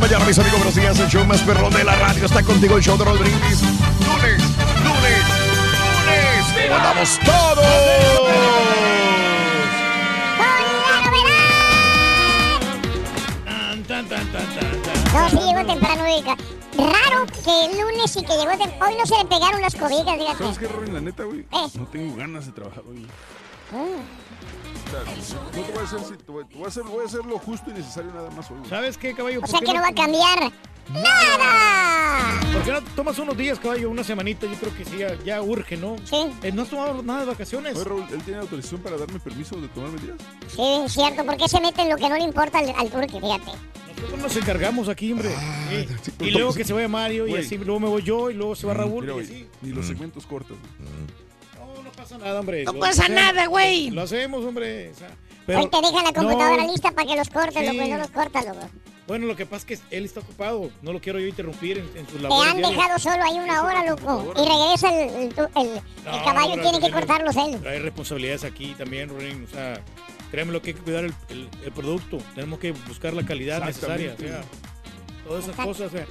La mañana, mis amigos, buenos días. El show más perrón de la radio está contigo, el show de Brindis. Lunes, lunes, lunes. ¿Cómo andamos todos? No, sí llegó temprano. Raro que el lunes y que llegó temprano. Hoy no se le pegaron las cobijas, fíjate. ¿Sabes qué, Robin? La neta, güey. Eh. No tengo ganas de trabajar hoy. Mm. No te voy a hacer, si- te voy, te voy a hacer, voy a hacer lo justo y necesario nada más hoy. ¿Sabes qué, caballo? O ¿Por sea que no va a cambiar nada. ¿Por qué no tomas unos días, caballo? Una semanita, yo creo que sí, ya, ya urge, ¿no? Sí. Eh, ¿No has tomado nada de vacaciones? Oye, Raúl, ¿él tiene autorización para darme permiso de tomarme días? Sí, es cierto. ¿Por qué se mete en lo que no le importa al, al turque? Fíjate. Nosotros nos encargamos aquí, hombre. Sí, Y luego que se vaya Mario, y así luego me voy yo, y luego se va Raúl, Mira, y así. ni los segmentos cortos. Pasa nada, hombre. No Lo pasa hacemos. nada, güey. Lo hacemos, hombre. o sea, Hoy te dejan la computadora no. lista para que los cortes, Sí. loco, y no los cortas, loco. Bueno, lo que pasa es que él está ocupado. No lo quiero yo interrumpir en, en sus Te labores han diarias. dejado solo ahí una hora, loco. Y regresa el, el, el- caballo, tiene que cortarlos él. Pero hay responsabilidades aquí también, Rorín. O sea, créeme lo que hay que cuidar el, el- el producto. Tenemos que buscar la calidad necesaria. O sea, todas esas cosas o sea,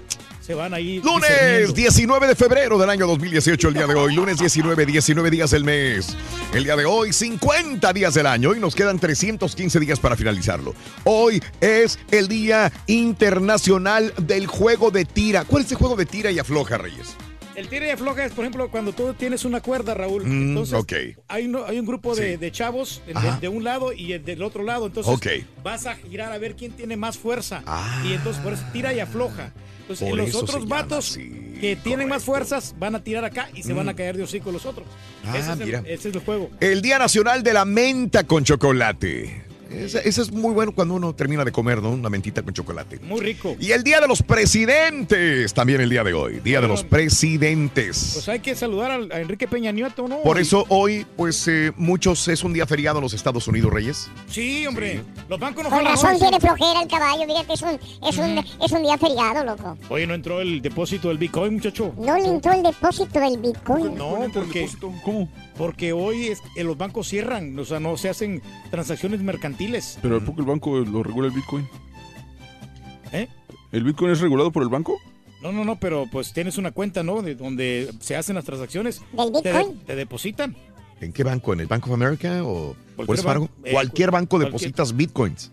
se van ahí. Lunes discerniendo. 19 de febrero del año 2018, el día de hoy. Lunes 19, 19 días del mes. El día de hoy, 50 días del año y nos quedan 315 días para finalizarlo. Hoy es el Día Internacional del Juego de Tira. ¿Cuál es el juego de tira y afloja, Reyes? El tira y afloja es, por ejemplo, cuando tú tienes una cuerda, Raúl. Mm, entonces, ok. hay, un, hay un grupo de, de chavos de, un lado y el del otro lado. Entonces, Ok. vas a girar a ver quién tiene más fuerza. Ah. Y entonces, por eso tira y afloja. Entonces, Por los otros vatos que tienen más fuerzas van a tirar acá y se van a caer de hocico los otros. Ah, ese, es el, mira. ese es el juego. El Día Nacional de la Menta con Chocolate. Ese, ese es muy bueno cuando uno termina de comer, ¿no? Una mentita con chocolate. Muy rico. Y el Día de los Presidentes, también el día de hoy. Día de los Presidentes. Pues hay que saludar al- a, Enrique Peña Nieto, ¿no? Por eso hoy, pues eh, muchos es un día feriado en los Estados Unidos, Reyes. Sí, hombre. Los bancos no Con razón hoy. tiene flojera el caballo, fíjate, es un, es un, es un día feriado, loco. Oye, no entró el depósito del Bitcoin, muchacho. No le entró el depósito del Bitcoin. No, porque, ¿Cómo? Porque hoy es- eh, los bancos cierran, o sea, no se hacen transacciones mercantiles. Pero ¿a poco el banco lo regula el Bitcoin? ¿Eh? ¿El Bitcoin es regulado por el banco? No, no, no, pero pues tienes una cuenta, ¿no? De donde se hacen las transacciones. ¿Del Bitcoin? te depositan. ¿En qué banco? ¿En el Banco of America o Cualquier banco, eh, Cualquier banco cualquier- depositas bitcoins.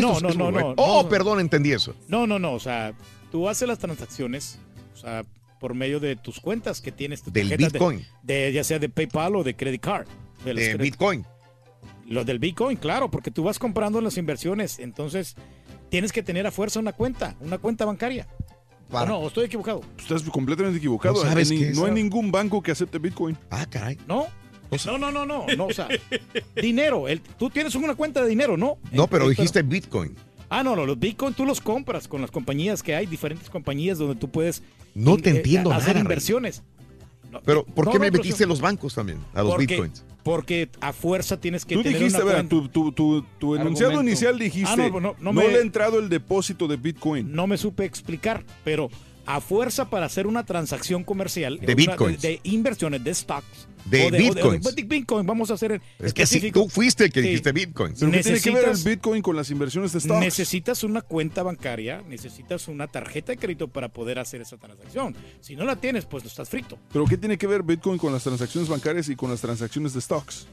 No, no, no, bueno. no, Oh, no. perdón, entendí eso. No, no, no, o sea, tú haces las transacciones, o sea, por medio de tus cuentas que tienes. Del de- Bitcoin. De, ya sea de PayPal o de Credit Card. De Bitcoin. Los del Bitcoin, claro, porque tú vas comprando las inversiones, entonces tienes que tener a fuerza una cuenta, una cuenta bancaria. Para- ¿O no? ¿O estoy equivocado? Estás completamente equivocado. ¿No sabes no hay ningún banco que acepte Bitcoin. Ah, caray. ¿No? No, no, no, no, no, o sea, dinero, el- tú tienes una cuenta de dinero, ¿no? No, pero Eh, dijiste Bitcoin. Ah, no, no, los Bitcoin tú los compras con las compañías que hay, diferentes compañías donde tú puedes No te eh, entiendo hacer nada, inversiones. Pero ¿por No, qué no, me metiste sí. los bancos también? A los Porque- Bitcoins. Porque a fuerza tienes que Tú tener dijiste, una cuenta. tu, tu, tu, tu enunciado Argumento. inicial dijiste, Ah, no, no, no no, me- le ha entrado el depósito de Bitcoin. No me supe explicar, pero a fuerza para hacer una transacción comercial De una- bitcoins. de, inversiones, de stocks. De o bitcoins. o de Bitcoin, vamos a hacer Es que específico. tú fuiste el que Sí. dijiste Bitcoin. ¿Pero qué tiene que ver el Bitcoin con las inversiones de stocks? Necesitas una cuenta bancaria, necesitas una tarjeta de crédito para poder hacer esa transacción. Si no la tienes, pues no estás frito. ¿Pero qué tiene que ver Bitcoin con las transacciones bancarias y con las transacciones de stocks?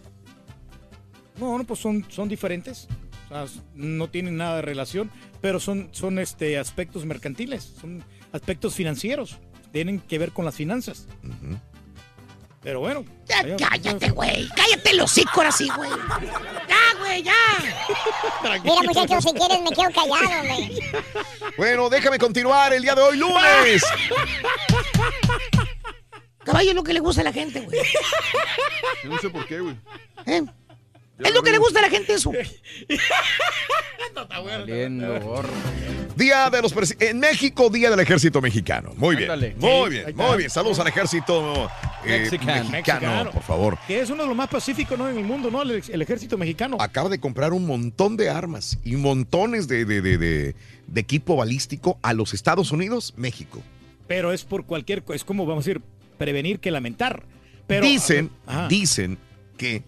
No, no, pues son, son diferentes. O sea, no tienen nada de relación, pero son, son este, aspectos mercantiles, son aspectos financieros. Tienen que ver con las finanzas. Pero bueno. Ya, allá- cállate, güey. Cállate el hocico ahora sí, güey. Ya, güey, ya. Mira, muchachos, si quieres me quedo callado, güey. Bueno, déjame continuar el día de hoy, lunes. Caballo es lo que le gusta a la gente, güey. No sé por qué, güey. ¿Eh? Es lo que le gusta a la gente eso. Día de los en México, Día del Ejército Mexicano. Muy bien. Ándale. Muy bien, muy bien. Saludos al ejército eh, Mexicano. mexicano, por favor. Que es uno de los más pacíficos ¿no? en el mundo, ¿no? El, el ejército mexicano. Acaba de comprar un montón de armas y montones de, de- de- de- de equipo balístico a los Estados Unidos, México. Pero es por cualquier es como vamos a decir, prevenir que lamentar. Pero dicen, Ajá. dicen que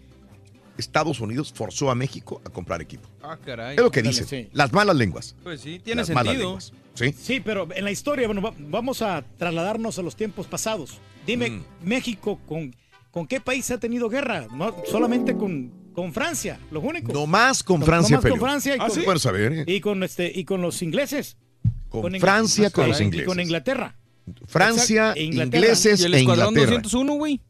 Estados Unidos forzó a México a comprar equipo. Ah, caray. Es lo que dicen. sí. Las malas lenguas. Pues sí, tiene Las malas sentido. lenguas. ¿Sí? Sí, pero en la historia, bueno, va- vamos a trasladarnos a los tiempos pasados. Dime, Mm. México, ¿con, ¿con qué país ha tenido guerra? No, solamente con, con Francia, los únicos. No más con No- Francia, nomás con peleó. Francia y Ah, con- sí. Bueno saber, ¿eh? Y con, este, y con los ingleses. Con Francia, con los y ingleses. con Inglaterra. Francia, Exacto, e Inglaterra. ingleses ¿Y el e Inglaterra. 201, güey?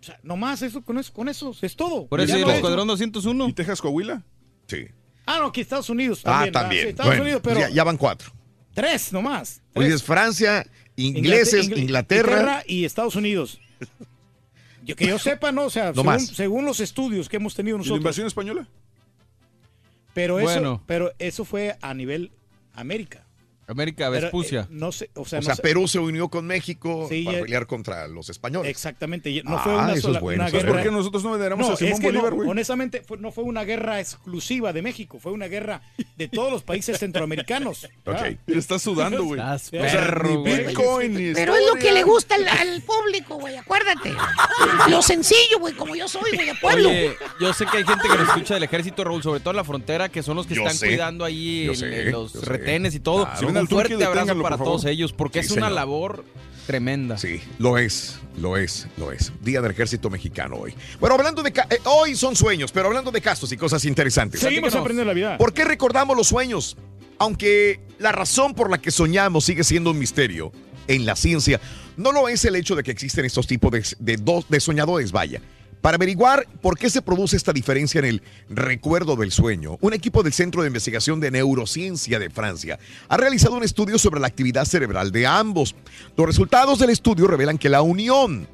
O sea, nomás eso, con eso, con eso, es todo. Por eso Ya el Escuadrón 201. ¿Y Texas Coahuila? Sí. Ah, no, aquí Estados Unidos Ah, también. ¿verdad? también. Sí, Estados Bueno, Unidos, pues pero ya, ya van cuatro. tres nomás. Hoy Tres. es Francia, ingleses, Inglater- Inglaterra. y Estados Unidos. Yo, que yo sepa, ¿no? O sea, No según, más. según los estudios que hemos tenido ¿Y la nosotros. invasión española? Pero eso, Bueno. pero eso fue a nivel América. América Pero, Vespucia. eh, no sé, o sea, O no sea, sé- Perú se unió con México Sí, para ya- pelear contra los españoles. Exactamente, y no Ah, fue una eso es sola bueno una guerra. ¿Por qué nosotros no veneramos No, a Simón es que no, Bolívar, güey? honestamente fue- no fue una guerra exclusiva de México, fue una guerra de todos los países centroamericanos. Ok. Ah. Estás sudando, güey. Estás O sea, perro, Ni güey. Bitcoin, ni Pero es lo que le gusta al, al público, güey. Acuérdate. Lo sencillo, güey, como yo soy, güey, de pueblo. Oye, yo sé que hay gente que nos escucha del ejército, Raúl, sobre todo en la frontera, que son los que Yo están sé. cuidando ahí sé, los sé. retenes y todo. Claro. Un fuerte abrazo deténganlo, para por todos ellos, porque Sí, es una señor. labor tremenda. Sí, lo es, lo es, lo es. Día del Ejército Mexicano hoy. Bueno, hablando de... eh, hoy son sueños, pero hablando de casos y cosas interesantes. Seguimos aprendiendo la vida. ¿Por qué recordamos los sueños? Aunque la razón por la que soñamos sigue siendo un misterio en la ciencia, no lo es el hecho de que existen estos tipos de, de dos, de soñadores, vaya. Para averiguar por qué se produce esta diferencia en el recuerdo del sueño, un equipo del Centro de Investigación de Neurociencia de Francia ha realizado un estudio sobre la actividad cerebral de ambos. Los resultados del estudio revelan que la unión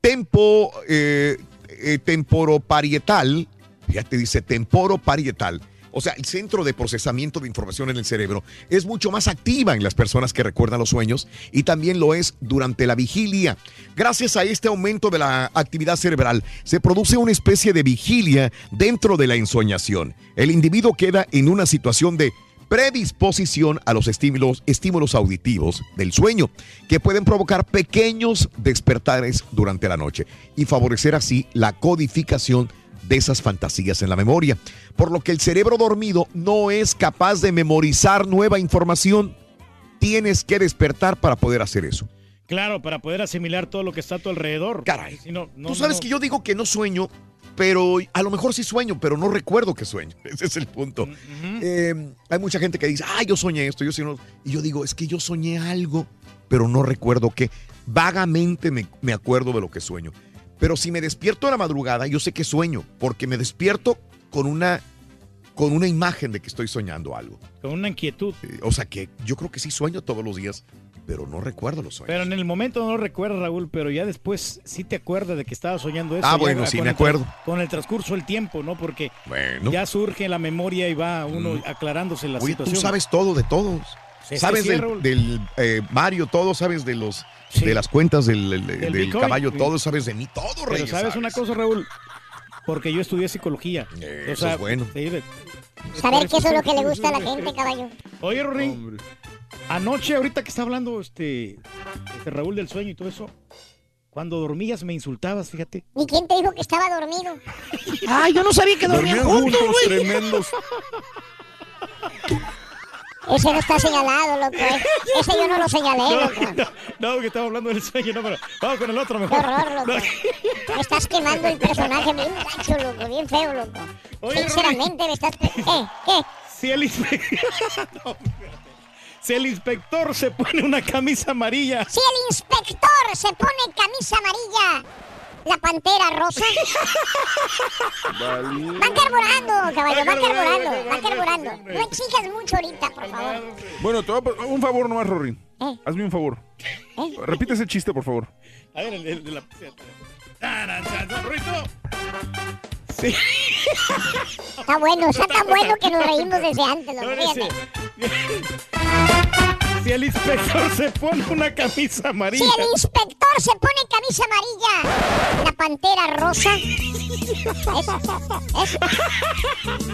tempo, eh, eh, temporoparietal, fíjate, dice temporoparietal, o sea, el centro de procesamiento de información en el cerebro es mucho más activa en las personas que recuerdan los sueños y también lo es durante la vigilia. Gracias a este aumento de la actividad cerebral, se produce una especie de vigilia dentro de la ensoñación. El individuo queda en una situación de predisposición a los estímulos, estímulos auditivos del sueño, que pueden provocar pequeños despertares durante la noche y favorecer así la codificación de esas fantasías en la memoria, por lo que el cerebro dormido no es capaz de memorizar nueva información. Tienes que despertar para poder hacer eso. Claro, para poder asimilar todo lo que está a tu alrededor. Caray. Si no- no- Tú sabes no- que yo digo que no sueño, pero a lo mejor sí sueño, pero no recuerdo que sueño. Ese es el punto. Ujú. Eh, hay mucha gente que dice, ah, yo soñé esto, yo soñé... Y yo digo, es que yo soñé algo, pero no recuerdo qué. Vagamente me, me acuerdo de lo que sueño. Pero si me despierto en la madrugada, yo sé que sueño, porque me despierto con una, con una imagen de que estoy soñando algo. Con una inquietud. Eh, O sea que yo creo que sí sueño todos los días, pero no recuerdo los sueños. Pero en el momento no recuerdas, Raúl, pero ya después sí te acuerdas de que estabas soñando eso. Ah, bueno, sí me acuerdo. Con el transcurso del tiempo, ¿no? Porque Bueno. ya surge la memoria y va uno Mm. aclarándose la Oye, situación. tú sabes todo de todos. Sabes sí, del, eh, Mario, todo, sabes de los Sí. de las cuentas del, del- Del del Bitcoin. caballo, todo, sabes de mí, todo, Pero Reyes. sabes una cosa, Raúl, Porque yo estudié psicología. Eso es bueno. de- Saber qué es lo que le gusta a la gente, caballo. Oye, Rorín, anoche, ahorita que está hablando este, este Raúl del sueño y todo eso, cuando dormías me insultabas, fíjate. ¿Y quién te dijo que estaba dormido? Ay, yo no sabía que dormían juntos, güey. tremendos. Ese no está señalado, loco. eh. Ese yo no lo señalé, No, loco. no, no, que estaba hablando del sueño, no, pero vamos con el otro Qué mejor. horror, loco. Me estás quemando el personaje bien gacho, loco. Bien feo, loco. Oye, Sinceramente, me estás... ¿Qué? ¿Qué? Si el, inspe- No, espérate. si el inspector se pone una camisa amarilla. Si el inspector se pone camisa amarilla, la pantera rosa. Van carburando, caballo, van carburando, van carburando. No exijas mucho ahorita, por favor. Bueno, te voy a un favor nomás, Rorín. ¿Eh? Hazme un favor. Repite ese chiste, por favor. A ver, el, el de la. Sí. Está bueno, está tan bueno que nos reímos desde antes, sí. Fíjate. Si el inspector se pone una camisa Si amarilla. el inspector se pone camisa amarilla, la pantera rosa. Eso, eso,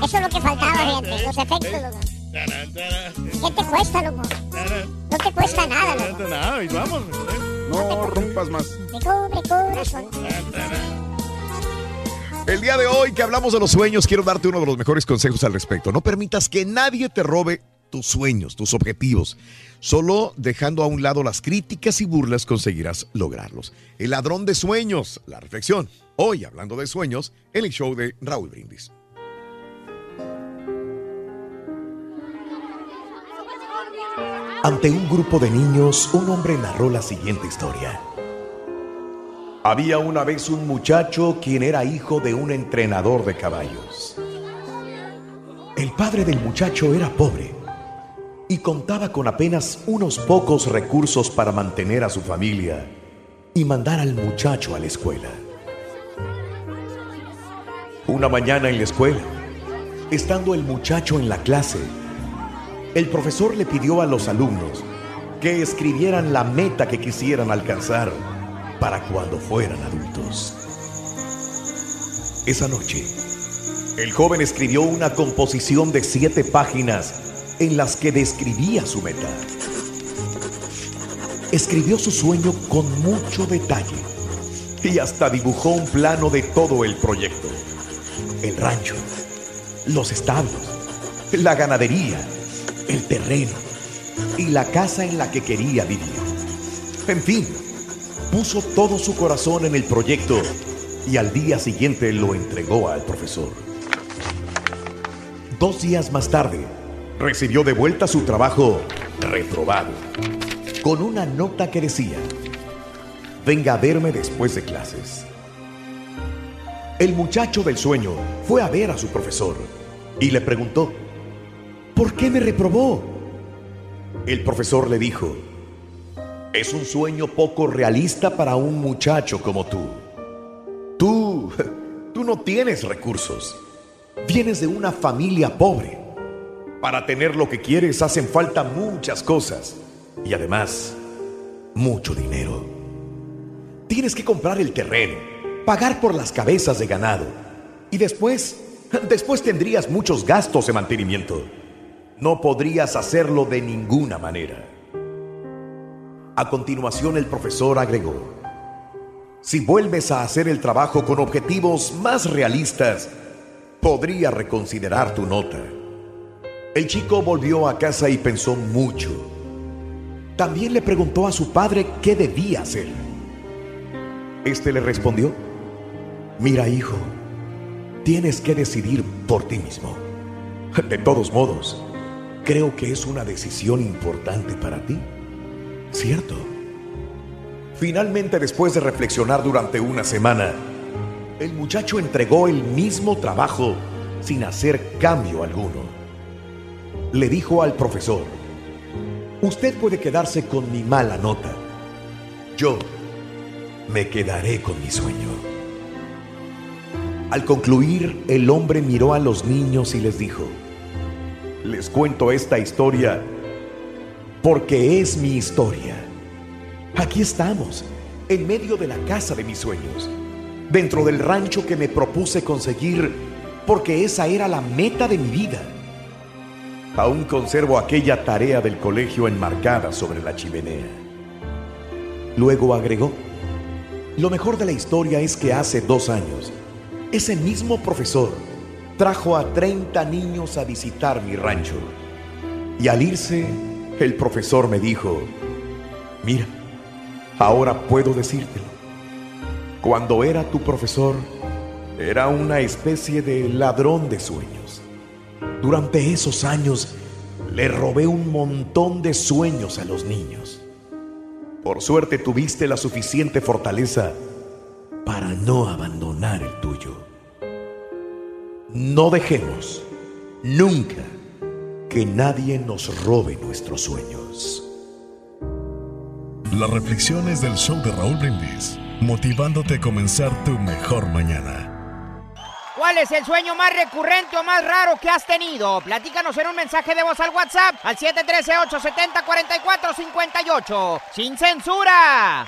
eso es lo que faltaba, fíjate, los efectos, loco. ¿Qué te cuesta, loco? No te cuesta nada, loco. taran, nada, y vamos. No rompas más. Me cobre corazón. El día de hoy que hablamos de los sueños, quiero darte uno de los mejores consejos al respecto. No permitas que nadie te robe tus sueños, tus objetivos. Solo dejando a un lado las críticas y burlas conseguirás lograrlos. El ladrón de sueños, la reflexión. Hoy, hablando de sueños, en el show de Raúl Brindis. Ante un grupo de niños, un hombre narró la siguiente historia. Había una vez un muchacho quien era hijo de un entrenador de caballos. El padre del muchacho era pobre y contaba con apenas unos pocos recursos para mantener a su familia y mandar al muchacho a la escuela. Una mañana en la escuela, estando el muchacho en la clase, el profesor le pidió a los alumnos que escribieran la meta que quisieran alcanzar para cuando fueran adultos. Esa noche, el joven escribió una composición de siete páginas en las que describía su meta. Escribió su sueño con mucho detalle y hasta dibujó un plano de todo el proyecto. El rancho, los establos, la ganadería, el terreno y la casa en la que quería vivir. En fin, puso todo su corazón en el proyecto y al día siguiente lo entregó al profesor. Dos días más tarde, recibió de vuelta su trabajo reprobado, con una nota que decía, venga a verme después de clases. El muchacho del sueño fue a ver a su profesor y le preguntó, ¿por qué me reprobó? El profesor le dijo, es un sueño poco realista para un muchacho como tú. Tú, tú no tienes recursos. Vienes de una familia pobre. Para tener lo que quieres hacen falta muchas cosas. Y además, mucho dinero. Tienes que comprar el terreno, pagar por las cabezas de ganado. Y después, después tendrías muchos gastos de mantenimiento. No podrías hacerlo de ninguna manera. A continuación el profesor agregó, si vuelves a hacer el trabajo con objetivos más realistas, podría reconsiderar tu nota. El chico volvió a casa y pensó mucho. También le preguntó a su padre qué debía hacer. Este le respondió, mira hijo, tienes que decidir por ti mismo. De todos modos, creo que es una decisión importante para ti. ¿Cierto? Finalmente, después de reflexionar durante una semana, el muchacho entregó el mismo trabajo sin hacer cambio alguno. Le dijo al profesor, usted puede quedarse con mi mala nota. Yo me quedaré con mi sueño. Al concluir, el hombre miró a los niños y les dijo, les cuento esta historia porque es mi historia. Aquí estamos, en medio de la casa de mis sueños. dentro del rancho que me propuse conseguir porque esa era la meta de mi vida. Aún conservo aquella tarea del colegio enmarcada sobre la chimenea. Luego agregó, lo mejor de la historia es que hace dos años, ese mismo profesor trajo a 30 niños a visitar mi rancho. Y al irse, el profesor me dijo, mira, ahora puedo decírtelo. Cuando era tu profesor, era una especie de ladrón de sueños. Durante esos años, le robé un montón de sueños a los niños. Por suerte tuviste la suficiente fortaleza para no abandonar el tuyo. No dejemos nunca que nadie nos robe nuestros sueños. Las reflexiones del show de Raúl Brindis, motivándote a comenzar tu mejor mañana. ¿Cuál es el sueño más recurrente o más raro que has tenido? Platícanos en un mensaje de voz al WhatsApp al 713-870-4458. ¡Sin censura!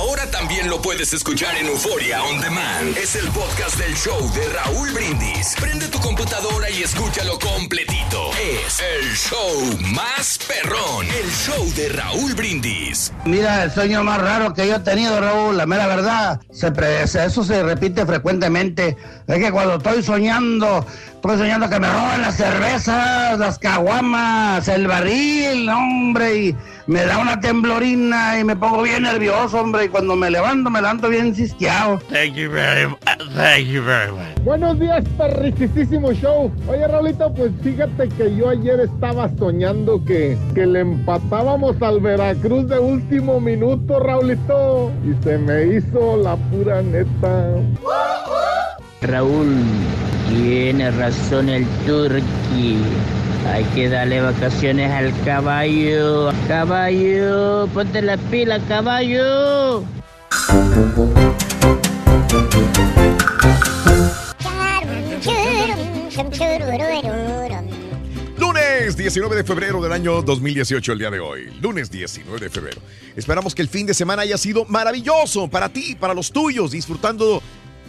Ahora también lo puedes escuchar en Euforia On Demand. Es el podcast del show de Raúl Brindis. Prende tu computadora y escúchalo completito. Es el show más perrón. El show de Raúl Brindis. Mira, el sueño más raro que yo he tenido, Raúl, la mera verdad, eso se repite frecuentemente. Es que cuando estoy soñando, estoy soñando que me roban las cervezas, las caguamas, el barril, hombre, y me da una temblorina y me pongo bien nervioso, hombre, y cuando me levanto, me levanto bien cisqueado. Thank you very much. Thank you very much. Buenos días, perricisísimo show. Oye, Raulito, pues fíjate que yo ayer estaba soñando que, que le empatábamos al Veracruz de último minuto, Raulito. Y se me hizo la pura neta. Raúl, tiene razón el turqui. Hay que darle vacaciones al caballo. Caballo, ponte la pila, caballo. Lunes 19 de febrero del año 2018, el día de hoy. Lunes 19 de febrero. Esperamos que el fin de semana haya sido maravilloso para ti, para los tuyos, disfrutando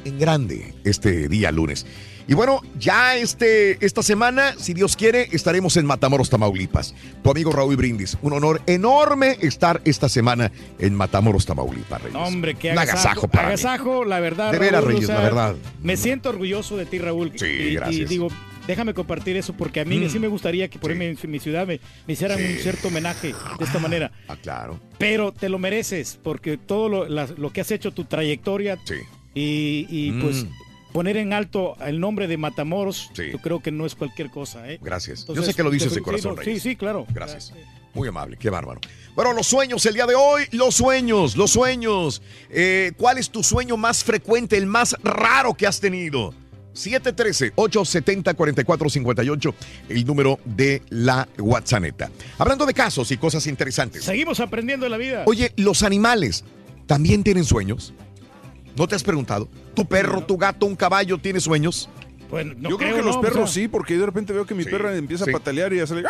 en grande este día lunes. Y bueno, ya este, esta semana, si Dios quiere, estaremos en Matamoros, Tamaulipas. Tu amigo Raúl Brindis. Un honor enorme estar esta semana en Matamoros, Tamaulipas, Reyes. Hombre, qué Un agasajo. agasajo para mí. agasajo, la verdad. De veras, o Reyes, la verdad. Me siento orgulloso de ti, Raúl. Sí, y, y gracias. digo, déjame compartir eso porque a mí Mm. sí me gustaría que por ahí en mi ciudad me, me hicieran un cierto homenaje de esta manera. Ah, claro. Pero te lo mereces porque todo lo, que has hecho, tu trayectoria y, y, Mm. pues poner en alto el nombre de Matamoros, yo creo que no es cualquier cosa. ¿eh? Gracias. Yo sé que lo dices de corazón, sí, no, Reyes. Sí, sí, claro. Gracias. Muy amable, qué bárbaro. Bueno, los sueños el día de hoy, los sueños, los sueños. Eh, ¿Cuál es tu sueño más frecuente, el más raro que has tenido? 713-870-4458, el número de la WhatsApp. Hablando de casos y cosas interesantes. Seguimos aprendiendo de la vida. Oye, ¿los animales también tienen sueños? ¿No te has preguntado? ¿Tu perro, tu gato, un caballo tiene sueños? Pues no Yo creo, creo, que los no, perros o sea- sí, porque de repente veo que mi perra empieza sí. a patalear y ya sale.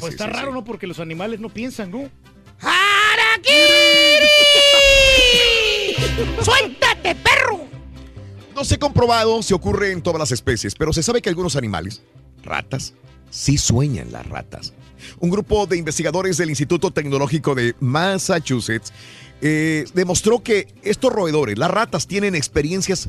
Pues está raro, ¿no? Porque los animales no piensan, ¿no? ¡Suéltate, perro! No se ha comprobado si ocurre en todas las especies, pero se sabe que algunos animales, ratas, sí sueñan las ratas. Un grupo de investigadores del Instituto Tecnológico de Massachusetts eh, demostró que estos roedores, las ratas, tienen experiencias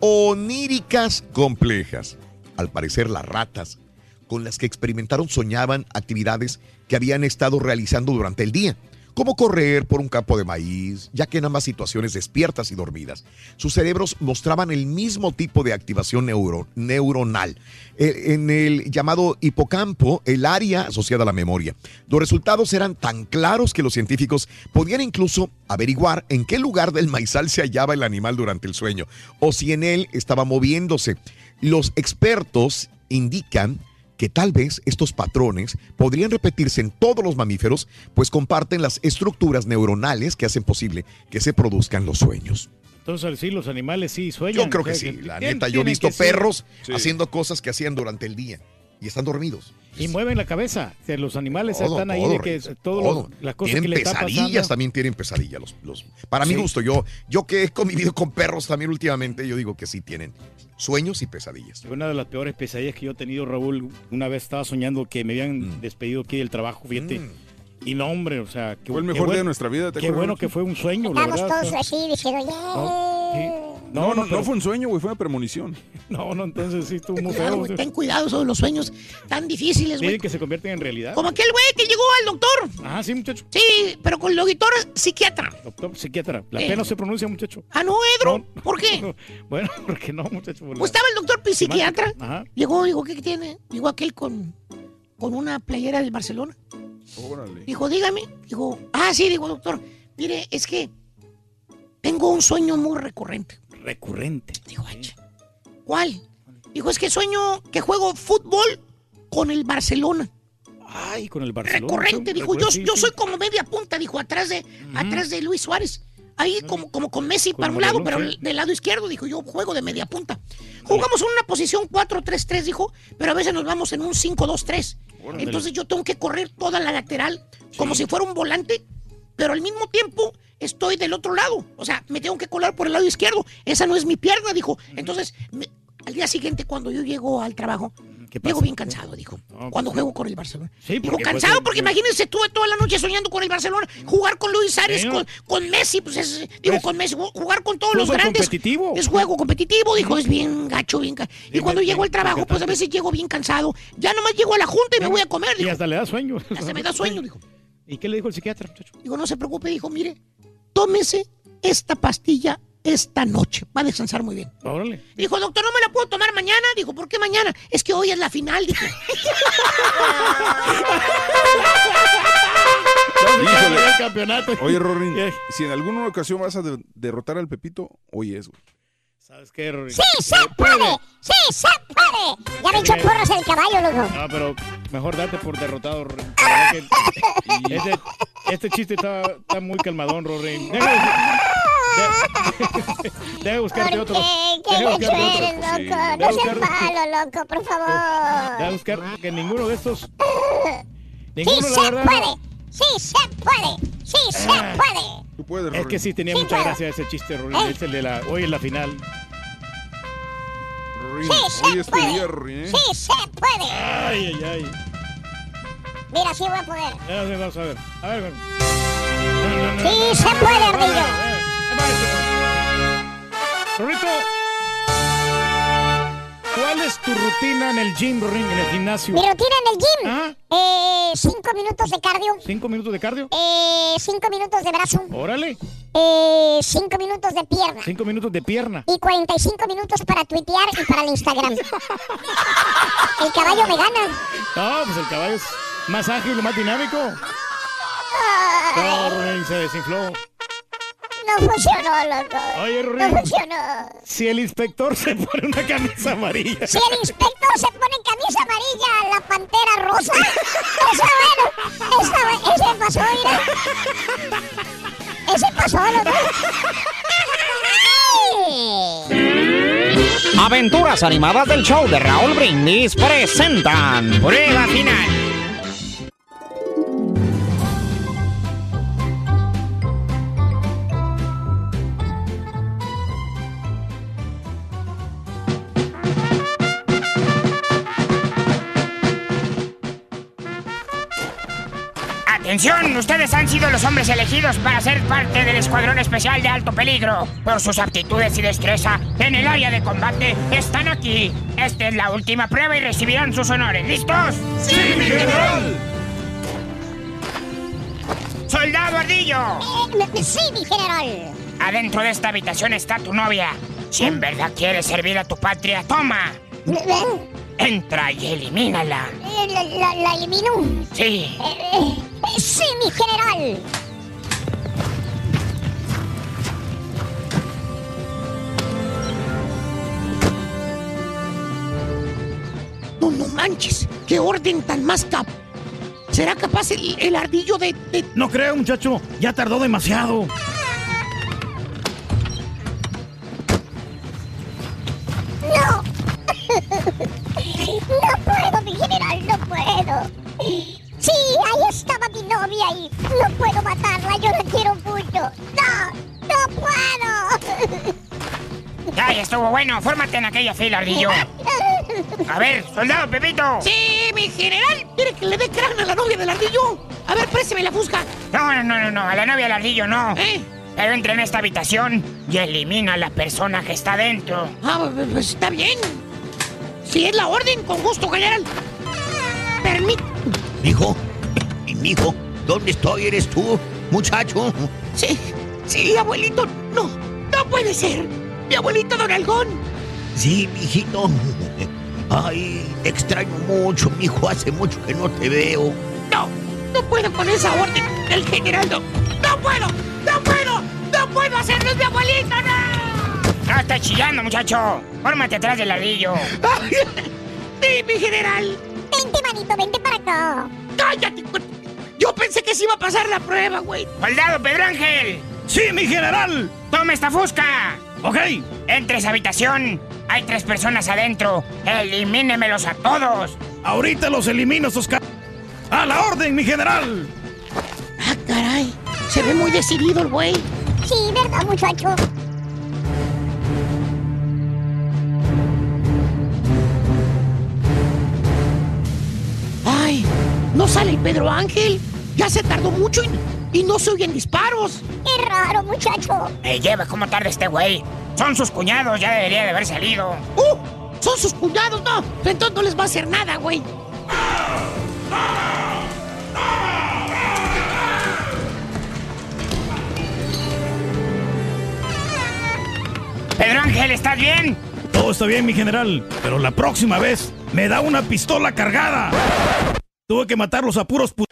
oníricas complejas. Al parecer, las ratas con las que experimentaron soñaban actividades que habían estado realizando durante el día, como correr por un campo de maíz, ya que en ambas situaciones despiertas y dormidas, sus cerebros mostraban el mismo tipo de activación neuro- neuronal, en el llamado hipocampo, el área asociada a la memoria. Los resultados eran tan claros que los científicos podían incluso averiguar en qué lugar del maizal se hallaba el animal durante el sueño, o si en él estaba moviéndose. Los expertos indican que tal vez estos patrones podrían repetirse en todos los mamíferos, pues comparten las estructuras neuronales que hacen posible que se produzcan los sueños. Entonces, sí, los animales sí sueñan. Yo creo o que sea, sí, la tienen- neta, yo he visto perros haciendo cosas que hacían durante el día. y están dormidos. Y mueven la cabeza. O sea, los animales Todo, están ahí todo, de que todo, todo. las cosas tienen que está pesadillas, pasando. también tienen pesadillas. Los, los, para mi gusto, yo, yo que he convivido con perros también últimamente, yo digo que sí tienen sueños y pesadillas. Una de las peores pesadillas que yo he tenido, Raúl, una vez estaba soñando que me habían Mm. despedido aquí del trabajo, fíjate. Y no, hombre, o sea, que Fue el mejor día de nuestra vida, ¿te Qué acuerdas, bueno que fue un sueño, la Estamos verdad. todos así diciendo, "Yeah". No, no, no, pero- fue un sueño, güey, fue una premonición. No, no, entonces sí estuvo muy Cuidado, feo. güey, ten cuidado sobre los sueños tan difíciles, güey. Que se convierten en realidad. Como aquel güey que llegó al doctor. Ah, sí, muchacho. Sí, pero con el doctor psiquiatra. Doctor psiquiatra. La Eh. P no se pronuncia, muchacho. Ah, no, Edro. ¿Por qué? Bueno, porque no, muchacho. la- Pues estaba el doctor psiquiatra. Ajá. Llegó, dijo, ¿qué tiene? Llegó aquel con, con una playera del Barcelona. Órale. Dijo, dígame. Dijo, ah, sí, digo, doctor. Mire, es que tengo un sueño muy recurrente. Recurrente. Dijo, "Ach, ¿cuál? Dijo, es que sueño que juego fútbol con el Barcelona. Ay, con el Barcelona. Recurrente, dijo, yo, Sí, yo sí. soy como media punta, dijo, atrás de, atrás de Luis Suárez. Ahí como, como con Messi Con para un lado, pero sí. del lado izquierdo, dijo, yo juego de media punta. Jugamos en una posición 4-3-3, dijo, pero a veces nos vamos en un 5-2-3. Entonces yo tengo que correr toda la lateral como si fuera un volante, pero al mismo tiempo estoy del otro lado. O sea, me tengo que colar por el lado izquierdo. Esa no es mi pierna, dijo. Entonces, me- al día siguiente, cuando yo llego al trabajo, ¿Qué llego bien cansado, dijo. No, Cuando juego con el Barcelona. Sí, Digo, porque cansado porque imagínense, estuve toda la noche soñando con el Barcelona, jugar con Luis Sí, con, con Messi, pues es, digo, Pues, con Messi, ju- jugar con todos los grandes. competitivo. Es juego competitivo, dijo, es bien gacho, bien gacho. Y cuando llego al trabajo, pues a veces llego bien cansado. Ya nomás llego a la junta y me voy a comer, Y dijo. hasta le da sueño. Hasta me da sueño, dijo. ¿Y qué le dijo el psiquiatra, muchacho? Digo, no se preocupe, dijo, mire, tómese esta pastilla esta noche. Va a descansar muy bien. Órale. Dijo, doctor, ¿no me la puedo tomar mañana? Dijo, ¿por qué mañana? Es que hoy es la final, dijo. Híjole. el campeonato. Oye, Rorín, ¿Qué? si en alguna ocasión vas a de- derrotar al Pepito, hoy es, güey. ¿Sabes qué, Rory? ¡Sí se puede! ¡Sí se puede! Ya me echó porras el caballo, loco. No, pero mejor date por derrotado, verdad que Este, este chiste está, está muy calmadón, Rory. Deja, de- deja buscarte otro. ¿Por qué? ¿Qué Deja buscarte otro. quieres, loco? Deja No seas buscar- malo, loco, por Deja favor. buscar que ninguno de estos. ¡Sí Ninguno, la se verdad. puede! ¡Sí se puede! ¡Sí se Ah. puede! Tú puedes, Es Rorín. que sí tenía Sí, mucha puedo. gracia ese chiste, Rory. ¿Eh? Es el de la. Hoy en la final. Rorín, Sí se hoy es tu puede. día, Rorín, ¿eh? ¡Sí se puede! Ay, ay, ay. Mira, sí voy a poder. Vamos a ver. A ver, ¡Sí se puede, Ardillo! Rorrito, ¿cuál es tu rutina en el gym, Rorín, en el gimnasio? Mi rutina en el gym. Ajá. Eh, cinco minutos de cardio. ¿Cinco minutos de cardio? Eh, cinco minutos de brazo. Órale. Eh, cinco minutos de pierna. Cinco minutos de pierna. Y 45 minutos para tuitear y para el Instagram. el caballo me gana. No, pues el caballo es más ágil y más dinámico. No, se desinfló. No funcionó, loco. Oye, No funcionó. si el inspector se pone una camisa amarilla. Si el inspector se pone camisa amarilla, la pantera rosa. Esa, bueno, esa, ese pasó, mira. Ese pasó, loco. Aventuras animadas del show de Raúl Brindis presentan Prueba Final. Atención, ustedes han sido los hombres elegidos para ser parte del escuadrón especial de alto peligro. Por sus aptitudes y destreza en el área de combate, están aquí. Esta es la última prueba y recibirán sus honores. ¿Listos? ¡Sí, mi general! ¡Soldado Ardillo! Eh, sí, mi general. Adentro de esta habitación está tu novia. Si en verdad quieres servir a tu patria, toma. Entra y elimínala. Eh, ¿La, la, la elimino? Sí. Eh, eh, eh, sí, mi general. No, no manches. ¿Qué orden tan más cap? ¿Será capaz el, el ardillo de, de- No creo, muchacho. Ya tardó demasiado. Sí, ahí estaba mi novia y no puedo matarla, yo la quiero mucho. No, no puedo. Ya, ya estuvo bueno. Fórmate en aquella fila, ardillo. A ver, soldado Pepito. Sí, mi general. ¿Quiere que le dé cráneo a la novia del ardillo? A ver, présteme la fusca. No, no, no, no, no. A la novia del ardillo no. Pero entra en esta habitación y elimina a la persona que está dentro. Ah, pues, pues, está bien. Si es la orden, con gusto, general. Permit... Mijo, mijo, ¿dónde estoy? ¿Eres tú, muchacho? Sí, sí, abuelito. No, no puede ser. Mi abuelito Don Algón. Sí, mijito. Ay, te extraño mucho, mijo. Hace mucho que no te veo. No, no puedo con esa orden del general. No, no puedo, no puedo, no puedo hacerlo, mi abuelito, no. No estás chillando, muchacho. Fórmate atrás del ladrillo. Sí, mi general. Vente, manito, vente para acá. ¡Cállate! Yo pensé que se iba a pasar la prueba, güey. ¡Soldado Pedro Ángel! ¡Sí, mi general! ¡Toma esta fusca! Ok. Entre esa habitación. Hay tres personas adentro. Elimínemelos a todos. Ahorita los elimino, esos ca... ¡A la orden, mi general! Ah, caray. Se ve muy decidido el güey. Sí, ¿verdad, muchacho? No sale el Pedro Ángel. Ya se tardó mucho y, y no se oyen disparos. Qué raro, muchacho. Me lleva cómo tarda este güey. Son sus cuñados, ya debería de haber salido. ¡Uh! Son sus cuñados, no. Entonces no les va a hacer nada, güey. Pedro Ángel, ¿estás bien? Todo está bien, mi general, pero la próxima vez me da una pistola cargada. Tuve que matarlos a puros pu...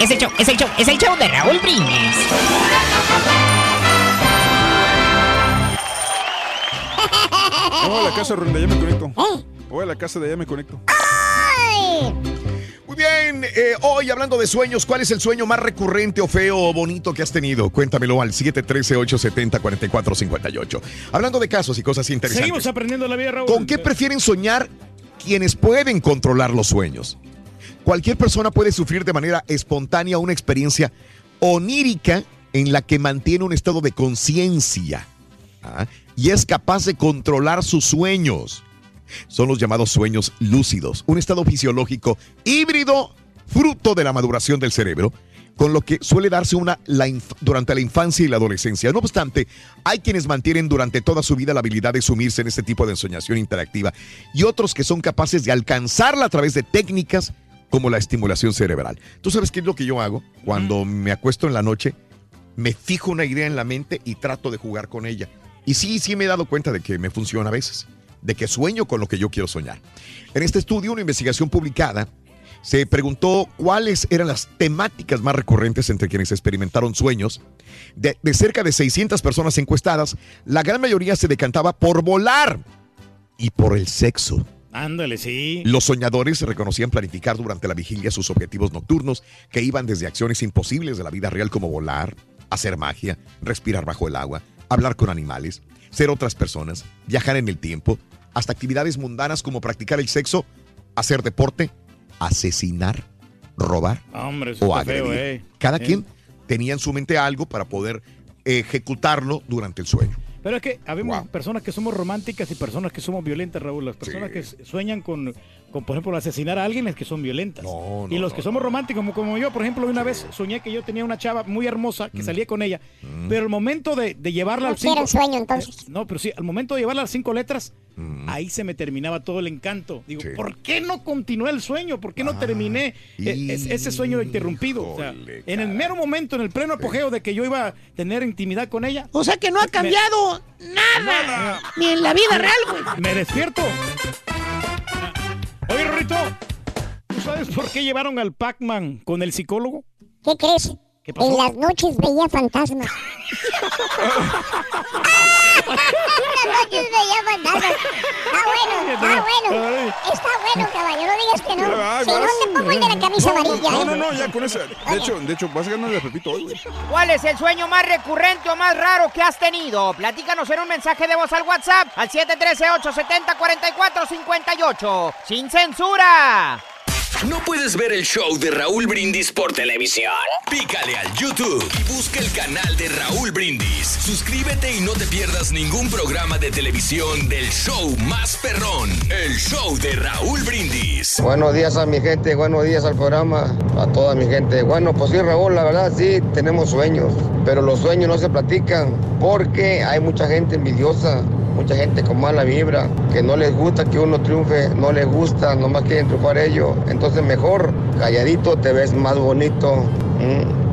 Es el show, es el show, es el show de Raúl Brindis. Voy a la casa donde allá me conecto. Voy a la casa de allá me conecto. Muy bien, eh, hoy hablando de sueños, ¿cuál es el sueño más recurrente o feo o bonito que has tenido? Cuéntamelo al 713-870-4458. Hablando de casos y cosas interesantes. Seguimos aprendiendo la vida, Raúl. ¿Con qué prefieren soñar quienes pueden controlar los sueños? Cualquier persona puede sufrir de manera espontánea una experiencia onírica en la que mantiene un estado de conciencia ¿ah? y es capaz de controlar sus sueños. Son los llamados sueños lúcidos, un estado fisiológico híbrido fruto de la maduración del cerebro, con lo que suele darse una, la durante la infancia y la adolescencia. No obstante, hay quienes mantienen durante toda su vida la habilidad de sumirse en este tipo de ensoñación interactiva y otros que son capaces de alcanzarla a través de técnicas como la estimulación cerebral. ¿Tú sabes qué es lo que yo hago? Cuando me acuesto en la noche, me fijo una idea en la mente y trato de jugar con ella. Y sí, sí me he dado cuenta de que me funciona a veces, de que sueño con lo que yo quiero soñar. En este estudio, una investigación publicada, se preguntó cuáles eran las temáticas más recurrentes entre quienes experimentaron sueños. De, de cerca de 600 personas encuestadas, la gran mayoría se decantaba por volar y por el sexo. Ándale, sí. Los soñadores reconocían planificar durante la vigilia sus objetivos nocturnos, que iban desde acciones imposibles de la vida real como volar, hacer magia, respirar bajo el agua, hablar con animales, ser otras personas, viajar en el tiempo, hasta actividades mundanas como practicar el sexo, hacer deporte, asesinar, robar Hombre, eso o está feo, agredir. eh. Cada Eh. quien tenía en su mente algo para poder ejecutarlo durante el sueño. Pero es que habemos personas que somos románticas y personas que somos violentas, Raúl. Las personas que sueñan con, con, por ejemplo, asesinar a alguien es que son violentas. y los que somos románticos, como, como yo, por ejemplo, una vez soñé que yo tenía una chava muy hermosa Mm. que salía con ella, pero al momento de, de llevarla No al cinco... sueño, entonces. No, pero sí, al momento de llevarla a las cinco letras, Mm. ahí se me terminaba todo el encanto. Digo, ¿por qué no continué el sueño? ¿Por qué no terminé eh, es- ese sueño interrumpido? O sea, en el mero momento, en el pleno apogeo de que yo iba a tener intimidad con ella. O sea que no ha cambiado nada. Ni en la vida real, güey. Me despierto. Oye, Rorrito, ¿tú sabes por qué llevaron al Pac-Man con el psicólogo? ¿Qué crees? En las noches veía fantasmas. En las noches veía fantasmas. Está bueno, está bueno. Está bueno, caballo. No digas que no. Ay, Si no, le pongo el de la camisa No, amarilla. No, ¿eh? no, no, ya con ese. De hecho, de hecho, vas a ganar de Pepito hoy, güey. ¿Cuál es el sueño más recurrente o más raro que has tenido? Platícanos en un mensaje de voz al WhatsApp al 713-870-4458. ¡Sin censura! ¿No puedes ver el show de Raúl Brindis por televisión? Pícale al YouTube y busca el canal de Raúl Brindis. Suscríbete y no te pierdas ningún programa de televisión del show más perrón, el show de Raúl Brindis. Buenos días a mi gente, buenos días al programa, a toda mi gente. Bueno, pues sí, Raúl, la verdad sí, tenemos sueños, pero los sueños no se platican porque hay mucha gente envidiosa, mucha gente con mala vibra, que no les gusta que uno triunfe, no les gusta, nomás quieren triunfar ellos. Entonces mejor, calladito, te ves más bonito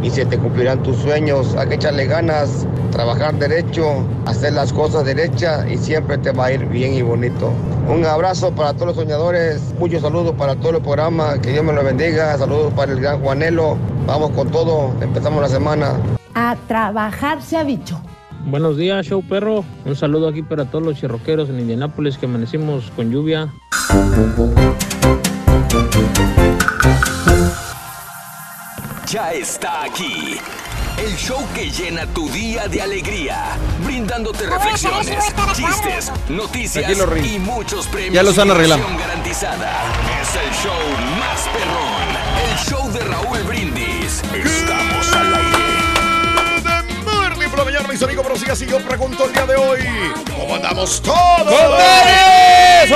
y se te cumplirán tus sueños. Hay que echarle ganas, trabajar derecho, hacer las cosas derechas y siempre te va a ir bien y bonito. Un abrazo para todos los soñadores, muchos saludos para todo el programa, que Dios me lo bendiga, saludos para el gran Juanelo. Vamos con todo, empezamos la semana. A trabajar se ha dicho. Buenos días, show perro. Un saludo aquí para todos los chirroqueros en Indianápolis que amanecimos con lluvia. Ya está aquí. El show que llena tu día de alegría, brindándote reflexiones, chistes, noticias y muchos premios. Ya lo están y arreglando. diversión garantizada. Es el show más perrón, el show de Raúl amigos, pero sí, así yo pregunto el día de hoy. ¿Cómo andamos todos? ¡Hola!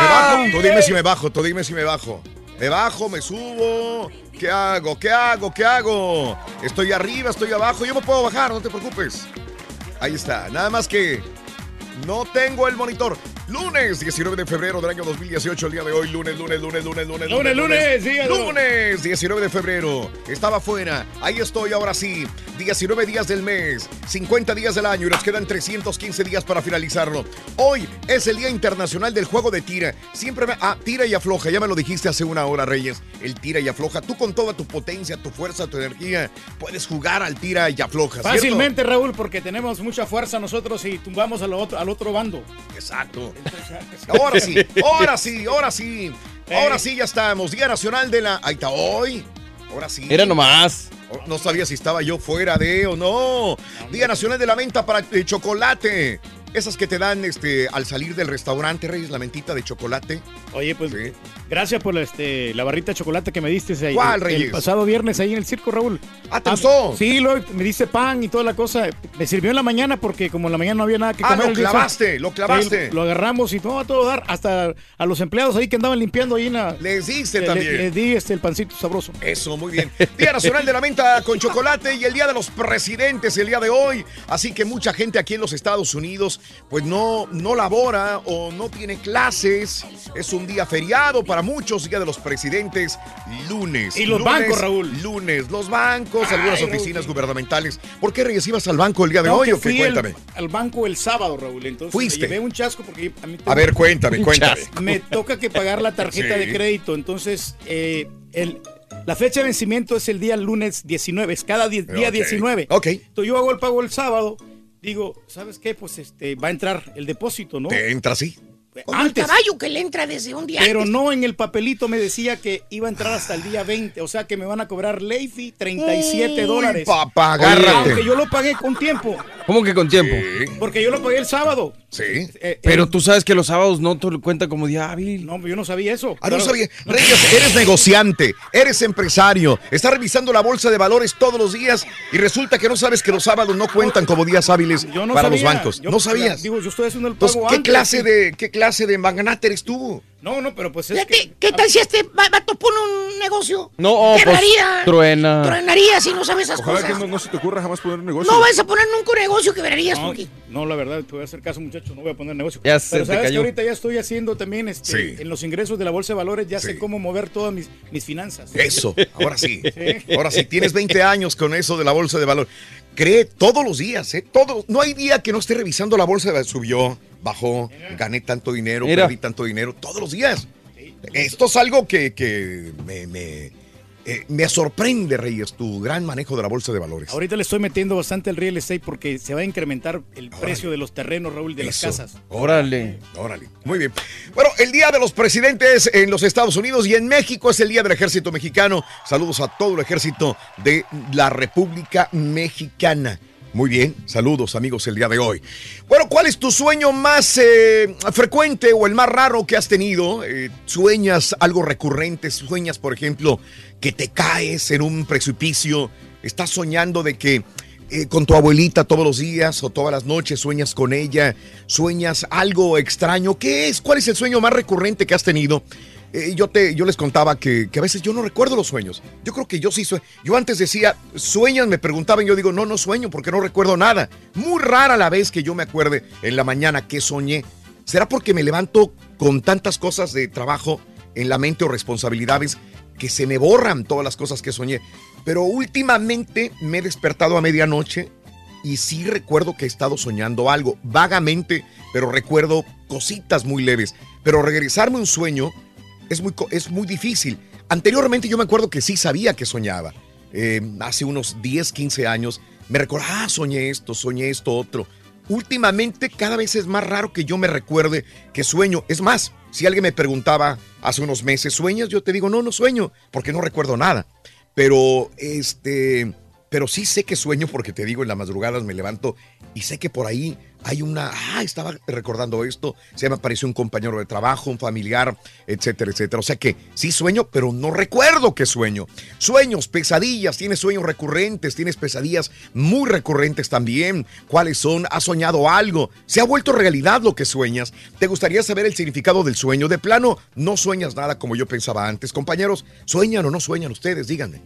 Me bajo, tú dime si me bajo, tú dime si me bajo. Me bajo, me subo. ¿Qué hago? ¿Qué hago? ¿Qué hago? Estoy arriba, estoy abajo. Yo me puedo bajar, no te preocupes. Ahí está. Nada más que no tengo el monitor. Lunes 19 de febrero del año 2018, el día de hoy. Lunes, lunes, lunes, lunes, lunes. Lunes, lunes, dígalo. Lunes 19 de febrero. Estaba fuera. Ahí estoy ahora sí. 19 días del mes, 50 días del año y nos quedan 315 días para finalizarlo. Hoy es el Día Internacional del Juego de Tira. Siempre me... Ah, tira y afloja. Ya me lo dijiste hace una hora, Reyes. El tira y afloja. Tú con toda tu potencia, tu fuerza, tu energía, puedes jugar al tira y afloja. ¿cierto? Fácilmente, Raúl, porque tenemos mucha fuerza nosotros y tumbamos al otro, al otro bando. Exacto. Ahora sí, ahora sí, ahora sí. Ahora sí ya estamos. Día Nacional de la. Ahí está hoy. Ahora sí. Era nomás. Oh, No sabía si estaba yo fuera de o no. Día Nacional de la Menta para eh, chocolate. Esas que te dan este al salir del restaurante, Reyes, la mentita de chocolate. Oye, pues gracias por este, la barrita de chocolate que me diste ahí. ¿Cuál, el, Reyes? el pasado viernes ahí en el circo, Raúl. Ah, ¿te gustó? Sí, lo, me diste pan y toda la cosa. Me sirvió en la mañana porque como en la mañana no había nada que Ah, comer. lo el día clavaste, lo clavaste. Sí, lo agarramos y todo a todo dar. Hasta a los empleados ahí que andaban limpiando ahí en la... Les diste le- también. Les di este, el pancito sabroso. Eso, muy bien. Día Nacional de la Menta con chocolate y el Día de los Presidentes el día de hoy. Así que mucha gente aquí en los Estados Unidos pues no, no labora o no tiene clases. Es un día feriado para muchos, Día de los Presidentes, lunes. Y los Lunes, bancos, Raúl. Lunes, los bancos, algunas Ay, oficinas gubernamentales. ¿Por qué Reyes ibas al banco el día de No, hoy o qué? Cuéntame. al banco el sábado, Raúl. Entonces Fuiste. me llevé un chasco porque a mí A ver, cuéntame, cuéntame. Me toca que pagar la tarjeta Sí. de crédito. Entonces, eh, el, la fecha de vencimiento es el día lunes 19, es cada día Ok. 19. Ok. Entonces yo hago el pago el sábado. Digo, ¿sabes qué? Pues este va a entrar el depósito, ¿no? Te entra así. Como el Antes. caballo que le entra desde un día Pero antes. no en el papelito me decía que iba a entrar hasta el día 20, o sea que me van a cobrar ley fee 37 Uy, dólares. papá, agárrate. Aunque yo lo pagué con tiempo, ¿Cómo que con tiempo? porque yo lo pagué el sábado. Sí. Eh, Pero eh, tú sabes que los sábados no te lo cuenta como día hábil. No, yo no sabía eso. Ah, no Pero- sabía. Reyes, eres negociante, eres empresario, estás revisando la bolsa de valores todos los días y resulta que no sabes que los sábados no cuentan como días hábiles Yo no para sabía. los bancos. Yo- no sabías. Digo, yo estoy haciendo el pago Entonces, ¿qué antes, clase sí. de qué clase de magnate eres tú? No, no, pero pues es Fíjate, que... ¿Qué tal si este va- vato pone un negocio? No, oh, pues, Quebraría. truena. Truenaría si no sabes esas Ojalá cosas. que no, no se te ocurra jamás poner un negocio. No vas a poner nunca un negocio quebrarías No, porque... no, la verdad, te voy a hacer caso, muchacho, no voy a poner negocio. Ya se Pero te sabes que cayó. ahorita ya estoy haciendo también este, Sí. en los ingresos de la bolsa de valores, ya Sí. sé cómo mover todas mis, mis finanzas. Eso, ahora sí. Ahora sí, tienes 20 años con eso de la bolsa de valor. Cree todos los días, ¿eh? Todo, no hay día que no esté revisando la bolsa. Subió, bajó, gané tanto dinero, Mira. perdí tanto dinero, todos los días. Esto es algo que, que me, me- Eh, me sorprende, Reyes, tu gran manejo de la bolsa de valores. Ahorita le estoy metiendo bastante el real estate porque se va a incrementar el precio de los terrenos, Raúl, de Eso. las casas. Órale. Órale. Muy bien. Bueno, el Día de los Presidentes en los Estados Unidos y en México es el Día del Ejército Mexicano. Saludos a todo el ejército de la República Mexicana. Muy bien, saludos amigos el día de hoy. Bueno, ¿cuál es tu sueño más eh, frecuente o el más raro que has tenido? Eh, ¿Sueñas algo recurrente? ¿Sueñas, por ejemplo, que te caes en un precipicio? ¿Estás soñando de que eh, con tu abuelita todos los días o todas las noches sueñas con ella? ¿Sueñas algo extraño? ¿Qué es? ¿Cuál es el sueño más recurrente que has tenido? Eh, yo, te, yo les contaba que, que a veces yo no recuerdo los sueños. Yo creo que yo sí sueño. Yo antes decía, ¿sueñas? Me preguntaban, yo digo, no, no sueño porque no recuerdo nada. Muy rara la vez que yo me acuerde en la mañana que soñé. ¿Será porque me levanto con tantas cosas de trabajo en la mente o responsabilidades que se me borran todas las cosas que soñé? Pero últimamente me he despertado a medianoche y sí recuerdo que he estado soñando algo, vagamente, pero recuerdo cositas muy leves. Pero regresarme un sueño es muy, es muy difícil. Anteriormente yo me acuerdo que sí sabía que soñaba. Eh, hace unos 10, 15 años me recuerdo, ah, soñé esto, soñé esto, otro. Últimamente cada vez es más raro que yo me recuerde que sueño. Es más, si alguien me preguntaba hace unos meses, ¿sueñas? Yo te digo, no, no sueño, porque no recuerdo nada. Pero este, pero sí sé que sueño porque te digo, en las madrugadas me levanto y sé que por ahí hay una, ah, estaba recordando esto, se me apareció un compañero de trabajo, un familiar, etcétera, etcétera. O sea que sí sueño, pero no recuerdo que sueño. Sueños, pesadillas, tienes sueños recurrentes, tienes pesadillas muy recurrentes también. ¿Cuáles son? ¿Has soñado algo? ¿Se ha vuelto realidad lo que sueñas? ¿Te gustaría saber el significado del sueño? De plano, no sueñas nada como yo pensaba antes. Compañeros, ¿sueñan o no sueñan ustedes? Díganme.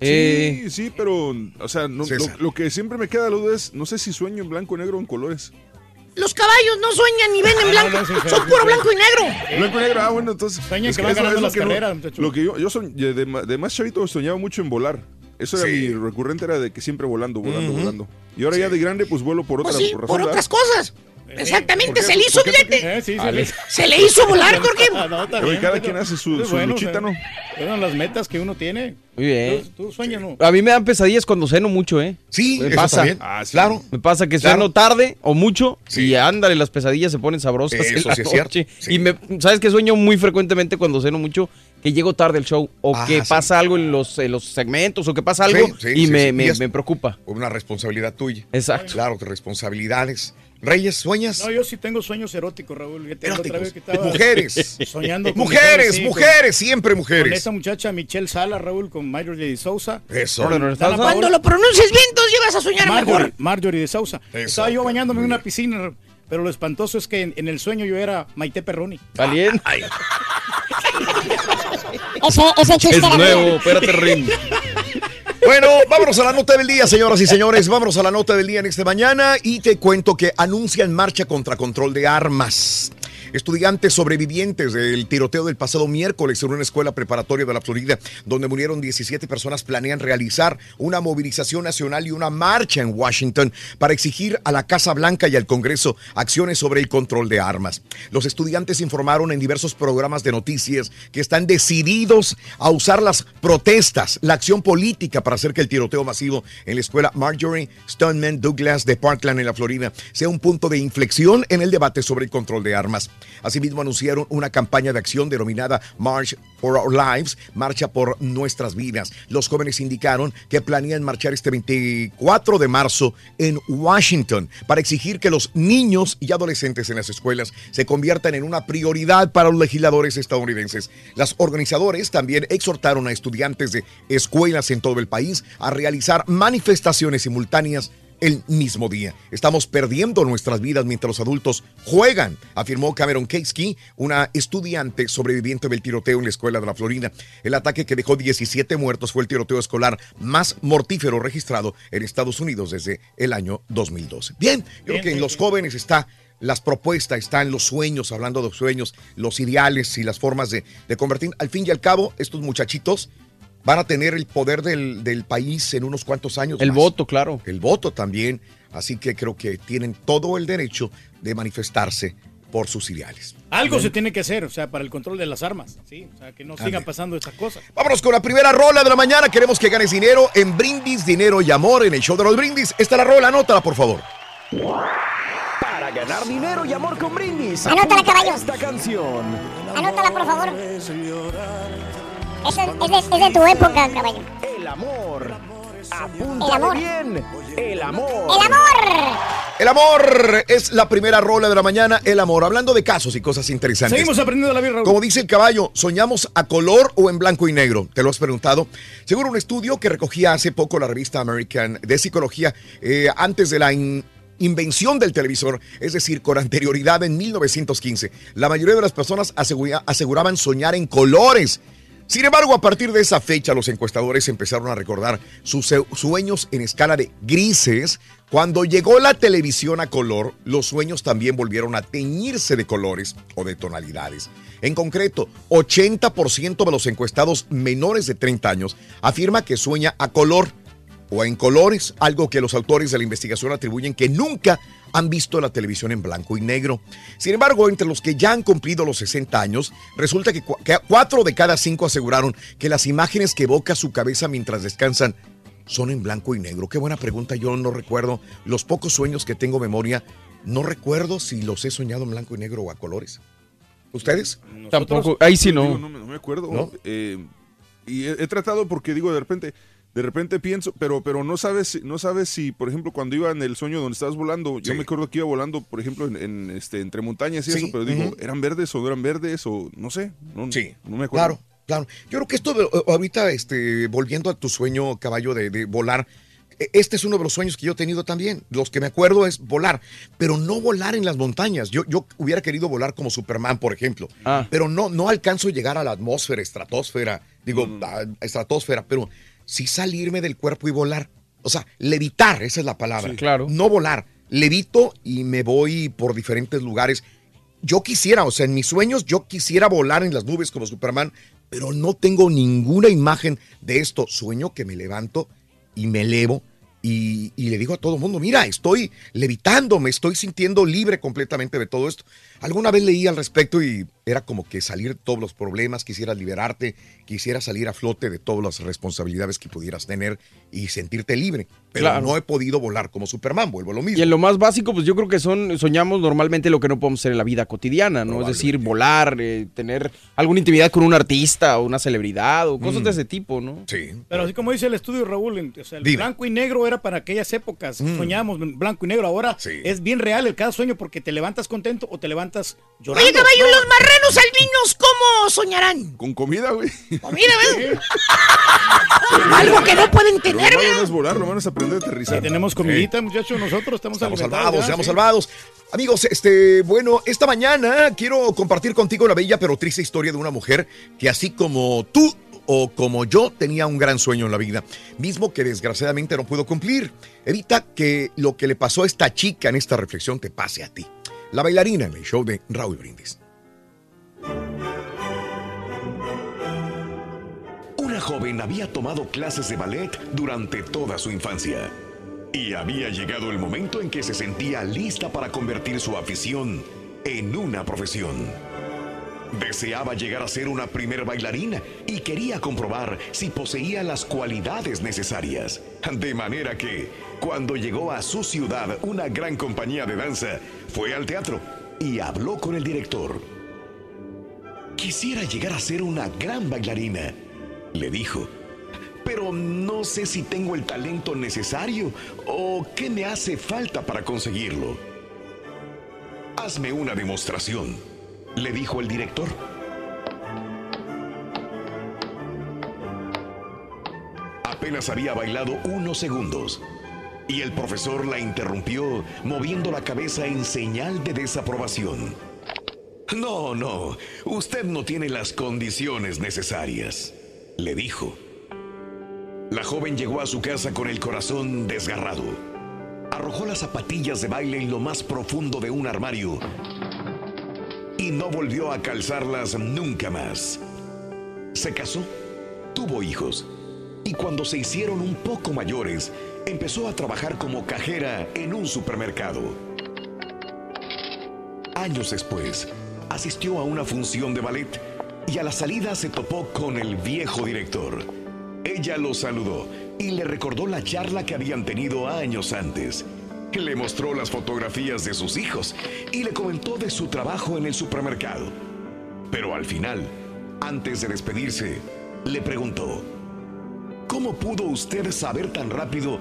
Sí, sí, pero, o sea, no- lo, que siempre me queda la duda es, no sé si sueño en blanco, negro o en colores. Los caballos no sueñan ni ven en blanco. Son puro blanco y negro. Blanco y negro, ah, bueno, entonces. Sueñan es que van ganando las que no- carreras, muchacho. Lo que yo, yo soñ- de, más chavito soñaba mucho en volar. Eso era mi recurrente, era de que siempre volando, volando, volando. Y ahora ya de grande, pues vuelo por otra Pues sí, razón. por ¿verdad? otras cosas. Exactamente, ¿Por qué? se le hizo billete. Eh, se, le hizo volar, Jorge. no, cada pero- quien hace su- su luchita, o sea, ¿no? Eran las metas que uno tiene. Muy bien. Tú, tú sueñas, ¿no? A mí me dan pesadillas cuando ceno mucho, ¿eh? Sí, me eso pasa. también. Ah, sí. Claro. Me pasa que Claro. ceno tarde o mucho y ándale, las pesadillas se ponen sabrosas. en Eso la sí es cierto. noche. Y me, ¿sabes que sueño muy frecuentemente cuando ceno mucho? Que llego tarde al show o Ah, que sí. pasa algo en los, en los segmentos o que pasa algo Sí, sí, y sí, me, sí. me- me preocupa. Una responsabilidad tuya. Exacto. Claro, responsabilidades. Reyes, ¿sueñas? No, yo sí tengo sueños eróticos, Raúl. Ya te- la otra vez que estaba Mujeres. Soñando con Mujeres, sí, mujeres, siempre Con mujeres. esa muchacha Michelle Sala, Raúl, con Marjorie de Sousa. Eso. Cuando lo pronuncies bien, entonces llegas a soñar Marjorie, mejor. Marjorie de Sousa. Eso. Estaba yo bañándome en una piscina, pero lo espantoso es que en, en el sueño yo era Maite Perroni. Valiente. Ese, ese chiste Es era nuevo, espérate, Rin. Bueno, vámonos a la nota del día, señoras y señores. Vámonos a la nota del día en esta mañana y te cuento que anuncian marcha contra control de armas. Estudiantes sobrevivientes del tiroteo del pasado miércoles en una escuela preparatoria de la Florida, donde murieron 17 personas, planean realizar una movilización nacional y una marcha en Washington para exigir a la Casa Blanca y al Congreso acciones sobre el control de armas. Los estudiantes informaron en diversos programas de noticias que están decididos a usar las protestas, la acción política para hacer que el tiroteo masivo en la escuela Marjorie Stoneman Douglas de Parkland en la Florida sea un punto de inflexión en el debate sobre el control de armas. Asimismo anunciaron una campaña de acción denominada March for Our Lives, Marcha por Nuestras Vidas. Los jóvenes indicaron que planean marchar este 24 de marzo en Washington para exigir que los niños y adolescentes en las escuelas se conviertan en una prioridad para los legisladores estadounidenses. Las organizadores también exhortaron a estudiantes de escuelas en todo el país a realizar manifestaciones simultáneas el mismo día. Estamos perdiendo nuestras vidas mientras los adultos juegan, afirmó Cameron Kasky, una estudiante sobreviviente del tiroteo en la escuela de la Florida. El ataque que dejó 17 muertos fue el tiroteo escolar más mortífero registrado en Estados Unidos desde el año 2012. Bien, yo creo que en los jóvenes está las propuestas, están los sueños, hablando de sueños, los ideales y las formas de, de convertir. Al fin y al cabo, estos muchachitos van a tener el poder del, del país en unos cuantos años. El más. voto, claro. El voto también. Así que creo que tienen todo el derecho de manifestarse por sus ideales. Algo Bien. se tiene que hacer, o sea, para el control de las armas, ¿sí? O sea, que no sigan pasando estas cosas. Vámonos con la primera rola de la mañana. Queremos que ganes dinero en Brindis, Dinero y Amor en el show de los Brindis. Esta es la rola, anótala, por favor. Para ganar dinero y amor con brindis. Anótala, apunta caballo. Esta canción. Anótala, por favor. Es, de, es de tu época, caballo. El amor. El amor. bien. El amor. ¡El amor! El amor es la primera rola de la mañana. El amor. Hablando de casos y cosas interesantes. Seguimos aprendiendo la vida, Raúl. Como dice el caballo, ¿soñamos a color o en blanco y negro? ¿Te lo has preguntado? Según un estudio que recogía hace poco la revista American de Psicología, eh, antes de la in- invención del televisor, es decir, con anterioridad en 1915, la mayoría de las personas asegura- aseguraban soñar en colores. Sin embargo, a partir de esa fecha, los encuestadores empezaron a recordar sus sueños en escala de grises. Cuando llegó la televisión a color, los sueños también volvieron a teñirse de colores o de tonalidades. En concreto, 80% de los encuestados menores de 30 años afirma que sueña a color o en colores, algo que los autores de la investigación atribuyen que nunca han visto la televisión en blanco y negro. Sin embargo, entre los que ya han cumplido los 60 años, resulta que, cua- que cuatro de cada cinco aseguraron que las imágenes que evoca su cabeza mientras descansan son en blanco y negro. Qué buena pregunta, yo no recuerdo. Los pocos sueños que tengo memoria, no recuerdo si los he soñado en blanco y negro o a colores. ¿Ustedes? Tampoco, ahí sí no. Digo, no, me- no me acuerdo. ¿No? Eh, y he, he tratado porque digo, de repente, de repente pienso, pero, pero no sabes, si- no sabes si, por ejemplo, cuando iba en el sueño donde estabas volando, yo me acuerdo que iba volando, por ejemplo, en, en, este, entre montañas y Sí, eso, pero digo. ¿eran verdes o no eran verdes o no sé? No, Sí, no me acuerdo. Claro, claro. Yo creo que esto, ahorita, este, volviendo a tu sueño, caballo, de, de volar, e- este es uno de los sueños que yo he tenido también. Los que me acuerdo es volar, pero no volar en las montañas. Yo, yo hubiera querido volar como Superman, por ejemplo, pero no, no alcanzo a llegar a la atmósfera, estratosfera, digo, a estratosfera, pero sí salirme del cuerpo y volar. O sea, levitar, esa es la palabra. Sí, claro. No volar. Levito y me voy por diferentes lugares. Yo quisiera, o sea, en mis sueños yo quisiera volar en las nubes como Superman, pero no tengo ninguna imagen de esto. Sueño que me levanto y me elevo y, y le digo a todo el mundo, mira, estoy levitando, me estoy sintiendo libre completamente de todo esto. Alguna vez leí al respecto y era como que salir de todos los problemas, quisieras liberarte, quisieras salir a flote de todas las responsabilidades que pudieras tener y sentirte libre. Pero Claro. no he podido volar como Superman, vuelvo a lo mismo. Y en lo más básico, pues yo creo que son, soñamos normalmente lo que no podemos hacer en la vida cotidiana, ¿no? Es decir, volar, eh, tener alguna intimidad con un artista o una celebridad o cosas Mm. de ese tipo, ¿no? Sí. Pero así como dice el estudio Raúl, en- o sea, el Dime. blanco y negro era para aquellas épocas. Mm. Soñábamos en blanco y negro. Ahora es bien real el cada sueño porque te levantas contento o te levantas llorando. Oye, caballo, los marranos albinos, ¿cómo soñarán? Con comida, güey. Comida, ¿verdad? Algo que no pueden tener, ¿verdad? no es volar, lo malo es aprender a aterrizar. tenemos comidita, muchachos, nosotros estamos, Estamos salvados, estamos sí. salvados. Amigos, este, bueno, esta mañana quiero compartir contigo la bella pero triste historia de una mujer que así como tú o como yo tenía un gran sueño en la vida, mismo que desgraciadamente no pudo cumplir. Evita que lo que le pasó a esta chica en esta reflexión te pase a ti. La bailarina en el show de Raúl Brindis. Una joven había tomado clases de ballet durante toda su infancia. Y había llegado el momento en que se sentía lista para convertir su afición en una profesión. Deseaba llegar a ser una primer bailarina y quería comprobar si poseía las cualidades necesarias. De manera que, cuando llegó a su ciudad una gran compañía de danza, fue al teatro y habló con el director. Quisiera llegar a ser una gran bailarina, le dijo. Pero no sé si tengo el talento necesario o qué me hace falta para conseguirlo. Hazme una demostración, le dijo el director. Apenas había bailado unos segundos y el profesor la interrumpió moviendo la cabeza en señal de desaprobación. No, no, usted no tiene las condiciones necesarias, le dijo. La joven llegó a su casa con el corazón desgarrado. Arrojó las zapatillas de baile en lo más profundo de un armario y no volvió a calzarlas nunca más. Se casó, tuvo hijos y cuando se hicieron un poco mayores, empezó a trabajar como cajera en un supermercado. años después, asistió a una función de ballet y a la salida se topó con el viejo director. Ella lo saludó y le recordó la charla que habían tenido años antes. Le mostró las fotografías de sus hijos y le comentó de su trabajo en el supermercado. Pero al final, antes de despedirse, le preguntó, ¿cómo pudo usted saber tan rápido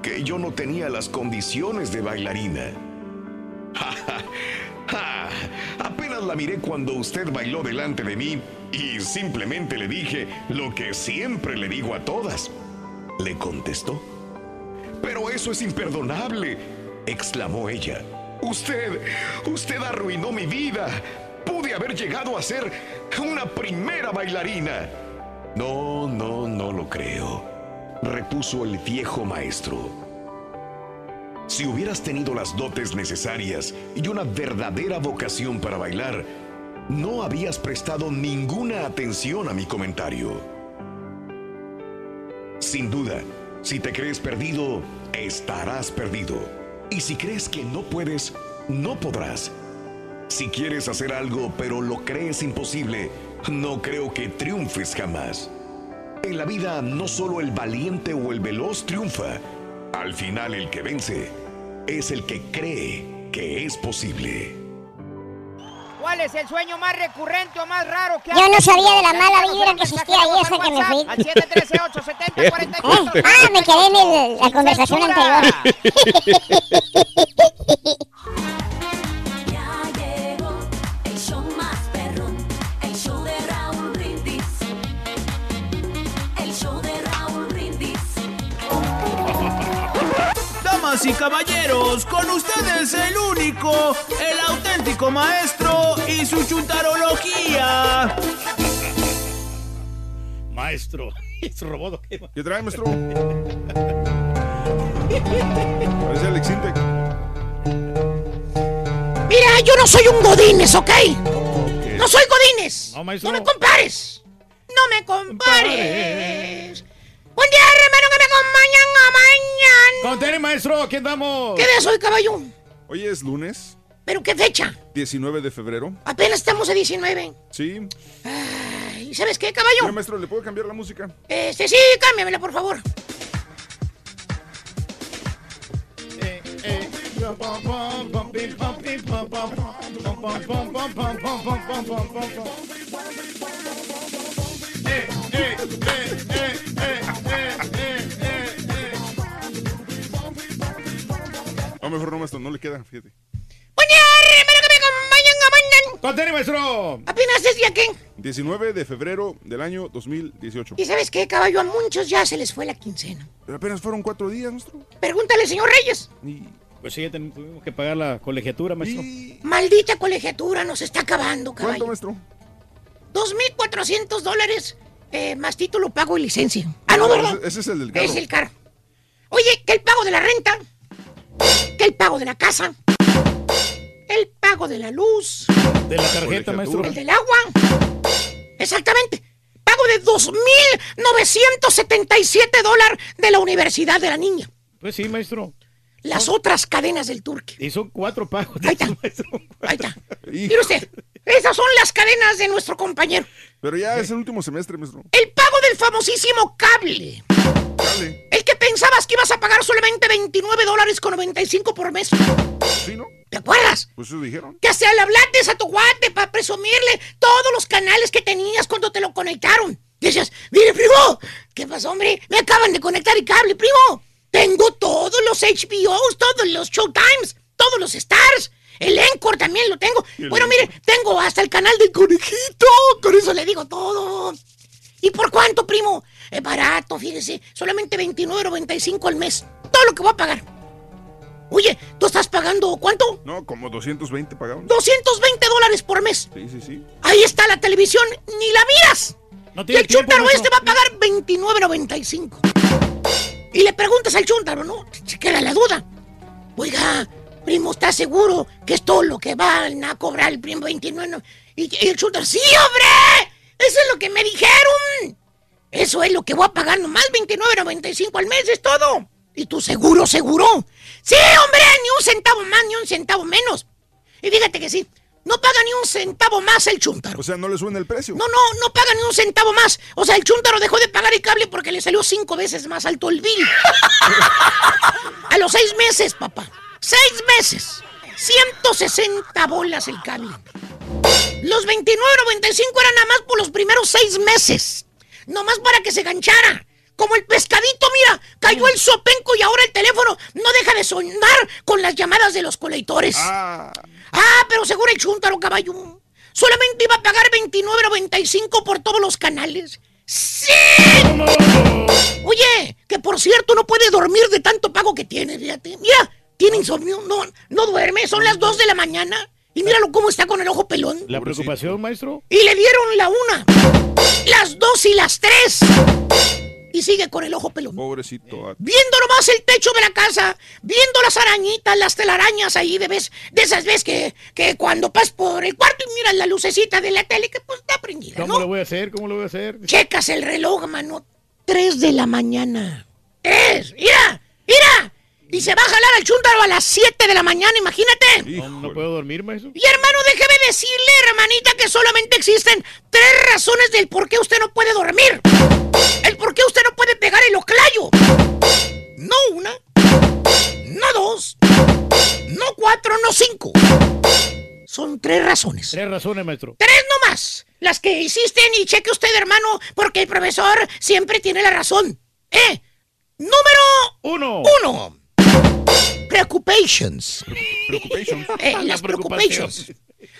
que yo no tenía las condiciones de bailarina? Ja, apenas la miré cuando usted bailó delante de mí y simplemente le dije lo que siempre le digo a todas. Le contestó. Pero eso es imperdonable, exclamó ella. Usted, usted arruinó mi vida. Pude haber llegado a ser una primera bailarina. No, no, no lo creo, repuso el viejo maestro. Si hubieras tenido las dotes necesarias y una verdadera vocación para bailar, no habías prestado ninguna atención a mi comentario. Sin duda, si te crees perdido, estarás perdido. Y si crees que no puedes, no podrás. Si quieres hacer algo pero lo crees imposible, no creo que triunfes jamás. En la vida no solo el valiente o el veloz triunfa, al final el que vence es el que cree que es posible. ¿Cuál es el sueño más recurrente o más raro que Yo no sabía de la mala vibra en que existía ahí hasta que me al fui. Al 713-870-44. Ah, me quedé en el- la conversación Ya Damas y caballeros, con ustedes el único, el auténtico maestro y su chuntarología. Maestro, es robot. ¿o ¿Qué, ¿Qué trae, maestro? Parece Alex Intec. Mira, yo no soy un godines, ¿ok? No soy godines. No, maestro. No me compares. No me compares. Buen día, hermano, que me acompañan a mañana. ¿Cómo tenés, maestro? ¿Quién damos? ¿Qué día soy, caballo? Hoy es lunes, ¿Pero qué fecha? 19 de febrero. Apenas estamos a 19. Sí. ¿Y sabes qué, caballo? Mira, maestro, ¿le puedo cambiar la música? Este, sí, cámbiamela, por favor. No, mejor no, maestro, no le queda, fíjate. Buen día, hermano, que me acompañan a mañana. ¿Cómo tenés, maestro? Apenas es día qué. 19 de febrero del año 2018. ¿Y sabes qué, caballo? A muchos ya se les fue la quincena. Pero apenas fueron cuatro días, maestro. Pregúntale, señor Reyes. Pues sí, ya tuvimos que pagar la colegiatura, maestro. Maldita colegiatura nos está acabando, ¿Cuánto, caballo. maestro? 2.400 dólares eh, más título, pago y licencia. Ah, no, ¿verdad? Ese, ese es el del carro. Es el carro. Oye, que el pago de la renta, que el pago de la casa, el pago de la luz, De la tarjeta, maestro. el del agua. Exactamente. Pago de 2.977 dólares de la universidad de la niña. Pues sí, maestro. Las otras cadenas del turque. Y son cuatro pagos. Ahí está. Ahí está. Mire usted, esas son las cadenas de nuestro compañero. Pero ya es el último semestre, maestro. El pago del famosísimo cable. Dale. El que pensabas que ibas a pagar solamente 29 dólares con 95 por mes. ¿Sí, no? ¿Te acuerdas? Pues eso dijeron. Que hasta le hablaste a tu guate para presumirle todos los canales que tenías cuando te lo conectaron. Y decías, mire, primo, ¿qué pasó, hombre? Me acaban de conectar el cable, primo. Tengo todos los HBOs, todos los Showtimes, todos los Stars. El Encore también lo tengo. Bueno, mire, tengo hasta el canal del conejito. Con eso le digo todo. ¿Y por cuánto, primo? Es barato, fíjese. Solamente $29.95 al mes. Todo lo que voy a pagar. Oye, ¿tú estás pagando cuánto? No, como 220 pagaron. 220 dólares por mes. Sí, sí, sí. Ahí está la televisión, ni la miras. No y el tiempo, este va a pagar 29.95. Y le preguntas al chúntaro, ¿no? Se queda la duda. Oiga, primo, ¿estás seguro que es todo lo que van a cobrar el primo 29? Y, el chúntaro, ¡sí, hombre! Eso es lo que me dijeron. Eso es lo que voy a pagar nomás, 29.95 al mes, es todo. ¿Y tú seguro, seguro? Sí, hombre, ni un centavo más, ni un centavo menos. Y fíjate que sí, No paga ni un centavo más el chuntaro. O sea, no le suena el precio. No, no, no paga ni un centavo más. O sea, el chuntaro dejó de pagar el cable porque le salió cinco veces más alto el bill. A los seis meses, papá. Seis meses. 160 bolas el cable. Los 29.95 eran nada más por los primeros seis meses. Nomás para que se ganchara. Como el pescadito, mira, cayó el sopenco y ahora el teléfono no deja de sonar con las llamadas de los colectores. Ah, pero seguro el chuntaro, caballo. Solamente iba a pagar 29.95 por todos los canales. ¡Sí! Oye, que por cierto no puede dormir de tanto pago que tiene, fíjate. Mira, tiene insomnio, no, no duerme, son las 2 de la mañana. Y míralo cómo está con el ojo pelón. ¿La preocupación, maestro? Y le dieron la una, las dos y las tres. Y sigue con el ojo pelón. Pobrecito. ah. Viendo nomás el techo de la casa, viendo las arañitas, las telarañas ahí de vez, de esas veces que, que cuando pasas por el cuarto y miras la lucecita de la tele que pues está prendida, ¿Cómo ¿no? lo voy a hacer? ¿Cómo lo voy a hacer? Checas el reloj, mano. Tres de la mañana. ¡Tres! ¡Mira! ¡Mira! Y se va a jalar al chúntaro a las 7 de la mañana, imagínate. No, no puedo dormir, maestro. Y hermano, déjeme decirle, hermanita, que solamente existen tres razones del por qué usted no puede dormir. Por qué usted no puede pegar el oclayo. No una, no dos, no cuatro, no cinco. Son tres razones. Tres razones, maestro. Tres nomás. Las que existen y cheque usted, hermano, porque el profesor siempre tiene la razón. ¿Eh? Número uno. Uno. Preoccupations. Preocupations. Eh, La las preocupations.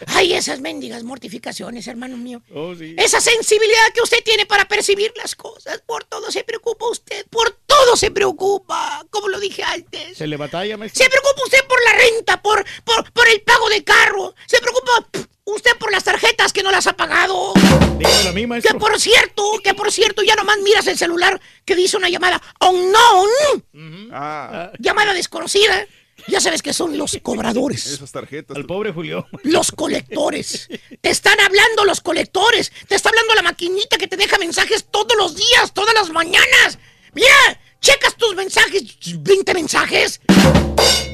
Ay, esas mendigas mortificaciones, hermano mío. Oh, sí. Esa sensibilidad que usted tiene para percibir las cosas. Por todo se preocupa usted. Por todo se preocupa. Como lo dije antes. ¿Se le batalla, maestro? Se preocupa usted por la renta, por, por, por el pago del carro. Se preocupa usted por las tarjetas que no las ha pagado. Dígamelo a mí, Que maestro. por cierto, que por cierto, ya nomás miras el celular que dice una llamada unknown. Ah, Llamada desconocida. Ya sabes que son los cobradores. esas tarjetas. Al pobre Julio. Los colectores. Te están hablando los colectores. Te está hablando la maquinita que te deja mensajes todos los días, todas las mañanas. Mira, checas tus mensajes. 20 mensajes.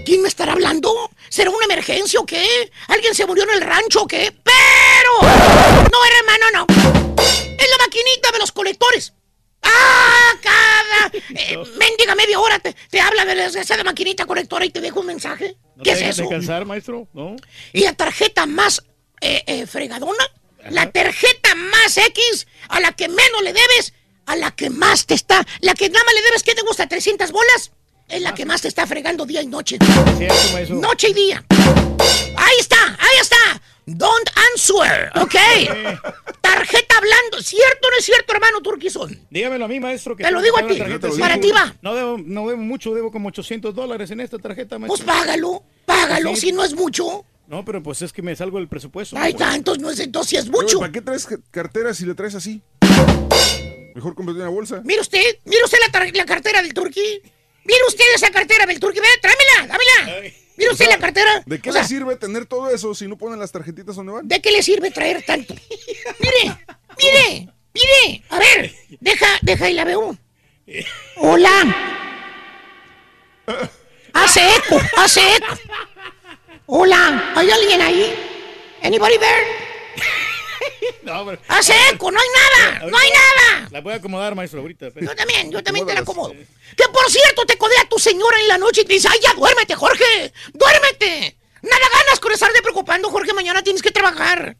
¿Quién me estará hablando? ¿Será una emergencia o qué? ¿Alguien se murió en el rancho o qué? Pero... No, hermano, no. Es la maquinita de los colectores. ¡Ah! Cada eh, mendiga media hora te, te habla de la desgraciada maquinita colectora y te deja un mensaje. ¿No ¿Qué es eso? descansar, maestro? ¿No? Y la tarjeta más eh, eh, fregadona, la tarjeta más X, a la que menos le debes, a la que más te está, la que nada más le debes, ¿qué te gusta? ¿300 bolas? Es la que más te está fregando día y noche. Cierto. Noche y día. Ahí está, ahí está. Don't answer, ¿ok? Tarjeta hablando. ¿Cierto o no es cierto, hermano Turquizón? Dígamelo a mí, maestro. Que Te lo digo a ti. Para Sí. ti va. No debo, no debo mucho, debo como 800 dólares en esta tarjeta, Pues maestro. págalo, págalo, Sí. si no es mucho. No, pero pues es que me salgo del presupuesto. Hay tantos, no es entonces si es mucho. ¿Para qué traes ca- cartera si le traes así? Mejor cómprate una bolsa. Mire usted, mire usted la, la cartera del turqui. Mire usted esa cartera del turqui. Ve, tráemela, dámela. Mire O usted sea, la cartera. ¿De qué O sea, le sirve tener todo eso si no ponen las tarjetitas donde van? ¿De qué le sirve traer tanto? Mire, mire, mire. A ver, deja, deja y la veo. Hola. Hace eco, hace eco. Hola, ¿hay alguien ahí? Anybody there? No, pero- Hace eco, no hay nada, no hay nada. La voy a acomodar, maestro, ahorita. Yo también, yo también te la acomodo. Que por cierto, te codea tu señora en la noche y te dice, ay, ya duérmete, Jorge, duérmete. Nada ganas con estarte preocupando, Jorge, mañana tienes que trabajar.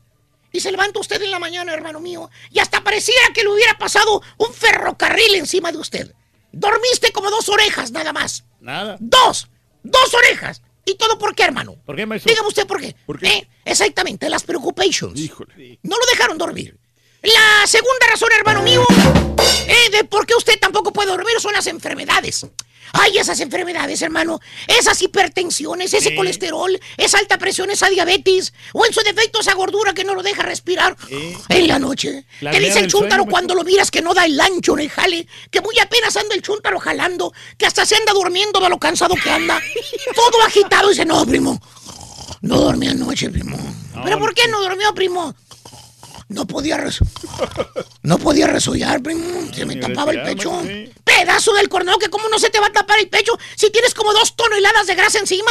Y se levanta usted en la mañana, hermano mío, y hasta pareciera que le hubiera pasado un ferrocarril encima de usted. Dormiste como dos orejas, nada más. Nada. Dos, dos orejas. ¿Y todo por qué, hermano? ¿Por qué, maestro? Dígame usted por qué. ¿Eh? Exactamente, las preocupations. Híjole. No lo dejaron dormir. La segunda razón, hermano mío, eh, de por qué usted tampoco puede dormir son las enfermedades. Ay, esas enfermedades, hermano. Esas hipertensiones, ese Sí. colesterol, esa alta presión, esa diabetes. O en su defecto esa gordura que no lo deja respirar en la noche. La ¿Qué apnea dice el sueño, chúntaro cuando lo miras que no da el ancho en el jale? Que muy apenas anda el chúntaro jalando. Que hasta se anda durmiendo de lo cansado que anda. Todo agitado dice, no, primo. No dormí anoche, primo. ¿Pero por qué no durmió, primo? No podía. No podía resollar, primo. Se me tapaba el pecho. Pedazo del corneo, que cómo no se te va a tapar el pecho si tienes como dos toneladas de grasa encima.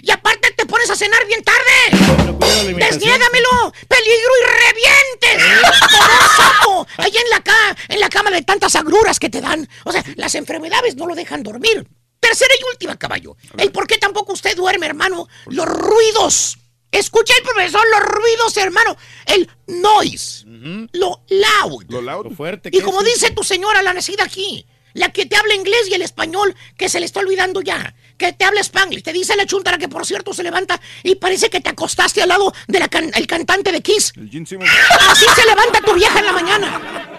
Y aparte te pones a cenar bien tarde. ¡Desniégamelo! ¡Peligro y revientes! ¡Como un sapo! Allá en la, ca en la cama de tantas agruras que te dan. O sea, las enfermedades no lo dejan dormir. Tercera y última, caballo. El por qué tampoco usted duerme, hermano. Los ruidos. Escucha el profesor, los ruidos, hermano. El noise. Lo loud. Lo loud. fuerte. Y como dice tu señora, la nacida aquí, la que te habla inglés y el español, que se le está olvidando ya, que te habla spanglish, te dice la chuntara que por cierto se levanta y parece que te acostaste al lado del el cantante de Kiss. El Gene Simmons. Así se levanta tu vieja en la mañana.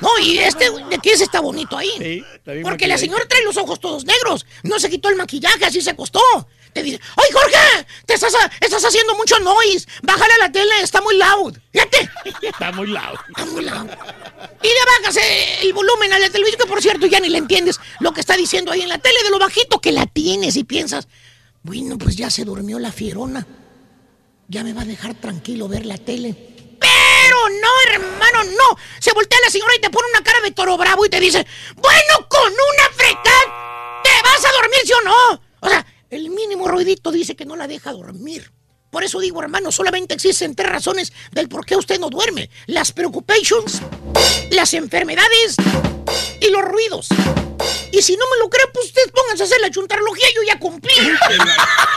No, y este de Kiss está bonito ahí. Porque la señora trae los ojos todos negros. No se quitó el maquillaje, así se acostó. Te dice, ¡ay, Jorge! Te estás, estás haciendo mucho noise. Bájale a la tele, está muy loud. Fíjate. Está muy loud. Está muy loud. Y le bajas el volumen a la televisión, que por cierto ya ni le entiendes lo que está diciendo ahí en la tele, de lo bajito que la tienes y piensas, bueno, pues ya se durmió la fierona. Ya me va a dejar tranquilo ver la tele. Pero no, hermano, no. Se voltea la señora y te pone una cara de toro bravo y te dice, bueno, con una frecada, ¿te vas a dormir, sí o no? O sea, el mínimo ruidito dice que no la deja dormir. Por eso digo, hermano, solamente existen tres razones del por qué usted no duerme. Las preocupations, las enfermedades y los ruidos. Y si no me lo cree, pues ustedes pónganse a hacer la chuntarología, yo ya cumplí.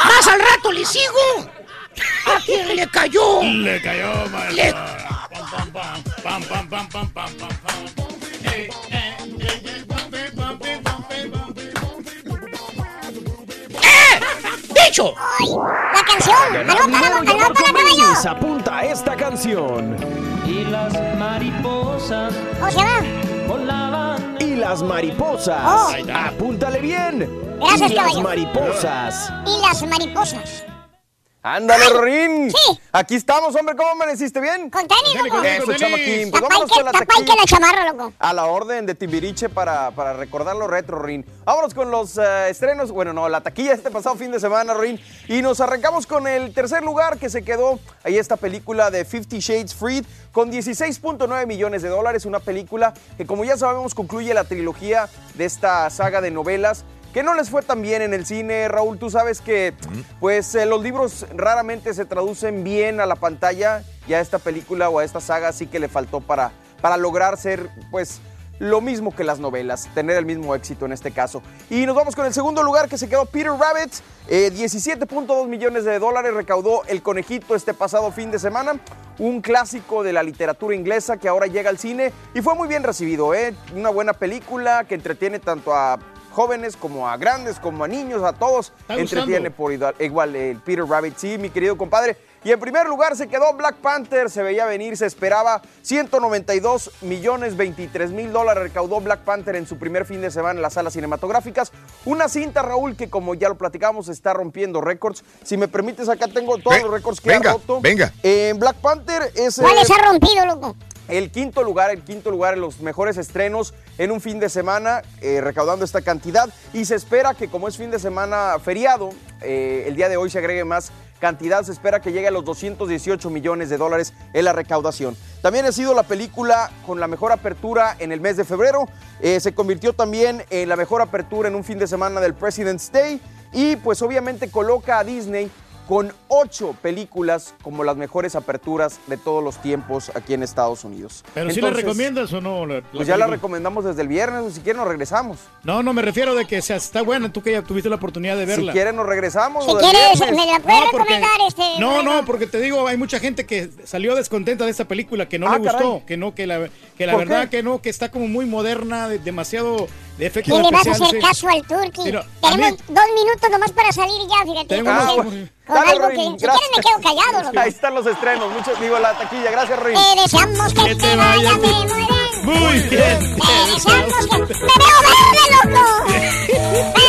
Más al rato le sigo. ¿A quién le cayó? Le cayó, maestro. Le- Pam, pam, pam, pam, pam, pam, pam, pam, pam. ¡Dicho! La canción. Apunta esta canción. Y las mariposas ¿Cómo se llama? volaban. Y las mariposas. Oh. Apúntale bien. Gracias, y las mariposas. Y las mariposas. Ándale, Rorín. Sí. Aquí estamos, hombre. ¿Cómo amaneciste bien? Con tenis, loco. Eso, chamaquín. Pues vámonos con la que la chamarra, loco. A la orden de Timbiriche para, para recordar lo retro, Rin. Vámonos con los eh, estrenos, bueno, no, la taquilla este pasado fin de semana, Rin. Y nos arrancamos con el tercer lugar que se quedó ahí esta película de Fifty Shades Freed con 16.9 millones de dólares. Una película que, como ya sabemos, concluye la trilogía de esta saga de novelas. Que no les fue tan bien en el cine, Raúl. Tú sabes que, pues, eh, los libros raramente se traducen bien a la pantalla. Y a esta película o a esta saga sí que le faltó para, para lograr ser, pues, lo mismo que las novelas, tener el mismo éxito en este caso. Y nos vamos con el segundo lugar que se quedó Peter Rabbit, eh, 17.2 millones de dólares recaudó El Conejito este pasado fin de semana, un clásico de la literatura inglesa que ahora llega al cine y fue muy bien recibido, ¿eh? una buena película que entretiene tanto a jóvenes como a grandes, como a niños, a todos, entretiene por igual, igual el Peter Rabbit, sí, mi querido compadre. Y en primer lugar se quedó Black Panther, se veía venir, se esperaba 192 millones 23 mil dólares recaudó Black Panther en su primer fin de semana en las salas cinematográficas. Una cinta, Raúl, que como ya lo platicamos está rompiendo récords. Si me permites, acá tengo todos Ven- los récords que venga, ha roto. venga. En Black Panther es... ¿Cuáles eh, ha rompido, loco? El quinto lugar, el quinto lugar en los mejores estrenos en un fin de semana, eh, recaudando esta cantidad. Y se espera que como es fin de semana feriado, eh, el día de hoy se agregue más cantidad. Se espera que llegue a los 218 millones de dólares en la recaudación. También ha sido la película con la mejor apertura en el mes de febrero. Eh, se convirtió también en la mejor apertura en un fin de semana del President's Day. Y pues obviamente coloca a Disney con ocho películas como las mejores aperturas de todos los tiempos aquí en Estados Unidos. Pero si la Entonces, recomiendas o no. la- la Pues ya la recomendamos desde el viernes, o si quieren nos regresamos. No, no, me refiero de que sea, está buena, tú que ya tuviste la oportunidad de verla. Si quieren nos regresamos. Si quieres, viernes. me la puedes No, porque- recomendar, este. No, no, porque te digo, hay mucha gente que salió descontenta de esta película, que no Ah, le gustó, caray. que no, que la, que la ¿Por verdad qué? que no, que está como muy moderna, de- demasiado de ¿Qué efectos le vas a hacer caso al a Tenemos mí- dos minutos nomás para salir ya, fíjate. Tengo con, Dale, algo Rorín, que. Si quieres, me quedo callado, loco. Ahí están los estrenos, muchos digo la taquilla, gracias Rorín. Te deseamos que, te vaya muy bien. Muy bien. Te deseamos que. ¡Me veo verde, loco!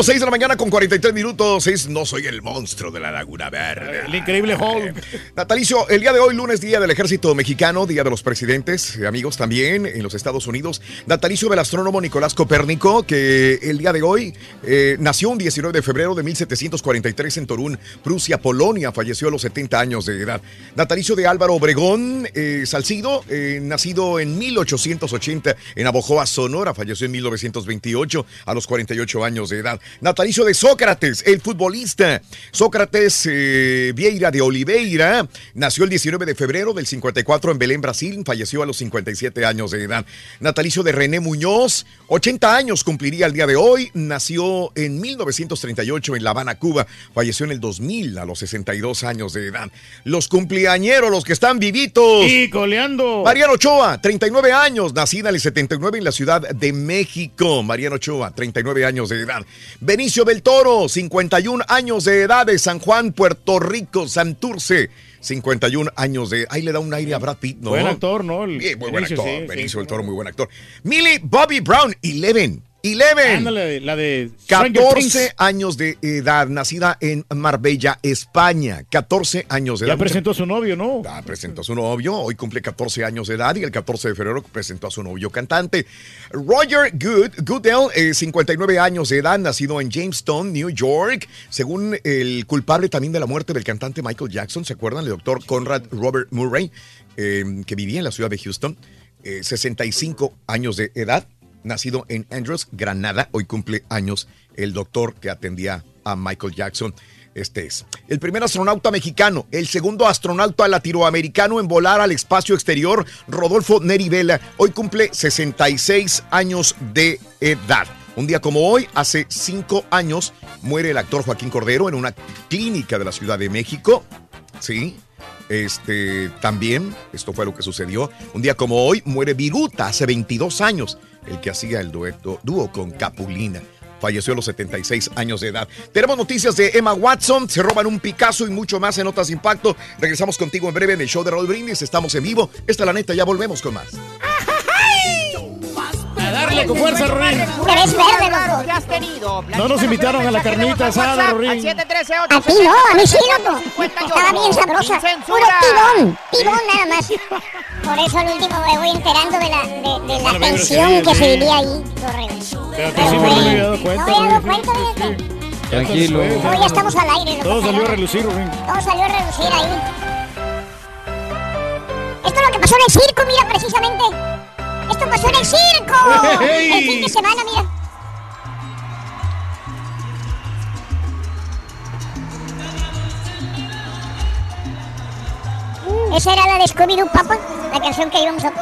Correcto, 6 de la mañana con 43 minutos. Es No soy el monstruo de la Laguna Verde. El increíble Hulk. Natalicio, el día de hoy, lunes, día del Ejército Mexicano, día de los presidentes, eh, amigos también en los Estados Unidos. Natalicio del astrónomo Nicolás Copérnico, que el día de hoy eh, nació un 19 de febrero de 1743 en Torún, Prusia, Polonia. Falleció a los 70 años de edad. Natalicio de Álvaro Obregón eh, Salcido, eh, nacido en 1880 en Abojoa, Sonora. Falleció en 1928 a los 48 años de edad. Natalicio de Sócrates, el futbolista. Sócrates eh, Vieira de Oliveira nació el 19 de febrero del 54 en Belén, Brasil. Falleció a los 57 años de edad. Natalicio de René Muñoz, 80 años cumpliría el día de hoy. Nació en 1938 en La Habana, Cuba. Falleció en el 2000 a los 62 años de edad. Los cumpleañeros, los que están vivitos. Y coleando. Mariano Ochoa, 39 años, nacida en el 79 en la Ciudad de México. Mariano Ochoa, 39 años de edad. Benicio del Toro, 51 años de edad de San Juan, Puerto Rico, Santurce. 51 años de. Ahí le da un aire a Brad Pitt, ¿no? Buen actor, ¿no? El Bien, muy buen actor. sí, Benicio sí, del Toro, muy buen actor. Millie Bobby Brown, 11. 11. Ándale, la de Stranger 14 Things. años de edad, nacida en Marbella, España. 14 años de edad. Ya presentó a su novio, ¿no? Ah, presentó a su novio, hoy cumple 14 años de edad y el 14 de febrero presentó a su novio cantante. Roger Good, Goodell, eh, 59 años de edad, nacido en Jamestown, New York, según el culpable también de la muerte del cantante Michael Jackson, ¿se acuerdan? El doctor Conrad Robert Murray, eh, que vivía en la ciudad de Houston, eh, 65 años de edad, nacido en Andrews, Granada, hoy cumple años el doctor que atendía a Michael Jackson. Este es el primer astronauta mexicano, el segundo astronauta latinoamericano en volar al espacio exterior, Rodolfo Neri Vela. Hoy cumple 66 años de edad. Un día como hoy, hace cinco años, muere el actor Joaquín Cordero en una clínica de la Ciudad de México. Sí. Este también, esto fue lo que sucedió. Un día como hoy, muere Viruta hace 22 años, el que hacía el dueto, dúo con Capulina. Falleció a los 76 años de edad. Tenemos noticias de Emma Watson, se roban un Picasso y mucho más en Notas de Impacto. Regresamos contigo en breve en el show de Raúl Brindis. Estamos en vivo. Esta es la neta, ya volvemos con más. A darle con fuerza, Rorín. Eres verde, loco. ¿Qué has tenido? No nos invitaron a la carnita asada, Rorín. A ti no, a mí sí, loco. Estaba bien sabrosa. Puro tirón, tirón nada más. Por eso al último me voy enterando de la, de, la tensión que se vivía ahí. Correcto. Pero que sí me había dado cuenta. No, ya dado cuenta, fíjate. Tranquilo. No, ya estamos al aire. no Todo salió a relucir, Rorín. Todo salió a reducir ahí. Esto es lo que pasó en el circo, mira, precisamente. Esto pasó en el circo. ¡Ey! El fin de semana, mira. Esa era la de Scooby-Doo, Papa, la canción que íbamos a...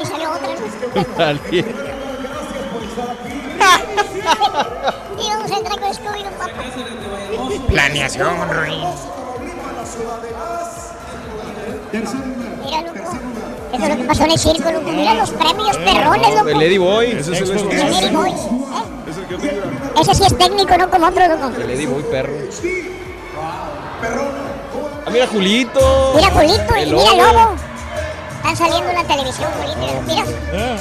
Y salió otra, ¿no? íbamos a entrar con Scooby-Doo, Papa. Planeación, Ruin. Mira, loco. Eso es lo que pasó en el circo, loco. Mira los premios perrones, loco. El Eddie Boy. Ese es el Eddie Boy, ¿eh? Es el que te diga. Ese sí es técnico, no como otro, loco. El Eddie Boy, perro. Ah, mira, Julito. Mira Julito y mira lobo. Están saliendo en la televisión, Julito. Mira, mira,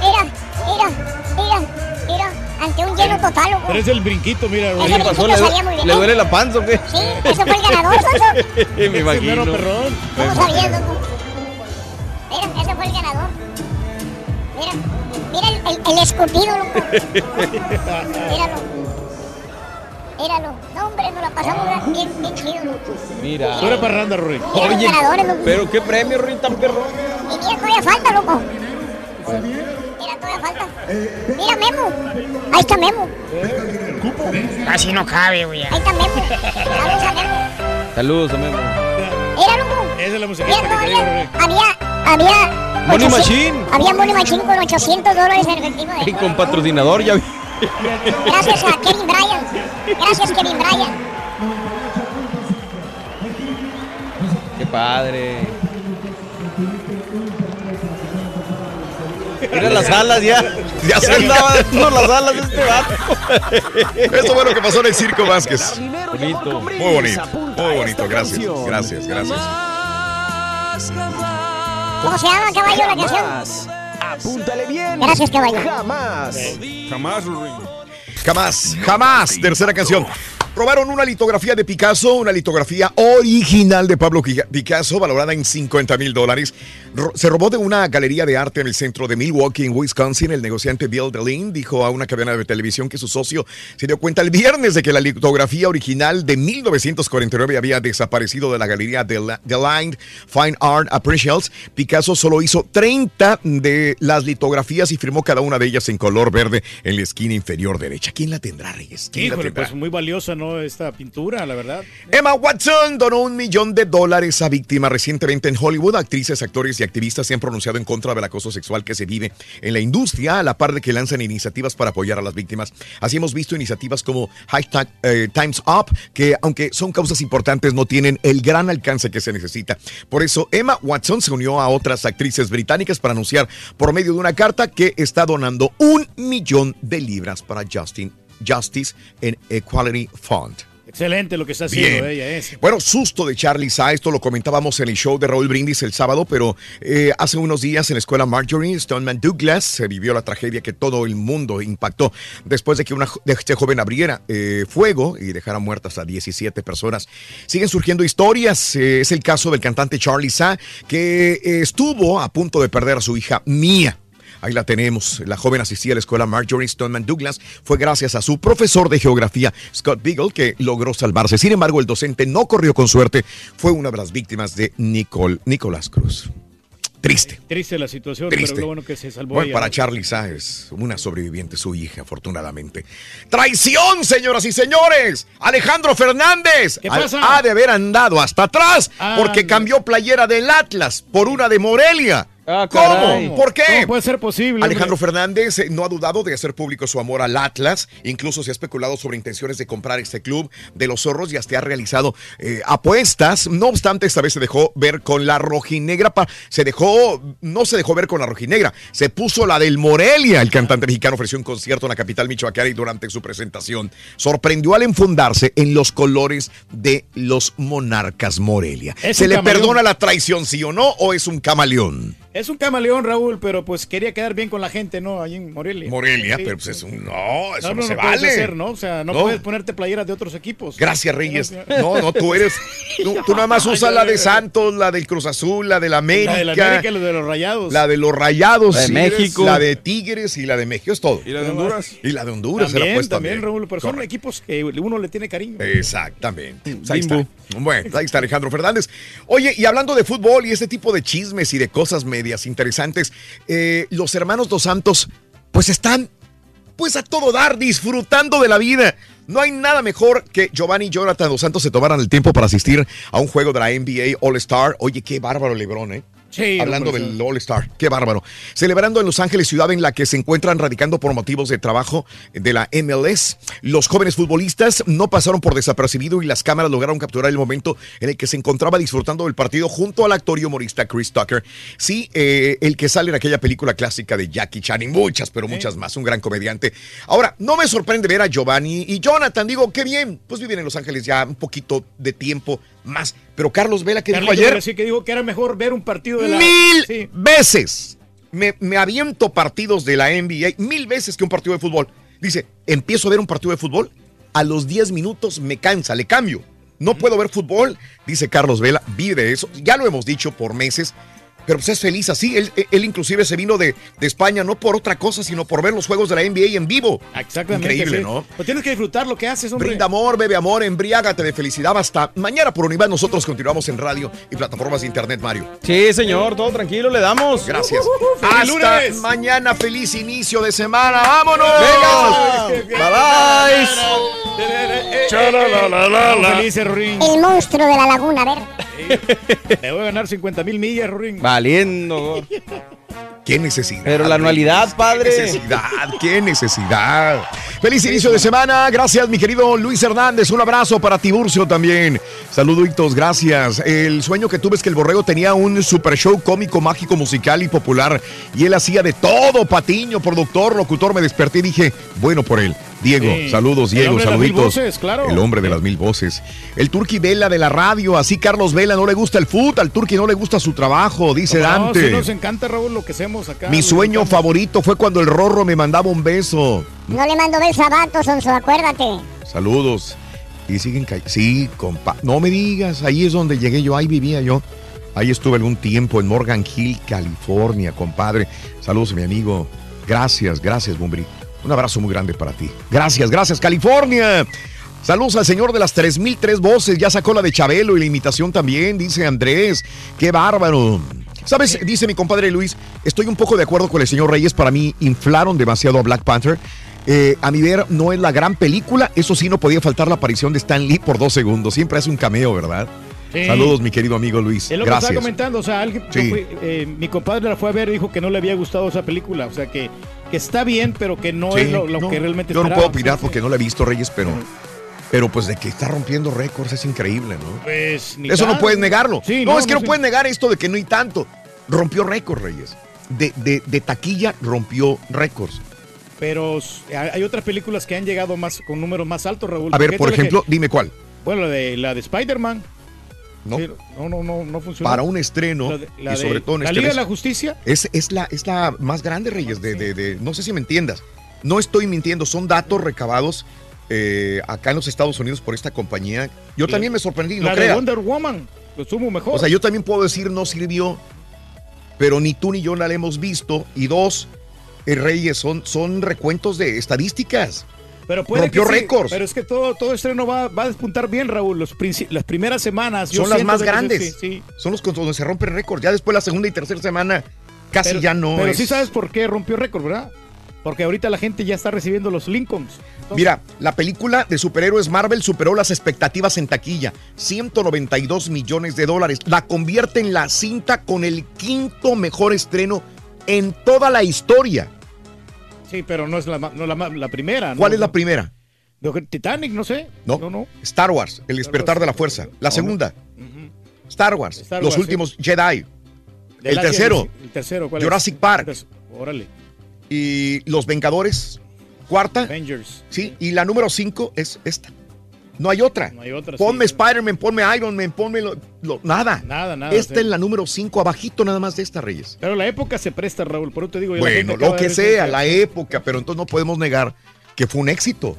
mira, mira, mira, mira. Ante un lleno total, loco. Pero es el brinquito, mira, Ese. ¿Qué pasó? ¿Le du- salía muy bien. ¿Le duele la panza o qué? Sí, ese fue el ganador, Soso. Me imagino. mero perrón. ¿Cómo sabías, loco? Mira, ese fue el ganador. Mira, mira el, el, el esculpido, loco. Míralo. Míralo. No, hombre, nos la pasamos bien, bien chido, loco. Mira. Pura parranda, los Oye, pero qué premio, Ruin, tan perro. Y mira, todavía falta, loco. Mira, todavía falta. Mira, Memo. Ahí está Memo. Casi no cabe, güey. Ahí está Memo. Saludos a Memo. Saludos, amigo. Mira, loco. Esa es la musiquita que había, había, había... Money 800 Machine. Había Money Machine con 800 dólares en efectivo. Y con patrocinador ya vi. Gracias a Kevin Bryan. Gracias, Kevin Bryan. Qué padre. Mira las alas ya. Ya se andaba dando las alas de este vato. Eso fue lo que pasó en el Circo Vázquez. Bonito. Muy bonito, muy bonito. Gracias, gracias, gracias. ¿Cómo se llama, caballo, la canción? Jamás. Apúntale bien. Gracias, caballo. Jamás. Jamás. Jamás, jamás. Tercera canción. Robaron una litografía de Picasso, una litografía original de Pablo Picasso, valorada en 50 mil dólares. Se robó de una galería de arte en el centro de Milwaukee, en Wisconsin. El negociante Bill Deline dijo a una cadena de televisión que su socio se dio cuenta el viernes de que la litografía original de 1949 había desaparecido de la galería de la- Deline Fine Art Appreciates. Picasso solo hizo 30 de las litografías y firmó cada una de ellas en color verde en la esquina inferior derecha. ¿Quién la tendrá, Reyes? ¿Quién la Híjole, tendrá? pues muy valiosa, ¿no? Esta pintura, la verdad. Emma Watson donó un millón de dólares a víctimas recientemente en Hollywood. Actrices, actores y activistas se han pronunciado en contra del acoso sexual que se vive en la industria, a la par de que lanzan iniciativas para apoyar a las víctimas. Así hemos visto iniciativas como hashtag eh, Times Up, que aunque son causas importantes, no tienen el gran alcance que se necesita. Por eso, Emma Watson se unió a otras actrices británicas para anunciar por medio de una carta que está donando un millón de libras para Justin, Justice and Equality Fund. Excelente lo que está haciendo Bien. ella. Es. Bueno, susto de Charlie Sa, esto lo comentábamos en el show de Raúl Brindis el sábado, pero eh, hace unos días en la escuela Marjorie Stoneman Douglas se vivió la tragedia que todo el mundo impactó después de que una de este joven abriera eh, fuego y dejara muertas a 17 personas. Siguen surgiendo historias, eh, es el caso del cantante Charlie Sa, que estuvo a punto de perder a su hija Mia. Ahí la tenemos. La joven asistía a la escuela Marjorie Stoneman Douglas. Fue gracias a su profesor de geografía, Scott Beagle, que logró salvarse. Sin embargo, el docente no corrió con suerte. Fue una de las víctimas de Nicol, Nicolás Cruz. Triste. Triste la situación, Triste. pero lo bueno que se salvó Bueno, ella. para Charlie Sáez, una sobreviviente, su hija, afortunadamente. ¡Traición, señoras y señores! Alejandro Fernández ¿Qué ha- pasa? ha de haber andado hasta atrás porque cambió playera del Atlas por una de Morelia. Ah. ¿Cómo? ¿Por qué? ¿Cómo puede ser posible? Alejandro hombre? Fernández eh, no ha dudado de hacer público su amor al Atlas. Incluso se ha especulado sobre intenciones de comprar este club de los zorros y hasta ha realizado eh, apuestas. No obstante, esta vez se dejó ver con la rojinegra. se dejó, no se dejó ver con la rojinegra, se puso la del Morelia. El cantante mexicano ofreció un concierto en la capital michoacana y durante su presentación sorprendió al enfundarse en los colores de los monarcas Morelia. ¿Se le camaleón. perdona la traición, sí o no? ¿O es un camaleón? Es un camaleón, Raúl, pero pues quería quedar bien con la gente, ¿no? Ahí en Morelia. Morelia, Sí. pero pues es un. No, eso no, no, se no puedes vale. hacer, ¿no? O sea, no, No. puedes ponerte playeras de otros equipos. Gracias, Reyes. No, no, tú eres. Tú, tú nada más usas la de Santos, la del Cruz Azul, la del América. La de la América y la de los Rayados. La de los Rayados. La de México. La de Tigres y la de México, es todo. ¿Y la de Honduras? Y la de Honduras se la También, también, también. Raúl, pero son equipos que uno le tiene cariño. Exactamente. Pues ahí está. Bueno, ahí está Alejandro Fernández. Oye, y hablando de fútbol y este tipo de chismes y de cosas medias interesantes, eh, los hermanos Dos Santos, pues están, pues a todo dar, disfrutando de la vida. No hay nada mejor que Giovanni y Jonathan Dos Santos se tomaran el tiempo para asistir a un juego de la NBA All Star. Oye, qué bárbaro Lebrón, ¿eh? Sí, Hablando hombre, del. All Star, qué bárbaro. Celebrando en Los Ángeles, ciudad en la que se encuentran radicando por motivos de trabajo de la MLS. Los jóvenes futbolistas no pasaron por desapercibido y las cámaras lograron capturar el momento en el que se encontraba disfrutando del partido junto al actor y humorista Chris Tucker. Sí, eh, el que sale en aquella película clásica de Jackie Chan y muchas, pero muchas más, un gran comediante. Ahora, no me sorprende ver a Giovanni y Jonathan, digo, qué bien, pues viven en Los Ángeles ya un poquito de tiempo más. Pero Carlos Vela, que dijo ayer? sí que digo que era mejor ver un partido de la... Mil Sí. veces. Me, me aviento partidos de la NBA mil veces que un partido de fútbol. Dice, empiezo a ver un partido de fútbol, a los 10 minutos me cansa, le cambio. No puedo ver fútbol, dice Carlos Vela, vive de eso. Ya lo hemos dicho por meses, pero pues es feliz así. Él, él inclusive se vino de, de España no por otra cosa, sino por ver los juegos de la NBA en vivo. Exactamente. Increíble, sí. ¿no? Pues tienes que disfrutar lo que haces, hombre. Brinda amor, bebe amor, embriágate de felicidad. Hasta mañana por Univán. Nosotros continuamos en radio y plataformas de internet, Mario. Sí, señor, todo tranquilo, le damos. Gracias. ¡Feliz Hasta lunes! mañana, feliz inicio de semana. ¡Vámonos! Bye Estamos felices. El monstruo de la laguna, a ver. Me voy a ganar 50 mil millas, Rorín. Valiendo. ¡Qué necesidad! Pero la anualidad, padre. ¡Qué necesidad! ¡Qué necesidad! ¡Feliz inicio de semana! Gracias, mi querido Luis Hernández. Un abrazo para Tiburcio también. Saluditos, gracias. El sueño que tuve es que el Borrego tenía un super show cómico, mágico, musical y popular. Y él hacía de todo, patiño, productor, locutor. Me desperté y dije, bueno por él. Diego, Sí. saludos, El Diego, mil saluditos. voces, claro. El hombre de las mil voces. El Turqui Vela de la radio, así Carlos Vela no le gusta el fútbol, al Turqui no le gusta su trabajo, dice No, Dante. sí nos encanta, Raúl, lo que hacemos. acá. Mi sueño favorito fue cuando el Rorro me mandaba un beso. No le mando besos a Vato, Sonso, acuérdate. Saludos. Y siguen cayendo. Sí, compa. No me digas, ahí es donde llegué yo, ahí vivía yo. Ahí estuve algún tiempo en Morgan Hill, California, compadre. Saludos mi amigo. Gracias, gracias, Bumbri. Un abrazo muy grande para ti. Gracias, gracias, California. Saludos al señor de las 3003 voces. Ya sacó la de Chabelo y la imitación también, dice Andrés. Qué bárbaro. ¿Sabes? Dice mi compadre Luis, estoy un poco de acuerdo con el señor Reyes. Para mí inflaron demasiado a Black Panther. Eh, a mi ver, no es la gran película. Eso sí, no podía faltar la aparición de Stan Lee por dos segundos. Siempre hace un cameo, ¿verdad? Sí. Saludos, mi querido amigo Luis. Es lo que Gracias. estaba comentando, o sea, alguien, yo Sí. fui- eh, mi compadre la fue a ver y dijo que no le había gustado esa película, o sea, que, que está bien, pero que no Sí, es lo, lo no, que realmente Yo no esperaba. puedo opinar porque no la he visto, Reyes, pero, pero pues de que está rompiendo récords es increíble, ¿no? Pues, ni Eso no puedes negarlo. Sí, no, es que no, sí. puedes negar esto de que no hay tanto. Rompió récords, Reyes. De, de- de taquilla rompió récords. Pero hay otras películas que han llegado más con números más altos, Raúl. A ver, por ejemplo, que- dime cuál. bueno, la de, la de Spider-Man. ¿No? Sí, no, no, no, no funcionó. Para un estreno, La de- la y sobre de- todo en La Liga de la Justicia. Es, es, la, es la más grande, Reyes, de, de- de- no sé si me entiendas. No estoy mintiendo, son datos recabados eh, acá en los Estados Unidos por esta compañía. Yo La- también me sorprendí, no la de. Wonder Woman. Lo sumo mejor. O sea, yo también puedo decir no sirvió, pero ni tú ni yo la hemos visto. Y dos, eh, Reyes, son, son recuentos de estadísticas. Pero puede rompió sí, récords. Pero es que todo, todo estreno va, va a despuntar bien, Raúl. Los las primeras semanas. Son las más sí, grandes. sí. Son los donde se rompen récords. Ya después la segunda y tercera semana casi Pero- ya no Pero es. sí sabes por qué rompió récord, ¿verdad? Porque ahorita la gente ya está recibiendo los Lincolns. Entonces, Mira, la película de superhéroes Marvel superó las expectativas en taquilla, 192 millones de dólares. La convierte en la cinta con el quinto mejor estreno en toda la historia. Sí, pero no es la, no la, primera. ¿Cuál ¿no? es la primera? Titanic, no sé. No, Star Wars, El despertar de la fuerza. La segunda, Star Wars, Star Los Wars, últimos Jedi. El tercero, El tercero, ¿cuál es? Jurassic Park. Entonces, Órale. Y Los Vengadores, cuarta. Avengers. Sí, y la número cinco es esta. No hay otra. No hay otra, Ponme sí. Spider-Man, ponme Iron Man, ponme lo- lo- nada. Nada, nada. Esta sí. es la número 5, abajito nada más de esta, Reyes. Pero la época se presta, Raúl. Por eso te digo. Bueno, lo que sea, la época, pero entonces no podemos negar que fue un éxito.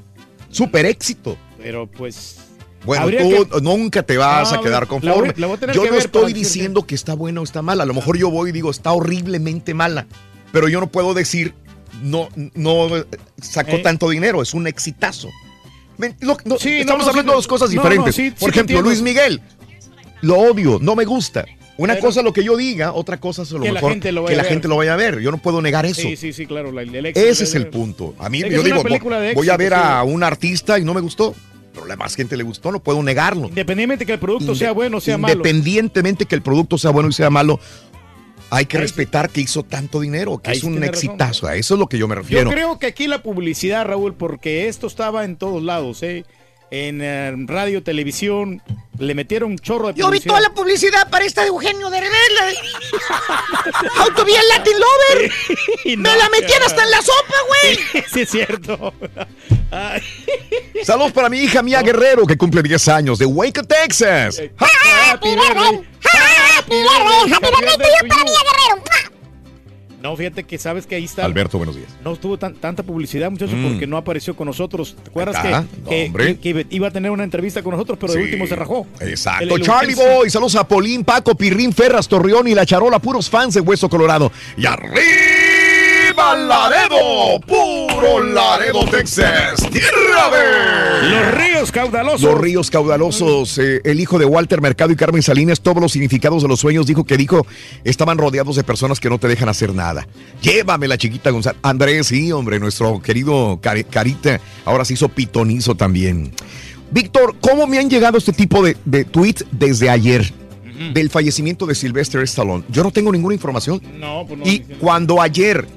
Super éxito. Pero pues. Bueno, tú que- nunca te vas No, a quedar conforme. la yo no estoy diciendo que está buena o está mala. A lo mejor yo voy y digo, está horriblemente mala. Pero yo no puedo decir, no, no eh, sacó Eh. tanto dinero, es un exitazo. No, Sí, estamos no, hablando de dos cosas diferentes. sí, Por ejemplo. Luis Miguel, lo odio, no me gusta. Una Pero- cosa lo que yo diga, otra cosa es lo Que la mejor gente lo vaya que la ver. gente lo vaya a ver. Yo no puedo negar eso. Sí, sí, sí, claro. la- el éxito Ese es el punto. A mí, Es yo digo, voy a ver a un artista y no me gustó. Pero la más gente le gustó, no puedo negarlo. Independientemente que el producto Inde- sea bueno o sea malo. Independientemente que el producto sea bueno y sea malo, hay que respetar que hizo tanto dinero, que Ahí es un razón. exitazo. A eso es lo que yo me Yo refiero. creo que aquí la publicidad, Raúl, porque esto estaba en todos lados, ¿eh? En eh, radio, televisión, le metieron un chorro de Yo vi toda la publicidad para esta de Eugenio Derbez. la- How to be a Latin lover. Me no, la metían hasta en la sopa, güey. sí, es cierto. Ay. Saludos para mi hija Mía Guerrero, que cumple 10 años, de Waco, Texas. Happy birthday. Happy birthday. Happy birthday to you. Guerrero. No, fíjate que sabes que ahí está. Alberto, buenos días. No tuvo tan- tanta publicidad, muchachos, Mm. porque no apareció con nosotros. ¿Te acuerdas Ah, que, no, que- hombre. que iba a tener una entrevista con nosotros, pero de último se rajó? Exacto. El- el- Charlie Boy, saludos a Polín, Paco, Pirrín, Ferras, Torreón y La Charola, puros fans de Hueso Colorado. Y arriba Laredo, puro Laredo, Texas. Tierra de... Los ríos caudalosos. Los ríos caudalosos, eh, el hijo de Walter Mercado y Carmen Salinas, todos los significados de los sueños, dijo que dijo, estaban rodeados de personas que no te dejan hacer nada. Llévame la chiquita González. Andrés, sí, hombre, nuestro querido Cari- Carita, ahora se hizo pitonizo también. Víctor, ¿cómo me han llegado este tipo de, de tweets desde ayer? Del fallecimiento de Sylvester Stallone. Yo no tengo ninguna información. No, pues no. Y cuando ayer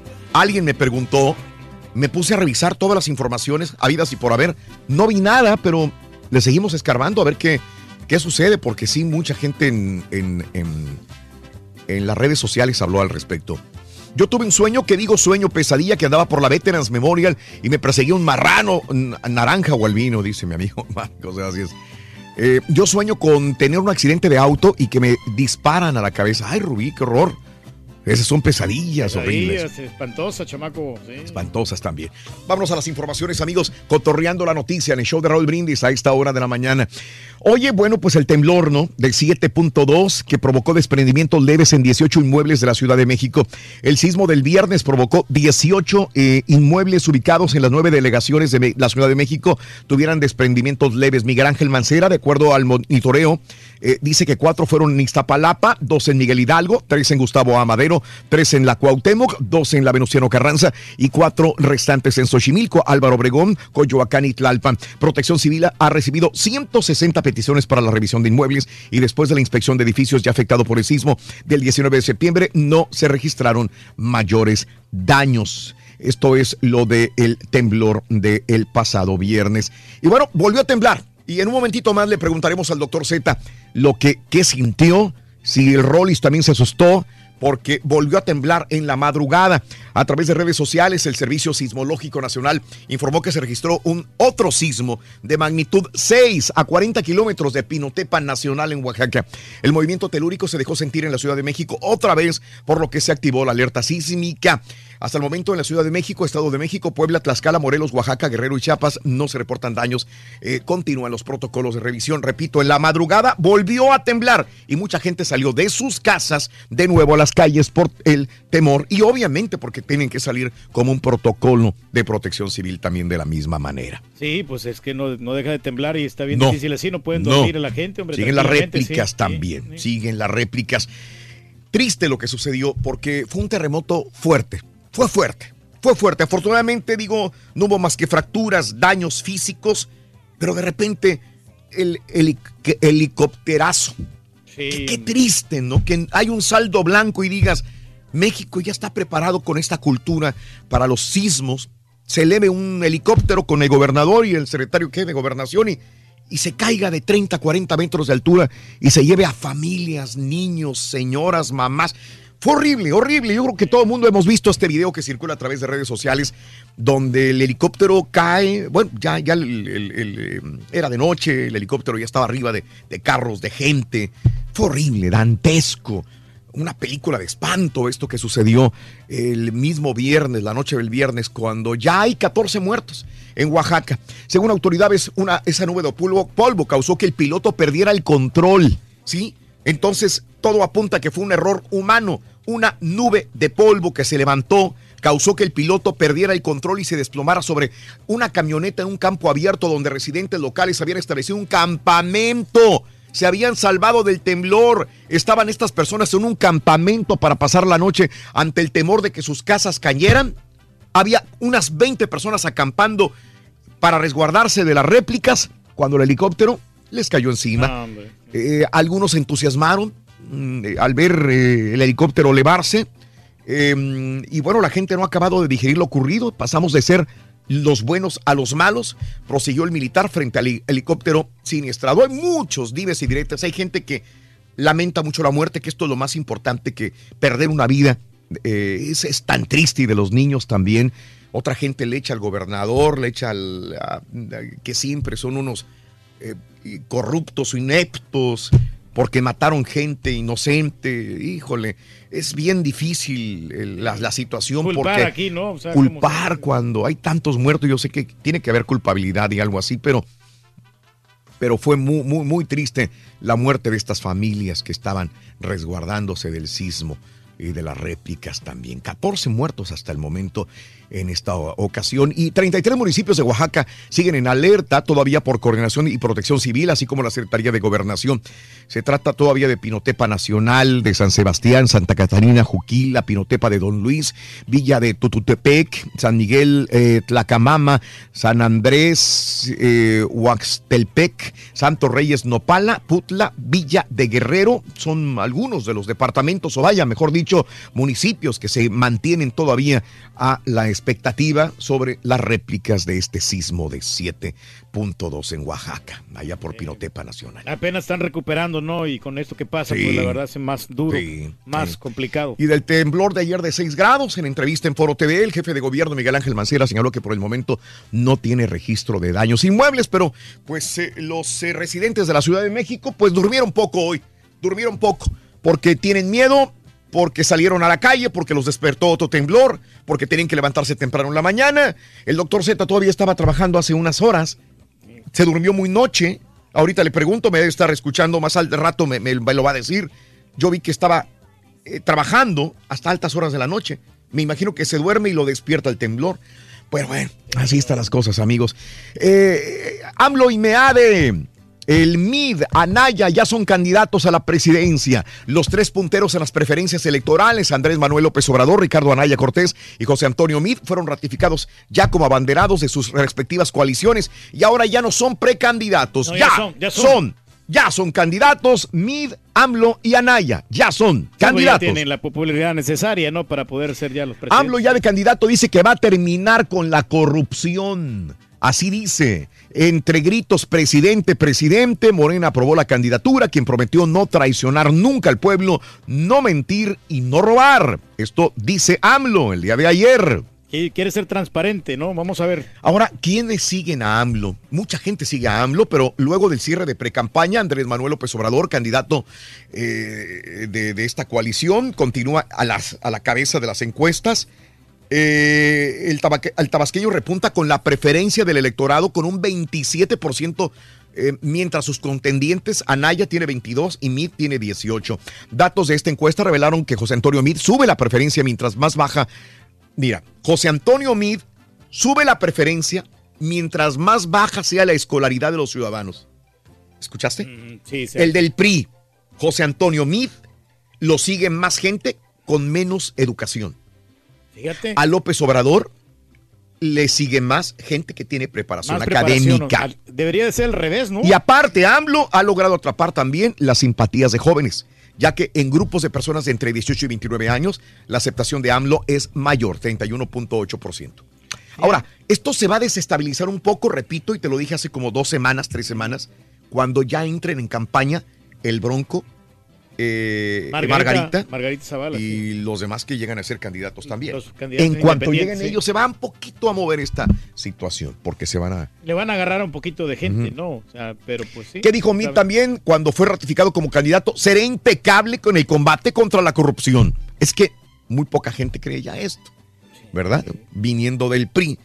alguien me preguntó, me puse a revisar todas las informaciones habidas y por haber. No vi nada, pero le seguimos escarbando a ver qué, qué sucede, porque sí, mucha gente en, en- en- las redes sociales habló al respecto. Yo tuve un sueño que digo sueño pesadilla que andaba por la Veterans Memorial y me perseguía un marrano naranja o albino, dice mi amigo Marcos. Es. Eh, yo sueño con tener un accidente de auto y que me disparan a la cabeza. Ay, Rubí, qué horror. Esas son pesadillas horribles. Ahí, es espantosa, chamaco. sí. espantosas también. Vámonos a las informaciones, amigos, cotorreando la noticia en el show de Raúl Brindis a esta hora de la mañana. Oye, bueno, pues el temblor, ¿no? Del 7.2 que provocó desprendimientos leves en 18 inmuebles de la Ciudad de México. El sismo del viernes provocó 18 eh, inmuebles ubicados en las nueve delegaciones de la Ciudad de México tuvieran desprendimientos leves. Miguel Ángel Mancera, de acuerdo al monitoreo, eh, dice que cuatro fueron en Iztapalapa, dos en Miguel Hidalgo, tres en Gustavo Amadero, tres en la Cuauhtémoc, dos en la Venustiano Carranza y cuatro restantes en Xochimilco, Álvaro Obregón, Coyoacán y Tlalpan. Protección Civil ha recibido 160 peticiones para la revisión de inmuebles y después de la inspección de edificios ya afectados por el sismo del 19 de septiembre no se registraron mayores daños. Esto es lo del temblor del pasado viernes. Y bueno, volvió a temblar. Y en un momentito más le preguntaremos al doctor Z lo que qué sintió, si el Rollis también se asustó, porque volvió a temblar en la madrugada. A través de redes sociales, el Servicio Sismológico Nacional informó que se registró un otro sismo de magnitud 6 a 40 kilómetros de Pinotepa Nacional en Oaxaca. El movimiento telúrico se dejó sentir en la Ciudad de México otra vez, por lo que se activó la alerta sísmica. Hasta el momento en la Ciudad de México, Estado de México, Puebla, Tlaxcala, Morelos, Oaxaca, Guerrero y Chiapas no se reportan daños. Eh, continúan los protocolos de revisión. Repito, en la madrugada volvió a temblar y mucha gente salió de sus casas de nuevo a las calles por el temor y obviamente porque tienen que salir como un protocolo de protección civil también de la misma manera. Sí, pues es que no, no deja de temblar y está bien No. difícil así, no pueden No. dormir a la gente, hombre. Siguen las sí, réplicas sí. también, siguen las réplicas. Triste lo que sucedió porque fue un terremoto fuerte, fue fuerte, fue fuerte. Afortunadamente, digo, no hubo más que fracturas, daños físicos, pero de repente el, que- helicópterazo. Qué, qué triste, ¿no? Que hay un saldo blanco y digas, México ya está preparado con esta cultura para los sismos. Se eleve un helicóptero con el gobernador y el secretario de gobernación y, y se caiga de 30, 40 metros de altura y se lleve a familias, niños, señoras, mamás. Fue horrible, horrible. Yo creo que todo el mundo hemos visto este video que circula a través de redes sociales donde el helicóptero cae. Bueno, ya, ya eh, era de noche, el helicóptero ya estaba arriba de, de carros, de gente. Fue horrible, dantesco. Una película de espanto esto que sucedió el mismo viernes, la noche del viernes, cuando ya hay 14 muertos en Oaxaca. Según autoridades, una, esa nube de polvo, polvo causó que el piloto perdiera el control, ¿sí? Entonces, todo apunta que fue un error humano. Una nube de polvo que se levantó causó que el piloto perdiera el control y se desplomara sobre una camioneta en un campo abierto donde residentes locales habían establecido un campamento. Se habían salvado del temblor. Estaban estas personas en un campamento para pasar la noche ante el temor de que sus casas cayeran. Había unas 20 personas acampando para resguardarse de las réplicas cuando el helicóptero les cayó encima. Eh, algunos se entusiasmaron mm, eh, al ver eh, el helicóptero elevarse. Eh, y bueno, la gente no ha acabado de digerir lo ocurrido. Pasamos de ser los buenos a los malos. Prosiguió el militar frente al heli- helicóptero siniestrado. Hay muchos dimes y diretes. Hay gente que lamenta mucho la muerte, que esto es lo más importante que perder una vida. Eh, es, es tan triste y de los niños también. Otra gente le echa al gobernador, le echa al que siempre son unos eh, corruptos o ineptos porque mataron gente inocente. Híjole, es bien difícil la, la situación Culpar porque aquí, ¿no? O sea, como- culpar cuando hay tantos muertos, yo sé que tiene que haber culpabilidad y algo así, pero pero fue muy, muy, muy triste la muerte de estas familias que estaban resguardándose del sismo y de las réplicas también. 14 muertos hasta el momento en esta ocasión y 33 municipios de Oaxaca siguen en alerta todavía por coordinación y protección civil, así como la Secretaría de Gobernación. Se trata todavía de Pinotepa Nacional, de San Sebastián, Santa Catarina, Juquila, Pinotepa de Don Luis, Villa de Tututepec, San Miguel, eh, Tlacamama, San Andrés, eh, Huaxtelpec, Santos Reyes, Nopala, Putla, Villa de Guerrero. Son algunos de los departamentos, o vaya, mejor dicho, municipios que se mantienen todavía a la expectativa sobre las réplicas de este sismo de 7.2 en Oaxaca, allá por Pinotepa Nacional. Apenas están recuperando, ¿no? Y con esto que pasa, Sí. pues la verdad es más duro, Sí, más sí. complicado. Y del temblor de ayer de 6 grados, en entrevista en Foro TV, el jefe de gobierno Miguel Ángel Mancera señaló que por el momento no tiene registro de daños inmuebles, pero pues eh, los eh, residentes de la Ciudad de México pues durmieron poco hoy, durmieron poco, porque tienen miedo porque salieron a la calle, porque los despertó otro temblor, porque tenían que levantarse temprano en la mañana. El doctor Z todavía estaba trabajando hace unas horas, se durmió muy noche. Ahorita le pregunto, me debe estar escuchando más al rato, me, me- lo va a decir. Yo vi que estaba eh, trabajando hasta altas horas de la noche. Me imagino que se duerme y lo despierta el temblor. Pero bueno, así están las cosas, amigos. Eh, AMLO y Meade, el MID, Anaya ya son candidatos a la presidencia. Los tres punteros en las preferencias electorales, Andrés Manuel López Obrador, Ricardo Anaya Cortés y José Antonio Mid, fueron ratificados ya como abanderados de sus respectivas coaliciones y ahora ya no son precandidatos. No, ya, ya son, ya son. son. Ya son candidatos Mid, AMLO y Anaya. Ya son Sí, pues ya candidatos. tienen la popularidad necesaria, ¿no? Para poder ser ya los presidentes. AMLO ya de candidato dice que va a terminar con la corrupción. Así dice. Entre gritos, presidente, presidente, Morena aprobó la candidatura, quien prometió no traicionar nunca al pueblo, no mentir y no robar. Esto dice AMLO el día de ayer. Quiere ser transparente, ¿no? Vamos a ver. Ahora, ¿quiénes siguen a AMLO? Mucha gente sigue a AMLO, pero luego del cierre de precampaña, Andrés Manuel López Obrador, candidato eh, de, de esta coalición, continúa a, las, a la cabeza de las encuestas. Eh, el, tabaque- el tabasqueño repunta con la preferencia del electorado con un 27%, eh, mientras sus contendientes, Anaya tiene 22 y Mid tiene 18. Datos de esta encuesta revelaron que José Antonio Mid sube la preferencia mientras más baja. Mira, José Antonio Mid sube la preferencia mientras más baja sea la escolaridad de los ciudadanos. ¿Escuchaste? Mm, Sí, sí. El del PRI, José Antonio Mid, lo sigue más gente con menos educación. Fíjate. A López Obrador le sigue más gente que tiene preparación Más académica. Debería de ser al revés, ¿no? Y aparte, AMLO ha logrado atrapar también las simpatías de jóvenes, ya que en grupos de personas de entre 18 y 29 años, la aceptación de AMLO es mayor, 31.8%. Ahora, esto se va a desestabilizar un poco, repito, y te lo dije hace como dos semanas, tres semanas, cuando ya entren en campaña el Bronco, eh, Margarita, Margarita Zavala. sí. y los demás que llegan a ser candidatos también. Candidatos En cuanto lleguen sí. ellos, se van un poquito a mover esta situación, porque se van a, Le van a agarrar a un poquito de gente. ¿no? O sea, pero pues sí. ¿Qué dijo Mitt también cuando fue ratificado como candidato? Seré impecable con el combate contra la corrupción. Es que muy poca gente cree ya esto, ¿verdad? Viniendo del PRI.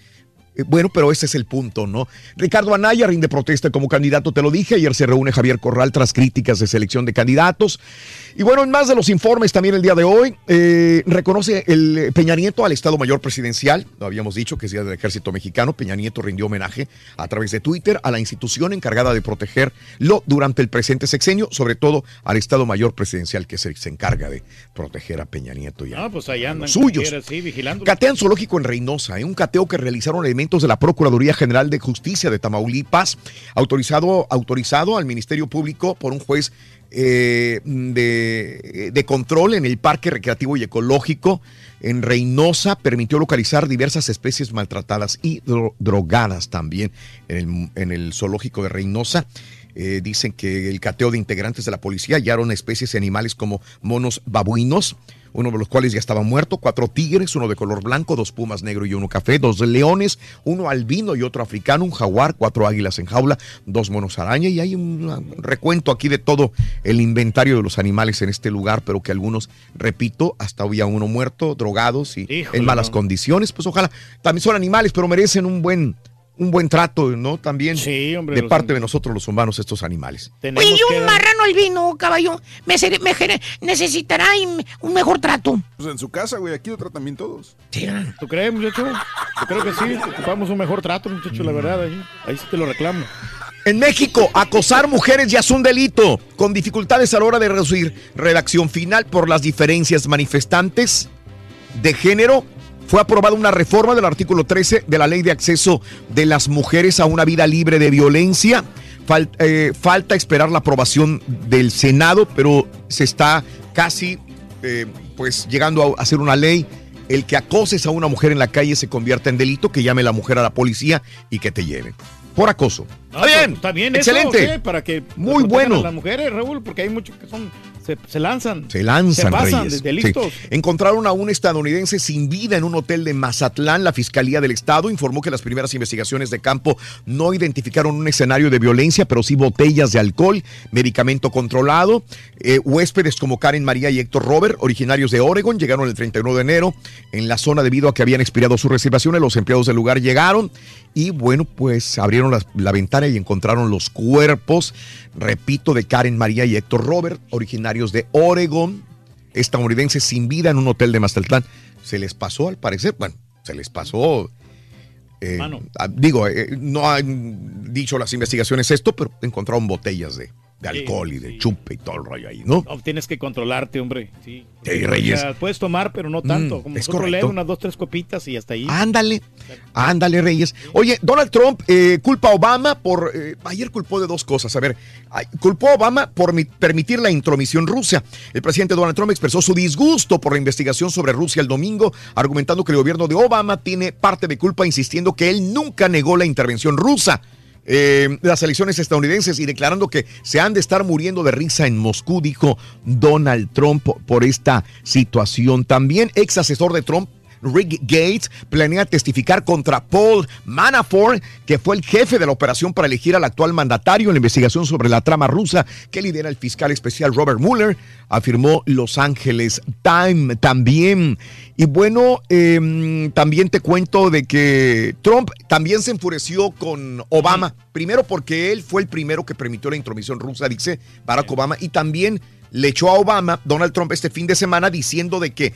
Eh, Bueno, pero ese es el punto, ¿no? Ricardo Anaya rinde protesta como candidato, te lo dije. Ayer se reúne Javier Corral tras críticas de selección de candidatos. Y bueno, en más de los informes también el día de hoy, eh, reconoce el eh, Peña Nieto al Estado Mayor Presidencial. Lo habíamos dicho que es Día del Ejército Mexicano. Peña Nieto rindió homenaje a través de Twitter a la institución encargada de protegerlo durante el presente sexenio, sobre todo al Estado Mayor Presidencial que se, se encarga de proteger a Peña Nieto y a, Ah, pues andan. los suyos. Catean zoológico en Reynosa, ¿eh? un cateo que realizaron elementos de la Procuraduría General de Justicia de Tamaulipas, autorizado, autorizado al Ministerio Público por un juez eh, de, de control en el Parque Recreativo y Ecológico en Reynosa, permitió localizar diversas especies maltratadas y dro- drogadas también en el, en el zoológico de Reynosa. Eh, dicen que el cateo de integrantes de la policía hallaron especies de animales como monos babuinos, uno de los cuales ya estaba muerto, cuatro tigres, uno de color blanco, dos pumas negro y uno café, dos leones, uno albino y otro africano, un jaguar, cuatro águilas en jaula, dos monos araña y hay un recuento aquí de todo el inventario de los animales en este lugar, pero que algunos, repito, hasta había uno muerto, drogados y Híjole, en malas no. condiciones, pues ojalá, también son animales, pero merecen un buen un buen trato, ¿no? También hombre, de parte de nosotros los humanos estos animales. Oye, y un marrano albino, caballo, me, seré- me necesitará un mejor trato. Pues en su casa, güey, aquí lo tratan bien todos. ¿Tú crees, muchacho? Yo creo que sí. Ocupamos un mejor trato, muchacho, la verdad. Ahí, ahí sí te lo reclamo. En México, acosar mujeres ya es un delito, con dificultades a la hora de reducir redacción final por las diferencias manifestantes de género. Fue aprobada una reforma del artículo 13 de la Ley de Acceso de las Mujeres a una vida libre de violencia. Fal- eh, falta esperar la aprobación del Senado, pero se está casi eh, pues llegando a hacer una ley. El que acoses a una mujer en la calle se convierta en delito, que llame la mujer a la policía y que te lleven. Por acoso. No, Está bien. pues, Está bien, eso, Excelente. ¿sí? Para que Muy bueno. a las mujeres, Raúl, porque hay muchos que son se, se lanzan. Se lanzan, Se pasan Reyes. Sí. listos. Encontraron a un estadounidense sin vida en un hotel de Mazatlán. La Fiscalía del Estado informó que las primeras investigaciones de campo no identificaron un escenario de violencia, pero sí botellas de alcohol, medicamento controlado. Eh, huéspedes como Karen María y Héctor Robert, originarios de Oregon, llegaron el 31 de enero en la zona debido a que habían expirado sus reservaciones. Los empleados del lugar llegaron y bueno, pues abrieron la, la ventana y encontraron los cuerpos, repito, de Karen María y Héctor Robert, originarios de Oregon, estadounidenses sin vida en un hotel de Mazatlán. Se les pasó, al parecer, bueno, se les pasó. eh, Mano. ah, digo, eh, no han dicho las investigaciones esto, pero encontraron botellas de, de alcohol y de chupe y todo el rollo ahí, ¿no? No, tienes que controlarte, hombre. Sí. Sí, Reyes. O sea, puedes tomar, pero no tanto. Mm, Como es correcto. unas dos, tres copitas y hasta ahí. Ándale, ándale, Reyes. Oye, Donald Trump eh, culpa a Obama por. eh, ayer culpó de dos cosas. A ver, culpó a Obama por mi- permitir la intromisión rusa. El presidente Donald Trump expresó su disgusto por la investigación sobre Rusia el domingo, argumentando que el gobierno de Obama tiene parte de culpa, insistiendo que él nunca negó la intervención rusa. Eh, las elecciones estadounidenses y declarando que se han de estar muriendo de risa en Moscú, dijo Donald Trump por esta situación. También ex asesor de Trump, Rick Gates planea testificar contra Paul Manafort, que fue el jefe de la operación para elegir al actual mandatario en la investigación sobre la trama rusa que lidera el fiscal especial Robert Mueller, afirmó Los Angeles Times también. Y bueno, eh, también te cuento de que Trump también se enfureció con Obama, primero porque él fue el primero que permitió la intromisión rusa, dice Barack Obama, y también le echó a Obama, Donald Trump, este fin de semana diciendo de que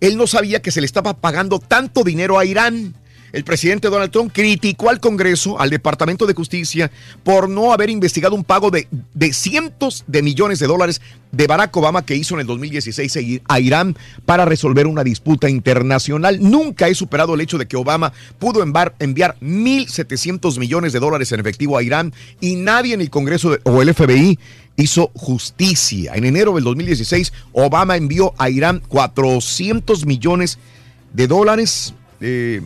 él no sabía que se le estaba pagando tanto dinero a Irán. El presidente Donald Trump criticó al Congreso, al Departamento de Justicia, por no haber investigado un pago de, de cientos de millones de dólares de Barack Obama que hizo en el 2016 a Irán para resolver una disputa internacional. Nunca he superado el hecho de que Obama pudo envar- enviar 1.700 millones de dólares en efectivo a Irán y nadie en el Congreso de- o el FBI hizo justicia. En enero del 2016, Obama envió a Irán 400 millones de dólares eh,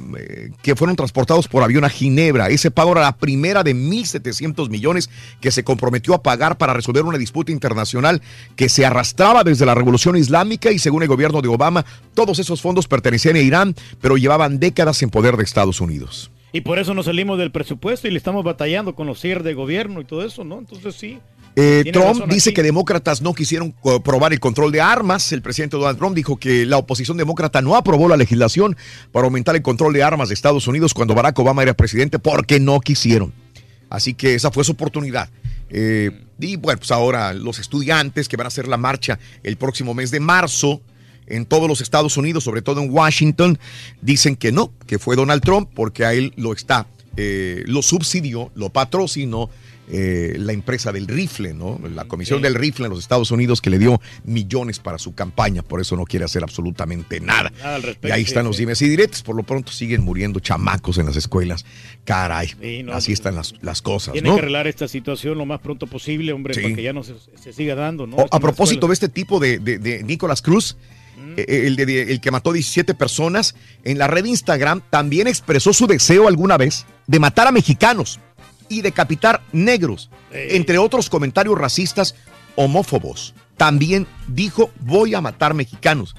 que fueron transportados por avión a Ginebra. Ese pago era la primera de 1.700 millones que se comprometió a pagar para resolver una disputa internacional que se arrastraba desde la Revolución Islámica y según el gobierno de Obama, todos esos fondos pertenecían a Irán, pero llevaban décadas en poder de Estados Unidos. Y por eso nos salimos del presupuesto y le estamos batallando con los cierres de gobierno y todo eso, ¿no? Entonces sí. Eh, Trump dice aquí. que demócratas no quisieron probar el control de armas. El presidente Donald Trump dijo que la oposición demócrata no aprobó la legislación para aumentar el control de armas de Estados Unidos cuando Barack Obama era presidente porque no quisieron. Así que esa fue su oportunidad. Eh, y bueno, pues ahora los estudiantes que van a hacer la marcha el próximo mes de marzo en todos los Estados Unidos, sobre todo en Washington, dicen que no, que fue Donald Trump porque a él lo está, eh, lo subsidió, lo patrocinó eh, la empresa del rifle, ¿no? La comisión del rifle en los Estados Unidos que le dio millones para su campaña, por eso no quiere hacer absolutamente nada. Nada al respecto, Y ahí sí, están los dimes y diretes, por lo pronto siguen muriendo chamacos en las escuelas. Caray, Sí, no, así están las, las cosas, Tiene ¿no? que arreglar esta situación lo más pronto posible, hombre, para que ya no se, se siga dando, ¿no? O, a propósito de este tipo de, de, de Nicolás Cruz, eh, el, de- el que mató 17 personas, en la red Instagram también expresó su deseo alguna vez de matar a mexicanos y decapitar negros, entre otros comentarios racistas homófobos. También dijo, voy a matar mexicanos.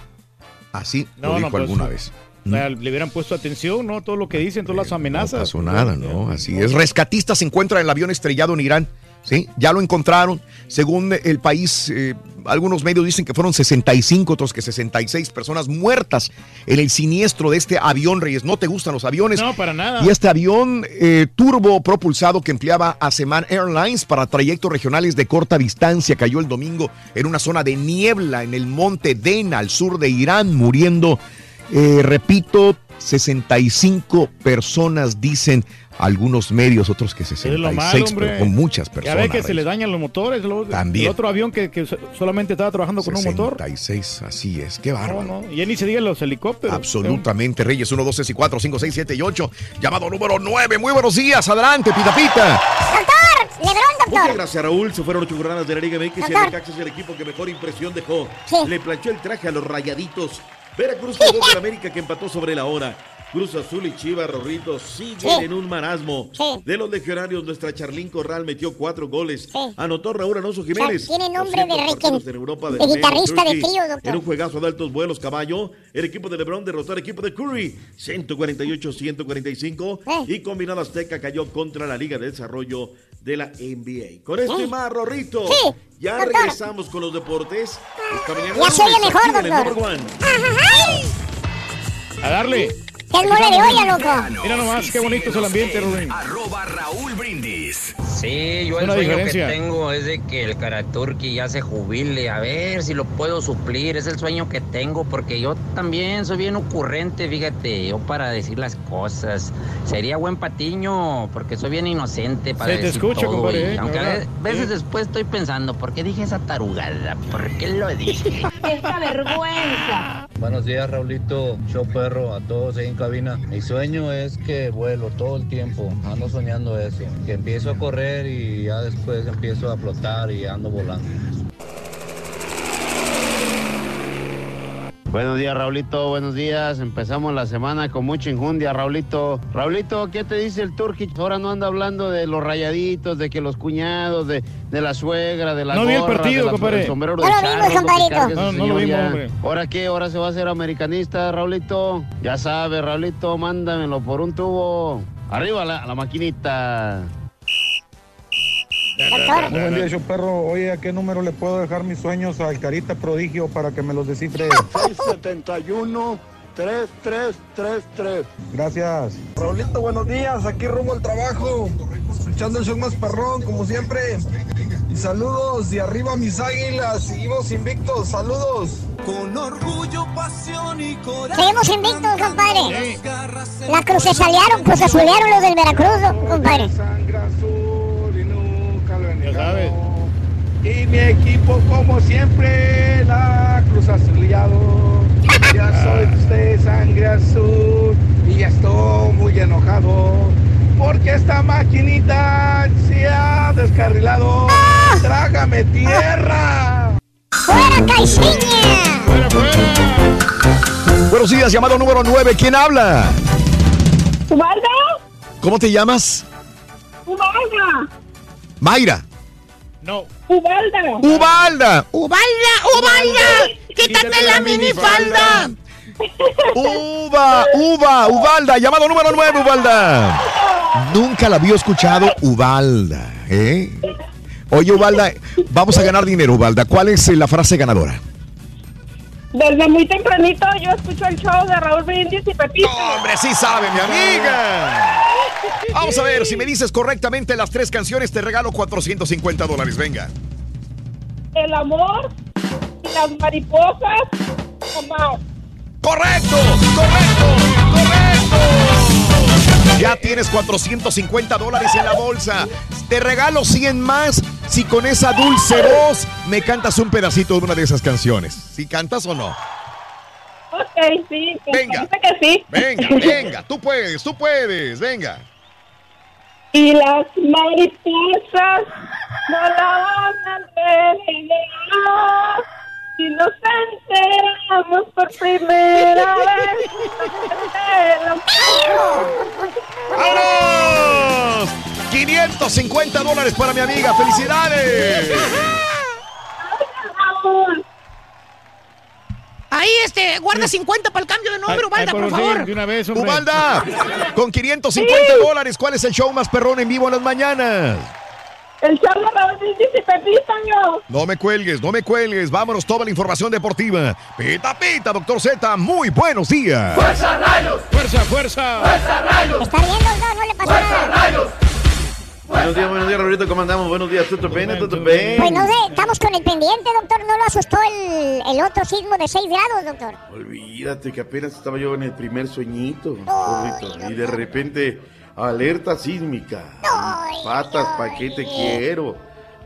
Así lo No, dijo no, pues, alguna vez. O sea, le hubieran puesto atención, ¿no? Todo lo que dicen, todas las amenazas. No pasó nada, ¿no? Así es. Rescatistas se encuentran el avión estrellado en Irán. Sí, ya lo encontraron. Según el país, eh, algunos medios dicen que fueron 65, otros que 66 personas muertas en el siniestro de este avión, Reyes. ¿No te gustan los aviones? No, para nada. Y este avión eh, turbo propulsado que empleaba Aseman Airlines para trayectos regionales de corta distancia cayó el domingo en una zona de niebla en el monte Dena, al sur de Irán, muriendo, eh, repito, 65 personas, dicen algunos medios, otros que Es lo 66, malo, pero con muchas Ya personas. ves que se Reyes. le dañan los motores. lo- También. El otro avión que, que so- solamente estaba trabajando con un motor. 66, así es, qué No, bárbaro. no, y ya ni se diga los helicópteros. Absolutamente, Reyes, 1, 2, 3 y 4, 5, 6, 7 y 8. Llamado número 9. Muy buenos días. Adelante, Pita Pita. ¡Doctor! ¡Lebrón, Muchas doctor! gracias, Raúl. Se fueron ocho jornadas de la Liga MX y el. Necaxa es el equipo que mejor impresión dejó. Sí. Le planchó el traje a los rayaditos. Veracruz jugó con América que empató sobre la hora. Cruz Azul y Chivas, Rorrito, siguen Sí. en un marasmo. De los legionarios, nuestra Charlín Corral metió cuatro goles. Anotó Raúl Alonso Jiménez. O sea, tiene nombre de 200 Ricky- partidos en Europa de Maine, guitarrista de trío, doctor. En un juegazo de altos vuelos, caballo. El equipo de LeBron derrotó al equipo de Curry, 148-145. Eh. Y combinado Azteca cayó contra la Liga de Desarrollo de la NBA. Con esto y Eh. más, Rorrito. Sí, ya doctor. regresamos con los deportes. Esta mañana Ya se oye lunes, mejor, el doctor. Number One. A darle. ¿Qué es mole de olla, loco? Mira nomás, qué bonito es el ambiente, Rubén. Arroba Raúl Brindis. Sí, yo el sueño diferencia. que tengo es de que el Karaturki ya se jubile, a ver si lo puedo suplir, es el sueño que tengo, porque yo también soy bien ocurrente, fíjate, yo para decir las cosas. Sería buen patiño, porque soy bien inocente para Se te decir escucha, todo, compadre, y eh, aunque a veces Sí. después estoy pensando, ¿por qué dije esa tarugada? ¿Por qué lo dije? ¡Esta vergüenza! Buenos días, Raulito, show perro, a todos ahí en cabina. Mi sueño es que vuelo todo el tiempo, ando soñando eso, que empiezo a correr y ya después empiezo a flotar y ando volando. Buenos días, Raulito. Buenos días. Empezamos la semana con mucha injundia, Raulito. Raulito, ¿qué te dice el Turkic? Ahora no anda hablando de los rayaditos, de que los cuñados, de, de la suegra, de la No vi el gorra, partido, de la- compadre. del sombrero No de lo vimos, compadrito. No, no lo vimos, ya. hombre. ¿Ahora qué? ¿Ahora se va a hacer americanista, Raulito? Ya sabes, Raulito, mándamelo por un tubo. Arriba la, la maquinita. Muy buen día, show perro. Oye, ¿a qué número le puedo dejar mis sueños al Carita Prodigio para que me los descifre? 671 3333. Gracias. Raulito, buenos días. Aquí rumbo al trabajo. Escuchando el show más perrón, como siempre. Y saludos. Y arriba mis águilas. Seguimos invictos. Saludos. Con orgullo, pasión y coraje. Seguimos invictos, compadre. La crucesalearon, crucesulearon los del Veracruz, compadre. Sabes. Y mi equipo, como siempre, la Cruz Azulado. Ya soy de sangre azul y ya estoy muy enojado. Porque esta maquinita se ha descarrilado. ¡Trágame tierra! ¡Fuera, Caixinha! Buenos días, llamado número 9. ¿Quién habla? ¿Ubalda? ¿Cómo te llamas? ¡Ubalda! Mayra. No. ¡Ubalda! Ubalda. ¡Ubalda! ¡Ubalda! ¡Quítate la minifalda! Uva, Uva, Ubalda, llamado número 9, Ubalda. Nunca la había escuchado Ubalda, ¿eh? Oye, Ubalda, vamos a ganar dinero, Ubalda. ¿Cuál es eh, la frase ganadora? Desde muy tempranito yo escucho el show de Raúl Brindis y Pepito. ¡Hombre, sí sabe, mi amiga! Vamos a ver, si me dices correctamente las tres canciones, te regalo 450 dólares, venga. El amor y las mariposas o más. ¡Correcto! ¡Correcto! ¡Correcto! Ya tienes 450 dólares en la bolsa. Te regalo 100 más si con esa dulce voz me cantas un pedacito de una de esas canciones. ¿Si cantas o no? Ok, sí. Venga. que sí. Venga, venga, tú puedes, tú puedes, venga. Y las mariposas no la van a revelar. Si nos enteramos por primera vez. ¡Vámonos! 550 dólares para mi amiga, felicidades. Ahí, este, guarda 50 para el cambio de nombre, Ubalda, por favor. Ubalda, con 550 dólares, ¿cuál es el show más perrón en vivo en las mañanas? El show de Raúl Brindis y Pepito, yo. No me cuelgues, no me cuelgues. Vámonos, toda la información deportiva. Pita, pita, doctor Z. Muy buenos días. ¡Fuerza, rayos! ¡Fuerza, fuerza! ¡Fuerza, rayos! Está bien, doctor, no le pasó nada. Buenos días, buenos días, Roberto. ¿Cómo andamos? Buenos días, ¿todo bien? ¿Todo bien? Pues no sé, estamos con el pendiente, doctor. No lo asustó el, el otro sismo de 6 grados, doctor. Olvídate que apenas estaba yo en el primer sueñito, Roberto, y de repente, alerta sísmica. Patas, ¿pa' qué te quiero?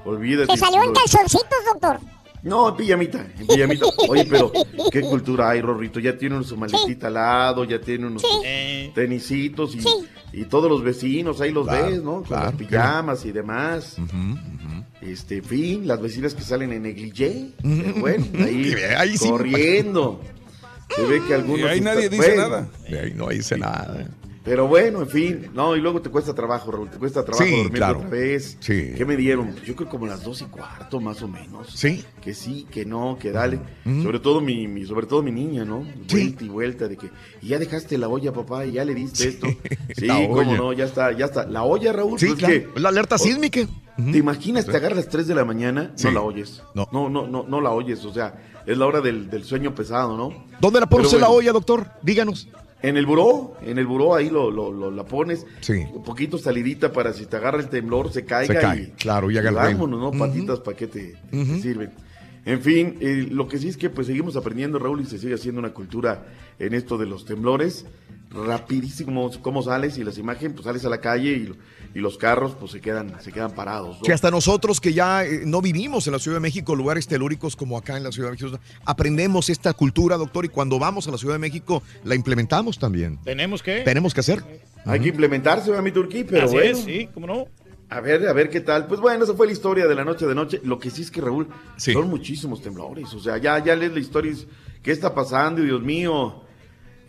Olvídate. Se salió en calzoncitos, doctor. No, en pijamita, en pijamita. Oye, pero qué cultura hay, Rorrito. Ya tiene su maletita al lado, ya tiene unos sus tenisitos y, y todos los vecinos ahí los Claro, ves, ¿no? Con claro, las pijamas y demás. Este, fin, las vecinas que salen en negligé, eh, bueno, ahí, Ahí sí. corriendo. Se ve que algunos... Y ahí nadie dice bueno, nada. Ahí no dice nada. Pero bueno, en fin. No, y luego te cuesta trabajo, Raúl. Te cuesta trabajo Sí, dormir claro. otra vez. Sí. ¿Qué me dieron? Yo creo como las dos y cuarto, más o menos. Sí. Que sí, que no, que dale. Sobre todo mi, mi- sobre todo mi niña, ¿no? Vuelta y vuelta de que, y ya dejaste la olla, papá, y ya le diste esto. Sí, La cómo olla. no, ya está, ya está. La olla, Raúl. Sí, pues, claro. que- La alerta o- sísmica. ¿Te imaginas? Te agarras las 3 de la mañana, no la oyes. No. no, no, no, no la oyes. O sea, es la hora del, del sueño pesado, ¿no? ¿Dónde la pones Pero en la bueno. olla, doctor? Díganos. En el buró, en el buró ahí lo, lo, lo- la pones, Sí. un poquito salidita para si te agarra el temblor, se caiga Se cae, y, claro, y haga el vámonos, ¿no? Patitas para que te, te sirven. En fin, eh, lo que sí es que pues seguimos aprendiendo, Raúl, y se sigue haciendo una cultura en esto de los temblores. Rapidísimo cómo sales y las imágenes, pues sales a la calle y, y los carros pues se quedan, se quedan parados. ¿no? Que hasta nosotros que ya eh, no vivimos en la Ciudad de México, lugares telúricos como acá en la Ciudad de México, aprendemos esta cultura, doctor, y cuando vamos a la Ciudad de México la implementamos también. ¿Tenemos que? Tenemos que hacer. Hay que implementarse, a mi Turquí, pero Así bueno. es, sí, cómo no. A ver, a ver qué tal. Pues bueno, esa fue la historia de la noche de noche. Lo que sí es que, Raúl, son muchísimos temblores. O sea, ya, ya lees la historia. y ¿Qué está pasando? Dios mío.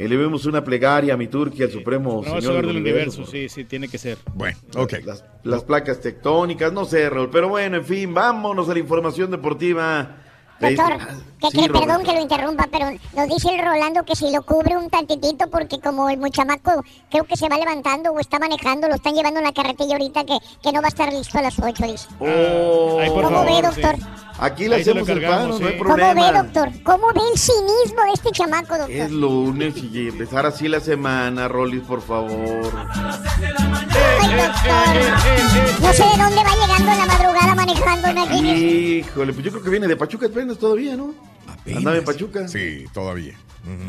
Elevemos una plegaria a mi Turquía, al Supremo No, es Señor del del Universo. universo, sí, sí, tiene que ser. Bueno, ok. Las, las placas tectónicas, no sé, Raúl. Pero bueno, en fin, vámonos a la información deportiva. Doctor, Eh, que, sí, que- perdón que lo interrumpa, pero nos dice el Rolando que si lo cubre un tantitito porque como el muchamaco creo que se va levantando o está manejando, lo están llevando en la carretilla ahorita que, que no va a estar listo a las 8, dice. Oh. Ay, por ¿Cómo favor, ve, doctor? sí. Aquí le Ahí hacemos el encargamos, paro, no hay sí. ¿Cómo problema. ve, doctor? ¿Cómo ve el cinismo de este chamaco, doctor? Es lunes y empezar así la semana, Rolis, por favor. Ay, doctor. No sé de dónde va llegando en la madrugada manejando, imagínese. Híjole, pues yo creo que viene de Pachuca apenas todavía, ¿no? Andaba en Pachuca. Sí, todavía.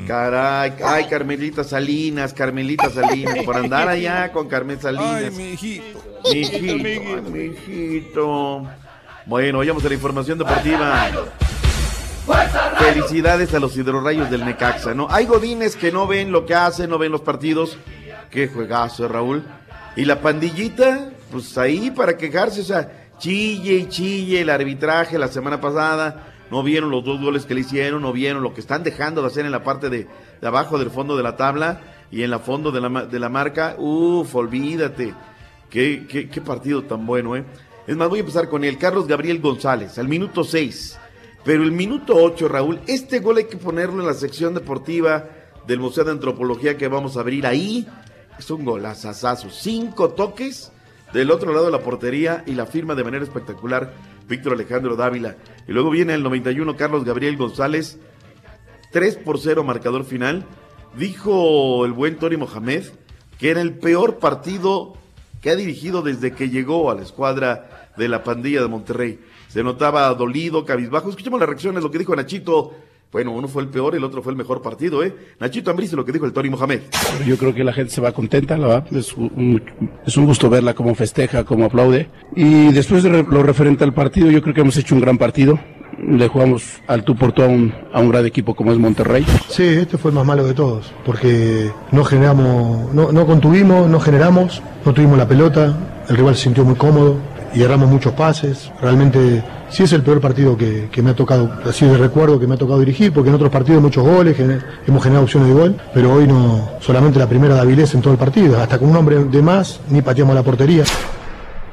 Caray, ay, Carmelita Salinas, Carmelita Salinas, por andar allá con Carmen Salinas. Ay, mi hijito. Mi hijito, ay, mi hijito. Bueno, vayamos a la información deportiva. Felicidades a los hidrorrayos del Necaxa, ¿no? Hay godines que no ven lo que hacen, no ven los partidos. Qué juegazo, Raúl. Y la pandillita, pues ahí para quejarse, o sea, chille y chille el arbitraje la semana pasada. No vieron los dos goles que le hicieron, no vieron lo que están dejando de hacer en la parte de, abajo del fondo de la tabla y en la fondo de la, marca. Uf, olvídate. Qué, qué, qué partido tan bueno, ¿eh? Es más, voy a empezar con el Carlos Gabriel González, al minuto 6. Pero el minuto 8, Raúl, este gol hay que ponerlo en la sección deportiva del Museo de Antropología que vamos a abrir ahí. Es un golazazazo. Cinco toques del otro lado de la portería y la firma de manera espectacular Víctor Alejandro Dávila. Y luego viene el 91 Carlos Gabriel González, 3 por 0 marcador final. Dijo el buen Tori Mohamed que era el peor partido que ha dirigido desde que llegó a la escuadra de la pandilla de Monterrey. Se notaba dolido, cabizbajo. Escuchemos las reacciones, lo que dijo Nachito. Bueno, uno fue el peor, el otro fue el mejor partido, ¿eh? Nachito Ambriz, lo que dijo el Tori Mohamed. Yo creo que la gente se va contenta, la verdad. Es un, es un gusto verla cómo festeja, cómo aplaude. Y después de lo referente al partido, yo creo que hemos hecho un gran partido. Le jugamos al tú por tú a un, a un gran equipo como es Monterrey. Sí, este fue el más malo de todos, porque no generamos, no, no contuvimos, no generamos, no tuvimos la pelota, el rival se sintió muy cómodo y erramos muchos pases. Realmente sí es el peor partido que, que me ha tocado, así de recuerdo que me ha tocado dirigir, porque en otros partidos muchos goles, gener- hemos generado opciones de gol, pero hoy no, solamente la primera de Avilés en todo el partido, hasta con un hombre de más ni pateamos la portería.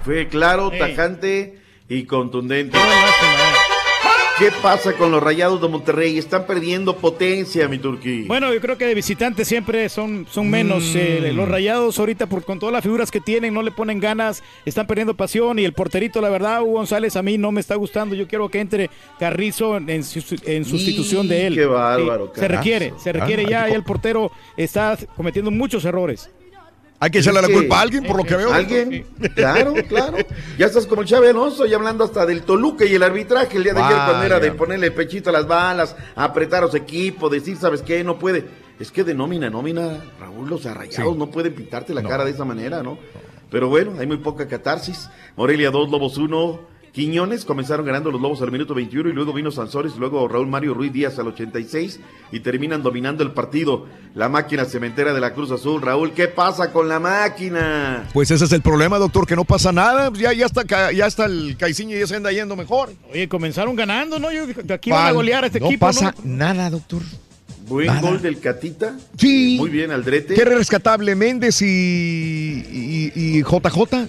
Fue claro, tajante y contundente. ¿Qué pasa con los rayados de Monterrey? Están perdiendo potencia, mi Turquí. Bueno, yo creo que de visitantes siempre son, son menos. Mm. eh, los rayados ahorita, por, con todas las figuras que tienen, no le ponen ganas, están perdiendo pasión. Y el porterito, la verdad, Hugo González, a mí no me está gustando. Yo quiero que entre Carrizo en, en en sustitución de él. qué bárbaro, Sí, se requiere, se requiere. Ah, ya, ya el portero está cometiendo muchos errores. Hay que echarle Es la que- culpa a alguien, por lo que veo. ¿Alguien? Claro, claro. Ya estás como el Chávez Alonso, ya hablando hasta del Toluca y el arbitraje el día de ayer cuando era de Vaya. ponerle pechito a las balas, apretar a los equipos, decir, ¿sabes qué? No puede. Es que de nómina, nómina, Raúl, los arrayados no pueden pintarte la cara de esa manera, ¿no? Pero bueno, hay muy poca catarsis. Morelia 2, Lobos 1. Quiñones comenzaron ganando los Lobos al minuto 21 y luego vino Sansores, luego Raúl Mario Ruiz Díaz al 86 y terminan dominando el partido. La máquina cementera de la Cruz Azul. Raúl, ¿qué pasa con la máquina? Pues ese es el problema, doctor, que no pasa nada. Ya, ya está, ya está el Caiciño y ya se anda yendo mejor. Oye, comenzaron ganando, ¿no? Yo dije, de aquí van a golear a este no equipo. pasa nada, doctor. Buen Nada. gol del Catita. Sí. Muy bien, Aldrete. Qué rescatable Méndez y, y, y JJ.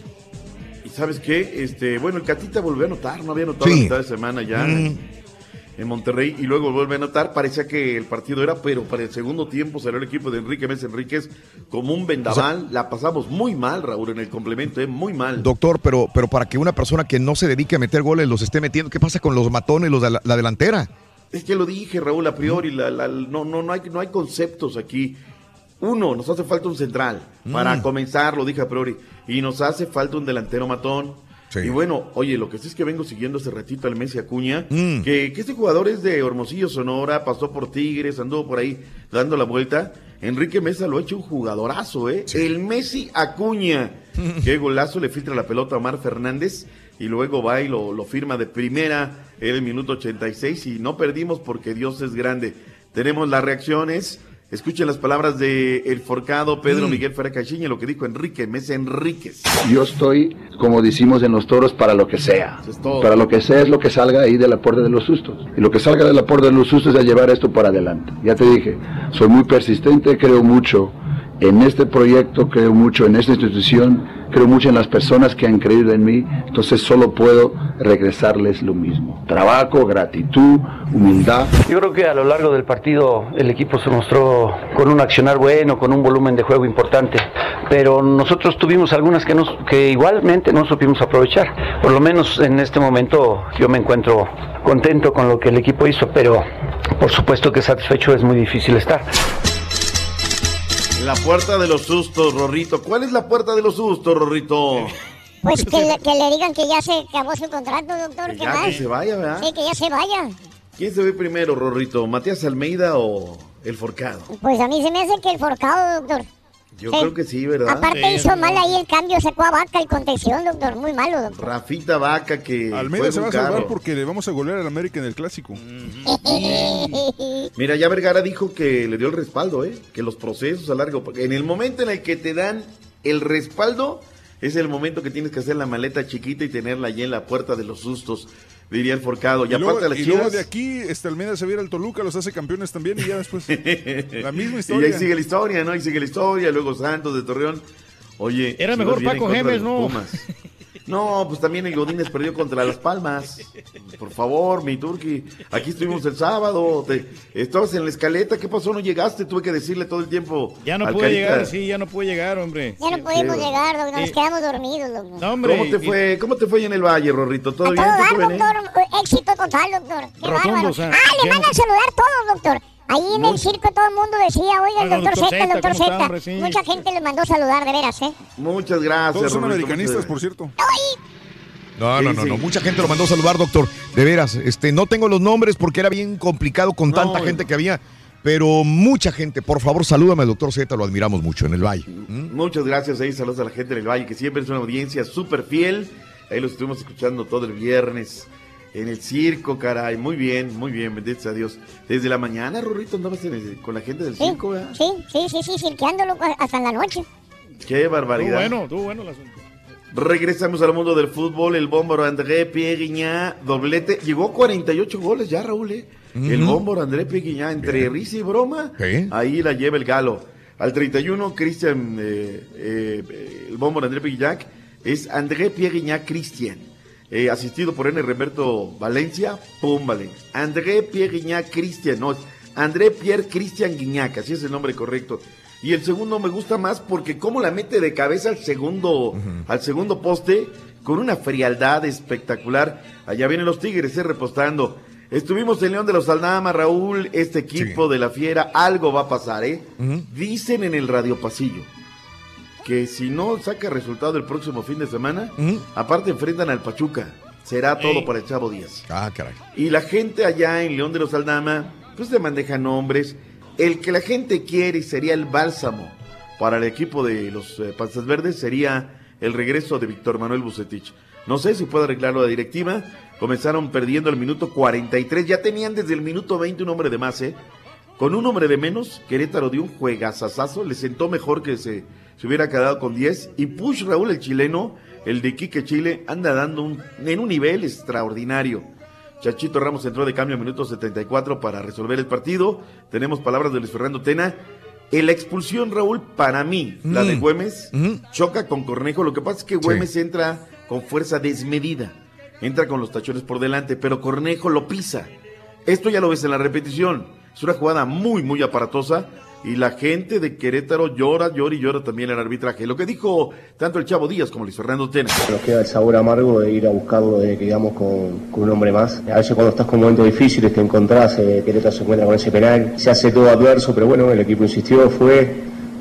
¿Y sabes qué? Este, bueno, el Catita volvió a anotar, no había anotado Sí. la mitad de semana ya Mm. en, en Monterrey y luego vuelve a anotar. Parecía que el partido era, pero para el segundo tiempo salió el equipo de Enrique Mesa Enríquez como un vendaval. la pasamos muy mal, Raúl, en el complemento, ¿eh? muy mal. Doctor, pero, pero para que una persona que no se dedique a meter goles los esté metiendo, ¿qué pasa con los matones, los de la, la delantera? Es que lo dije, Raúl, a priori, la- la- no, no, no, hay, no hay conceptos aquí. Uno, nos hace falta un central para Mm. comenzar, lo dije a priori, y nos hace falta un delantero matón. Y bueno, oye, lo que sí es que vengo siguiendo hace ratito al Messi Acuña, Mm. que, que este jugador es de Hermosillo, Sonora, pasó por Tigres, anduvo por ahí dando la vuelta. Enrique Mesa lo ha hecho un jugadorazo, ¿eh? El Messi Acuña. Qué golazo, le filtra la pelota a Omar Fernández y luego va y lo, lo firma de primera en el minuto 86 y no perdimos porque Dios es grande. Tenemos las reacciones. Escuchen las palabras de el forcado Pedro Mm. Miguel Ferra Caixinha, lo que dijo Enrique Mesa Enríquez. Yo estoy, como decimos en los toros, para lo que sea. Para lo que sea es lo que salga ahí de la puerta de los sustos. Y lo que salga de la puerta de los sustos es a llevar esto para adelante. Ya te dije, soy muy persistente, creo mucho en este proyecto, creo mucho en esta institución, creo mucho en las personas que han creído en mí. Entonces solo puedo regresarles lo mismo. Trabajo, gratitud, humildad. Yo creo que a lo largo del partido el equipo se mostró con un accionar bueno, con un volumen de juego importante, pero nosotros tuvimos algunas que, nos, que igualmente no supimos aprovechar. Por lo menos en este momento yo me encuentro contento con lo que el equipo hizo, pero por supuesto que satisfecho es muy difícil estar. La puerta de los sustos, Rorrito. ¿Cuál es la puerta de los sustos, Rorrito? Pues que le, que le digan que ya se acabó su contrato, doctor. ¿Qué ya más? que se vaya, ¿verdad? Sí, que ya se vaya. ¿Quién se ve primero, Rorrito? ¿Matías Almeida o el Forcado? Pues a mí se me hace que el forcado, doctor. Yo Sí. creo que sí, ¿verdad? Aparte hizo mal ahí el cambio, sacó a Vaca y contención, doctor. Muy malo, doctor. Rafita Vaca que. Almeida fue se va a salvar porque le vamos a golear al América en el clásico. Mira, ya Vergara dijo que le dio el respaldo, ¿eh? Que los procesos a largo. En el momento en el que te dan el respaldo, es el momento que tienes que hacer la maleta chiquita y tenerla allí en la puerta de los sustos, diría el forcado. Y, Y, luego, aparte de las y luego de aquí, este Almeida se viera al Toluca, los hace campeones también y ya después. la misma Y historia. ahí sigue la historia, ¿no? Y sigue la historia, luego Santos de Torreón. Oye, Era mejor Paco Gemes, ¿no? Pumas. No, pues también el Godínez perdió contra Las Palmas. Por favor, mi Turqui. Aquí estuvimos el sábado. Te- estabas en la escaleta. ¿Qué pasó? No llegaste. Tuve que decirle todo el tiempo. Ya no pude llegar, sí, ya no pude llegar, hombre. Ya no pudimos Sí. llegar, doctor. Nos quedamos dormidos, doctor. No, hombre. ¿Cómo te fue? ¿Cómo te fue en el Valle, Rorrito? ¿Todo A bien? todo ¿Tú dar, joven, eh? doctor. Éxito total, doctor. Qué Rotundo, bárbaro. o sea, ah, le ya no- saludar todos, doctor. Ahí en el circo todo el mundo decía, oiga, el doctor doctor Z, el doctor ¿cómo está, Z. Mucha gente le mandó saludar, de veras, ¿eh? Muchas gracias. Todos son americanistas, por cierto. No, no, Sí, no, no. Mucha gente lo mandó a saludar, doctor. De veras, este, no tengo los nombres porque era bien complicado con tanta gente que había. Pero mucha gente, por favor, salúdame al doctor Z, lo admiramos mucho en el Valle. Muchas gracias ahí, saludos a la gente del Valle, que siempre es una audiencia súper fiel. Ahí los estuvimos escuchando todo el viernes en el circo, caray. Muy bien, muy bien, bendito sea Dios. Desde la mañana, Rorrito, andabas en el- con la gente del Sí, circo, ¿verdad? sí, sí, sí, sí, cirqueándolo hasta en la noche. Qué barbaridad. Estuvo bueno, estuvo bueno el asunto. Regresamos al mundo del fútbol. El bómbaro André Pierre doblete. Llegó a 48 goles ya, Raúl. ¿eh? El bómbaro André Pierre entre risa y broma. Sí. Ahí la lleva el galo. Al 31, Cristian, eh, eh, el bómbaro André Pierre es André Pierre Cristian. Eh, asistido por N. Roberto Valencia, pum, Valencia. André Pierre Cristian, no, es André Pierre Cristian Guiñac, así es el nombre correcto. Y el segundo me gusta más porque cómo la mete de cabeza al segundo, al segundo poste, con una frialdad espectacular. Allá vienen los Tigres, eh, repostando. Estuvimos en León de los Aldama, Raúl, este equipo de la Fiera, algo va a pasar, ¿eh? Dicen en el Radio Pasillo que si no saca resultado el próximo fin de semana, aparte enfrentan al Pachuca. Será todo Ey. para el Chavo Díaz. Ah, caray. Y la gente allá en León de los Aldama, pues le maneja nombres. El que la gente quiere y sería el bálsamo para el equipo de los eh, Panzas Verdes sería el regreso de Víctor Manuel Bucetich. No sé si puede arreglarlo la directiva. Comenzaron perdiendo el minuto 43. Ya tenían desde el minuto 20 un hombre de más, ¿eh? Con un hombre de menos, Querétaro dio un juegazazazo. Le sentó mejor que se, se hubiera quedado con 10. Y Push Raúl, el chileno, el de Quique Chile, anda dando un, en un nivel extraordinario. Chachito Ramos entró de cambio a minuto 74 para resolver el partido. Tenemos palabras de Luis Fernando Tena. En la expulsión, Raúl, para mí, la de Mm. Güemes, choca con Cornejo. Lo que pasa es que Güemes entra con fuerza desmedida. Entra con los tachones por delante, pero Cornejo lo pisa. Esto ya lo ves en la repetición. Es una jugada muy, muy aparatosa. Y la gente de Querétaro llora, llora y llora también el arbitraje. Lo que dijo tanto el Chavo Díaz como Luis Fernando Tena. Nos queda el sabor amargo de ir a buscarlo desde que con, con un hombre más. A veces cuando estás con momentos difíciles te encontrás, eh, Querétaro se encuentra con ese penal, se hace todo adverso, pero bueno, el equipo insistió, fue,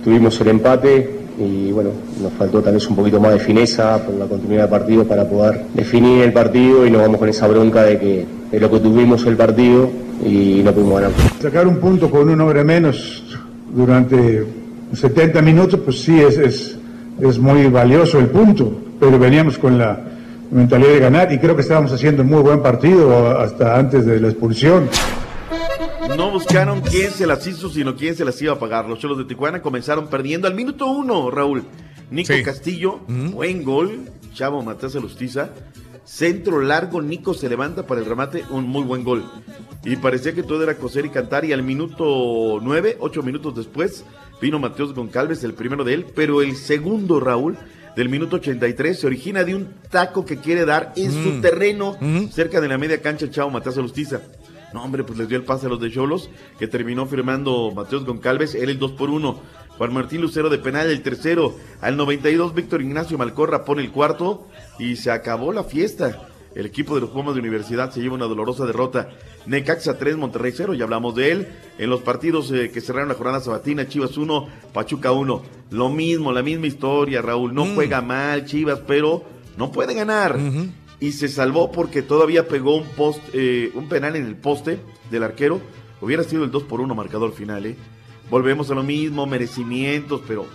tuvimos el empate y bueno, nos faltó tal vez un poquito más de fineza por la continuidad del partido para poder definir el partido y nos vamos con esa bronca de que de lo que tuvimos el partido y no pudimos ganar. Sacar un punto con un hombre menos durante 70 minutos, pues sí, es, es, es muy valioso el punto, pero veníamos con la mentalidad de ganar y creo que estábamos haciendo un muy buen partido hasta antes de la expulsión. No buscaron quién se las hizo, sino quién se las iba a pagar. Los Cholos de Tijuana comenzaron perdiendo al minuto uno, Raúl. Nico Castillo, buen gol. Chavo Matías Lustiza. Centro largo, Nico se levanta para el remate, un muy buen gol. Y parecía que todo era coser y cantar. Y al minuto nueve, ocho minutos después, vino Mateos Goncalves, el primero de él. Pero el segundo, Raúl, del minuto 83, se origina de un taco que quiere dar en su Mm. terreno, cerca de la media cancha, Chavo Matías Lustiza. No, hombre, pues les dio el pase a los de Cholos, que terminó firmando Mateos Goncalves, él el 2 por 1. Juan Martín Lucero de penal, el tercero. Al 92, Víctor Ignacio Malcorra pone el cuarto y se acabó la fiesta. El equipo de los Pumas de Universidad se lleva una dolorosa derrota. Necaxa 3, Monterrey 0, ya hablamos de él. En los partidos eh, que cerraron la jornada sabatina, Chivas 1, Pachuca 1. Lo mismo, la misma historia, Raúl. No juega mal Chivas, pero no puede ganar. Y se salvó porque todavía pegó un post, eh, un penal en el poste del arquero. Hubiera sido el 2 por 1 marcador final, ¿eh? Volvemos a lo mismo, merecimientos, pero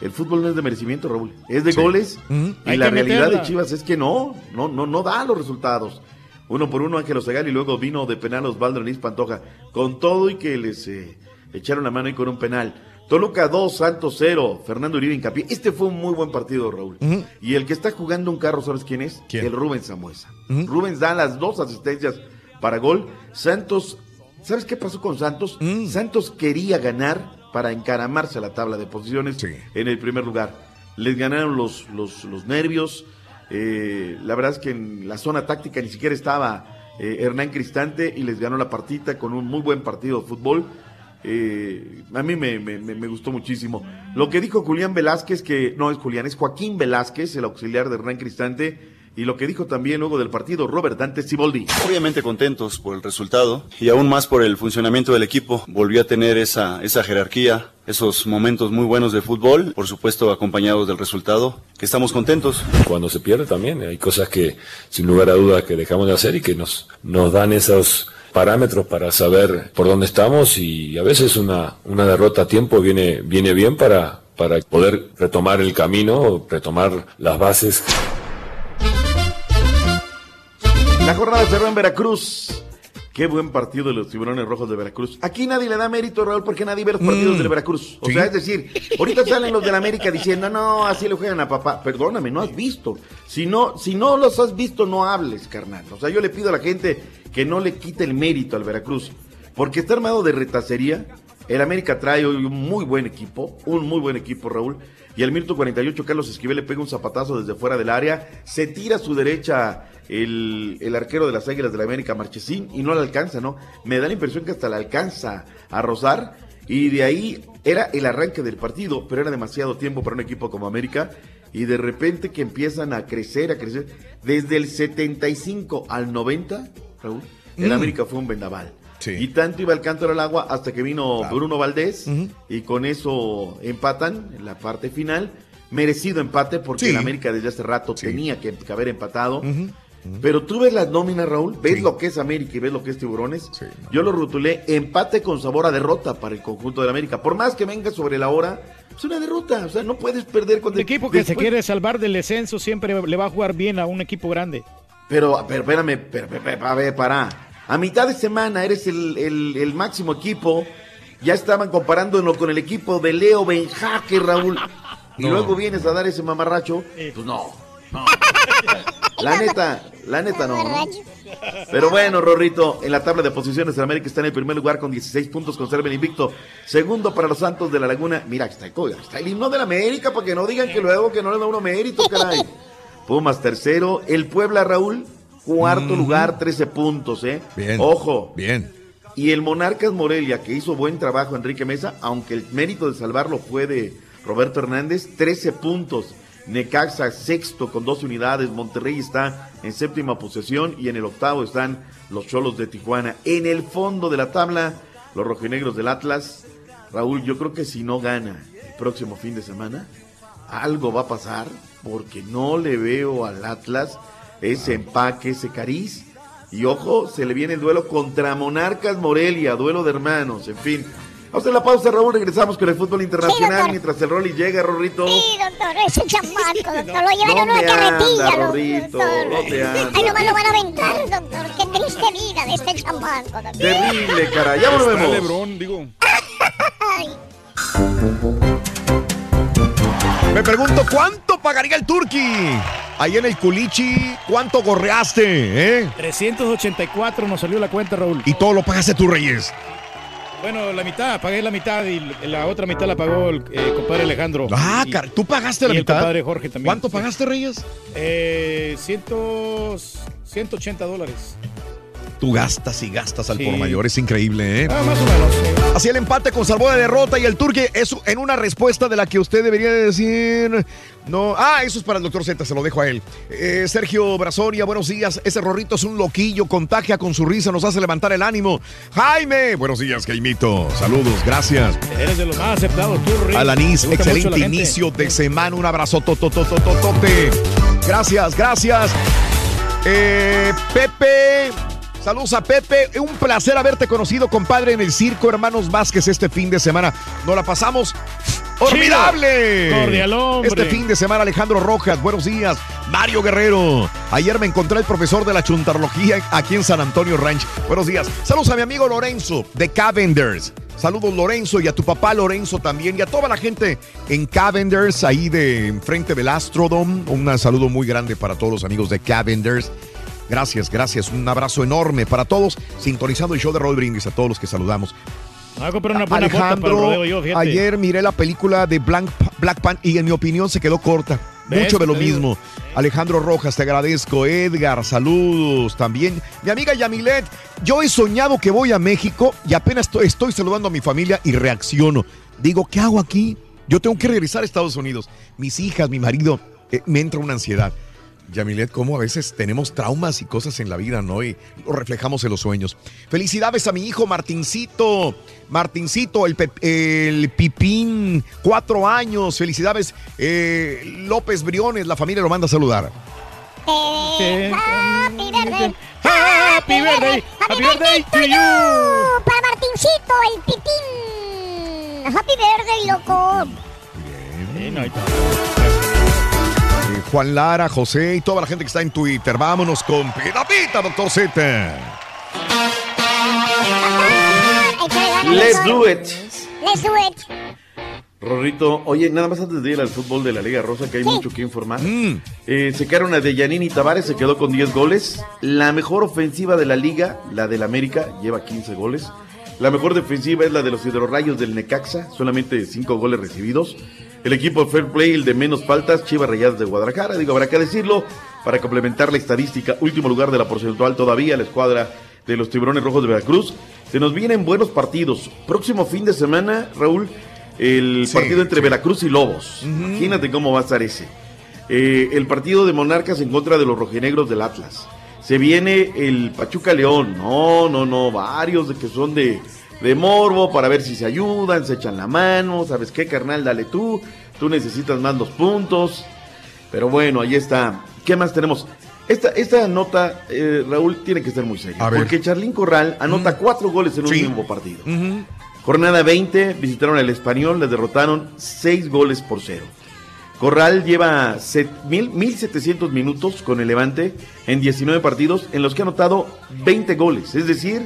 el fútbol no es de merecimiento, Raúl. Es de Sí. goles. Y Hay la realidad meterla. de Chivas es que no, no, no, no da los resultados. Uno por uno Ángel Osegal y luego vino de penal Osvaldo Luis Pantoja. Con todo y que les eh, echaron la mano ahí con un penal. Toluca 2, Santos 0, Fernando Uribe Hincapié. Este fue un muy buen partido, Raúl. Y el que está jugando un carro, ¿sabes quién es? El Rubens Samuesa. Rubens da las dos asistencias para gol. Santos, ¿sabes qué pasó con Santos? Santos quería ganar para encaramarse a la tabla de posiciones en el primer lugar. Les ganaron los, los, los nervios. Eh, la verdad es que en la zona táctica ni siquiera estaba eh, Hernán Cristante y les ganó la partita con un muy buen partido de fútbol. Eh, a mí me, me- me- me gustó muchísimo. Lo que dijo Julián Velázquez, que no es Julián, es Joaquín Velázquez, el auxiliar de Hernán Cristante, y lo que dijo también luego del partido Robert Dante Ciboldi. Obviamente contentos por el resultado y aún más por el funcionamiento del equipo. Volvió a tener esa, esa jerarquía, esos momentos muy buenos de fútbol, por supuesto acompañados del resultado, que estamos contentos. Cuando se pierde también hay cosas que sin lugar a dudas que dejamos de hacer y que nos, nos dan esos parámetros para saber por dónde estamos y a veces una, una derrota a tiempo viene, viene bien para, para poder retomar el camino, retomar las bases. La jornada cerró en Veracruz. Qué buen partido de los tiburones rojos de Veracruz. Aquí nadie le da mérito, Raúl, porque nadie ve los partidos Mm. del Veracruz. O Sí. sea, es decir, ahorita salen los del América diciendo, no, así le juegan a papá. Perdóname, no has visto. Si no, si no los has visto, no hables, carnal. O sea, yo le pido a la gente que no le quite el mérito al Veracruz. Porque está armado de retacería. El América trae hoy un muy buen equipo, un muy buen equipo, Raúl. Y al minuto 48, Carlos Esquivel le pega un zapatazo desde fuera del área. Se tira a su derecha el, el arquero de las Águilas de la América, Marchesín, y no le alcanza, ¿no? Me da la impresión que hasta le alcanza a rozar. Y de ahí era el arranque del partido, pero era demasiado tiempo para un equipo como América. Y de repente que empiezan a crecer, a crecer. Desde el 75 al 90, Raúl, el Mm. América fue un vendaval. Y tanto iba el cántaro al agua hasta que vino Bruno Valdés y con eso empatan en la parte final. Merecido empate porque Sí. el América desde hace rato tenía que, que haber empatado. Pero tú ves las nóminas, Raúl, ves lo que es América y ves lo que es Tiburones. Yo lo rotulé empate con sabor a derrota para el conjunto del América. Por más que venga sobre la hora, es una derrota. O sea, no puedes perder cuando El equipo que se quiere salvar del descenso siempre le va a jugar bien a un equipo grande. Pero, pero espérame, pero, pero, pero, a ver, para. A mitad de semana eres el, el- el máximo equipo. Ya estaban comparándolo con el equipo de Leo Benjaque, Raúl. Y No. luego vienes a dar ese mamarracho. Pues no. no. La neta, la neta no. ¿no? Pero bueno, Rorrito, en la tabla de posiciones, el América está en el primer lugar con 16 puntos, conserva el invicto. Segundo para los Santos de la Laguna. Mira, está el, está el himno de la América, para que no digan que luego que no le da uno mérito, caray. Pumas tercero, el Puebla, Raúl, cuarto lugar, 13 puntos, ¿eh? Bien. Ojo. Bien. Y el Monarcas Morelia, que hizo buen trabajo Enrique Mesa, aunque el mérito de salvarlo fue de Roberto Hernández, 13 puntos. Necaxa sexto con 12 unidades, Monterrey está en séptima posesión y en el octavo están los Cholos de Tijuana. En el fondo de la tabla, los rojinegros del Atlas. Raúl, yo creo que si no gana el próximo fin de semana, algo va a pasar porque no le veo al Atlas ese empaque, ese cariz. Y ojo, se le viene el duelo contra Monarcas Morelia, duelo de hermanos, en fin. Vamos a hacer la pausa, Raúl. Regresamos con el fútbol internacional mientras el Rolly llega, Rorrito. Sí, doctor, ese chamaco, doctor. Lo llevan No a una carretilla, anda, Rorrito, doctor. no te anda. Ay, nomás lo van a aventar, doctor. Qué triste vida de este chamaco, doctor. Terrible, cara. Ya Está volvemos. Lebrón, digo. Me pregunto, ¿cuánto pagaría el Turqui? Ahí en el Culichi, ¿cuánto gorreaste? Eh? 384 nos salió la cuenta, Raúl. Y todo lo pagaste tú, Reyes. Bueno, la mitad, pagué la mitad y la otra mitad la pagó el eh, compadre Alejandro. Ah, Y- car- ¿tú pagaste la y mitad? el compadre Jorge también. ¿Cuánto Sí. pagaste, Reyes? Eh, cientos, 180 dólares. Tú gastas y gastas al Sí. por mayor, es increíble, ¿eh? Ah, más o menos. Así el empate con salvo de derrota y el Turque es en una respuesta de la que usted debería de decir. No, ah, eso es para el doctor Z, se lo dejo a él. Eh, Sergio Brazoria, buenos días. Ese rorrito es un loquillo, contagia con su risa, nos hace levantar el ánimo. Jaime, buenos días, Jaimito. Saludos, gracias. Eres de los más aceptados, tú, Rick. Alanis, excelente inicio de semana. Un abrazo tototototote. Gracias, gracias. Eh, Pepe. Saludos a Pepe. Un placer haberte conocido, compadre, en el circo Hermanos Vázquez este fin de semana. Nos la pasamos formidable. Cordial, hombre. Este fin de semana, Alejandro Rojas, buenos días. Mario Guerrero. Ayer me encontré el profesor de la chuntarología aquí en San Antonio Ranch. Buenos días. Saludos a mi amigo Lorenzo de Cavenders. Saludos Lorenzo y a tu papá Lorenzo también y a toda la gente en Cavenders, ahí de enfrente del Astrodome. Un saludo muy grande para todos los amigos de Cavenders. Gracias, gracias. Un abrazo enorme para todos. Sintonizando el show de Roll Brindis a todos los que saludamos. Voy a comprar una buena bota para el Alejandro, rodeo yo, fíjate. ayer miré la película de Black, Black Pan y en mi opinión se quedó corta. ¿Ves? Mucho de lo mismo. Alejandro Rojas, te agradezco. Edgar, saludos también. Mi amiga Yamilet, yo he soñado que voy a México y apenas estoy, estoy saludando a mi familia y reacciono. Digo, ¿qué hago aquí? Yo tengo que regresar a Estados Unidos. Mis hijas, mi marido, eh, me entra una ansiedad. Yamilet, cómo a veces tenemos traumas y cosas en la vida, ¿no? Y lo reflejamos en los sueños. Felicidades a mi hijo Martincito. Martincito, el, pep- el Pipín, cuatro años. Felicidades. Eh, López Briones, la familia lo manda a saludar. Eh, happy birthday. Happy birthday. Happy birthday to you. Para Martincito, el pitín. Happy birthday, loco. Ahí está. Eh, Juan Lara, José y toda la gente que está en Twitter. Vámonos con Pita Pita, doctor Z. Let's do it. Let's do it. Rorrito, oye, nada más antes de ir al fútbol de la Liga Rosa, que hay mucho que informar. Eh, se quedaron a Deyanini Tavares, se quedó con 10 goles. La mejor ofensiva de la liga, la del América, lleva 15 goles. La mejor defensiva es la de los hidrorrayos del Necaxa, solamente 5 goles recibidos. El equipo Fair Play, el de menos faltas, Chivas Rayadas de Guadalajara, digo, habrá que decirlo, para complementar la estadística, último lugar de la porcentual todavía, la escuadra de los Tiburones Rojos de Veracruz. Se nos vienen buenos partidos. Próximo fin de semana, Raúl, el Sí, partido entre sí. Veracruz y Lobos. Imagínate cómo va a estar ese. Eh, el partido de Monarcas en contra de los rojinegros del Atlas. Se viene el Pachuca León. No, no, no. Varios de que son de, de morbo para ver si se ayudan, se echan la mano. ¿Sabes qué, carnal? Dale tú. Tú necesitas más los puntos. Pero bueno, ahí está. ¿Qué más tenemos? Esta, esta nota, eh, Raúl, tiene que ser muy seria. Porque Charlín Corral anota cuatro goles en un Sí. mismo partido. Jornada 20, visitaron al Español, les derrotaron 6 goles por 0. Corral lleva set- mil- 1700 minutos con el Levante en 19 partidos en los que ha anotado 20 goles, es decir,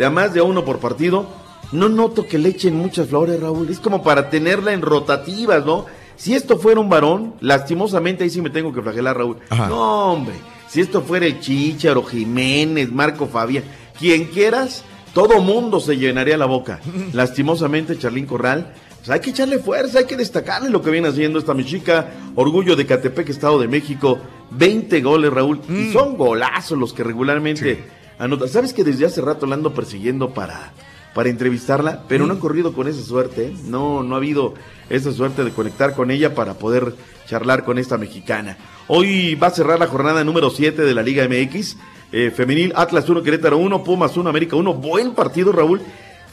de a más de uno por partido. No noto que le echen muchas flores, Raúl, es como para tenerla en rotativas, ¿no? Si esto fuera un varón, lastimosamente ahí sí me tengo que flagelar, Raúl. Ajá. No, hombre, Si esto fuera el Chicharo, Jiménez, Marco Fabián, quien quieras, todo mundo se llenaría la boca. Lastimosamente, Charlín Corral, pues hay que echarle fuerza, hay que destacarle lo que viene haciendo esta mexica. Orgullo de Catepec, Estado de México. 20 goles, Raúl. Y son golazos los que regularmente anota. ¿Sabes que desde hace rato la ando persiguiendo para, para entrevistarla? Pero no he corrido con esa suerte. ¿eh? No, no ha habido esa suerte de conectar con ella para poder charlar con esta mexicana. Hoy va a cerrar la jornada número 7 de la Liga MX. Eh, femenil, Atlas 1, Querétaro 1, Pumas 1, América 1. Buen partido, Raúl.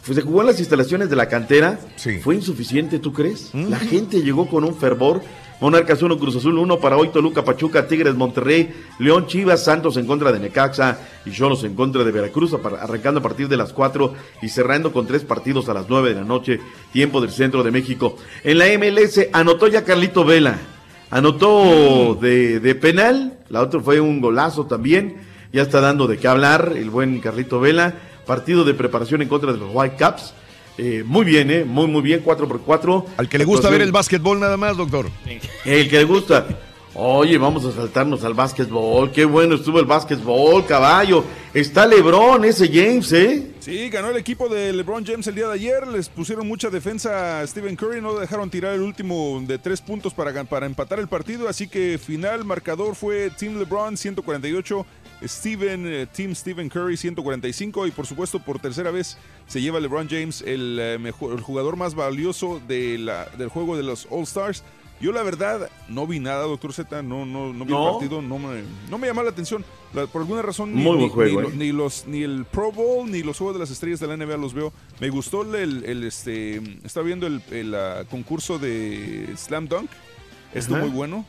Pues se jugó en las instalaciones de la cantera. Fue insuficiente, ¿tú crees? La gente llegó con un fervor. Monarcas 1, Cruz Azul 1 para hoy, Toluca, Pachuca, Tigres, Monterrey, León, Chivas, Santos en contra de Necaxa y Cholos en contra de Veracruz, arrancando a partir de las 4 y cerrando con tres partidos a las 9 de la noche, tiempo del centro de México. En la MLS anotó ya Carlito Vela, anotó de, de penal, la otra fue un golazo también, ya está dando de qué hablar el buen Carlito Vela, partido de preparación en contra de los White Caps. Eh, muy bien, ¿eh? Muy, muy bien, 4 por 4 Al que le gusta ver el básquetbol nada más, doctor. El que le gusta. Oye, vamos a saltarnos al básquetbol. Qué bueno estuvo el básquetbol, caballo. Está Lebron, ese James, ¿eh? Sí, ganó el equipo de LeBron James el día de ayer. Les pusieron mucha defensa a Stephen Curry. No dejaron tirar el último de tres puntos para, para empatar el partido. Así que final marcador fue Team LeBron 148. Steven, eh, Team Stephen Curry 145 y por supuesto por tercera vez se lleva LeBron James el, eh, mejor, el jugador más valioso de la, del juego de los All Stars. Yo la verdad no vi nada, doctor Z, no, no, no vi ¿No? el partido, no me, no me llamó la atención. La- por alguna razón ni, Muy buen ni- juego, ni ¿eh? ni los ni el Pro Bowl ni los Juegos de las Estrellas de la NBA los veo. Me gustó el, el- el, este estaba viendo el, el, ah, concurso de Slam Dunk. Estuvo Ajá. muy bueno.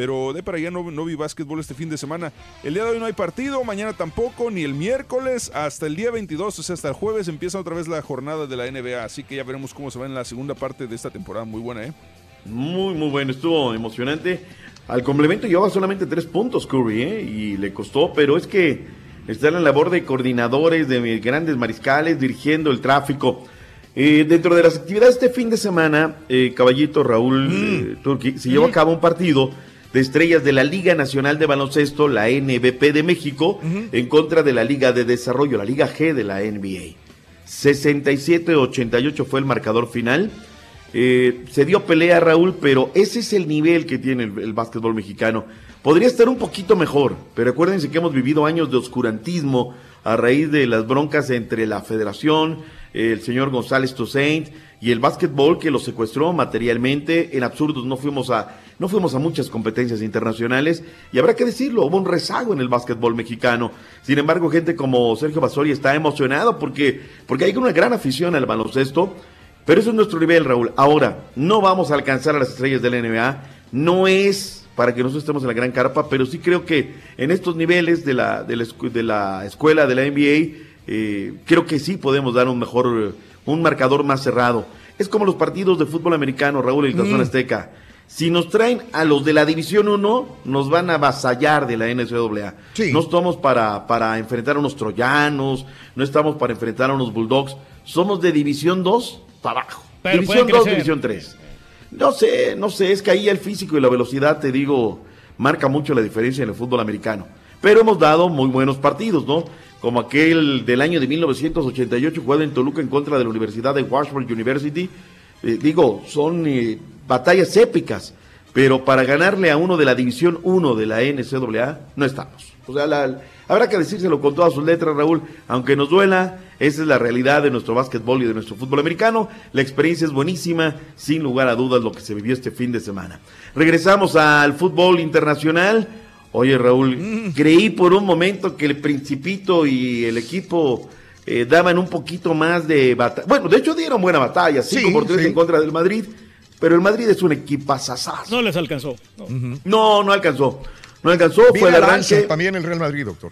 Pero de para allá no, no vi básquetbol este fin de semana. El día de hoy no hay partido, mañana tampoco, ni el miércoles, hasta el día 22, o sea, hasta el jueves empieza otra vez la jornada de la NBA. Así que ya veremos cómo se va en la segunda parte de esta temporada. Muy buena, ¿eh? Muy, muy bueno, estuvo emocionante. Al complemento llevaba solamente tres puntos Curry, ¿eh? Y le costó, pero es que está en la labor de coordinadores, de grandes mariscales, dirigiendo el tráfico. Eh, dentro de las actividades de este fin de semana, eh, Caballito Raúl eh, Turki, se llevó a cabo un partido de estrellas de la Liga Nacional de Baloncesto, la NBP de México, en contra de la Liga de Desarrollo, la Liga G de la NBA. 67-88 fue el marcador final. Eh, se dio pelea Raúl, pero ese es el nivel que tiene el, el básquetbol mexicano. Podría estar un poquito mejor, pero acuérdense que hemos vivido años de oscurantismo a raíz de las broncas entre la federación, el señor González Toussaint y el básquetbol que lo secuestró materialmente. En absurdos no fuimos a, no fuimos a muchas competencias internacionales y habrá que decirlo, hubo un rezago en el básquetbol mexicano. Sin embargo, gente como Sergio Basori está emocionado porque, porque hay una gran afición al baloncesto. Pero eso es nuestro nivel, Raúl. Ahora, no vamos a alcanzar a las estrellas de la NBA. No es para que nosotros estemos en la gran carpa, pero sí creo que en estos niveles de la, de la, escu- de la escuela de la NBA, eh, creo que sí podemos dar un mejor, un marcador más cerrado. Es como los partidos de fútbol americano, Raúl, y el Tazón Mm. Azteca. Si nos traen a los de la División 1, nos van a avasallar de la NCAA. No estamos para, para enfrentar a unos troyanos, no estamos para enfrentar a unos bulldogs. Somos de División 2 para abajo. Pero división pueden 2, crecer. División 3. No sé, no sé, es que ahí el físico y la velocidad, te digo, marca mucho la diferencia en el fútbol americano. Pero hemos dado muy buenos partidos, ¿no? Como aquel del año de 1988 jugado en Toluca en contra de la Universidad de Washburn University. Eh, digo, son eh, batallas épicas, pero para ganarle a uno de la División 1 de la NCAA, no estamos. O sea, la- habrá que decírselo con todas sus letras, Raúl, aunque nos duela, esa es la realidad de nuestro básquetbol y de nuestro fútbol americano. La experiencia es buenísima, sin lugar a dudas, lo que se vivió este fin de semana. Regresamos al fútbol internacional. Oye, Raúl, creí por un momento que el Principito y el equipo eh, daban un poquito más de batalla. Bueno, de hecho dieron buena batalla, 5 Sí, por 3 sí. en contra del Madrid, pero el Madrid es un equipazazazo. No les alcanzó. no. No, no alcanzó. No alcanzó, Viene fue el arranque. también el Real Madrid, doctor.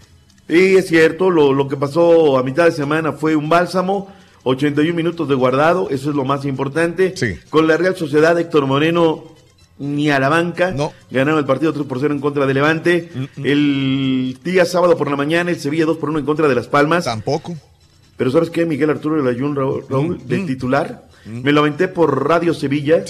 Sí, es cierto, lo, lo que pasó a mitad de semana fue un bálsamo, 81 minutos de guardado, eso es lo más importante. Con la Real Sociedad, Héctor Moreno ni a la banca, ganaron el partido 3 por 0 en contra de Levante. El día sábado por la mañana, el Sevilla 2 por 1 en contra de Las Palmas. Tampoco. Pero ¿sabes qué? Miguel Arturo Layún, Raúl, Raúl, del titular, me lo aventé por Radio Sevilla.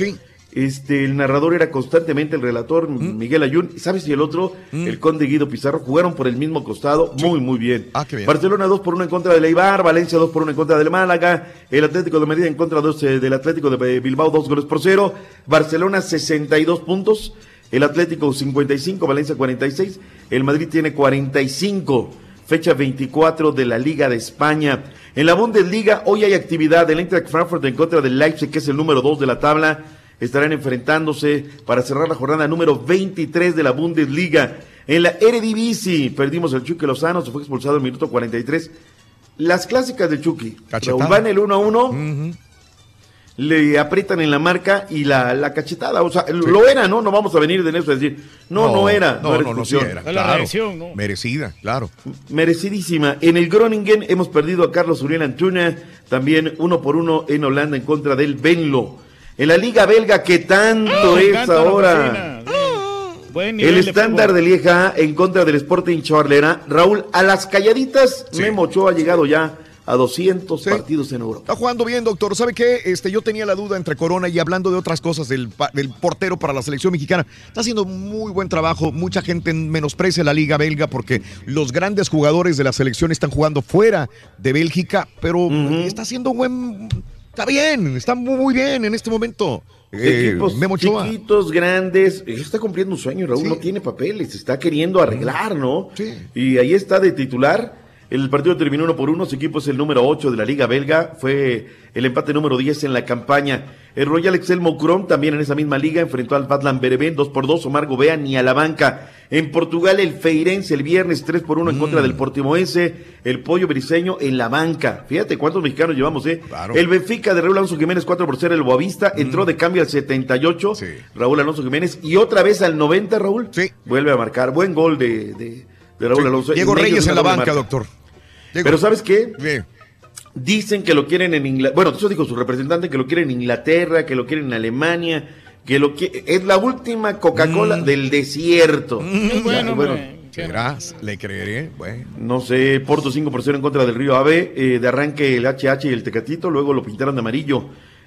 Este, el narrador era constantemente el relator, Miguel Ayun. ¿Sabes si el otro, el conde Guido Pizarro, jugaron por el mismo costado? Muy, muy bien. Ah, qué bien. Barcelona 2 por 1 en contra del Eibar, Valencia 2 por 1 en contra del Málaga, el Atlético de Madrid en contra dos, eh, del Atlético de Bilbao 2 goles por 0, Barcelona 62 puntos, el Atlético 55, Valencia 46, el Madrid tiene 45, fecha 24 de la Liga de España. En la Bundesliga hoy hay actividad, el Eintracht Frankfurt en contra del Leipzig, que es el número 2 de la tabla, estarán enfrentándose para cerrar la jornada número 23 de la Bundesliga. En la Eredivisie perdimos el Chucky Lozano, se fue expulsado en el minuto 43. Las clásicas de Chucky. Van el 1 a 1. Le aprietan en la marca y la, la cachetada. O sea, lo era, ¿no? No vamos a venir de eso a decir, no, no, era. No, era no, no, sí era. Claro. Merecida, claro. Merecidísima. En el Groningen hemos perdido a Carlos Uriel Antuna, también uno por uno en Holanda en contra del Benlo. En la Liga Belga, que tanto Me es la ahora. El de estándar fútbol. de Lieja en contra del Sporting Charlera. Raúl, a las calladitas, Memo Ochoa ha llegado ya a 200 partidos en Europa. Está jugando bien, doctor. ¿Sabe qué? Este, yo tenía la duda entre Corona y hablando de otras cosas del, del portero para la selección mexicana. Está haciendo muy buen trabajo. Mucha gente menosprecia la liga belga porque los grandes jugadores de la selección están jugando fuera de Bélgica, pero está haciendo buen... Está bien, está muy bien en este momento. Eh, Equipos Memo chiquitos, grandes, está cumpliendo un sueño, Raúl, no tiene papeles, está queriendo arreglar, ¿no? Y ahí está de titular. El partido terminó uno por uno, su equipo es el número 8 de la Liga Belga, fue el empate número 10 en la campaña. El Royal Excel Moucron, también en esa misma liga, enfrentó al Badland Bereven 2 por 2, Omar Gobea ni a la banca. En Portugal, el Feirense el viernes 3 por 1 en contra del Portimoense, el Pollo Briseño en la banca. Fíjate cuántos mexicanos llevamos, ¿eh? El Benfica de Raúl Alonso Jiménez 4 por 0, el Boavista entró de cambio al 78, Raúl Alonso Jiménez, y otra vez al 90, Raúl. Vuelve a marcar, buen gol de, de, de Raúl. Alonso. Diego Reyes en la banca, doctor. Pero ¿sabes qué? Dicen que lo quieren en Inglaterra. Bueno, eso dijo su representante, que lo quieren en Inglaterra, que lo quieren en Alemania, que lo que es la última Coca-Cola del desierto. bueno, bueno, ¿Serás? ¿Le creeré? Bueno. no sé, Porto 5 por 0 en contra del Río Ave, eh, de arranque el HH y el Tecatito, luego lo pintaron de amarillo.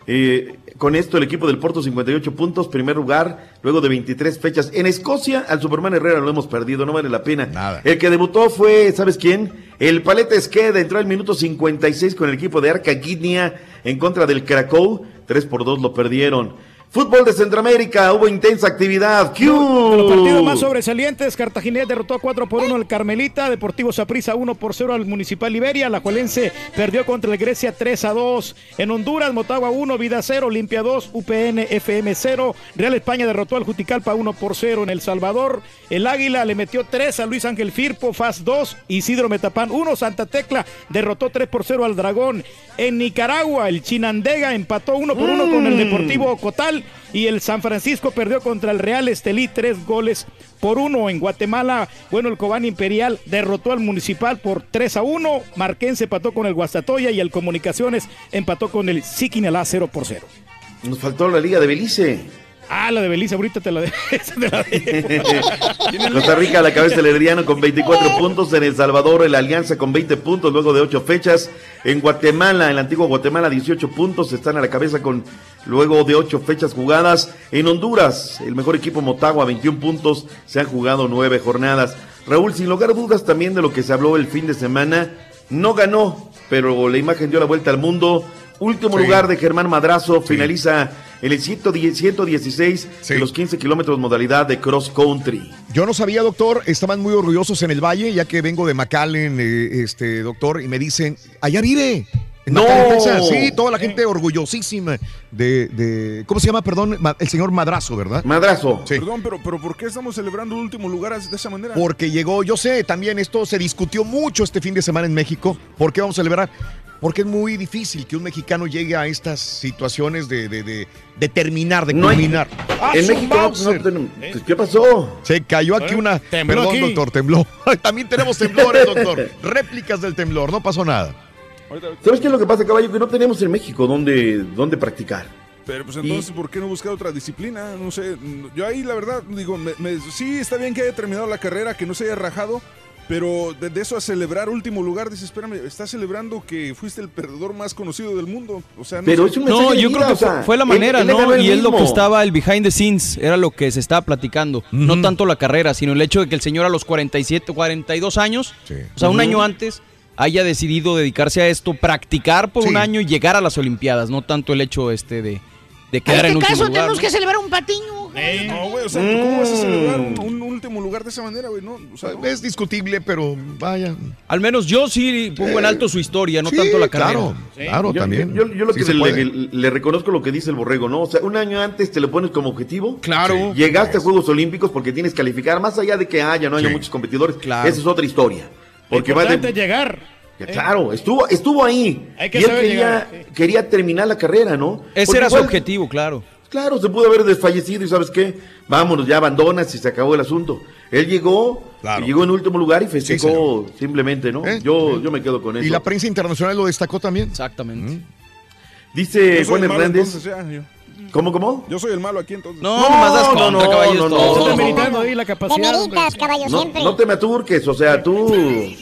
Eh, con esto el equipo del Porto 58 puntos, primer lugar, luego de 23 fechas. En Escocia al Superman Herrera lo hemos perdido, no vale la pena. El que debutó fue, ¿sabes quién? El Paleta Esqueda entró al minuto 56 con el equipo de Arca Guinea en contra del Krakow, 3 por 2 lo perdieron. Fútbol de Centroamérica, hubo intensa actividad. ¡Q! Los partidos más sobresalientes, Cartaginés derrotó 4 por 1 al Carmelita, Deportivo Saprissa 1 por 0 al Municipal Liberia, La Juelense perdió contra el Grecia 3 a 2. En Honduras, Motagua 1, Vida 0, Limpia 2, UPN FM 0, Real España derrotó al Juticalpa 1 por 0 en El Salvador, el Águila le metió 3 a Luis Ángel Firpo, FAS 2, Isidro Metapán 1, Santa Tecla derrotó 3 por 0 al Dragón. En Nicaragua, el Chinandega empató 1 por 1 con el Deportivo Cotal y el San Francisco perdió contra el Real Estelí tres goles por uno. En Guatemala, bueno, el Cobán Imperial derrotó al Municipal por 3 a 1. Marquense empató con el Guastatoya y el Comunicaciones empató con el Siquinalá 0 por 0. Nos faltó la Liga de Belice. Ah, la de Belice, ahorita te la de. esa te la de- Costa Rica a la cabeza del Herediano con 24 puntos. En El Salvador, el Alianza con 20 puntos luego de 8 fechas. En Guatemala, en la antigua Guatemala, 18 puntos. Están a la cabeza con luego de 8 fechas jugadas. En Honduras, el mejor equipo Motagua, 21 puntos. Se han jugado 9 jornadas. Raúl, sin lugar a dudas también de lo que se habló el fin de semana. No ganó, pero la imagen dio la vuelta al mundo. Último Sí. lugar de Germán Madrazo. Finaliza en el 110 116 de los 15 kilómetros modalidad de cross country. Yo no sabía, doctor, estaban muy orgullosos en el valle, ya que vengo de McAllen, eh, este doctor, y me dicen, allá vive. En ¡No! McAllen, Texas. Sí, toda la gente orgullosísima de, de- ¿cómo se llama, perdón? El señor Madrazo, ¿verdad? Madrazo. Sí. Perdón, pero, pero ¿por qué estamos celebrando el último lugar de esa manera? Porque llegó, yo sé, también esto se discutió mucho este fin de semana en México. ¿Por qué vamos a celebrar? Porque es muy difícil que un mexicano llegue a estas situaciones de, de, de, de terminar, de No hay- culminar. ¡Ah, en México no- Mauser! no tenemos- ¿Qué pasó? Se cayó aquí ¿Eh? una. Tembló Perdón, aquí. doctor, tembló. También tenemos temblores, doctor. Réplicas del temblor, no pasó nada. ¿Sabes qué es lo que pasa, caballo? Que no tenemos en México donde, donde practicar. Pero pues entonces, ¿por qué no buscar otra disciplina? No sé, yo ahí la verdad digo, me- me- sí está bien que haya terminado la carrera, que no se haya rajado, Pero de, de eso a celebrar último lugar, dices, espérame, estás celebrando que fuiste el perdedor más conocido del mundo. O sea, no Pero es un No, yo vida, creo que o sea, fue, fue la manera, él ¿no? Y es lo que estaba, el behind the scenes, era lo que se estaba platicando. No tanto la carrera, sino el hecho de que el señor a los 47, 42 años, o sea, un año antes, haya decidido dedicarse a esto, practicar por un año y llegar a las Olimpiadas, no tanto el hecho este de, de En quedar en este último caso lugar. tenemos ¿no? que celebrar un patiño. No, güey, o sea, ¿cómo vas a celebrar un, un último lugar de esa manera, güey? No, o sea. Es discutible, pero vaya. Al menos yo sí pongo en alto su historia, no Sí, tanto la carrera. claro, claro, Yo- también. Yo, yo lo Sí que se le, puede. le- le reconozco lo que dice el borrego, ¿no? O sea, un año antes te lo pones como objetivo. Claro. Llegaste a Juegos Olímpicos porque tienes que calificar, más allá de que haya, no haya Sí. muchos competidores. Claro. Esa es otra historia. Porque va Importante de, llegar. Ya, Claro, estuvo, estuvo ahí. Hay que y él quería, llegar, quería terminar la carrera, ¿no? Ese Porque era su objetivo, claro. Claro, se pudo haber desfallecido y ¿sabes qué? Vámonos, ya abandonas y se acabó el asunto. Él llegó, Claro. llegó en último lugar y Sí, festejó simplemente, ¿no? ¿Eh? Yo, yo me quedo con eso. Y la prensa internacional lo destacó también. Exactamente. Dice Juan Hernández. entonces, ya, yo, ¿Cómo, cómo? yo soy el malo aquí entonces. No, nomás das no, contra, no, no, no, Estás no. demeritando ahí la capacidad. hombre. Demeritas, caballo, No, siempre. no te me aturques, o sea, tú.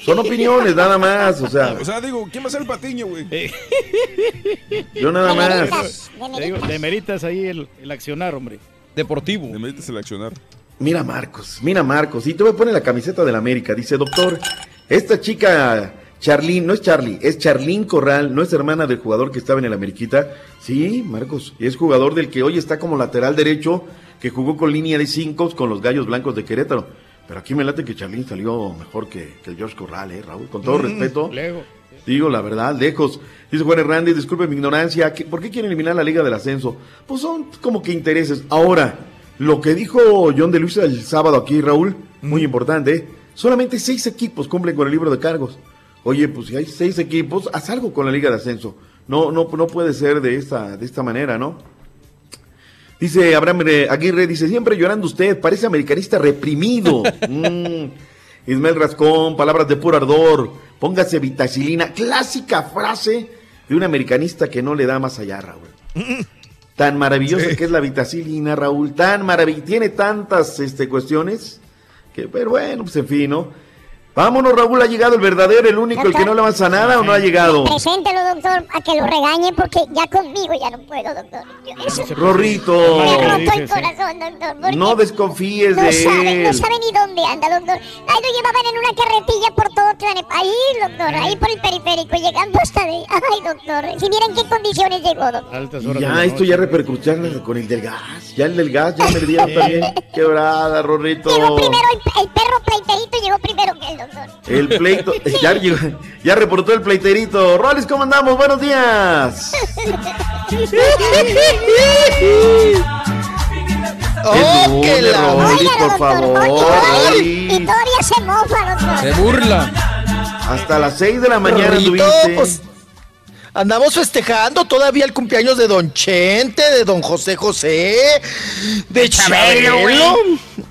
Son opiniones, nada más, o sea, O sea, digo, ¿quién va a ser el patiño, güey? yo nada más. Demeritas, Te digo, demeritas. demeritas ahí el, el accionar, hombre. Deportivo. Me metes seleccionar. Mira Marcos, mira Marcos, y te voy a poner la camiseta del América. Dice, doctor, esta chica Charlene, no es Charlie, es Charlene Corral, no es hermana del jugador que estaba en el Ameriquita. Sí, Marcos, es jugador del que hoy está como lateral derecho, que jugó con línea de cinco con los Gallos Blancos de Querétaro. Pero aquí me late que Charlene salió mejor que, que el George Corral, ¿eh, Raúl? Con todo respeto. Lego. Digo la verdad, lejos. Dice Juan Hernández, disculpe mi ignorancia, ¿qué- ¿por qué quieren eliminar la Liga del Ascenso? Pues son como que intereses. Ahora, lo que dijo John de Luisa el sábado aquí, Raúl, muy importante, ¿eh? solamente seis equipos cumplen con el libro de cargos. Oye, pues si hay seis equipos, haz algo con la Liga de Ascenso. No, no, no puede ser de esta, de esta manera, ¿no? Dice Abraham eh, Aguirre, dice, siempre llorando usted, parece americanista reprimido. Mm. Ismael Rascón, palabras de puro ardor, póngase vitacilina, clásica frase de un americanista que no le da más allá, Raúl. Tan maravillosa Sí. que es la vitacilina, Raúl, tan maravillosa, tiene tantas este, cuestiones, que, pero bueno, pues en fin, ¿no? Vámonos, Raúl, ha llegado el verdadero, el único, el que no le avanza nada o no ha llegado. Preséntelo, doctor, a que lo regañe porque ya conmigo ya no puedo, doctor. Yo- eso- Rorrito, Me roto el corazón, doctor. no desconfíes no de sabe, no él. sabe ni dónde anda, doctor. Ahí lo llevaban en una carretilla por todo Tlanep- Ahí, doctor, ahí por el periférico, llegando hasta de... Ay, doctor, si miren qué condiciones llegó, doctor. Ya, esto ya repercutió con el del gas. Ya el del gas, ya me dieron también. Quebrada, Rorrito. Llegó primero el, el perro pleiterito, llegó primero que el doctor. El pleito. Ya, reportó el pleiterito. Rolis, ¿cómo andamos? Buenos días. ¡Oh, que lunes, la- Rolis, por favor. Rolis. y todavía se mofa, doctor. Se burla. Hasta las 6 de la mañana tuviste. pues, andamos festejando todavía el cumpleaños de Don Chente, de Don José José, de Chabelo.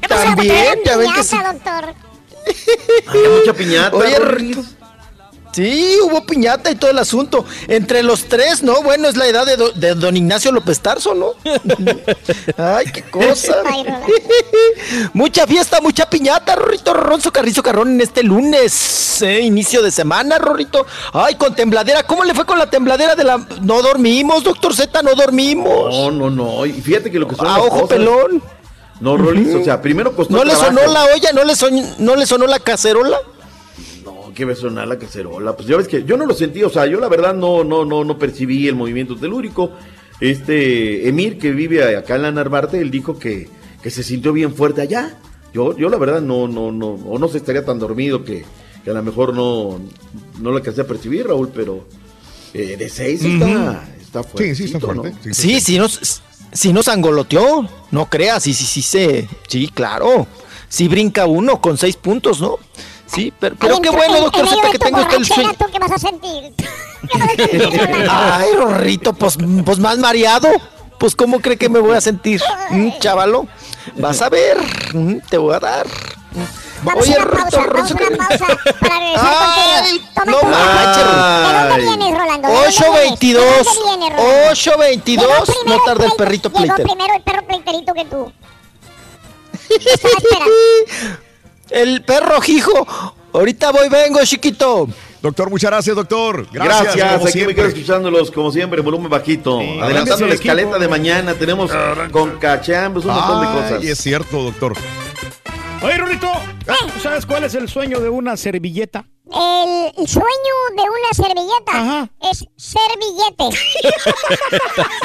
También, ya ven que sí. Piñata, doctor. Había mucha piñata. Oye. Sí, hubo piñata y todo el asunto. Entre los tres, ¿no? Bueno, es la edad de, do- de don Ignacio López Tarso, ¿no? Ay, qué cosa. Mucha fiesta, mucha piñata, Rorrito Ronzo Carrizo Carrón en este lunes, eh, inicio de semana, Rorrito. Ay, con tembladera. ¿Cómo le fue con la tembladera de la... No dormimos, doctor Z, no dormimos. No, no, no. Y fíjate que lo que son A las ojo cosas- pelón. No, Rolis, o sea, primero costó ¿No le trabajo. sonó la olla? ¿No le, son- ¿No le sonó la cacerola? No, que a sonar la cacerola. Pues ya ves que yo no lo sentí, o sea, yo la verdad no, no, no, no percibí el movimiento telúrico. Este Emir, que vive acá en la Narvarte, él dijo que, que se sintió bien fuerte allá. Yo, yo la verdad no, no, no, o no se estaría tan dormido que, que a lo mejor no, no lo alcancé a percibir, Raúl, pero eh, de seis está, está fuerte. Sí, sí, está fuerte. Sí, sí, Sí, sí sí nos angoloteó. No creas, sí, sí, sí, se, sí, claro. Sí brinca uno con seis puntos, ¿no? Sí, pero, pero Ay, qué en- bueno, en- doctor Z, que tenga usted el. ¿tú qué vas a sentir? Ay, Rorrito, pues, pues más mareado. Pues, ¿cómo cree que me voy a sentir? Mm, Chavalo, vas a ver, mm, te voy a dar. Vamos Oye, a una pausa, vamos a una pausa para regresar Ay, contigo. Toma no manches, ¿De dónde vienes, Rolando? ¿De dónde 822, vienes? ¿De dónde vienes, Rolando? 822, Llegó no tarda el perrito Llegó pleiter. primero el perro pleiterito que tú. El perro hijo. Ahorita voy, vengo, chiquito. Doctor, muchas gracias, doctor. Gracias, Gracias, como aquí me siempre. quedo escuchándolos como siempre, volumen bajito. Adelantando Arranca la escaleta de mañana, tenemos con cachambos un montón de cosas. Ay, es cierto, doctor. Oye, Rorito, ¿tú sabes cuál es el sueño de una servilleta? El, sueño de una servilleta es ser billete.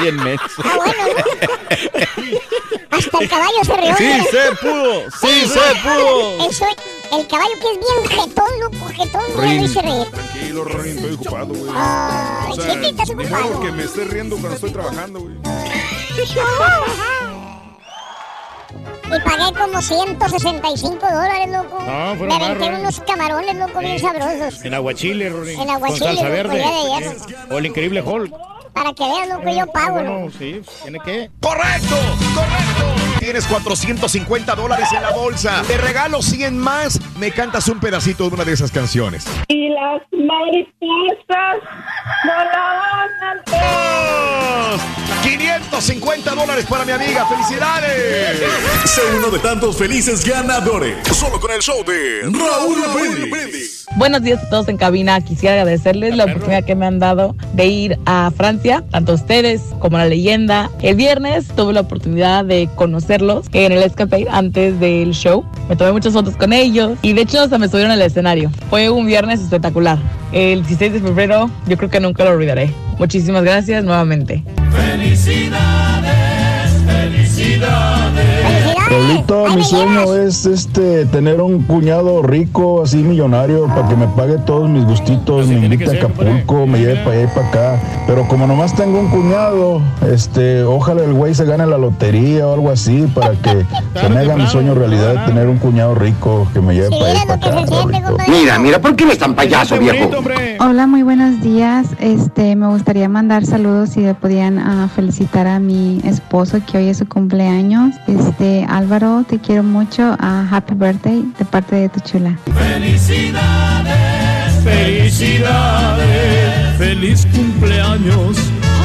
Bien menso. Ah, bueno, ¿no? Hasta el caballo se rió. Sí se pudo, sí se pudo. El, sue- el caballo que es bien jetón, loco, jetón, mira, lo hice reír. Tranquilo, Rorín, estoy ocupado, güey. Ay, O sea, ¿qué te estás ni ocupado? que me esté riendo cuando estoy trabajando, güey. Y pagué como 165 dólares, loco. No, fueron Me aventé unos camarones, loco, bien sabrosos. En aguachile, Rorín. En aguachile, Con salsa loco, verde. ya de hierro. Sí. O el increíble Hulk. Para que vean, loco, yo pago, Bueno, loco. sí, tiene que. ¡Correcto! ¡Correcto! Tienes 450 dólares en la bolsa. Te regalo 100 más. Me cantas un pedacito de una de esas canciones. Y las mariposas volaban ¡Dos! 550 dólares para mi amiga. ¡Felicidades! Sé uno de tantos felices ganadores. Solo con el show de Raúl Brindis. Buenos días a todos en cabina. Quisiera agradecerles la oportunidad que me han dado de ir a Francia, tanto a ustedes como a la leyenda. El viernes tuve la oportunidad de conocerlos en el Escape antes del show. Me tomé muchas fotos con ellos y de hecho hasta me subieron al escenario. Fue un viernes espectacular. El 16 de febrero yo creo que nunca lo olvidaré. Muchísimas gracias nuevamente. Felicidades, felicidades. Raulito, mi sueño es este tener un cuñado rico, así millonario, para que me pague todos mis gustitos, me invite a Acapulco, me lleve para allá y para acá. Pero como nomás tengo un cuñado, este, ojalá el güey se gane la lotería o algo así, para que se me haga mi sueño realidad de tener un cuñado rico que me lleve para allá y para acá. Mira, mira, ¿por qué eres tan payaso, viejo? Hola, muy buenos días. Este, me gustaría mandar saludos si le podían ah, felicitar a mi esposo que hoy es su cumpleaños. Este, Álvaro, te quiero mucho. Ah, happy birthday de parte de tu chula. Felicidades, felicidades. Feliz cumpleaños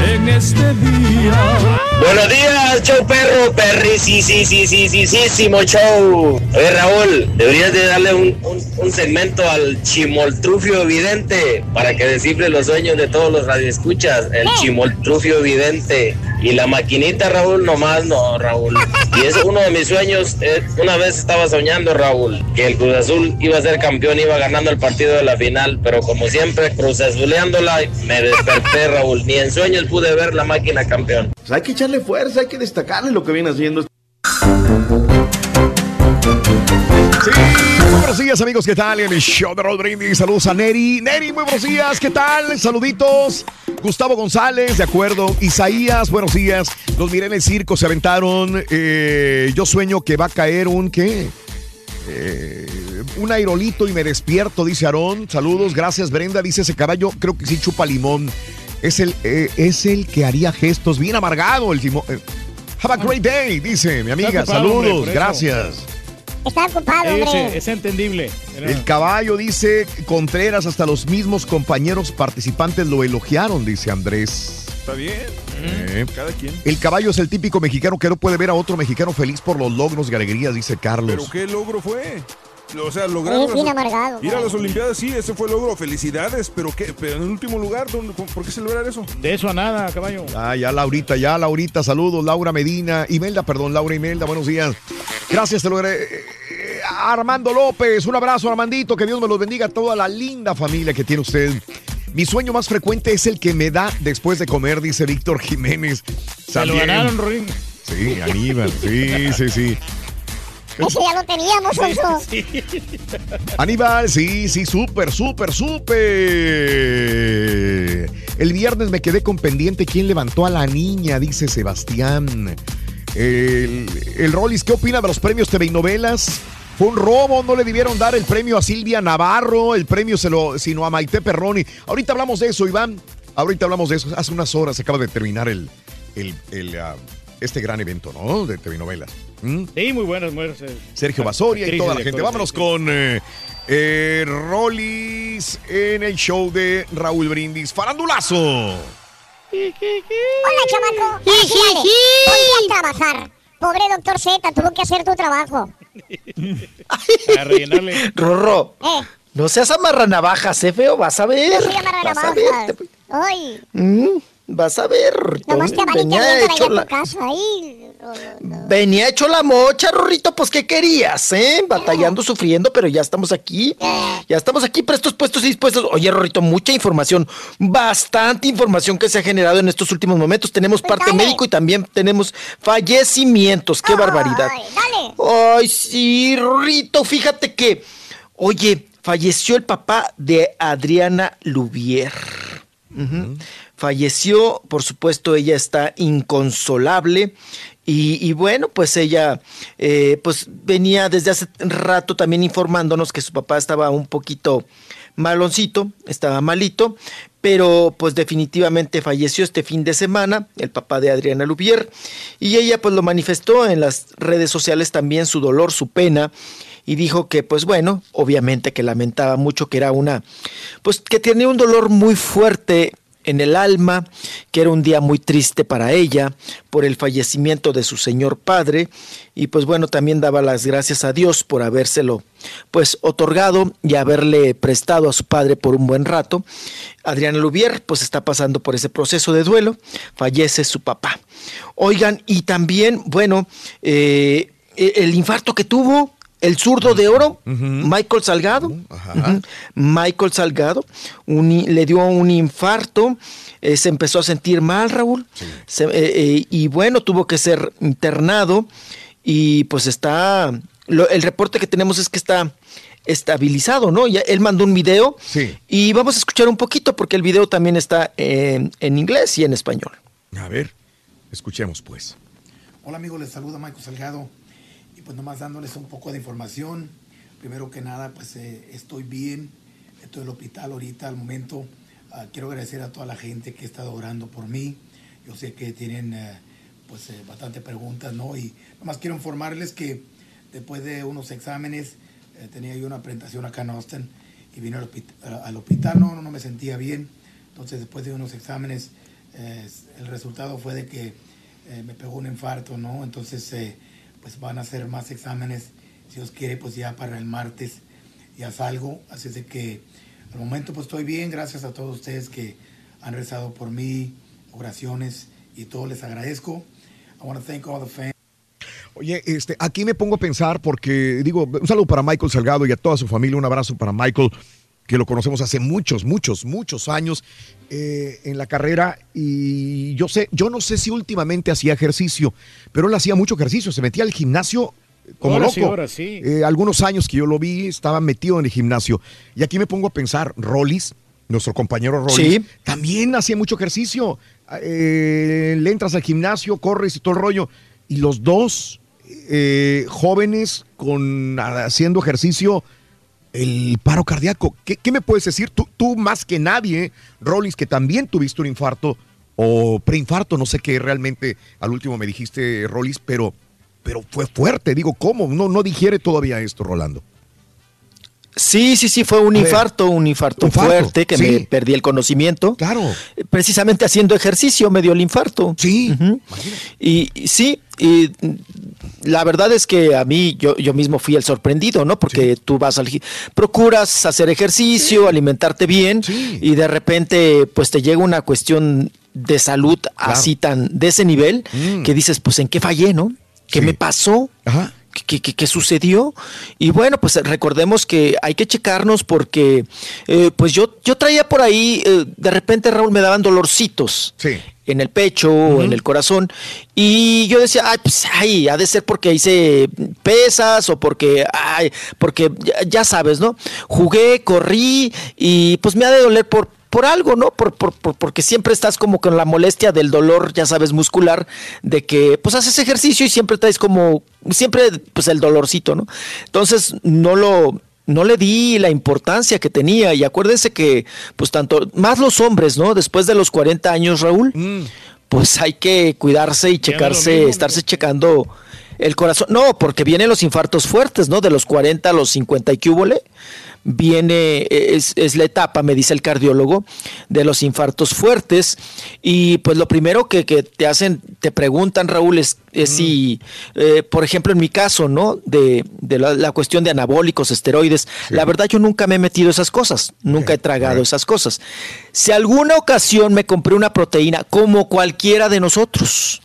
en este día. Buenos días, show perro, perri, sí, sí, sí, sí, sí, sí, show. Oye, Raúl, deberías de darle un, un- un segmento al chimoltrufio evidente para que descifre los sueños de todos los radioescuchas. El chimoltrufio evidente. Y la maquinita, Raúl, nomás no, Raúl. Y es uno de mis sueños. eh, una vez estaba soñando, Raúl, que el Cruz Azul iba a ser campeón, iba ganando el partido de la final, pero como siempre, Cruz Azuleándola, me desperté, Raúl. Ni en sueños pude ver la máquina campeón. Pues hay que echarle fuerza, hay que destacarle lo que viene haciendo. Muy buenos días, amigos. ¿Qué tal? En el show de Brindis. Saludos a Neri. Neri, muy buenos días. ¿Qué tal? Saluditos. Gustavo González, de acuerdo. Isaías, buenos días. Los miré en el circo, se aventaron. Eh, yo sueño que va a caer un ¿qué? Eh, un aerolito y me despierto, dice Aarón. Saludos, gracias Brenda. Dice ese caballo, creo que sí chupa limón. Es el, eh, es el que haría gestos bien amargado. El limón. Eh, Have a great day, dice mi amiga. Ocupado, Saludos, gracias. Está ocupado, hombre. es entendible. Era- El caballo dice Contreras, hasta los mismos compañeros participantes lo elogiaron, dice Andrés. Está bien. Eh, Cada quien. El caballo es el típico mexicano que no puede ver a otro mexicano feliz por los logros y alegrías, dice Carlos. ¿Pero qué logro fue? O sea, lograr. Es bien amargado. Ir a las Olimpiadas, sí, ese fue el logro. Felicidades, pero ¿qué? Pero en el último lugar, ¿dónde- ¿por qué celebrar eso? De eso a nada, caballo. Ah, ya Laurita, ya Laurita, saludos, Laura Medina, Imelda, perdón, Laura Imelda, buenos días. Gracias, te lo agrade- eh, eh, Armando López, un abrazo Armandito, que Dios me los bendiga a toda la linda familia que tiene usted. Mi sueño más frecuente es el que me da después de comer, dice Víctor Jiménez. Se lo ganaron, Rorín. Sí, Aníbal, sí, sí, sí. Ese ya lo teníamos, Oso. Aníbal, sí, sí, súper, súper, súper. El viernes me quedé con pendiente quién levantó a la niña, dice Sebastián. El, el Rollis, ¿qué opina de los premios TV y novelas? Fue un robo, no le debieron dar el premio a Silvia Navarro, el premio se lo, sino a Maite Perroni. Ahorita hablamos de eso, Iván. Ahorita hablamos de eso. Hace unas horas acaba de terminar el, el, el, ah, este gran evento, ¿no? De TV y novelas. ¿Mm? Sí, muy buenas, muy buenas. Sergio Basoria y toda la y gente. Vámonos sí. con eh, eh, Rollis en el show de Raúl Brindis. ¡Farandulazo! Hola, chamaco. Ponte a trabajar. Pobre doctor Z, tuvo que hacer tu trabajo. A rellenarle. Rorro, Eh, No seas amarranavajas, eh, feo, vas a ver. Yo soy Vas a amarranavajas. ver. te- Ay, Mm, vas a ver. Nomás te van ir hecho a tu casa ahí. Venía hecho la mocha, Rorrito, pues ¿qué querías, eh? Batallando, sufriendo, pero ya estamos aquí. Ya estamos aquí prestos, puestos y dispuestos. Oye, Rorrito, mucha información, bastante información que se ha generado en estos últimos momentos. Tenemos parte médico y también tenemos fallecimientos. ¡Qué barbaridad! Ay, sí, Rorrito, fíjate que, oye, falleció el papá de Adriana Lubier. Falleció, por supuesto, ella está inconsolable. Y, bueno, pues ella eh, pues venía desde hace rato también informándonos que su papá estaba un poquito maloncito, estaba malito, pero pues definitivamente falleció este fin de semana, el papá de Adriana Lubier, y ella pues lo manifestó en las redes sociales también su dolor, su pena, y dijo que pues bueno, obviamente que lamentaba mucho que era una, pues que tenía un dolor muy fuerte en el alma, que era un día muy triste para ella por el fallecimiento de su señor padre y pues bueno, también daba las gracias a Dios por habérselo pues otorgado y haberle prestado a su padre por un buen rato. Adriana Lubier pues está pasando por ese proceso de duelo, fallece su papá. Oigan, y también, bueno, eh, el infarto que tuvo el zurdo de oro, Michael Salgado. Michael Salgado un le dio un infarto, eh, se empezó a sentir mal, Raúl. Se- eh, eh, y bueno, tuvo que ser internado. Y pues está. lo- el reporte que tenemos es que está estabilizado, ¿no? Ya, él mandó un video. Y vamos a escuchar un poquito porque el video también está en, en inglés y en español. A ver, escuchemos pues. Hola amigos, les saluda Michael Salgado pues nomás dándoles un poco de información. Primero que nada, pues eh, estoy bien, estoy en el hospital ahorita al momento. Ah, quiero agradecer a toda la gente que ha estado orando por mí. Yo sé que tienen eh, pues eh, bastante preguntas, ¿no? Y nomás quiero informarles que después de unos exámenes eh, tenía yo una presentación acá en Austin y vine al, a- al hospital, no, no me sentía bien. Entonces después de unos exámenes eh, el resultado fue de que eh, me pegó un infarto, ¿no? Entonces, pues van a hacer más exámenes, si Dios quiere, pues ya para el martes ya salgo. Así es de que al momento pues estoy bien, gracias a todos ustedes que han rezado por mí, oraciones y todo, les agradezco. I want to thank all the fans. Oye, este, aquí me pongo a pensar porque, digo, un saludo para Michael Salgado y a toda su familia, un abrazo para Michael, que lo conocemos hace muchos, muchos, muchos años eh, en la carrera y yo sé, yo no sé si últimamente hacía ejercicio, pero él hacía mucho ejercicio, se metía al gimnasio como Horas loco. y horas, sí. Eh, algunos años que yo lo vi, estaba metido en el gimnasio. Y aquí me pongo a pensar, Rollis, nuestro compañero Rollis, Sí. también hacía mucho ejercicio. Eh, le entras al gimnasio, corres y todo el rollo. Y los dos eh, jóvenes con haciendo ejercicio, el paro cardíaco. ¿Qué, me puedes decir? Tú, tú más que nadie, Rollis, que también tuviste un infarto o preinfarto, no sé qué realmente al último me dijiste, Rollis, pero, pero fue fuerte. Digo, ¿cómo? No, no digiere todavía esto, Rolando. Sí, sí, sí, fue un infarto, un infarto, fuerte que sí. me perdí el conocimiento. Claro. Precisamente haciendo ejercicio me dio el infarto. Sí. Y, y sí, y la verdad es que a mí yo, yo mismo fui el sorprendido, ¿no? Porque tú vas al procuras hacer ejercicio, alimentarte bien y de repente pues te llega una cuestión de salud así tan de ese nivel Mm. que dices, pues en qué fallé, ¿no? ¿Qué me pasó? ¿Qué, sucedió? Y bueno, pues recordemos que hay que checarnos porque eh, pues yo, yo traía por ahí, eh, de repente Raúl me daban dolorcitos en el pecho o en el corazón y yo decía, ay, pues ay, ha de ser porque hice pesas o porque, ay, porque ya, ya sabes, ¿no? Jugué, corrí y pues me ha de doler por, por algo, ¿no? Por, por- por- porque siempre estás como con la molestia del dolor, ya sabes, muscular, de que pues haces ejercicio y siempre traes como, siempre pues el dolorcito, ¿no? Entonces no lo, no le di la importancia que tenía y acuérdense que pues tanto, más los hombres, ¿no? Después de los 40 años, Raúl, pues hay que cuidarse y checarse, mismo, estarse checando El corazón, no, porque vienen los infartos fuertes, ¿no? De los 40 a los 50 y que viene, es, es la etapa, me dice el cardiólogo, de los infartos fuertes. Y pues lo primero que, que te hacen, te preguntan, Raúl, es, es si, eh, por ejemplo, en mi caso, ¿no? De, de la, la cuestión de anabólicos, esteroides, la verdad yo nunca me he metido esas cosas, nunca he tragado esas cosas. Si alguna ocasión me compré una proteína, como cualquiera de nosotros,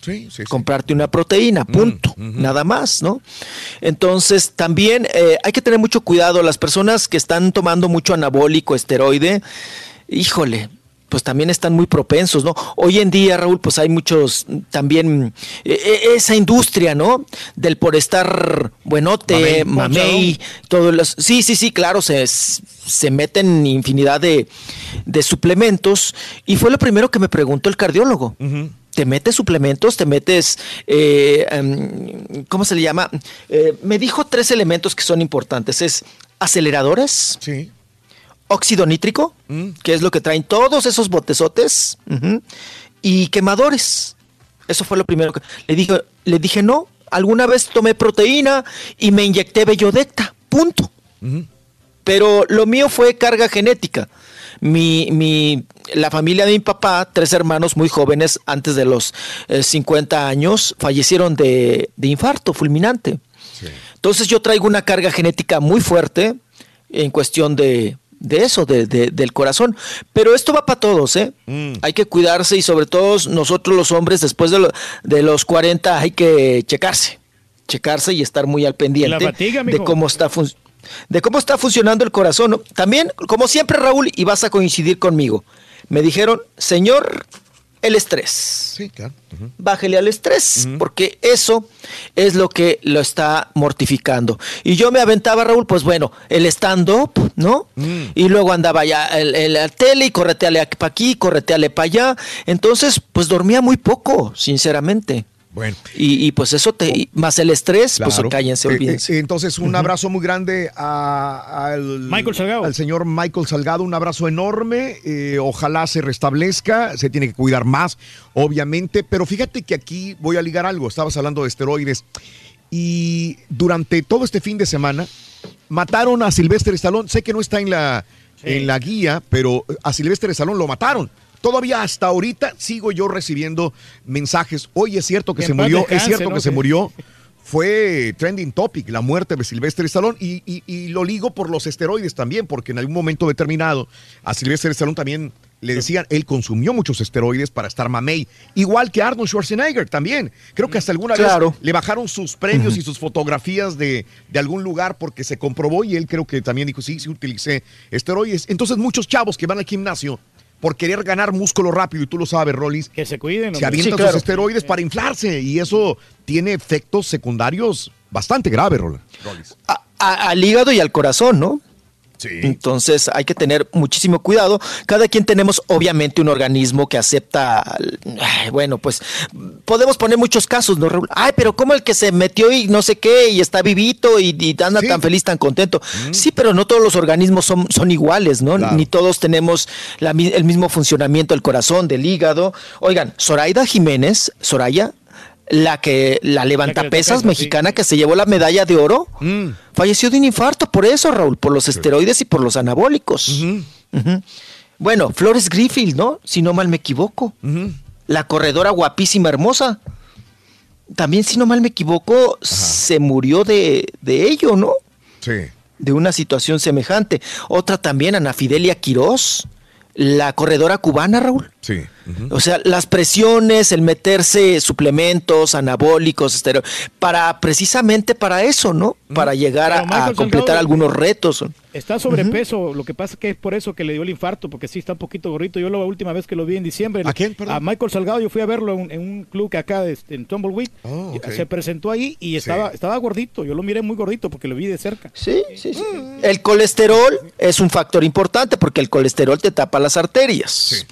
comprarte una proteína, punto, nada más, ¿no? Entonces, también eh, hay que tener mucho cuidado, las personas que están tomando mucho anabólico, esteroide, híjole, pues también están muy propensos, ¿no? Hoy en día, Raúl, pues hay muchos también eh, eh, esa industria, ¿no? Del por estar buenote, Mamey, mamey, todos los sí, sí, sí, claro, se, se meten infinidad de, de suplementos y fue lo primero que me preguntó el cardiólogo. ¿Te metes suplementos? ¿Te metes, eh, em, ¿cómo se le llama? Eh, me dijo tres elementos que son importantes. Es aceleradores. Sí. Óxido nítrico, que es lo que traen todos esos botezotes. Y quemadores. Eso fue lo primero que le dije. Le dije, no, alguna vez tomé proteína y me inyecté bellodecta. Punto. Pero lo mío fue carga genética. Mi, mi, la familia de mi papá, tres hermanos muy jóvenes, antes de los eh, 50 años, fallecieron de, de infarto fulminante. Entonces yo traigo una carga genética muy fuerte en cuestión de, de eso, de, de- del corazón. Pero esto va para todos, ¿eh? Hay que cuidarse y sobre todo nosotros los hombres después de, lo- de los 40 hay que checarse. Checarse y estar muy al pendiente fatiga, de cómo está de cómo está funcionando el corazón. También, como siempre, Raúl, y vas a coincidir conmigo, me dijeron, señor, el estrés. Sí, claro. Bájele al estrés, porque eso es lo que lo está mortificando. Y yo me aventaba, Raúl, pues bueno, el stand-up, ¿no? Y luego andaba ya el, el- la tele y correteale para aquí, correteale para allá. Entonces, pues dormía muy poco, sinceramente. Bueno. Y, y, pues eso te, y más el estrés, Claro. pues cállense, Eh, olvídense. eh, entonces, un abrazo muy grande a- al, Michael Salgado. al señor Michael Salgado. Un abrazo enorme. eh, ojalá se restablezca. Se tiene que cuidar más, obviamente. Pero fíjate que aquí voy a ligar algo. Estabas hablando de esteroides. Y durante todo este fin de semana mataron a Silvestre Stallone. Sé que no está en la, en la guía, pero a Silvestre Stallone lo mataron. Todavía hasta ahorita sigo yo recibiendo mensajes. Oye, es cierto que Que se murió, es cierto ¿no? que se murió. Fue trending topic la muerte de Silvestre Stallone y, y- y lo ligo por los esteroides también, porque en algún momento determinado a Silvestre Stallone también le decían, él consumió muchos esteroides para estar mamey, igual que Arnold Schwarzenegger también. Creo que hasta alguna Claro. vez le bajaron sus premios y sus fotografías de, de algún lugar porque se comprobó y él creo que también dijo, sí, sí utilicé esteroides. Entonces muchos chavos que van al gimnasio por querer ganar músculo rápido, y tú lo sabes, Rollins, Que se cuiden. se hombre. avientan sus esteroides para inflarse y eso tiene efectos secundarios bastante graves. A- a- al hígado y al corazón, ¿no? Sí. Entonces hay que tener muchísimo cuidado. Cada quien tenemos obviamente un organismo que acepta, ay, bueno, pues podemos poner muchos casos, ¿no, Raúl? Ay, pero como el que se metió y no sé qué y está vivito y, y anda tan feliz, tan contento. Sí, pero no todos los organismos son, son iguales, ¿no? Ni todos tenemos la el mismo funcionamiento del corazón, del hígado. Oigan, Zoraida Jiménez, Soraya, la que la levanta pesas mexicana que se llevó la medalla de oro, falleció de un infarto por eso, Raúl, por los esteroides y por los anabólicos. Bueno, Flores Griffith, ¿no? Si no mal me equivoco. La corredora guapísima, hermosa. También, si no mal me equivoco, se murió de, de ello, ¿no? Sí. De una situación semejante. Otra también, Ana Fidelia Quirós, la corredora cubana, Raúl. Sí. O sea, las presiones, el meterse suplementos, anabólicos, estero- para precisamente para eso, ¿no? Para llegar a- completar Salgado- algunos retos. Está sobrepeso, lo que pasa es que es por eso que le dio el infarto, porque sí está un poquito gordito. Yo la última vez que lo vi en diciembre. ¿A quién, perdón? A Michael Salgado, yo fui a verlo en, en un club que acá este, en Tumbleweed. Oh. Se presentó ahí y estaba, estaba gordito. Yo lo miré muy gordito porque lo vi de cerca. Sí, sí, sí. El colesterol es un factor importante porque el colesterol te tapa las arterias.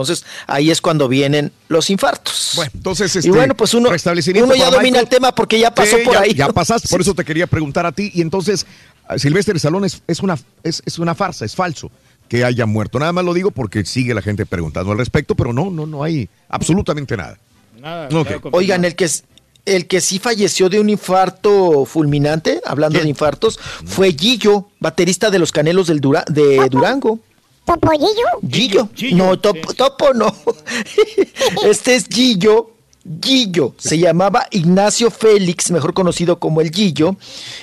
Entonces, ahí es cuando vienen los infartos. Bueno, entonces, y este, bueno, pues uno, uno ya domina Michael. el tema porque ya pasó por ya- ahí. Ya pasaste, por eso te quería preguntar a ti. Y entonces, ah, Silvestre Stallone es, es una, es, es una farsa, es falso que haya muerto. Nada más lo digo porque sigue la gente preguntando al respecto, pero no, no, no hay absolutamente nada. Nada, Oigan, el que, es- el que sí falleció de un infarto fulminante, hablando de infartos, fue Gillo, baterista de los Canelos del Dura- de Durango. ¿Topollillo? Gillo. No, topo, topo no. este es Gillo. Gillo. Se llamaba Ignacio Félix, mejor conocido como el Gillo.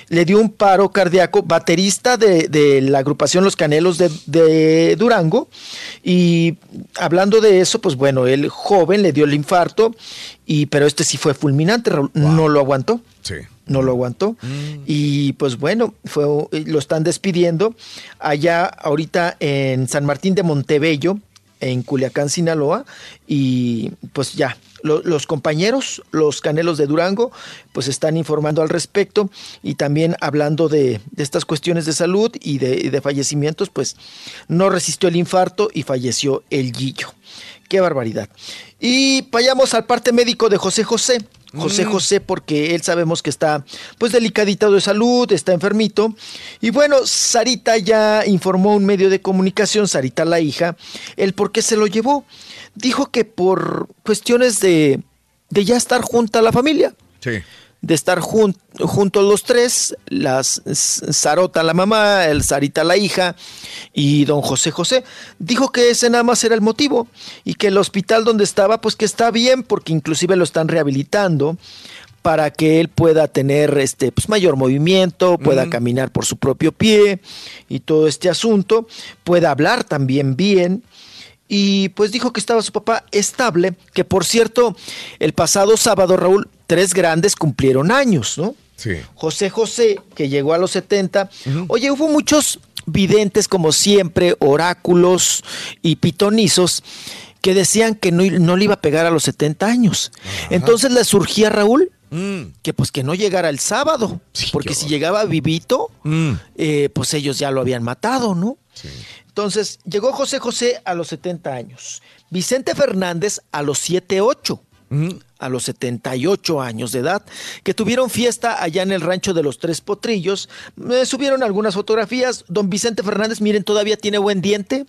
Le dio un paro cardíaco, baterista de, de la agrupación Los Canelos de, de Durango. Y hablando de eso, pues bueno, el joven le dio el infarto, y, pero este sí fue fulminante, Raúl. No lo aguantó. Sí. No lo aguantó. Y pues bueno, fue, lo están despidiendo allá ahorita en San Martín de Montebello, en Culiacán, Sinaloa. Y pues ya, lo- los compañeros, los canelos de Durango, pues están informando al respecto y también hablando de, de estas cuestiones de salud y de, y de fallecimientos, pues no resistió el infarto y falleció el Guillo. Qué barbaridad. Y vayamos al parte médico de José José. José Mm. José, porque él sabemos que está pues delicadito de salud, está enfermito. Y bueno, Sarita ya informó un medio de comunicación, Sarita la hija, el por qué se lo llevó. Dijo que por cuestiones de, de ya estar junta la familia Sí. De estar jun- juntos los tres, las Sarota la mamá, el Sarita la hija y don José José, dijo que ese nada más era el motivo y que el hospital donde estaba pues que está bien porque inclusive lo están rehabilitando para que él pueda tener este pues mayor movimiento, pueda caminar por su propio pie y todo este asunto, pueda hablar también bien. Y pues dijo que estaba su papá estable, que por cierto, el pasado sábado, Raúl, tres grandes cumplieron años, ¿no? Sí. José José, que llegó a los 70. Oye, hubo muchos videntes, como siempre, oráculos y pitonizos, que decían que no, no le iba a pegar a los 70 años. Entonces le surgía a Raúl que pues que no llegara el sábado, porque si llegaba vivito, eh, pues ellos ya lo habían matado, ¿no? Entonces, llegó José José a los 70 años, Vicente Fernández a los 78, a los 78 años de edad, que tuvieron fiesta allá en el rancho de los Tres Potrillos. Me subieron algunas fotografías. Don Vicente Fernández, miren, todavía tiene buen diente.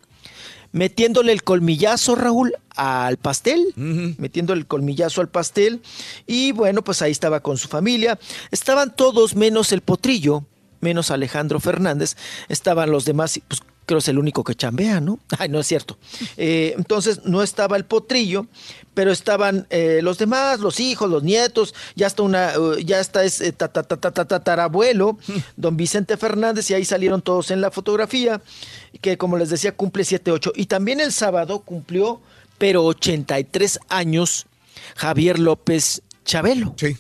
Metiéndole el colmillazo, Raúl, al pastel, metiéndole el colmillazo al pastel. Y bueno, pues ahí estaba con su familia. Estaban todos menos el potrillo, menos Alejandro Fernández. Estaban los demás, pues creo es el único que chambea, ¿no? Ay, no es cierto. Eh, entonces no estaba el potrillo, pero estaban eh, los demás, los hijos, los nietos, ya está una, eh, ya está ta- tatarabuelo, don Vicente Fernández, y ahí salieron todos en la fotografía, que como les decía, cumple 7-8. Y también el sábado cumplió, pero 83 años, Javier López Chabelo. Sí.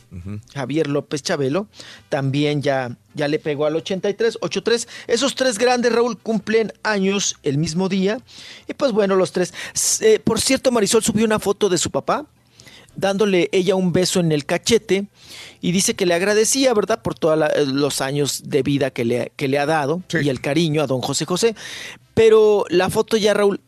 Javier López Chabelo, también ya, ya le pegó al 83, 83. Esos tres grandes, Raúl, cumplen años el mismo día. Y pues bueno, los tres. Eh, por cierto, Marisol subió una foto de su papá, dándole ella un beso en el cachete. Y dice que le agradecía, ¿verdad?, por todos los años de vida que le, que le ha dado y el cariño a don José José. Pero la foto ya, Raúl,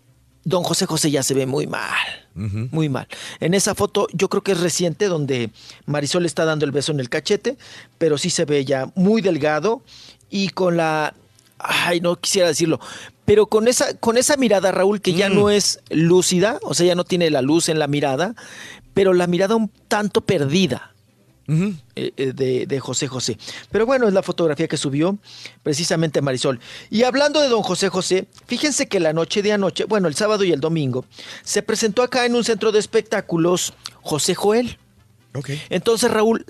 don José José ya se ve muy mal. Muy mal. En esa foto, yo creo que es reciente, donde Marisol está dando el beso en el cachete, pero sí se ve ya muy delgado y con la. Ay, no quisiera decirlo, pero con esa, con esa mirada, Raúl, que ya no es lúcida, o sea, ya no tiene la luz en la mirada, pero la mirada un tanto perdida. Eh, eh, de, de José José. Pero bueno, es la fotografía que subió precisamente Marisol. Y hablando de don José José, fíjense que la noche de anoche, bueno, el sábado y el domingo, se presentó acá en un centro de espectáculos José Joel. Entonces, Raúl,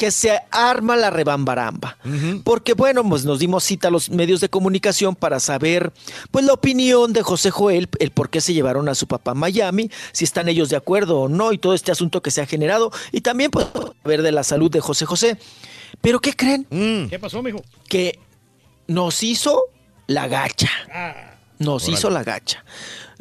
que se arma la rebambaramba. Porque, bueno, pues nos dimos cita a los medios de comunicación para saber, pues, la opinión de José Joel, el por qué se llevaron a su papá a Miami, si están ellos de acuerdo o no, y todo este asunto que se ha generado, y también, pues, ver de la salud de José José. Pero, ¿qué creen? ¿Qué pasó, mijo? Que nos hizo la gacha. Nos Órale. hizo la gacha.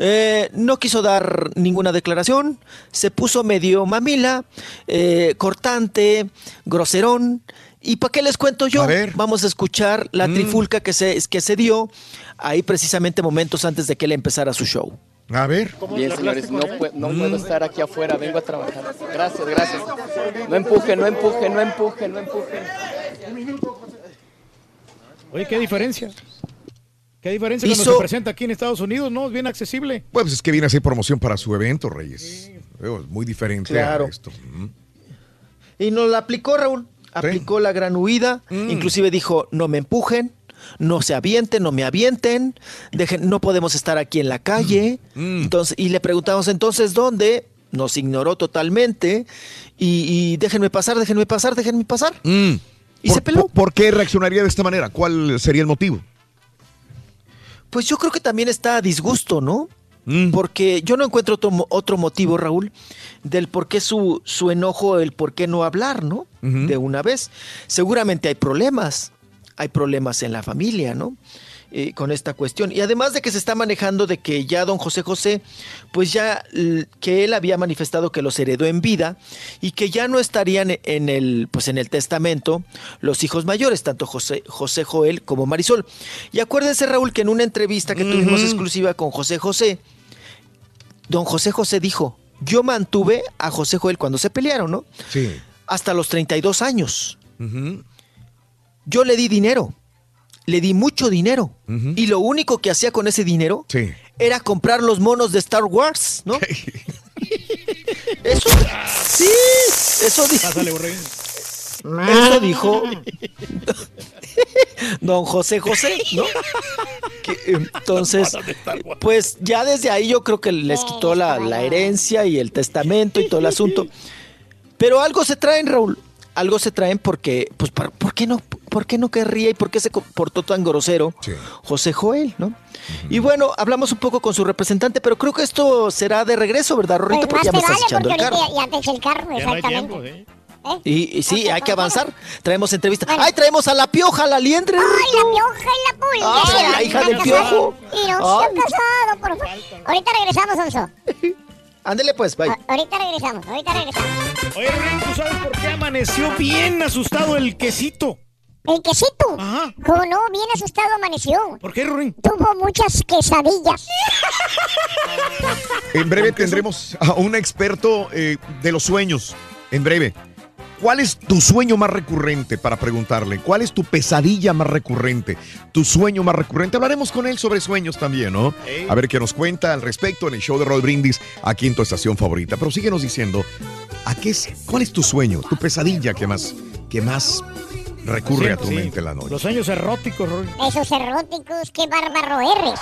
Eh, no quiso dar ninguna declaración, se puso medio mamila, eh, cortante, groserón. ¿Y para qué les cuento yo? Vamos a escuchar la Mm. trifulca que se, que se dio ahí precisamente momentos antes de que él empezara su show. A ver. Bien, señores, no, pue- no puedo estar aquí afuera, vengo a trabajar. Gracias, gracias. No empujen, no empujen, no empujen, no empujen. Oye, ¿qué diferencia? ¿Qué diferencia Hizo- cuando se presenta aquí en Estados Unidos? No, es bien accesible. Pues es que viene a hacer promoción para su evento, Reyes. Veo, es muy diferente Claro. a esto. Mm. Y nos la aplicó, Raúl. Aplicó la gran huida. Mm. Inclusive dijo, no me empujen, no se avienten, no me avienten, dejen, no podemos estar aquí en la calle. Mm. Entonces, y le preguntamos entonces dónde. Nos ignoró totalmente. Y, y déjenme pasar, déjenme pasar, déjenme pasar. Mm. Y se peló. ¿Por, por qué reaccionaría de esta manera? ¿Cuál sería el motivo? Pues yo creo que también está a disgusto, ¿no? Mm. Porque yo no encuentro otro, otro motivo, Raúl, del por qué su, su enojo, el por qué no hablar, ¿no? De una vez. Seguramente hay problemas, hay problemas en la familia, ¿no? Eh, con esta cuestión. Y además de que se está manejando de que ya don José José, pues ya que él había manifestado que los heredó en vida y que ya no estarían en el, pues en el testamento los hijos mayores, tanto José, José Joel como Marisol. Y acuérdense, Raúl, que en una entrevista que tuvimos exclusiva con José José, don José José dijo, yo mantuve a José Joel cuando se pelearon, ¿no? Sí. Hasta los 32 años. Yo le di dinero, le di mucho dinero. Y lo único que hacía con ese dinero Sí. era comprar los monos de Star Wars, ¿no? eso, sí, eso dijo. Pásale. Eso dijo don José José, ¿no? Que, entonces, pues ya desde ahí yo creo que les quitó la, la herencia y el testamento y todo el asunto. Pero algo se traen, Raúl. Algo se traen porque, pues, ¿por, por qué no? ¿Por qué no querría y por qué se comportó tan grosero José Joel, no? Y bueno, hablamos un poco con su representante, pero creo que esto será de regreso, ¿verdad, Rorrito? Pues Porque ya me estás vale echando el carro. ya te eché el carro, exactamente. ¿Eh? Y, y sí, hay que avanzar. Traemos entrevista. ¡Ay, traemos a la pioja, la liendre! ¡Ay, la pioja y la pulga! Ay, la hija del piojo. Y no se han casado, por favor. Ahorita regresamos, Onzo. Ándele pues, bye. A- Ahorita regresamos, ahorita regresamos. Oye, Rin, ¿tú sabes por qué amaneció bien asustado el quesito? ¿El quesito? Como no, bien asustado amaneció. ¿Por qué, Rurín? Tuvo muchas quesadillas. En breve tendremos a un experto eh, de los sueños. En breve. ¿Cuál es tu sueño más recurrente para preguntarle? ¿Cuál es tu pesadilla más recurrente? ¿Tu sueño más recurrente? Hablaremos con él sobre sueños también, ¿no? A ver qué nos cuenta al respecto en el show de Roll Brindis aquí en tu estación favorita. Pero síguenos diciendo, ¿a qué es, ¿cuál es tu sueño, tu pesadilla que más, que más recurre a tu Sí, mente en la noche? Los sueños eróticos, Rurín. Esos eróticos, qué bárbaro eres.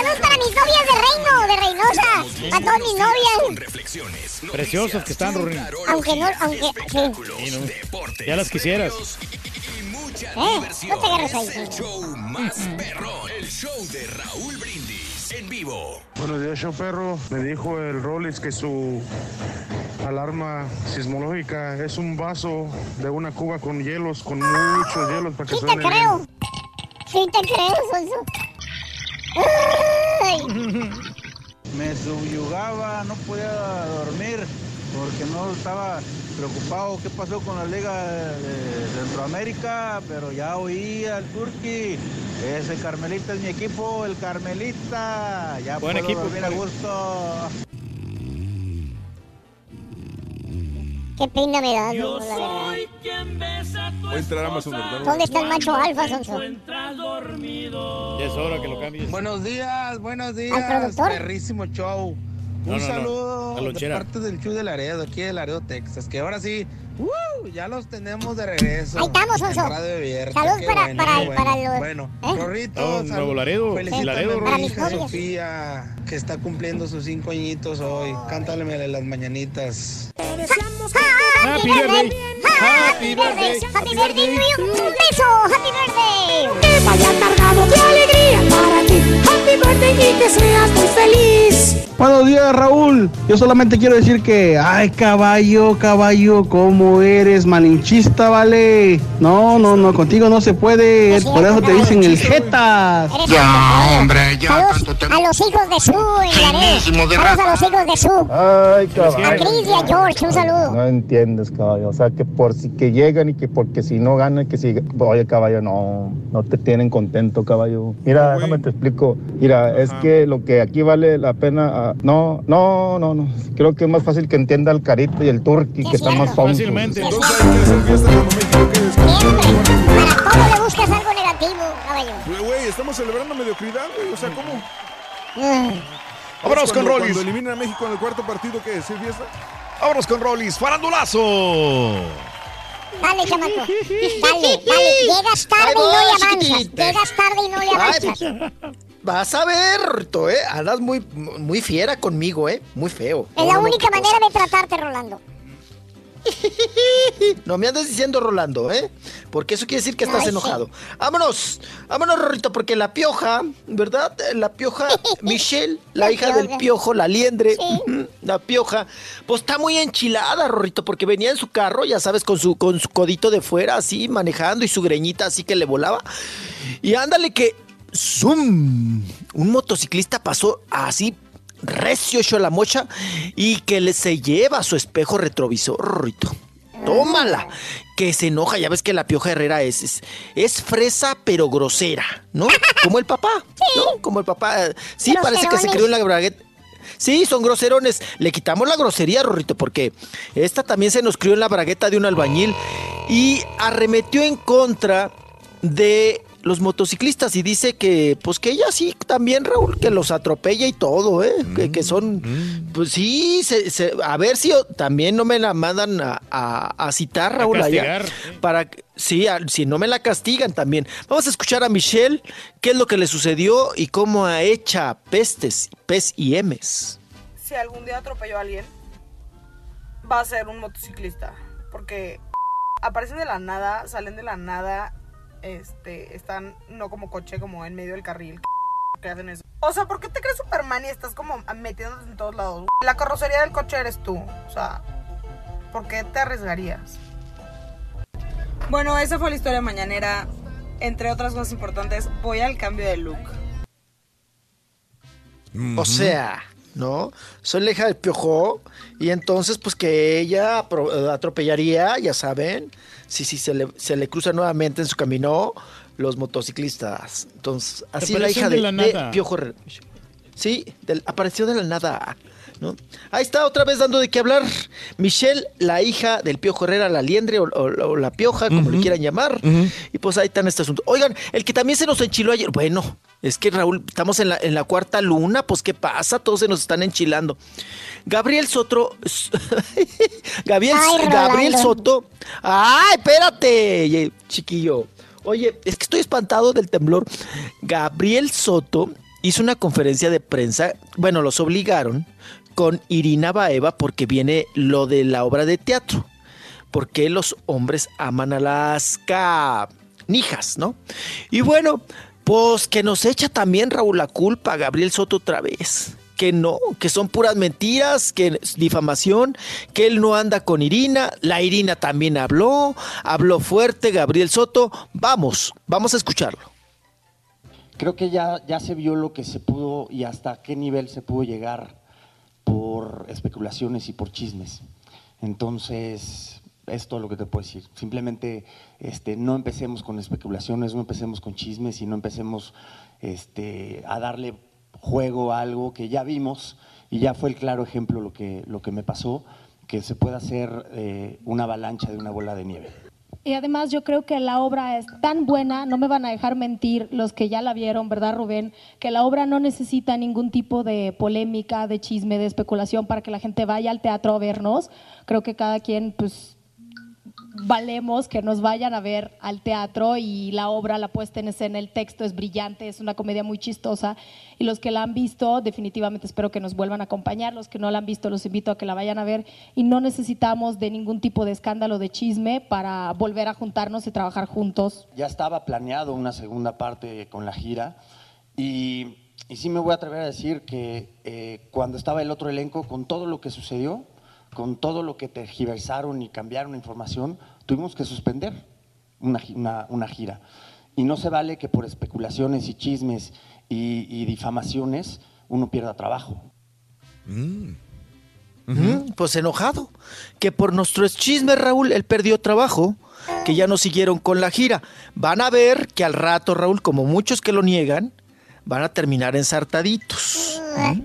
Saludos para mis novias de Reino, de Reynosa. Para todas mis novias. Preciosos que están, Rurín. Aunque no, aunque. Sí. No. Ya las quisieras. ¿Eh? No te agarres ahí. El show de Raúl Brindis en vivo. Buenos días, show perro. Me dijo el Rolex que su alarma sismológica es un vaso de una cuba con hielos, con muchos hielos para que Sí te suene bien. Creo. Sí te creo, Sonso. Ay. Me subyugaba, no podía dormir porque no estaba preocupado qué pasó con la Liga de Centroamérica, pero ya oía al Turqui. Ese Carmelita es mi equipo, el Carmelita. Ya Buen puedo equipo, dormir a gusto. Qué pena me da, no, la verdad. Voy a entrar a Amazon, ¿verdad? ¿Dónde está el macho alfa, Sonso? Ya es hora que lo cambies. Buenos días, buenos ¿Al días. productor? Perrísimo show. No, Un no, no, saludo a de parte del show de Laredo, aquí de Laredo, Texas, que ahora sí, ¡uh! ya los tenemos de regreso. Ahí estamos, Abierta, Saludos para- bueno, para- qué para bueno. los- Bueno, ¿Eh? Rorrito. Nuevo Laredo, Felicítame Laredo, a mi hija. Sofía, que está cumpliendo sus cinco añitos hoy. Cántalemele las mañanitas. Happy birthday. Happy birthday. Happy birthday to you. Un beso. Happy birthday. Que vaya cargado de alegría para ti. Happy birthday y que seas muy feliz. Buenos días, Raúl. Yo solamente quiero decir que, ay, caballo, caballo, cómo eres malinchista, vale. No, no, no, contigo no se puede. Por eso te dicen el Jetas. Ya, hombre, ya. Saludos a los hijos de Su. Saludos a los hijos de Su. Ay, A Chris y a George, un saludo. No entiendes, caballo. O sea, que por si que llegan y que porque si no ganan, que si. Oye, caballo, no. No te tienen contento, caballo. Mira, déjame te explico. Mira, es que lo que aquí vale la pena. ah, no, no, no, no. Creo que es más fácil que entienda el carito y el turqui, que están más tontos. Fácilmente. Para todo le buscas algo negativo, caballo. Güey, güey, estamos celebrando mediocridad, güey. O sea, ¿cómo? Ay. Vámonos con Rollis. Cuando eliminan a México en el cuarto partido, ¿qué es? ¿Sí, fiesta? Vámonos con Rollis, farandulazo. Dale, chamaco. Dale, dale. Llegas tarde y no le avanzas. Llegas tarde y no le avanzas. Vas a ver, Rorrito, ¿eh? Andas muy, muy fiera conmigo, ¿eh? Muy feo. Es No, la única manera de tratarte, Rolando. No me andes diciendo Rolando, ¿eh? Porque eso quiere decir que estás Ay, sí. enojado. Vámonos, vámonos, Rorrito, porque la pioja, ¿verdad? La pioja, Michelle, la, La hija del piojo, la liendre, la pioja, pues está muy enchilada, Rorrito, porque venía en su carro, ya sabes, con su, con su codito de fuera, así, manejando, y su greñita así que le volaba. Y ándale que, ¡zum! Un motociclista pasó así recio hecho la mocha y que le se lleva su espejo retrovisor, Rorrito. Tómala, que se enoja, ya ves que la pioja Herrera es, es, es fresa pero grosera, ¿no? Como el papá, ¿no? Como el papá. eh, Sí, parece que se crió en la bragueta. Sí, son groserones. Le quitamos la grosería, Rorrito, porque esta también se nos crió en la bragueta de un albañil y arremetió en contra de los motociclistas y dice que, pues que ella sí también, Raúl, que los atropella y todo, ¿eh? Que, que son, pues sí, se- se- a ver si o- también no me la mandan a, a- a citar, Raúl, allá. castigar, Para que- sí, a- si no me la castigan también. Vamos a escuchar a Michelle, qué es lo que le sucedió y cómo ha hecha pestes, pes y emes. si algún día atropello a alguien, va a ser un motociclista. Porque aparecen de la nada, salen de la nada, este, están no como coche, como en medio del carril. que hacen eso? O sea, ¿por qué te crees Superman y estás como metiéndote en todos lados? La carrocería del coche eres tú. O sea, ¿por qué te arriesgarías? Bueno, esa fue la historia mañanera. Entre otras cosas importantes, voy al cambio de look. O sea, ¿no? Soy la hija del piojo y entonces pues que ella eh, atropellaría, ya saben, si sí, se, le, se le cruza nuevamente en su camino los motociclistas. Entonces, así la hija de de, la de nada. Piojo. Sí, del- apareció de la nada. ¿No? Ahí está otra vez dando de qué hablar. Michelle, la hija del Piojo Herrera, la liendre o, o- o la pioja, como le quieran llamar. Y pues ahí está en este asunto. Oigan, el que también se nos enchiló ayer. Bueno, es que Raúl, estamos en la, en la cuarta luna, pues ¿qué pasa? Todos se nos están enchilando. Gabriel Soto. Gabriel, Ay, Gabriel. Soto. ¡Ay, espérate, chiquillo! Oye, es que estoy espantado del temblor. Gabriel Soto hizo una conferencia de prensa, bueno, los obligaron, con Irina Baeva porque viene lo de la obra de teatro. Porque los hombres aman a las canijas, ¿no? Y bueno, pues que nos echa también Raúl la culpa, Gabriel Soto otra vez. Que no, que son puras mentiras, que es difamación, que él no anda con Irina. La Irina también habló, habló fuerte Gabriel Soto. Vamos, vamos a escucharlo. Creo que ya, ya se vio lo que se pudo y hasta qué nivel se pudo llegar por especulaciones y por chismes. Entonces, es todo lo que te puedo decir. Simplemente este, no empecemos con especulaciones, no empecemos con chismes y no empecemos este, a darle juego a algo que ya vimos y ya fue el claro ejemplo lo que, lo que me pasó, que se puede hacer eh, una avalancha de una bola de nieve. Y además yo creo que la obra es tan buena, no me van a dejar mentir los que ya la vieron, ¿verdad Rubén? Que la obra no necesita ningún tipo de polémica, de chisme, de especulación para que la gente vaya al teatro a vernos. Creo que cada quien pues valemos que nos vayan a ver al teatro y la obra, la puesta en escena, el texto es brillante, es una comedia muy chistosa. Y los que la han visto definitivamente espero que nos vuelvan a acompañar, los que no la han visto los invito a que la vayan a ver. Y no necesitamos de ningún tipo de escándalo de chisme para volver a juntarnos y trabajar juntos. ya estaba planeado una segunda parte con la gira. Y, y sí me voy a atrever a decir que eh, cuando estaba el otro elenco, con todo lo que sucedió, con todo lo que tergiversaron y cambiaron información, tuvimos que suspender una, una- una gira. Y no se vale que por especulaciones y chismes y, y difamaciones uno pierda trabajo. Ujú, Pues enojado. Que por nuestros chismes, Raúl, él perdió trabajo, que ya no siguieron con la gira. Van a ver que al rato, Raúl, como muchos que lo niegan, van a terminar ensartaditos. ¿Mm?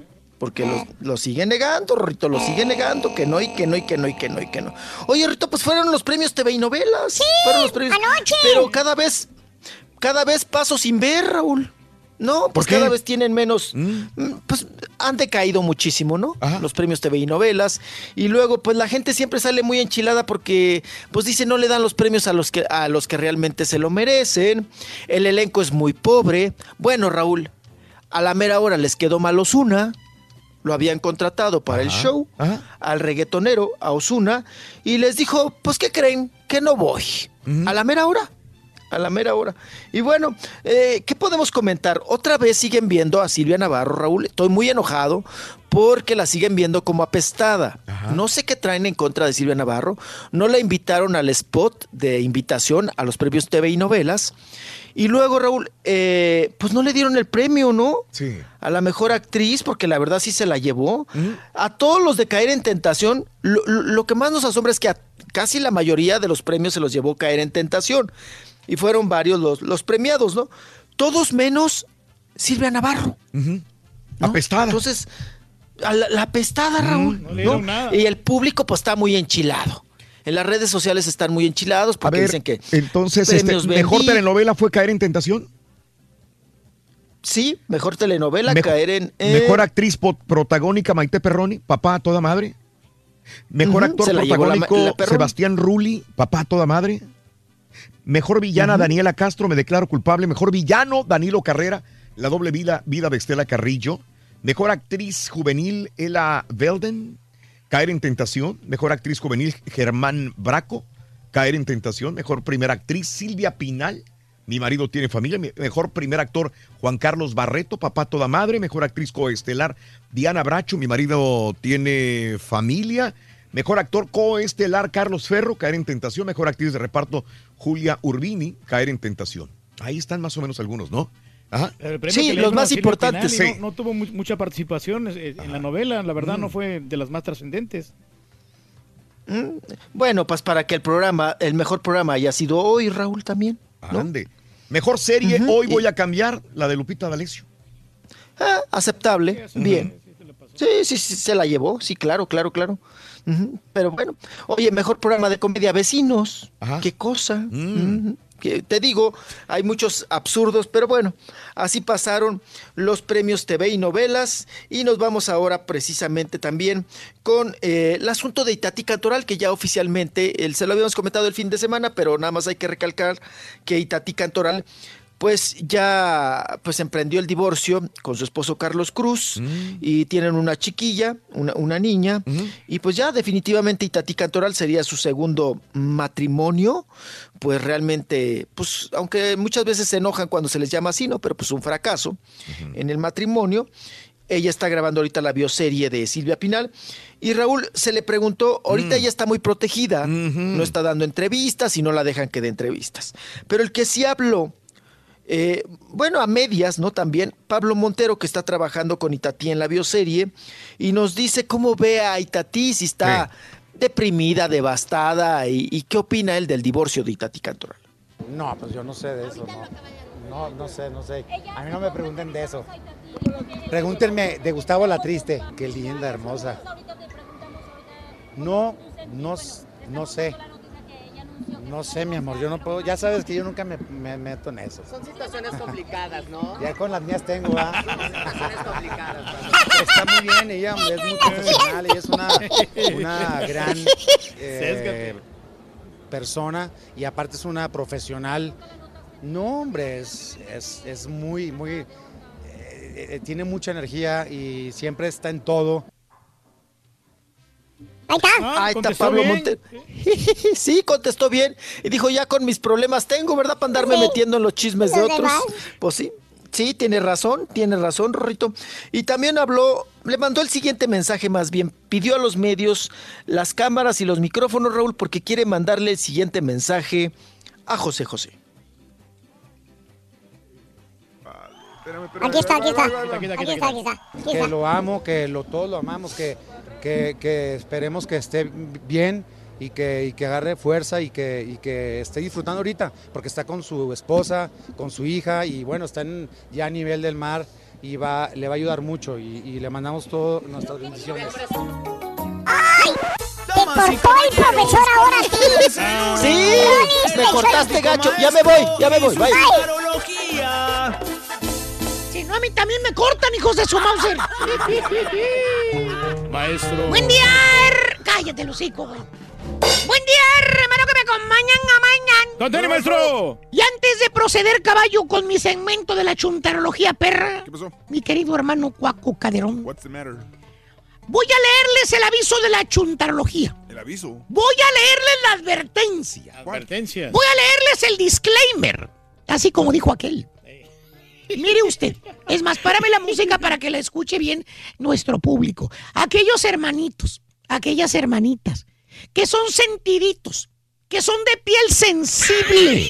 Porque lo, lo siguen negando, Rito, lo siguen negando, que no, y que no, y que no, y que no, y que no. Oye, Rito, pues fueron los premios TV y novelas. Sí, fueron los premios. anoche. Pero cada vez, cada vez paso sin ver, Raúl. No, pues cada vez tienen menos. Mm, Pues han decaído muchísimo, ¿no? Los premios TV y novelas. Y luego, pues la gente siempre sale muy enchilada porque, pues dice, no le dan los premios a los que, a los que realmente se lo merecen. El elenco es muy pobre. Bueno, Raúl, a la mera hora les quedó mal Osuna. Lo habían contratado para el show, al reggaetonero, a Osuna, y les dijo, pues, ¿qué creen? Que no voy. A la mera hora a la mera hora. Y bueno, eh, ¿qué podemos comentar? Otra vez siguen viendo a Silvia Navarro, Raúl. Estoy muy enojado porque la siguen viendo como apestada. No sé qué traen en contra de Silvia Navarro. No la invitaron al spot de invitación a los premios TV y novelas. Y luego, Raúl, eh, pues no le dieron el premio, ¿no? Sí. A la mejor actriz, porque la verdad sí se la llevó. A todos los de Caer en Tentación, lo, lo- lo que más nos asombra es que a casi la mayoría de los premios se los llevó Caer en Tentación. Y fueron varios los, los premiados, ¿no? Todos menos Silvia Navarro. Apestada. Entonces, a la, la apestada, Raúl. no le ¿no? dieron nada. Y el público, pues, está muy enchilado. En las redes sociales están muy enchilados A porque ver, dicen que. entonces, este, ¿mejor vendí- telenovela fue Caer en Tentación? Sí, mejor telenovela, Mejor- caer en. eh, Mejor actriz protagónica Maite Perroni, papá a toda madre. Mejor actor se la protagónico la. Sebastián Rulli, papá a toda madre. Mejor villana. Daniela Castro, me declaro culpable. Mejor villano Danilo Carrera, la doble vida, vida de Estela Carrillo. Mejor actriz juvenil Ella Velden, Caer en Tentación. Mejor actriz juvenil Germán Braco, Caer en Tentación. Mejor primera actriz Silvia Pinal. Mi marido tiene familia. Me- Mejor primer actor Juan Carlos Barreto, papá toda madre. Mejor actriz coestelar Diana Bracho. Mi marido tiene familia. Mejor actor coestelar Carlos Ferro, Caer en Tentación. Mejor actriz de reparto Julia Urbini, Caer en Tentación. Ahí están más o menos algunos, ¿no? Ajá. Sí, los más importantes, sí. No, no tuvo mu- mucha participación eh, en la novela, la verdad Mm. no fue de las más trascendentes. Mm, Bueno, pues para que el programa, el mejor programa haya sido hoy, Raúl, también. ¿no? Ande. Mejor serie, hoy y- voy a cambiar, la de Lupita D'Alessio. Ah, aceptable, bien. Sí, sí, sí, se la llevó, sí, claro, claro, claro. Pero bueno, oye, mejor programa de comedia, vecinos. Qué cosa. Ujú, te digo, hay muchos absurdos, pero bueno, así pasaron los premios TV y novelas. Y nos vamos ahora precisamente también con eh, el asunto de Itatí Cantoral, que ya oficialmente, se lo habíamos comentado el fin de semana, pero nada más hay que recalcar que Itatí Cantoral pues ya pues emprendió el divorcio con su esposo Carlos Cruz y tienen una chiquilla, una, una niña, y pues ya definitivamente Itatí Cantoral sería su segundo matrimonio, pues realmente, pues aunque muchas veces se enojan cuando se les llama así, ¿no? Pero pues un fracaso en el matrimonio. Ella está grabando ahorita la bioserie de Silvia Pinal. Y Raúl se le preguntó, ahorita ella está muy protegida, no está dando entrevistas y no la dejan que dé entrevistas. Pero el que sí habló, eh, bueno, a medias, ¿no? También Pablo Montero, que está trabajando con Itatí en la bioserie, y nos dice cómo ve a Itatí, si está deprimida, devastada, y, y qué opina él del divorcio de Itatí Cantoral. No, pues yo no sé de eso, no. No, no sé, no sé. A mí no me pregunten de eso. Pregúntenme de Gustavo La Triste. Qué linda, hermosa. No, no, no sé. No sé, mi amor, yo no puedo. Ya sabes que yo nunca me, me meto en eso. Son situaciones complicadas, ¿no? Ya con las mías tengo, ¿ah? Situaciones complicadas. Está muy bien, ella es muy profesional, ella es una, una gran eh, persona y aparte es una profesional. No, hombre, es, es, es muy, muy... eh, eh, tiene mucha energía y siempre está en todo. Ahí está. Ahí está Pablo Montero. sí, contestó bien. Y dijo, ya con mis problemas tengo, ¿verdad? Para andarme Sí. metiendo en los chismes de otros. demás. Pues sí. Sí, tiene razón, tiene razón, Rorrito. Y también habló, le mandó el siguiente mensaje más bien. Pidió a los medios las cámaras y los micrófonos, Raúl, porque quiere mandarle el siguiente mensaje a José José. Aquí está, aquí está. Aquí está, aquí está. Aquí que está. lo amo, que lo, todos lo amamos, que, que, que esperemos que esté bien y que, y que agarre fuerza y que, y que esté disfrutando ahorita, porque está con su esposa, con su hija y bueno, está en- ya a nivel del mar y va, le va a ayudar mucho y, y le mandamos todas nuestras bendiciones. Te cortó el profesor ahora a. Sí, Ronnie me cortaste gacho. Ya me voy, ya me voy. Bye. Si no me mí también me cortan, hijos de su Mauser. Maestro. Buen día, her- cállate, güey. Buen día, hermano, que me acompañan a mañana. ¡Contene, maestro! Y antes de proceder, caballo, con mi segmento de la chuntarología perra, ¿Qué pasó? mi querido hermano Cuaco Caderón, What's the matter? voy a leerles el aviso de la chuntarología. El aviso. Voy a leerles la advertencia. Advertencias. Voy a leerles el disclaimer, así como dijo aquel. Mire usted, es más, párame la música para que la escuche bien nuestro público. Aquellos hermanitos, aquellas hermanitas, que son sentiditos, que son de piel sensible.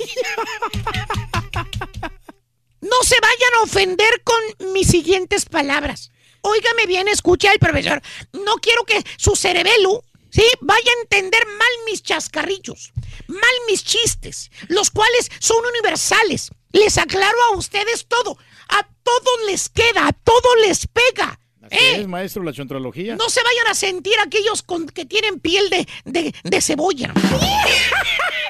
No se vayan a ofender con mis siguientes palabras. Óigame bien, escucha al profesor. No quiero que su cerebelo, ¿sí? Vaya a entender mal mis chascarrillos, mal mis chistes, los cuales son universales. Les aclaro a ustedes todo. A todos les queda, a todos les pega. Así ¿eh? es, maestro, la chontrología. No se vayan a sentir aquellos con, que tienen piel de, de- de cebolla.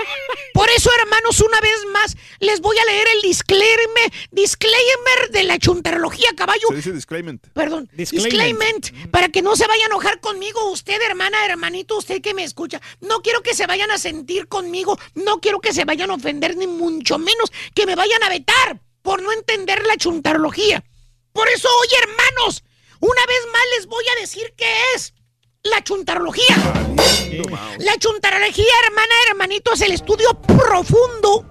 Por eso, hermanos, una vez más, les voy a leer el disclaimer, disclaimer de la chuntarología, caballo. Se dice disclaimer. Perdón, Disclaimer. disclaimer, para que no se vaya a enojar conmigo, usted, hermana, hermanito, usted que me escucha. No quiero que se vayan a sentir conmigo, no quiero que se vayan a ofender, ni mucho menos que me vayan a vetar por no entender la chuntarología. Por eso hoy, hermanos, una vez más les voy a decir qué es la chuntarología. La chuntarología, hermana, hermanito, es el estudio profundo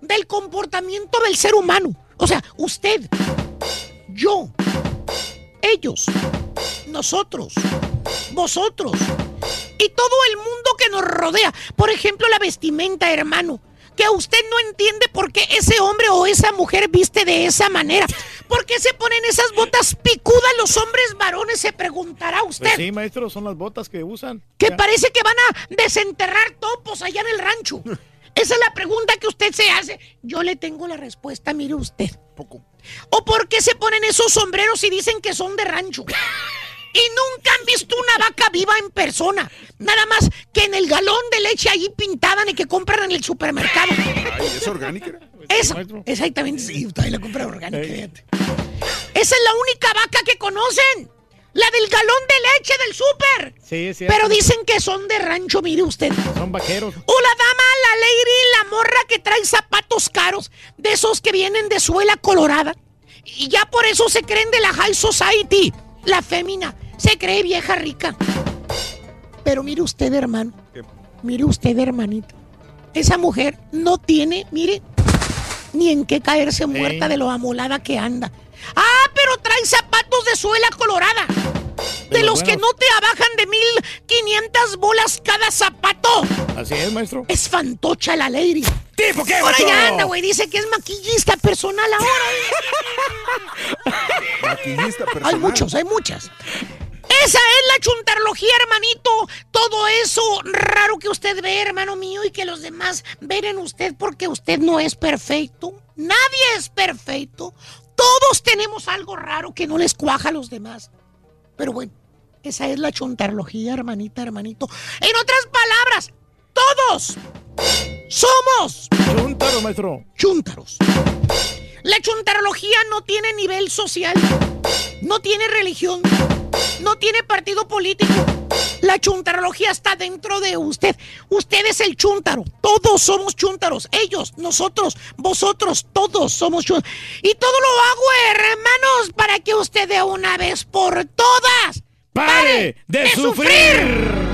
del comportamiento del ser humano. O sea, usted, yo, ellos, nosotros, vosotros y todo el mundo que nos rodea. Por ejemplo, la vestimenta, hermano. Que usted no entiende por qué ese hombre o esa mujer viste de esa manera. ¿Por qué se ponen esas botas picudas los hombres varones? Se preguntará usted. Pues sí, maestro, son las botas que usan. Que Ya. parece que van a desenterrar topos allá en el rancho. Esa es la pregunta que usted se hace. Yo le tengo la respuesta, mire usted. Poco. ¿O por qué se ponen esos sombreros y dicen que son de rancho? Y nunca han visto una vaca viva en persona. Nada más que en el galón de leche ahí pintada y que compran en el supermercado. Ay, ¿es orgánica? Eso, exactamente, sí, usted la compra orgánica, fíjate. Esa es la única vaca que conocen. La del galón de leche del súper. Sí, cierto. Pero dicen que son de rancho, mire usted. Son vaqueros. O la dama, la lady, la morra que trae zapatos caros, de esos que vienen de suela colorada. Y ya por eso se creen de la high society. La fémina se cree vieja rica. Pero mire usted, hermano. Mire usted, hermanito. Esa mujer no tiene, mire, ni en qué caerse muerta de lo amolada que anda. Ah, pero trae zapatos de suela colorada. De los que no te abajan de 1500 bolas cada zapato. Así es, maestro. Es fantocha la lady. ¿Tipo qué, maestro? allá anda, güey. Dice que es maquillista personal ahora. Maquillista Hay personal. muchos, hay muchas. Esa es la chuntarología, hermanito. Todo eso raro que usted ve, hermano mío, y que los demás ven en usted porque usted no es perfecto. Nadie es perfecto. Todos tenemos algo raro que no les cuaja a los demás. Pero bueno, esa es la chuntarología, hermanita, hermanito. En otras palabras, todos somos Chúntaro, maestro. chúntaros. La chuntarología no tiene nivel social, no tiene religión, no tiene partido político. La chuntarología está dentro de usted. Usted es el chúntaro. Todos somos chúntaros. Ellos, nosotros, vosotros, todos somos chúntaros. Y todo lo hago, hermanos, para que usted de una vez por todas ¡Pare de sufrir!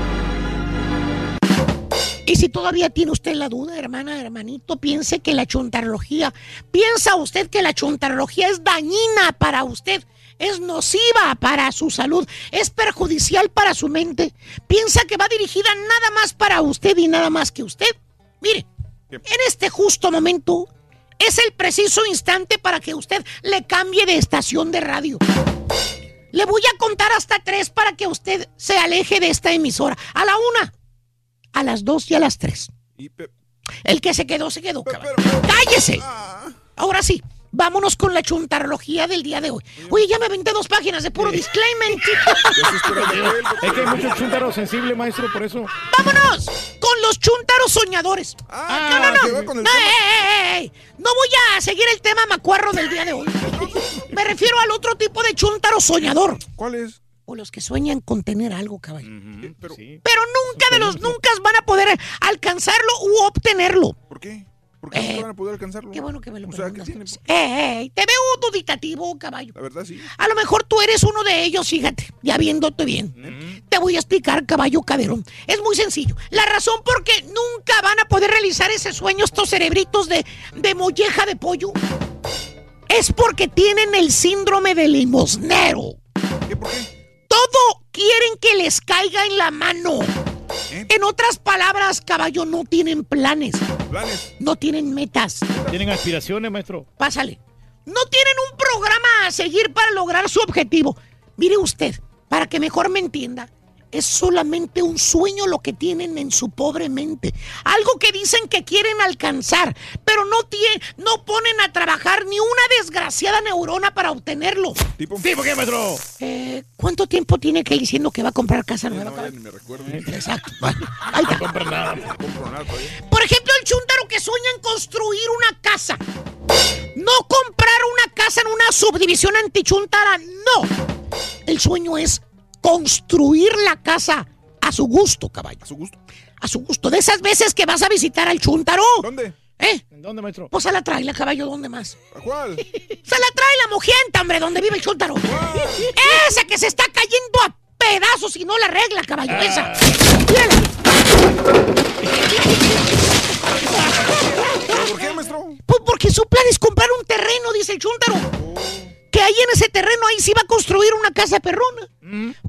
Y si todavía tiene usted la duda, hermana, hermanito, piense que la chuntarología, piensa usted que la chuntarología es dañina para usted, es nociva para su salud, es perjudicial para su mente, piensa que va dirigida nada más para usted y nada más que usted. Mire, en este justo momento es el preciso instante para que usted le cambie de estación de radio. Le voy a contar hasta tres para que usted se aleje de esta emisora. A la una, a las dos y a las tres. El que se quedó, se quedó. cabrón. ¡Cállese! Ahora sí, vámonos con la chuntarología del día de hoy. Oye, ya me aventé dos páginas de puro disclaimer. Es que hay mucho chuntaro sensible, maestro, por eso. ¡Vámonos! Con los chuntaros soñadores. Ah, no, no, no. No, eh, eh, eh, eh. No voy a seguir el tema macuarro del día de hoy. Me refiero al otro tipo de chuntaro soñador. ¿Cuál es? O los que sueñan con tener algo, caballo. Pero, Pero nunca de los nunca van a poder alcanzarlo u obtenerlo. ¿Por qué? ¿Por qué Eh, no van a poder alcanzarlo? Qué bueno que me lo O sea, ¿qué tiene? Eh, eh, te veo duditativo, caballo. La verdad, sí. A lo mejor tú eres uno de ellos, fíjate, ya viéndote bien. Te voy a explicar, caballo caderón. Es muy sencillo. La razón por qué nunca van a poder realizar ese sueño estos cerebritos de, de molleja de pollo es porque tienen el síndrome del limosnero. Todo quieren que les caiga en la mano. En otras palabras, caballo, no tienen planes. Planes. No tienen metas. Tienen aspiraciones, maestro. Pásale. No tienen un programa a seguir para lograr su objetivo. Mire usted, para que mejor me entienda, es solamente un sueño lo que tienen en su pobre mente. Algo que dicen que quieren alcanzar, pero no, tie- no ponen a trabajar ni una desgraciada neurona para obtenerlo. ¿Tipo? ¿Tipo qué, maestro? Eh, ¿Cuánto tiempo tiene que ir diciendo que va a comprar casa nueva? No, caballo? ni me recuerdo. Exacto. Ahí está. No compro nada todavía. Por ejemplo, el chuntaro que sueña en construir una casa. No comprar una casa en una subdivisión antichuntara, no. El sueño es construir la casa a su gusto, caballo. A su gusto. A su gusto. De esas veces que vas a visitar al chuntaro. ¿Dónde? ¿Eh? ¿Dónde, maestro? Pues a la traila, caballo, ¿dónde más? ¿A cuál? Se la trae la mojienta, hombre, donde vive el chuntaro. Esa que se está cayendo a pedazos y no la arregla, caballo. Esa. ¿Por qué, maestro? Pues porque su plan es comprar un terreno, dice el chúntaro. Que ahí en ese terreno ahí sí va a construir una casa perrona.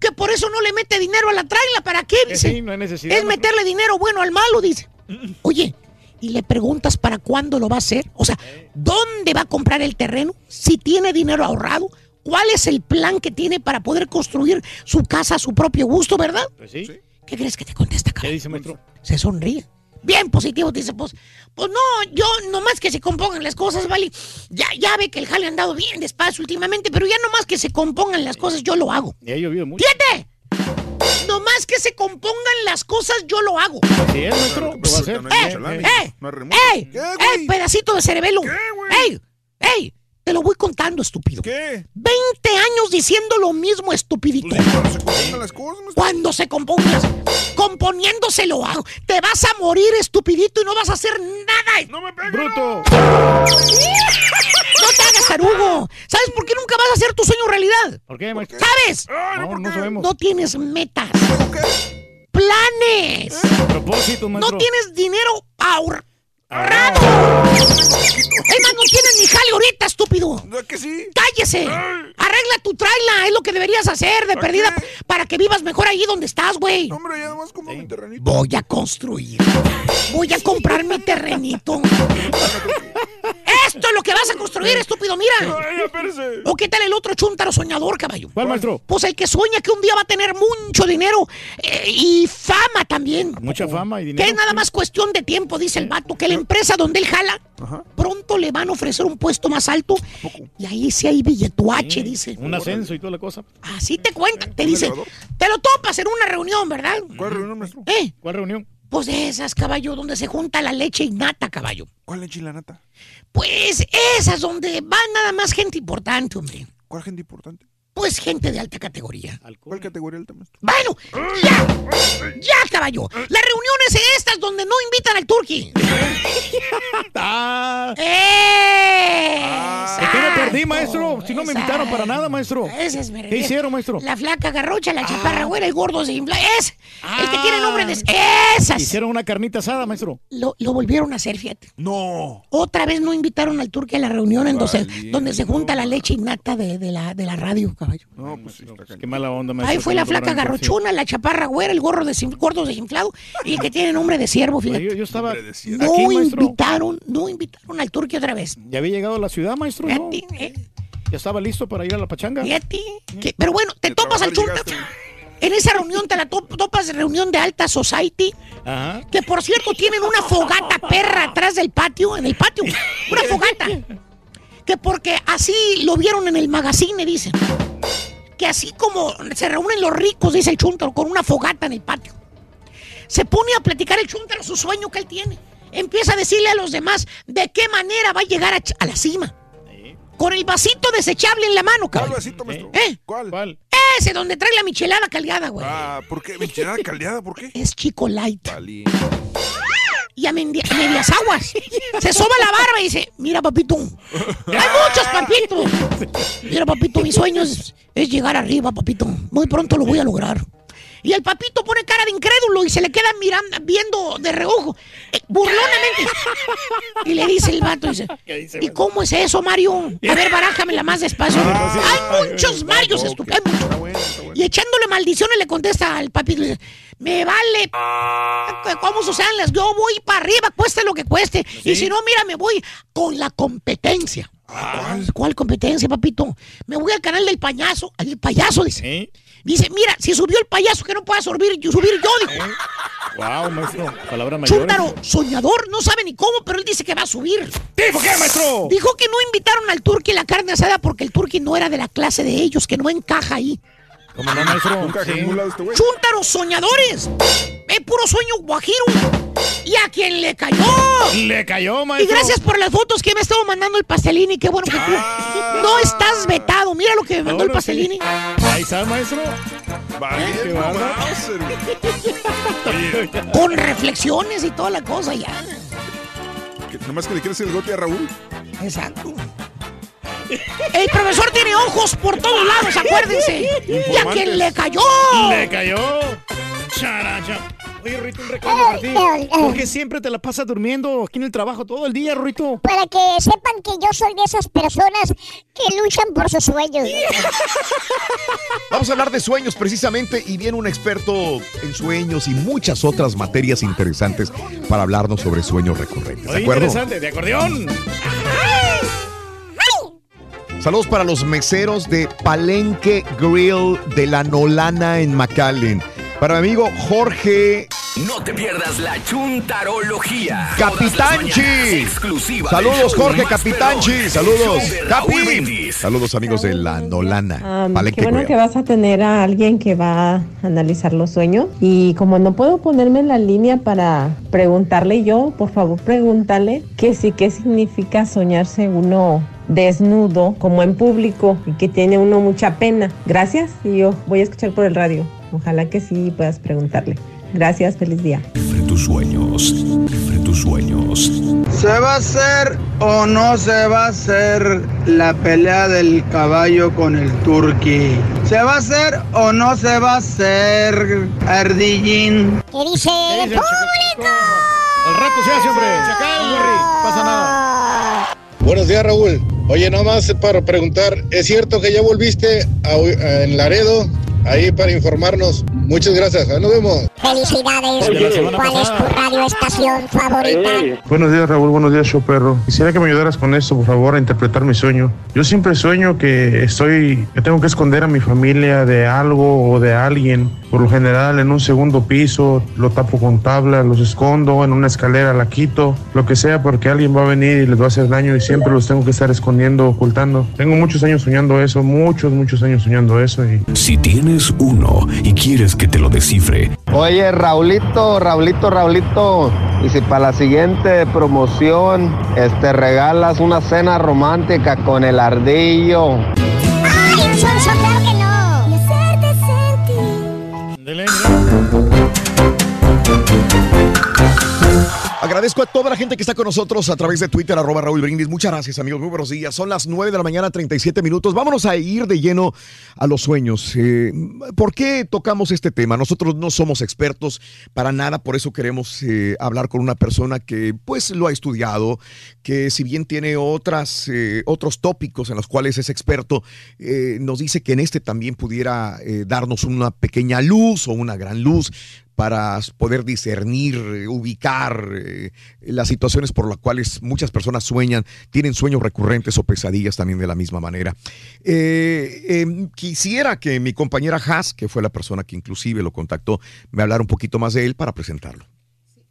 Que por eso no le mete dinero a la traila. ¿Para qué? Eh, Dice. sí, no hay necesidad. es meterle dinero bueno al malo, dice. Oye, y le preguntas para cuándo lo va a hacer. O sea, ¿dónde va a comprar el terreno? Si tiene dinero ahorrado. ¿Cuál es el plan que tiene para poder construir su casa a su propio gusto, verdad? Pues sí. ¿Qué crees que te contesta, ¿Qué dice, maestro? se sonríe. Bien positivo, dice, pues, pues no, yo nomás que se compongan las cosas, ¿vale? Ya, ya ve que el jale ha andado bien despacio últimamente, pero ya nomás que se compongan las cosas, yo lo hago. Y ha llovido mucho. ¡Fíjate! Nomás que se compongan las cosas, yo lo hago. Es, maestro. Lo va a hacer. ¡Eh! ¡Eh! ¡Ey! ¡Ey! Pedacito de cerebelo. ¡Ey! ¡Ey! Te lo voy contando, estúpido. ¿Qué? 20 años diciendo lo mismo, estupidito. Compongan las cosas. Cuando se compongan las... Componiéndose lo hago. Te vas a morir, estupidito, y no vas a hacer nada. ¡No me pegues! ¡Bruto! No te hagas tarugo. ¿Sabes por qué nunca vas a hacer tu sueño realidad? ¿Por qué, maestro? ¿Sabes? No, no sabemos. No tienes metas. Planes. Propósito, maestro. No tienes dinero ahorrado. Es más, no tienes ni jale ahorita, estúpido. que sí? ¡Cállese! Arregla tu traila, es lo que deberías hacer de perdida para que vivas mejor ahí donde estás, güey. Hombre, ya nomás como mi terrenito. Voy a construir. Voy a comprar mi terrenito. Esto es lo que vas a construir, estúpido, mira. Ay. ¿O qué tal el otro chúntaro soñador, caballo? ¿Cuál, maestro? Pues el que sueña que un día va a tener mucho dinero eh, y fama también. Mucha fama y Que dinero. es nada más cuestión de tiempo, dice el vato, que la empresa donde él jala, pronto le van a ofrecer un puesto más alto y ahí sí hay billetuache, dice. Un ascenso y toda la cosa. Así te cuenta, te dice, te lo topas en una reunión, ¿verdad? ¿Cuál reunión, maestro? ¿Eh? ¿Cuál reunión? Pues de esas, caballo, donde se junta la leche y nata, caballo. ¿Cuál leche y la nata? Pues esas donde va nada más gente importante, hombre. ¿Cuál gente importante? Pues gente de alta categoría. ¿Cuál categoría alta, maestro? Bueno, ya, ya, caballo. Las reuniones estas donde no invitan al turqui. Ah, ¡Eh! ¿Qué me perdí, maestro? Si no me invitaron para nada, maestro. Ese es ¿Qué hicieron, maestro? La flaca garrocha, la chaparra güera, el gordo se infla. Es el que tiene nombre de Ah. esas. Hicieron una carnita asada, maestro. Lo, lo volvieron a hacer, fíjate. No. Otra vez no invitaron al turqui a la reunión en donde, donde se junta la leche innata de, de la, de la radio, caballo. No, pues sí, está Qué mala onda, maestro. Ahí fue la flaca garrochona, la chaparra güera, el gorro desin- gordo desinflado y el que tiene nombre de siervo, fíjate. Yo, yo estaba No aquí, maestro. invitaron, no invitaron al turqui otra vez. Ya había llegado a la ciudad, maestro. eh, Ya estaba listo para ir a la pachanga. fíjate. Que- pero bueno, te topas al chunta. En esa reunión te la top- topas de reunión de alta society, Ajá. que por cierto tienen una fogata perra atrás del patio, en el patio. Una fogata. que porque así lo vieron en el magazine, dicen. Que así como se reúnen los ricos, dice el chúntaro, con una fogata en el patio. Se pone a platicar el chúntaro su sueño que él tiene. Empieza a decirle a los demás de qué manera va a llegar a, la cima. Con el vasito desechable en la mano, ¿Cuál cabrón. vasito, maestro? ¿Eh? ¿Cuál? Ese donde trae la michelada caldeada, güey. Ah, ¿por qué? ¿Michelada caldeada? ¿Por qué? Es chico light. Y a medias aguas. Se soba la barba y dice, mira, papito. Hay muchos, papito. Mira, papito, mi sueño es, es llegar arriba, papito. Muy pronto lo voy a lograr. Y el papito pone cara de incrédulo y se le queda mirando, viendo de reojo, eh, burlonamente. Y le dice el vato, dice, ¿y cómo es eso, Mario? A ver, barájamela más despacio. Hay muchos Marios, estúpido. hay muchos. Y echándole maldiciones le contesta al papito, dice, me vale cómo sucedan las, yo voy para arriba, cueste lo que cueste. Y si no, mira, me voy con la competencia. ¿Cuál? ¿Cuál competencia, papito? Me voy al canal del payaso. El payaso dice. Dice, mira, si subió el payaso que no pueda subir, yo subir yo, dijo. Wow, maestro. Palabra mayor. Chúntaro, soñador, no sabe ni cómo, pero él dice que va a subir. ¿Dijo qué, maestro? Dijo que no invitaron al turqui la carne asada porque el turqui no era de la clase de ellos, que no encaja ahí. ¿Cómo no, maestro? Nunca Sí. este güey. Chúntaros, soñadores. Es puro sueño guajiro. Y a quien le cayó. Le cayó, Y maestro. gracias por las fotos que me ha estado mandando el Pastelini. Qué bueno que tú no estás vetado. Mira lo que me mandó el Ahora sí. Pastelini. Ahí está, maestro. Mauser. Oye, Con reflexiones y toda la cosa ya. nomás que le quieres el gote a Raúl. Exacto. El profesor tiene ojos por todos lados, acuérdense. Y a Informantes. quien le cayó. Le cayó. Characha. Oye, Ruito, un reclamo para ti. ¿Por qué siempre te la pasas durmiendo aquí en el trabajo todo el día, Ruito? Para que sepan que yo soy de esas personas que luchan por sus sueños. Vamos a hablar de sueños precisamente y viene un experto en sueños y muchas otras materias interesantes para hablarnos sobre sueños recurrentes. ¿De acuerdo? interesante, de acordeón. Saludos para los meseros de Palenque Grill de la Nolana en McAllen. Para mi amigo Jorge No te pierdas la chuntarología. Capitanchi. Exclusiva. Saludos, Jorge Capitanchi. Saludos, Capi. Saludos, amigos de la Nolana. Am, Palenque qué bueno que vas a tener a alguien que va a analizar los sueños. Y como no puedo ponerme en la línea para preguntarle yo, por favor pregúntale que sí, qué significa soñarse uno desnudo, como en público, y que tiene uno mucha pena. Gracias y yo voy a escuchar por el radio. Ojalá que sí puedas preguntarle. Gracias, feliz día. Cifre tus sueños. Cifre tus sueños. ¿Se va a hacer o no se va a hacer la pelea del caballo con el turqui? ¿Se va a hacer o no se va a hacer, Ardillín? ¿Qué dice el público? Al rato se hace, hombre. Chacal. Pasa nada. Buenos días, Raúl. Oye, nada más para preguntar, ¿es cierto que ya volviste a- a- en Laredo ahí para informarnos? Muchas gracias, ahí nos vemos. Felicidades. Oye, ¿Cuál es tu radioestación favorita? Buenos días, Raúl. Buenos días, show perro. Quisiera que me ayudaras con esto, por favor, a interpretar mi sueño. Yo siempre sueño que estoy, que tengo que esconder a mi familia de algo o de alguien. Por lo general, en un segundo piso, lo tapo con tabla, los escondo, en una escalera la quito, lo que sea, porque alguien va a venir y les va a hacer daño y siempre los tengo que estar escondiendo, ocultando. Tengo muchos años soñando eso, muchos, muchos años soñando eso y Si tienes uno y quieres que te lo descifre, Oye, Raulito, Raulito, Raulito, y si para la siguiente promoción este regalas una cena romántica con el ardillo. ¡Ay, un sonso, claro que no! Y hacerte sentir. Dele, Agradezco a toda la gente que está con nosotros a través de Twitter, arroba Raúl Brindis. Muchas gracias, amigos. Muy buenos días. Son las 9 de la mañana, 37 minutos. Vámonos a ir de lleno a los sueños. Eh, ¿Por qué tocamos este tema? Nosotros no somos expertos para nada, por eso queremos eh, hablar con una persona que pues lo ha estudiado, que si bien tiene otras, eh, otros tópicos en los cuales es experto, nos dice que en este también pudiera darnos una pequeña luz o una gran luz para poder discernir, ubicar eh, las situaciones por las cuales muchas personas sueñan, tienen sueños recurrentes o pesadillas también de la misma manera. Eh, eh, quisiera que mi compañera Haas, que fue la persona que inclusive lo contactó, me hablara un poquito más de él para presentarlo.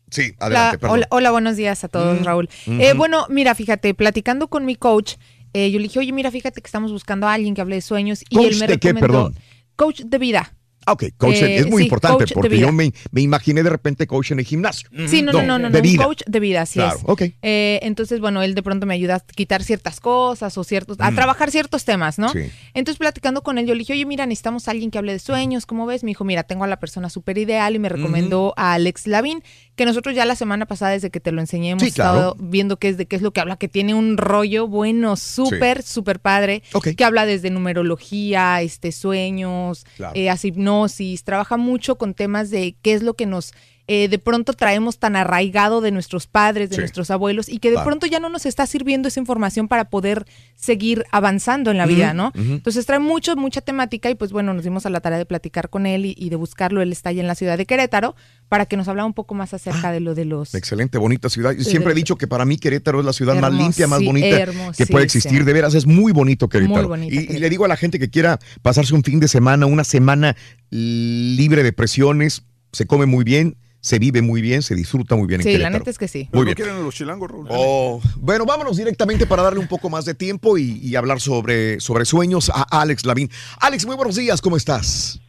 Sí, adelante, Hola, perdón. hola, hola, buenos días a todos, Mm, Raúl. Eh, bueno, mira, fíjate, platicando con mi coach, eh, yo le dije, oye, mira, fíjate que estamos buscando a alguien que hable de sueños. Y ¿Coach él me de qué, perdón? Coach de vida. Ok, coach, Eh, es muy sí, importante porque yo me, me imaginé de repente coach en el gimnasio. Sí, no, no, no, no, de no, vida. un coach de vida, así Claro, es. ok. Eh, entonces, bueno, él de pronto me ayuda a quitar ciertas cosas o ciertos, a Mm. trabajar ciertos temas, ¿no? Sí. Entonces, platicando con él, yo le dije, oye, mira, necesitamos a alguien que hable de sueños, ¿cómo ves? Me dijo, mira, tengo a la persona súper ideal y me recomendó a Alex Lavín, que nosotros ya la semana pasada, desde que te lo enseñé, hemos Sí, claro. estado viendo qué es de qué es lo que habla, que tiene un rollo bueno, súper, súper padre, que habla desde numerología, este, sueños, Claro. eh, hace hipnosis, trabaja mucho con temas de qué es lo que nos eh, de pronto traemos tan arraigado de nuestros padres, de Sí. nuestros abuelos, y que de Claro. pronto ya no nos está sirviendo esa información para poder seguir avanzando en la vida, ¿no? Entonces trae mucho, mucha temática y pues bueno, nos dimos a la tarea de platicar con él y, y de buscarlo. Él está allá en la ciudad de Querétaro para que nos hablara un poco más acerca Ah. de lo de los... Excelente, bonita ciudad. Yo siempre he dicho que para mí Querétaro es la ciudad más limpia, más bonita que puede existir. De veras, es muy bonito Querétaro. Muy bonita y, y le digo a la gente que quiera pasarse un fin de semana, una semana libre de presiones, se come muy bien, se vive muy bien, se disfruta muy bien en Sí, la Querétaro. neta es que sí. Muy ¿No bien. quieren los chilangos, Raúl? Oh, bueno, vámonos directamente para darle un poco más de tiempo y, y hablar sobre, sobre sueños a Alex Lavín. Alex, muy buenos días, ¿cómo estás?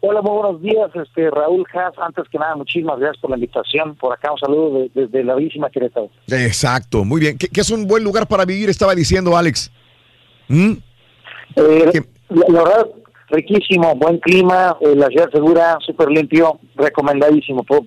Hola, muy buenos días, este Raúl Haas. Antes que nada, muchísimas gracias por la invitación. Por acá un saludo de- desde la bellísima Querétaro. Exacto, muy bien. ¿Qué, qué es un buen lugar para vivir? Estaba diciendo Alex. ¿Mm? Eh, la, la verdad, riquísimo, buen clima, eh, la ciudad segura, súper limpio, recomendadísimo. Por,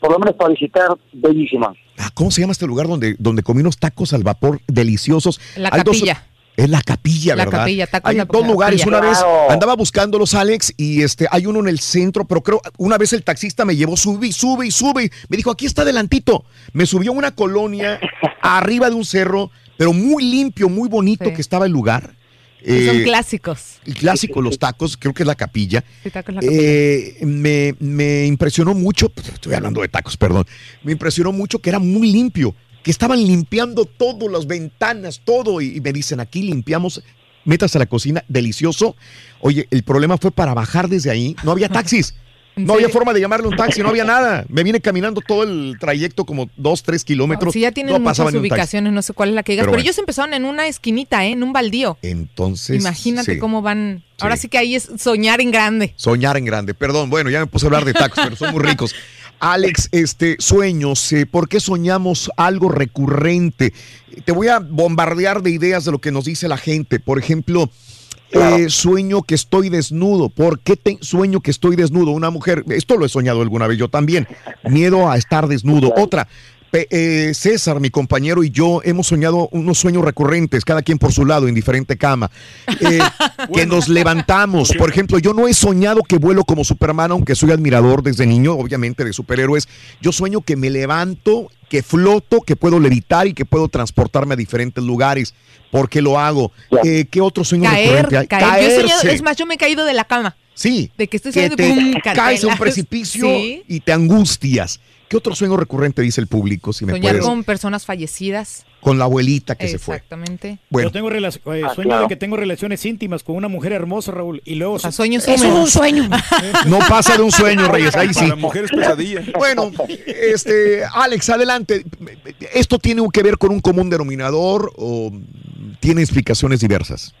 por lo menos para visitar, bellísima. Ah, ¿Cómo se llama este lugar donde, donde comí unos tacos al vapor deliciosos? La Hay dos- capilla. es la capilla, La ¿verdad? capilla, tacos hay la dos lugares. capilla. Una vez andaba buscándolos, Alex, y este hay uno en el centro, pero creo una vez el taxista me llevó, sube y sube y sube. Me dijo, aquí está adelantito. Me subió a una colonia arriba de un cerro, pero muy limpio, muy bonito Sí. que estaba el lugar. Que son Eh, clásicos. el clásico, los tacos, creo que es la capilla. Sí, tacos la capilla. Eh, me, me impresionó mucho, estoy hablando de tacos, perdón, me impresionó mucho que era muy limpio, que estaban limpiando todo, las ventanas, todo, y, y me dicen, aquí limpiamos, métase a la cocina, delicioso. Oye, el problema fue para bajar desde ahí, no había taxis. No había forma de llamarle un taxi, no había nada. Me vine caminando todo el trayecto, como dos, tres kilómetros. Si ya tienen no muchas ubicaciones, no sé cuál es la que digas, Pero pero, bueno. ellos empezaron en una esquinita, ¿eh? en un baldío. Entonces. Imagínate sí. cómo van. Ahora sí que ahí es soñar en grande. Soñar en grande. Perdón, bueno, ya me puse a hablar de tacos, pero son muy ricos. Alex, este, sueños, eh, ¿por qué soñamos algo recurrente? Te voy a bombardear de ideas de lo que nos dice la gente. Por ejemplo, eh, sueño que estoy desnudo. ¿Por qué te- sueño que estoy desnudo? Una mujer, esto lo he soñado alguna vez yo también. Miedo a estar desnudo. Otra, eh, César, mi compañero y yo hemos soñado unos sueños recurrentes, cada quien por su lado, en diferente cama. Eh, que nos levantamos. Por ejemplo, yo no he soñado que vuelo como Superman, aunque soy admirador desde niño, obviamente, de superhéroes. Yo sueño que me levanto, que floto, que puedo levitar y que puedo transportarme a diferentes lugares. porque lo hago? Eh, ¿Qué otro sueño Caer, recurrente hay? caer. Yo he soñado- es más, yo me he caído de la cama. Sí. De que estoy que te pum, caes a un precipicio Sí. y te angustias. ¿Qué otro sueño recurrente dice el público? Si me Soñar puedes. con personas fallecidas. Con la abuelita que se fue. Exactamente. Bueno. Yo tengo eh, Ah, sueño claro. de que tengo relaciones íntimas con una mujer hermosa, Raúl, y luego... sueños Eso es un sueño. No pasa de un sueño, Reyes, ahí sí. Para mujeres pesadilla. Bueno, este, Alex, adelante. ¿Esto tiene que ver con un común denominador o tiene explicaciones diversas?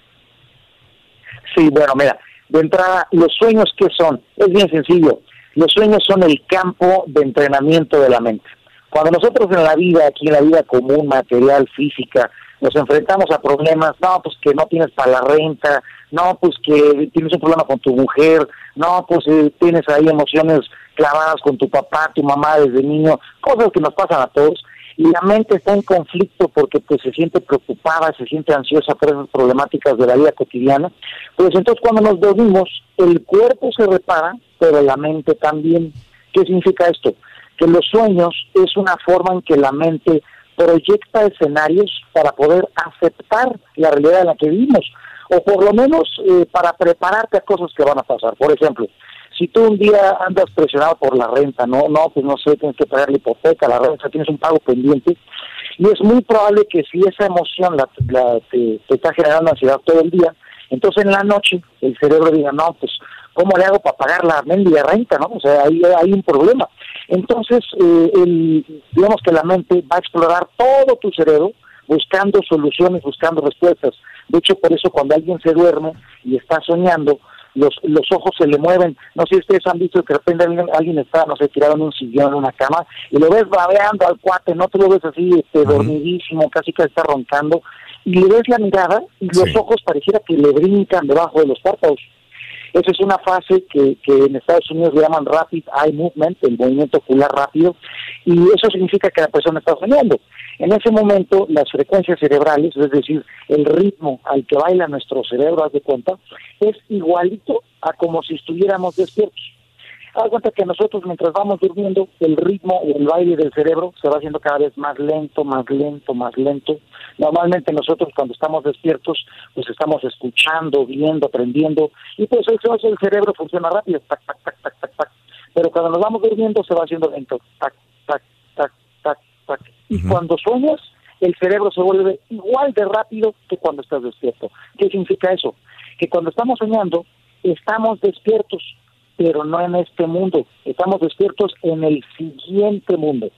Sí, bueno, mira, de entrada, los sueños, ¿qué son? Es bien sencillo. Los sueños son el campo de entrenamiento de la mente. Cuando nosotros en la vida, aquí en la vida común, material, física, nos enfrentamos a problemas, no, pues que no tienes para la renta, no, pues que tienes un problema con tu mujer, no, pues eh, tienes ahí emociones clavadas con tu papá, tu mamá desde niño, cosas que nos pasan a todos, y la mente está en conflicto porque pues se siente preocupada, se siente ansiosa por esas problemáticas de la vida cotidiana, pues entonces cuando nos dormimos, el cuerpo se repara, pero la mente también. ¿Qué significa esto? Que los sueños es una forma en que la mente proyecta escenarios para poder aceptar la realidad en la que vivimos, o por lo menos eh, para prepararte a cosas que van a pasar. Por ejemplo, si tú un día andas presionado por la renta, no, no, pues no sé, tienes que pagar la hipoteca, la renta, tienes un pago pendiente, y es muy probable que si esa emoción la, la- te, está generando ansiedad todo el día, entonces en la noche el cerebro diga, no, pues, ¿cómo le hago para pagar la mendiga renta, no? O sea, ahí hay un problema. Entonces, eh, el- digamos que la mente va a explorar todo tu cerebro, buscando soluciones, buscando respuestas. De hecho, por eso cuando alguien se duerme y está soñando, los, los ojos se le mueven. No sé si ustedes han visto que de repente alguien, alguien está, no sé, tirado en un sillón, en una cama, y lo ves babeando al cuate, no te lo ves así, este, dormidísimo, casi que está roncando, y le ves la mirada y los ojos pareciera que le brincan debajo de los párpados. Esa es una fase que, que en Estados Unidos llaman Rapid Eye Movement, el movimiento ocular rápido, y eso significa que la persona está soñando. En ese momento, las frecuencias cerebrales, es decir, el ritmo al que baila nuestro cerebro, haz de cuenta, es igualito a como si estuviéramos despiertos. Haz cuenta que nosotros mientras vamos durmiendo, el ritmo y el baile del cerebro se va haciendo cada vez más lento, más lento, más lento. Normalmente nosotros cuando estamos despiertos, pues estamos escuchando, viendo, aprendiendo, y pues eso hace el cerebro funciona rápido, tac, tac, tac, tac, tac, tac. Pero cuando nos vamos durmiendo se va haciendo lento, tac, tac, tac, tac, tac. Y cuando sueñas, el cerebro se vuelve igual de rápido que cuando estás despierto. ¿Qué significa eso? Que cuando estamos soñando, estamos despiertos, pero no en este mundo. Estamos despiertos en el siguiente mundo.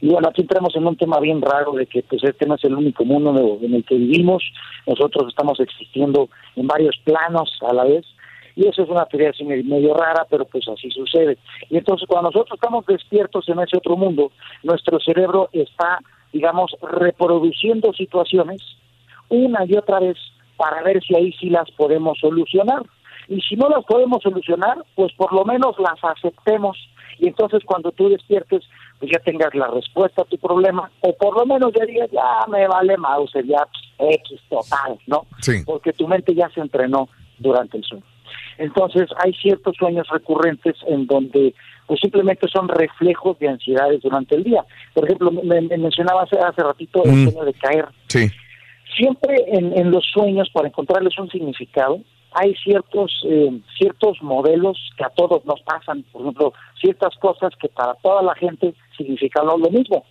Y bueno, aquí entramos en un tema bien raro de que pues este no es el único mundo en el que vivimos. Nosotros estamos existiendo en varios planos a la vez. Y eso es una teoría así medio rara, pero pues así sucede. Y entonces cuando nosotros estamos despiertos en ese otro mundo, nuestro cerebro está, digamos, reproduciendo situaciones una y otra vez para ver si ahí sí las podemos solucionar. Y si no las podemos solucionar, pues por lo menos las aceptemos. Y entonces cuando tú despiertes, pues ya tengas la respuesta a tu problema, o por lo menos ya digas, ya me vale mouse, ya pues, X total, ¿no? Sí. Porque tu mente ya se entrenó durante el sueño. Entonces hay ciertos sueños recurrentes en donde pues simplemente son reflejos de ansiedades durante el día. Por ejemplo, me, me mencionaba hace, hace ratito el Mm. sueño de caer. Sí. Siempre en, en los sueños, para encontrarles un significado, hay ciertos eh, ciertos modelos que a todos nos pasan. Por ejemplo, ciertas cosas que para toda la gente significan lo, mismo.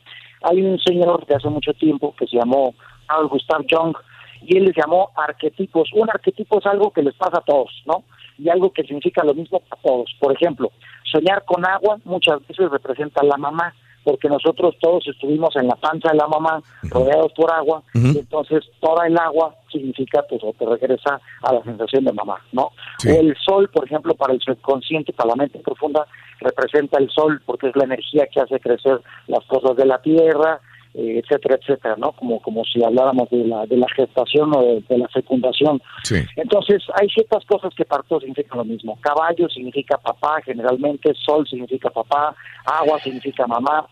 Hay un señor de hace mucho tiempo que se llamó Carl Gustav Jung y él les llamó arquetipos. Un arquetipo es algo que les pasa a todos, ¿no? Y algo que significa lo mismo para todos. Por ejemplo, soñar con agua muchas veces representa a la mamá, porque nosotros todos estuvimos en la panza de la mamá, rodeados por agua, y entonces toda el agua significa, pues, o te regresa a la sensación de mamá, ¿no? O el sol, por ejemplo, para el subconsciente, para la mente profunda, representa el sol, porque es la energía que hace crecer las cosas de la tierra, eh, etcétera, etcétera, ¿no? Como, como si habláramos de la, de la gestación o de, de la fecundación. Sí. Entonces, hay ciertas cosas que para todos significan lo mismo. Caballo significa papá, generalmente, sol significa papá, agua significa mamá,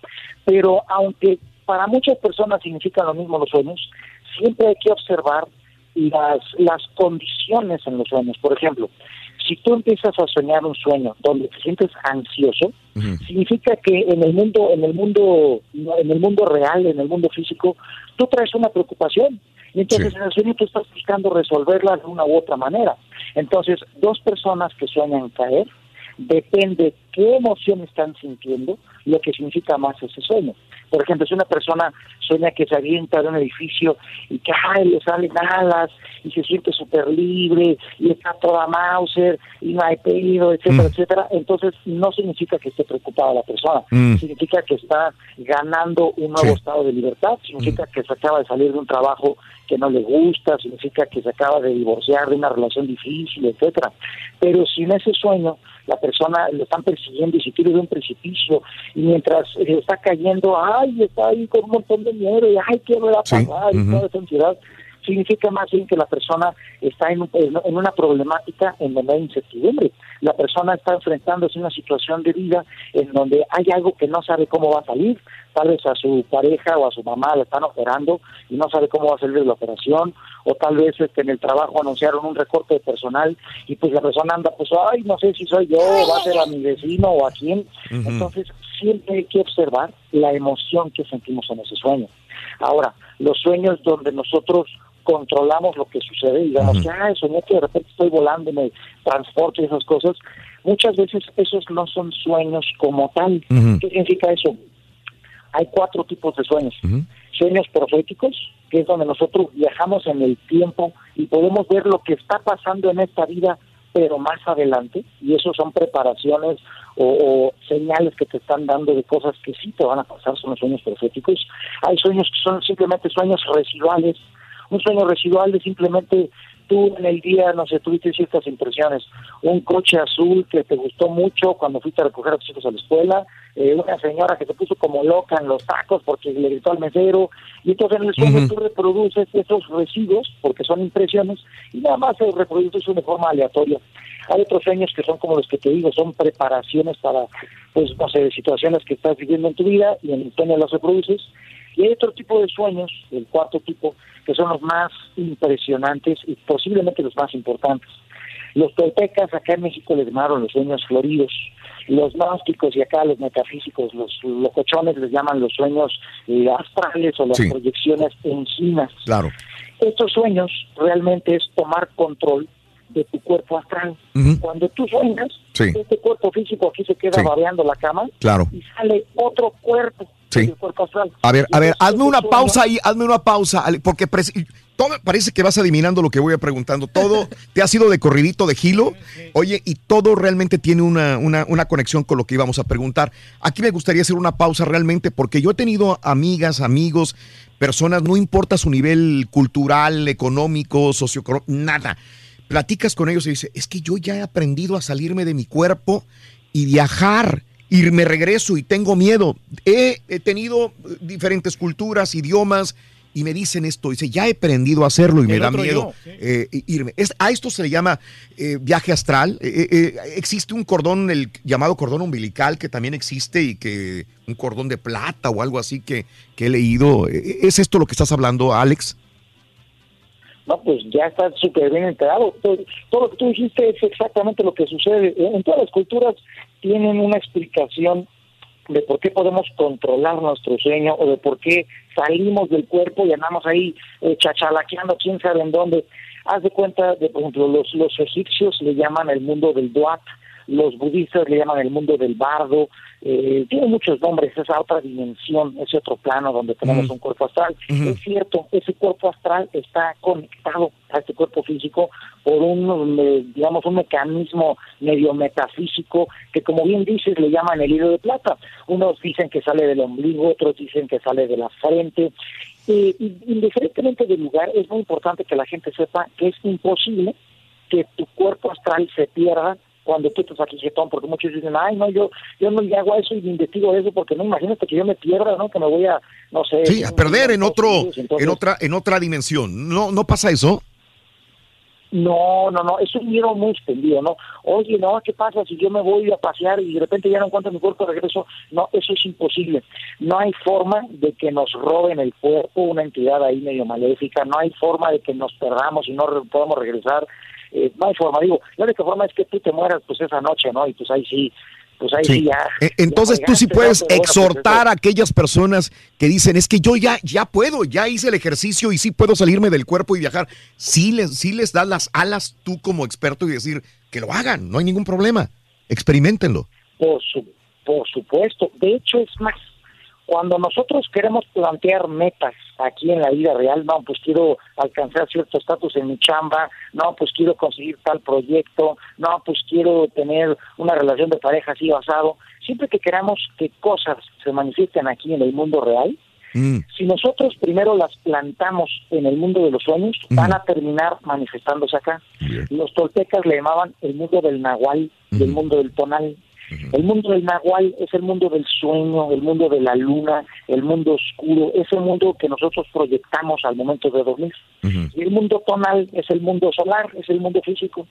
pero aunque para muchas personas significan lo mismo los sueños, siempre hay que observar las, las condiciones en los sueños. Por ejemplo, si tú empiezas a soñar un sueño donde te sientes ansioso, significa que en el mundo, en el mundo, en el mundo real, en el mundo físico, tú traes una preocupación. Y entonces en el sueño tú estás buscando resolverla de una u otra manera. Entonces, dos personas que sueñan caer, depende qué emoción están sintiendo, lo que significa más ese sueño. Por ejemplo, si una persona sueña que se avienta de un edificio y que ay, le salen alas y se siente súper libre y está toda Mauser y no hay pedido, etcétera, etcétera, entonces no significa que esté preocupada la persona, Mm. significa que está ganando un nuevo estado de libertad, significa que se acaba de salir de un trabajo que no le gusta, significa que se acaba de divorciar de una relación difícil, etcétera. Pero si en ese sueño la persona lo están persiguiendo y se tira de un precipicio y mientras eh, está cayendo, ay, está ahí con un montón de miedo y ay, ¿qué me va a Sí, pasar? Y ujú. toda esa ansiedad significa más bien que la persona está en, un- en una problemática en donde hay incertidumbre. La persona está enfrentándose a una situación de vida en donde hay algo que no sabe cómo va a salir. Tal vez a su pareja o a su mamá le están operando y no sabe cómo va a salir de la operación. O tal vez este, en el trabajo anunciaron un recorte de personal y pues la persona anda, pues, ay, no sé si soy yo, va a ser a mi vecino o a quién. Entonces, siempre hay que observar la emoción que sentimos en ese sueño. Ahora, los sueños donde nosotros controlamos lo que sucede, digamos que, ah, soñé que de repente estoy volando, me transporto y esas cosas, muchas veces esos no son sueños como tal. Ujú. ¿Qué significa eso? Hay cuatro tipos de sueños. Sueños proféticos, que es donde nosotros viajamos en el tiempo y podemos ver lo que está pasando en esta vida pero más adelante, y eso son preparaciones o, o señales que te están dando de cosas que sí te van a pasar, son los sueños proféticos. Hay sueños que son simplemente sueños residuales, un sueño residual de simplemente tú en el día, no sé, tuviste ciertas impresiones, un coche azul que te gustó mucho cuando fuiste a recoger a tus hijos a la escuela, eh, una señora que se puso como loca en los tacos porque le gritó al mesero, y entonces en el sueño Ujú. tú reproduces esos residuos, porque son impresiones, y nada más se reproduces de forma aleatoria. Hay otros sueños que son como los que te digo, son preparaciones para, pues, no sé, situaciones que estás viviendo en tu vida y en el sueño las reproduces. Y hay otro tipo de sueños, el cuarto tipo, que son los más impresionantes y posiblemente los más importantes. Los toltecas acá en México les llamaron los sueños floridos. Los gnósticos y acá los metafísicos, los locochones les llaman los sueños eh, astrales o las Sí. proyecciones enzinas. Claro. Estos sueños realmente es tomar control de tu cuerpo astral. Cuando tú sueñas, Sí. este cuerpo físico aquí se queda Sí. babeando la cama Claro. y sale otro cuerpo Sí. del cuerpo astral. A ver, Y a ver, hazme una sueño- pausa ahí, hazme una pausa, porque todo parece que vas adivinando lo que voy a preguntando. Todo te ha sido de corridito de gilo, oye, y todo realmente tiene una, una, una conexión con lo que íbamos a preguntar. Aquí me gustaría hacer una pausa realmente, porque yo he tenido amigas, amigos, personas, no importa su nivel cultural, económico, socioeconómico, nada. Platicas con ellos y dices, es que yo ya he aprendido a salirme de mi cuerpo y viajar. Y me regreso y tengo miedo. He, he tenido eh, diferentes culturas, idiomas, y me dicen esto. Dice, ya he aprendido a hacerlo y me da miedo yo, sí. eh, irme. Es- a esto se le llama eh, viaje astral. Eh, existe un cordón, el llamado cordón umbilical, que también existe y que un cordón de plata o algo así que, que he leído. Eh, ¿Es esto lo que estás hablando, Alex? No, pues ya estás súper bien enterado. Todo, todo lo que tú dijiste es exactamente lo que sucede. En todas las culturas tienen una explicación de por qué podemos controlar nuestro sueño o de por qué salimos del cuerpo y andamos ahí eh, chachalaqueando quién sabe en dónde. Haz de cuenta, de, por ejemplo, los, los egipcios le llaman el mundo del duat, los budistas le llaman el mundo del bardo, eh, tiene muchos nombres, esa otra dimensión, ese otro plano donde tenemos un cuerpo astral. Es cierto, ese cuerpo astral está conectado a este cuerpo físico por un, digamos, un mecanismo medio metafísico que, como bien dices, le llaman el hilo de plata. Unos dicen que sale del ombligo, otros dicen que sale de la frente. Eh, indiferentemente del lugar, es muy importante que la gente sepa que es imposible que tu cuerpo astral se pierda cuando tú estás aquí jetón, porque muchos dicen, ay, no, yo yo no le hago eso y investigo eso, porque no, imagínate que yo me pierda, ¿no? Que me voy a, no sé... Sí, a perder en otro, entonces- en otra, en otra dimensión. No, no pasa eso. No, no, no, es un miedo muy extendido, ¿no? Oye, no, ¿qué pasa si yo me voy a pasear y de repente ya no encuentro mi cuerpo de regreso? No, eso es imposible. No hay forma de que nos roben el cuerpo, una entidad ahí medio maléfica, no hay forma de que nos perdamos y no podamos regresar. Eh, no hay forma, digo, la única forma es que tú te mueras pues esa noche, ¿no? Y pues ahí sí, pues ahí sí, Sí. ya. E- Entonces ya tú sí puedes pues, exhortar a aquellas personas que dicen, es que yo ya, ya puedo, ya hice el ejercicio y sí puedo salirme del cuerpo y viajar. Sí les, sí les das las alas tú como experto y decir que lo hagan, no hay ningún problema. Experimentenlo. Por, su, por supuesto. De hecho, es más, cuando nosotros queremos plantear metas aquí en la vida real, no, pues quiero alcanzar cierto estatus en mi chamba, no, pues quiero conseguir tal proyecto, no, pues quiero tener una relación de pareja así basado. Siempre que queramos que cosas se manifiesten aquí en el mundo real, si nosotros primero las plantamos en el mundo de los sueños, van a terminar manifestándose acá. Los toltecas le llamaban el mundo del nahual y el mundo del tonal. El mundo del nahual es el mundo del sueño, el mundo de la luna, el mundo oscuro, ese mundo que nosotros proyectamos al momento de dormir. Y el mundo tonal es el mundo solar, es el mundo físico.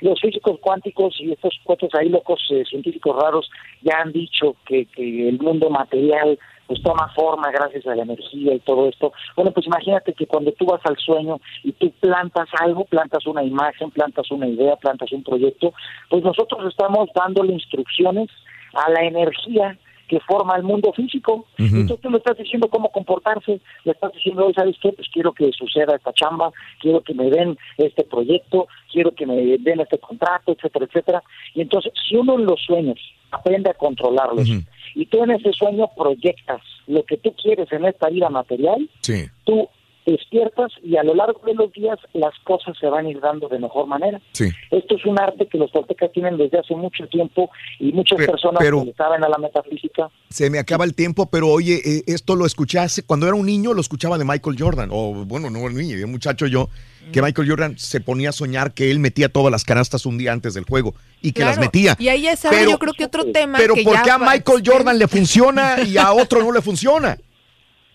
Los físicos cuánticos y estos cuantos ahí locos eh, científicos raros ya han dicho que, que el mundo material pues toma forma gracias a la energía y todo esto. Bueno, pues imagínate que cuando tú vas al sueño y tú plantas algo, plantas una imagen, plantas una idea, plantas un proyecto, pues nosotros estamos dándole instrucciones a la energía que forma el mundo físico. Entonces tú le estás diciendo cómo comportarse, le estás diciendo, "Oye, ¿sabes qué? Pues quiero que suceda esta chamba, quiero que me den este proyecto, quiero que me den este contrato, etcétera, etcétera. Y entonces, si uno en los sueños aprende a controlarlos y tú en ese sueño proyectas lo que tú quieres en esta vida material, Sí. tú despiertas y a lo largo de los días las cosas se van a ir dando de mejor manera. Sí. Esto es un arte que los toltecas tienen desde hace mucho tiempo y muchas Pero- personas pero- que saben a la metafísica. Se me acaba el tiempo, pero oye, eh, esto lo escuché hace, cuando era un niño, lo escuchaba de Michael Jordan, o bueno, no un niño, era un muchacho yo, que Michael Jordan se ponía a soñar que él metía todas las canastas un día antes del juego y que las metía. Y ahí es yo creo que otro tema Pero que ¿por ya qué a va- Michael Jordan le funciona y a otro no le funciona?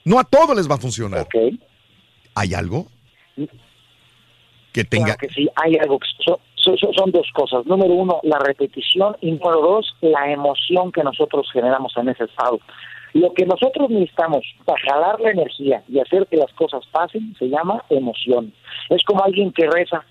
No a todos les va a funcionar. ¿Hay algo que tenga... Claro que sí, hay algo. son- son- son dos cosas. Número uno, la repetición y número dos, la emoción que nosotros generamos en ese estado. Lo que nosotros necesitamos para jalar la energía y hacer que las cosas pasen se llama emoción. Es como alguien que reza.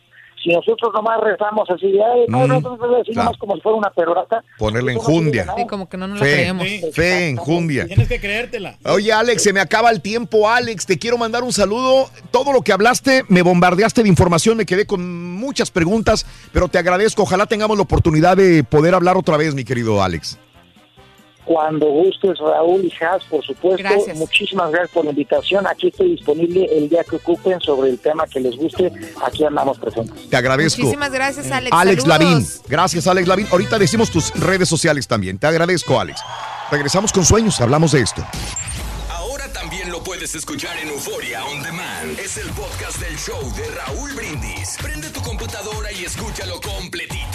Si nosotros nomás rezamos así, de, "Ay, no, no, no, no", así claro. nomás como si fuera una perorata, Ponerle no enjundia. nada. Sí, como que no nos la Fe, creemos. fe, enjundia. Tienes que creértela. Oye, Alex, se me acaba el tiempo, Alex. Te quiero mandar un saludo. Todo lo que hablaste, me bombardeaste de información, me quedé con muchas preguntas, pero te agradezco. Ojalá tengamos la oportunidad de poder hablar otra vez, mi querido Alex. Cuando gustes, Raúl y Has, por supuesto. Gracias. Muchísimas gracias por la invitación. Aquí estoy disponible el día que ocupen sobre el tema que les guste. Aquí andamos presentes. Te agradezco. Muchísimas gracias, Alex. Alex Saludos. Lavín. Gracias, Alex Lavín. Ahorita decimos tus redes sociales también. Te agradezco, Alex. Regresamos con sueños, hablamos de esto. Ahora también lo puedes escuchar en Euforia On Demand. Es el podcast del show de Raúl Brindis. Prende tu computadora y escúchalo completito.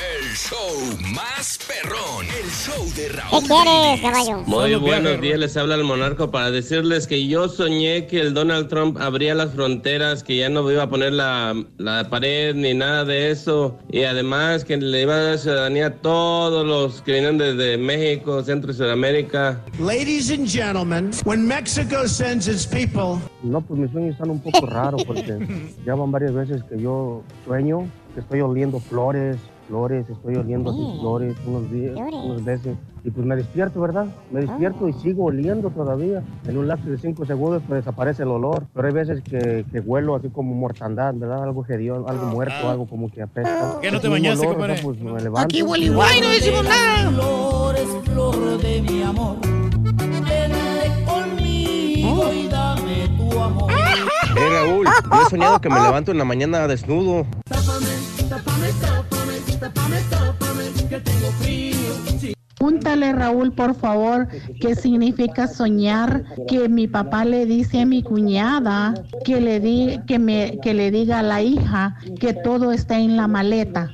El show más perrón. El show de Raúl ¿Qué quieres, caballo? Muy buenos días, les habla el monarca para decirles que yo soñé que el Donald Trump abría las fronteras, que ya no iba a poner la, la pared ni nada de eso, y además que le iba a dar ciudadanía a todos los que vienen desde México, Centro y Sudamérica. Ladies and gentlemen, when Mexico sends its people, No, pues mis sueños están un poco raros porque ya van varias veces que yo sueño que estoy oliendo flores, flores, estoy oliendo así Mm. flores unos días, Flores. unas veces. Y pues me despierto, ¿verdad? Me despierto y sigo oliendo todavía. En un lapso de cinco segundos pues desaparece el olor. Pero hay veces que, que huelo así como mortandad, ¿verdad? Algo hediondo, algo muerto, algo como que apesta. ¿Qué no te bañaste, olor, o sea, compadre? pues me levanto. Aquí huele igual y no decimos nada. flores, flor de mi amor, vente conmigo y dame tu amor. Hey Raúl, yo he soñado que me levanto en la mañana desnudo. Tápame, tápame, tápame, tápame, tápame, que tengo frío. Raúl, por favor, qué significa soñar que mi papá le dice a mi cuñada que le, di, que me, que le diga a la hija que todo está en la maleta.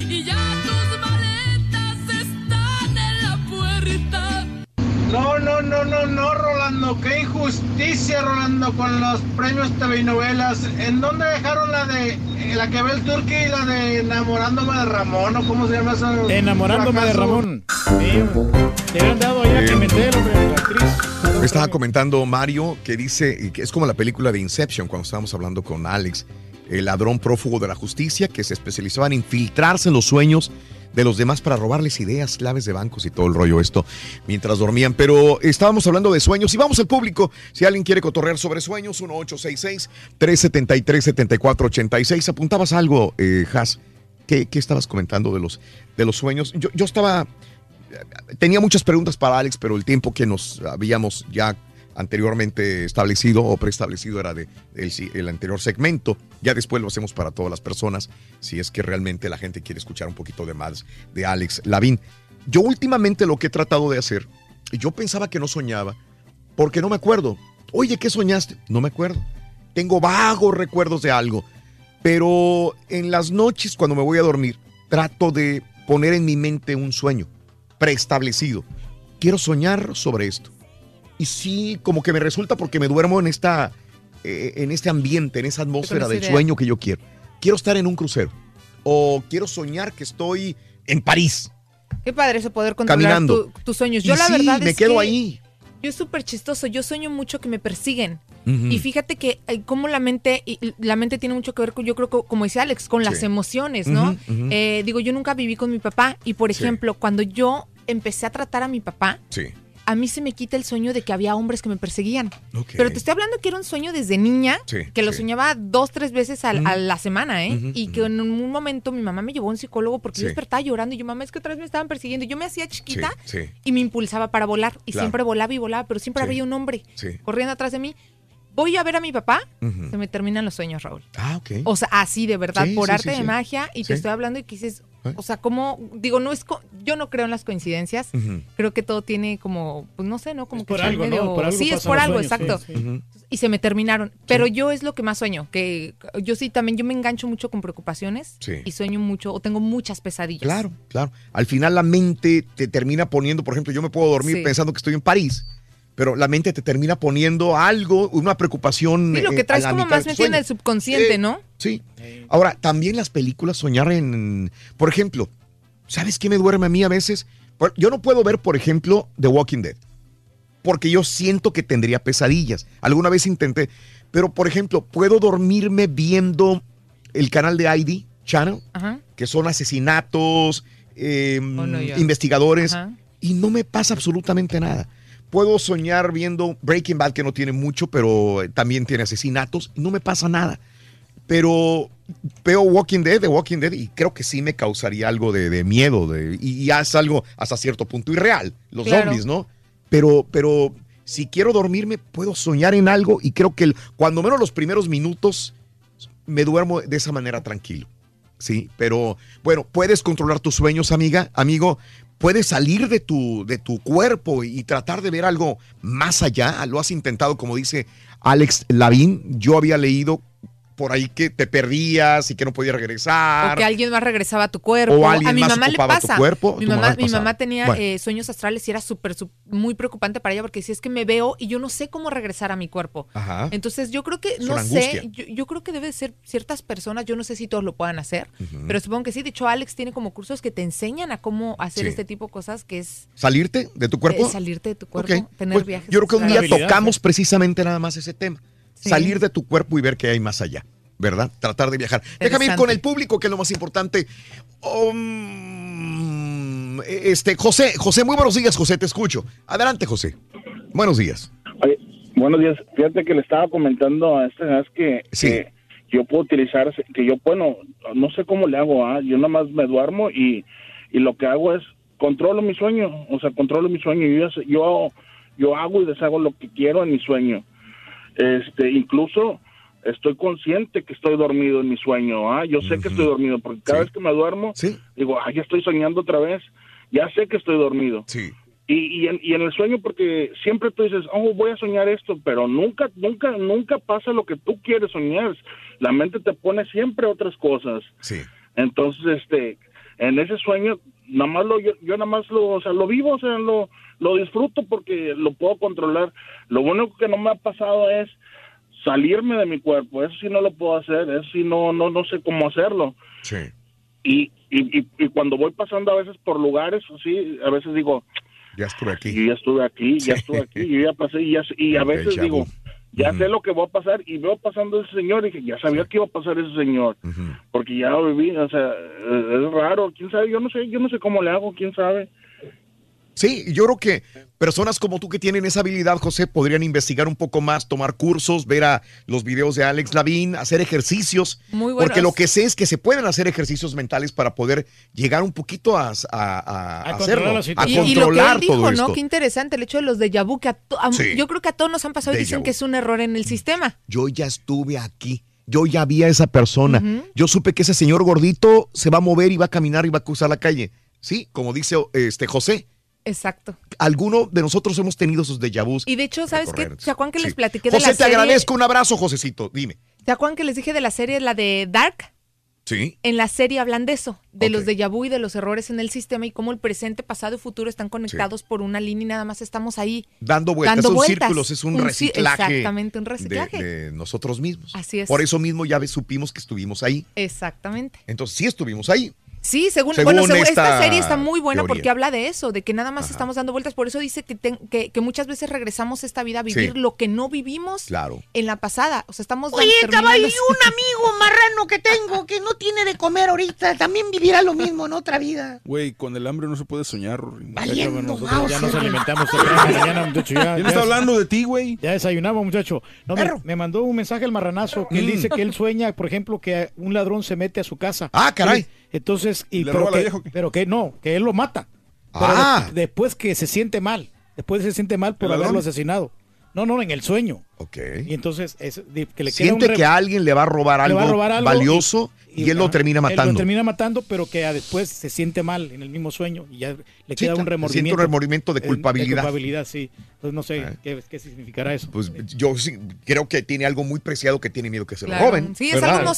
No, no, no, no, no, Rolando, qué injusticia, Rolando, con los premios TV y novelas. ¿En dónde dejaron la de la que ve el turqui y la de enamorándome de Ramón o cómo se llama eso? Enamorándome de? Ramón. Sí, te hubieran dado ahí a Pimentel, hombre, la actriz. Me estaba comentando Mario que dice que es como la película de Inception cuando estábamos hablando con Alex, el ladrón prófugo de la justicia que se especializaba en infiltrarse en los sueños de los demás para robarles ideas, claves de bancos y todo el rollo esto mientras dormían. Pero estábamos hablando de sueños y vamos al público. Si alguien quiere cotorrear sobre sueños, 1866-373-7486. Apuntabas algo, eh, Has. ¿Qué, qué estabas comentando de los, de los sueños? Yo, yo estaba tenía muchas preguntas para Alex, pero el tiempo que nos habíamos ya anteriormente establecido o preestablecido era de, si- el anterior segmento. Ya después lo hacemos para todas las personas, si es que realmente la gente quiere escuchar un poquito de más de Alex Lavín. Yo últimamente lo que he tratado de hacer, yo pensaba que no soñaba, porque no me acuerdo. Oye, ¿qué soñaste? No me acuerdo. Tengo vagos recuerdos de algo, pero en las noches cuando me voy a dormir, trato de poner en mi mente un sueño preestablecido. Quiero soñar sobre esto. Y sí, como que me resulta porque me duermo en esta, eh, en este ambiente, en esa atmósfera del sueño que yo quiero. Quiero estar en un crucero. O quiero soñar que estoy en París. Qué padre eso poder controlar Caminando. tu- tus sueños. Yo Y la sí, verdad me es quedo que ahí. Yo es súper chistoso. Yo sueño mucho que me persiguen. Y fíjate que eh, cómo la mente, y la mente tiene mucho que ver con, yo creo, que, como dice Alex, con las emociones, ¿no? Eh, digo, yo nunca viví con mi papá y, por Sí. ejemplo, cuando yo empecé a tratar a mi papá, Sí. A mí se me quita el sueño de que había hombres que me perseguían. Pero te estoy hablando que era un sueño desde niña, Sí, que lo sí. soñaba dos, tres veces Ujú. a la semana, ¿eh? Y que en un momento mi mamá me llevó a un psicólogo porque Sí. yo despertaba llorando y yo, mamá, es que otra vez me estaban persiguiendo. Yo me hacía chiquita y me impulsaba para volar. Y Claro. siempre volaba y volaba, pero siempre había un hombre corriendo atrás de mí. voy a ver a mi papá, se me terminan los sueños, Raúl. Ah, ok. O sea, así de verdad, Sí, por sí, arte sí, de magia, y te estoy hablando y que dices, ¿Eh? o sea, como, digo, no es, co- yo no creo en las coincidencias, creo que todo tiene como, pues no sé, ¿no? Como que por algo, ¿no? medio- Por algo sí, es por algo, sueños, exacto. sí, sí. Ujú. Y se me terminaron. Pero yo es lo que más sueño, que yo sí también, yo me engancho mucho con preocupaciones Sí. y sueño mucho, o tengo muchas pesadillas. Claro, claro. Al final la mente te termina poniendo, por ejemplo, yo me puedo dormir Sí. pensando que estoy en París, pero la mente te termina poniendo algo, una preocupación. Sí, lo eh, que traes como más metido en el subconsciente, Sí, ¿no? Sí. Ahora, también las películas soñar en, por ejemplo, ¿sabes qué me duerme a mí a veces? Yo no puedo ver, por ejemplo, The Walking Dead, porque yo siento que tendría pesadillas. Alguna vez intenté, pero por ejemplo, puedo dormirme viendo el canal de ID Channel, Ajá. que son asesinatos, eh, Oh, no, investigadores, Ajá. y no me pasa absolutamente nada. Puedo soñar viendo Breaking Bad, que no tiene mucho, pero eh, también tiene asesinatos, y no me pasa nada. Pero veo Walking Dead, The Walking Dead, y creo que sí me causaría algo de, de miedo, de, y, y es algo hasta cierto punto irreal, los Claro. zombies, ¿no? Pero, pero si quiero dormirme, puedo soñar en algo, y creo que el- cuando menos los primeros minutos me duermo de esa manera tranquilo. Sí, pero bueno, puedes controlar tus sueños, amiga, amigo. Puedes salir de tu, de tu cuerpo y tratar de ver algo más allá. Lo has intentado, como dice Alex Lavín. Yo había leído por ahí que te perdías y que no podías regresar. O que alguien más regresaba a tu cuerpo. O alguien a mi más mamá le ocupaba tu pasa. cuerpo, mi tu mamá mamá, le mi mamá tenía Bueno. eh, sueños astrales y era súper, muy preocupante para ella porque si es que me veo y yo no sé cómo regresar a mi cuerpo. Ajá. Entonces yo creo que, Es no sé, yo, yo creo que debe de ser ciertas personas, yo no sé si todos lo puedan hacer, pero supongo que sí. De hecho, Alex tiene como cursos que te enseñan a cómo hacer Sí. este tipo de cosas, que es ¿Salirte de tu cuerpo? eh, salirte de tu cuerpo, tener pues, viajes. Yo creo que un día tocamos precisamente nada más ese tema. Sí. Salir de tu cuerpo y ver qué hay más allá, ¿verdad? Tratar de viajar. Déjame ir con el público, que es lo más importante. Um, este, José, José, muy buenos días, José, te escucho. Adelante, José. Buenos días. Oye, buenos días. Fíjate que le estaba comentando a este vez que, que yo puedo utilizar, que yo, bueno, no sé cómo le hago, ¿ah? yo nada más me duermo y, y lo que hago es controlo mi sueño, o sea, controlo mi sueño. Yo, yo, yo hago y deshago lo que quiero en mi sueño. Este, incluso estoy consciente que estoy dormido en mi sueño, ¿ah? Yo sé que estoy dormido porque cada vez que me duermo, digo, ay, ya estoy soñando otra vez. Ya sé que estoy dormido. Sí. Y, y, en, y en el sueño, porque siempre tú dices, oh, voy a soñar esto, pero nunca, nunca, nunca pasa lo que tú quieres soñar. La mente te pone siempre otras cosas. Sí. Entonces, este, en ese sueño, nada más lo, yo, yo nada más lo, o sea, lo vivo, o sea, lo, lo disfruto porque lo puedo controlar. Lo único que no me ha pasado es salirme de mi cuerpo. Eso sí no lo puedo hacer, eso sí no, no, no sé cómo hacerlo. Sí. Y, y, y, y cuando voy pasando a veces por lugares, así, a veces digo, Ya estuve aquí. yo ya estuve aquí, ya estuve aquí, yo ya pasé y, ya, y a veces digo, ya sé lo que va a pasar y veo pasando ese señor y dije, ya sabía que iba a pasar ese señor, porque ya lo viví, o sea, eh, es raro, quién sabe, yo no sé, yo no sé cómo le hago, quién sabe. Sí, yo creo que personas como tú que tienen esa habilidad, José, podrían investigar un poco más, tomar cursos, ver a los videos de Alex Lavín, hacer ejercicios. Muy buenos. Porque lo que sé es que se pueden hacer ejercicios mentales para poder llegar un poquito a, a- a A hacerlo, controlar a. Y, y lo que él controlar dijo, todo ¿no? esto. Qué interesante el hecho de los de vu, que a to- a- Sí. yo creo que a todos nos han pasado y dicen vu. que es un error en el sistema. Yo ya estuve aquí. Yo ya vi a esa persona. Yo supe que ese señor gordito se va a mover y va a caminar y va a cruzar la calle. Sí, como dice este José. Exacto. Alguno de nosotros hemos tenido esos déjà vus. Y de hecho, ¿sabes qué? recorrer. ¿Se acuerdan que les platiqué de José, la te serie? agradezco. Un abrazo, Josecito. Dime. ¿Se acuerdan que les dije de la serie, la de Dark? Sí. En la serie hablan de eso, de los déjà vu y de los errores en el sistema y cómo el presente, pasado y futuro están conectados por una línea y nada más estamos ahí. Dando vueltas, Dando son vueltas. círculos, es un, Un ci- reciclaje. exactamente, un de- reciclaje. De, nosotros mismos. Así es. Por eso mismo ya supimos que estuvimos ahí. Exactamente. Entonces sí estuvimos ahí. Sí, según, Según bueno, según- esta, esta serie está muy buena teoría. porque habla de eso, de que nada más estamos dando vueltas. Por eso dice que, ten- que, que muchas veces regresamos a esta vida a vivir Sí. lo que no vivimos Claro. en la pasada. O sea, estamos Oye, caballo, y un amigo marrano que tengo que no tiene de comer ahorita, también vivirá lo mismo en otra vida. Güey, con el hambre no se puede soñar. Valiendo Nosotros ya nos alimentamos mañana, muchacho. Ya, ¿Quién ya está es- hablando de ti, güey? Ya desayunamos, muchacho. No, me, me mandó un mensaje el marranazo que él Mm. dice que él sueña, por ejemplo, que un ladrón se mete a su casa. Ah, caray. Entonces, y, ¿Le pero, roba la que, vieja o qué? pero que no, que él lo mata. Pero Ah. de- después que se siente mal, después se siente mal por haberlo asesinado. No, no, en el sueño. Ok. Y entonces es que le queda Siente un que alguien le va a robar le algo, va a robar algo valioso y, él lo termina Él matando. lo termina matando, pero que después se siente mal en el mismo sueño y ya le Sí, queda un siente remordimiento. un remordimiento de culpabilidad. De culpabilidad, sí. Entonces no sé qué, qué significará eso. Pues yo sí, creo que tiene algo muy preciado que tiene miedo que se Claro. lo roben. Sí, es ¿verdad? algo,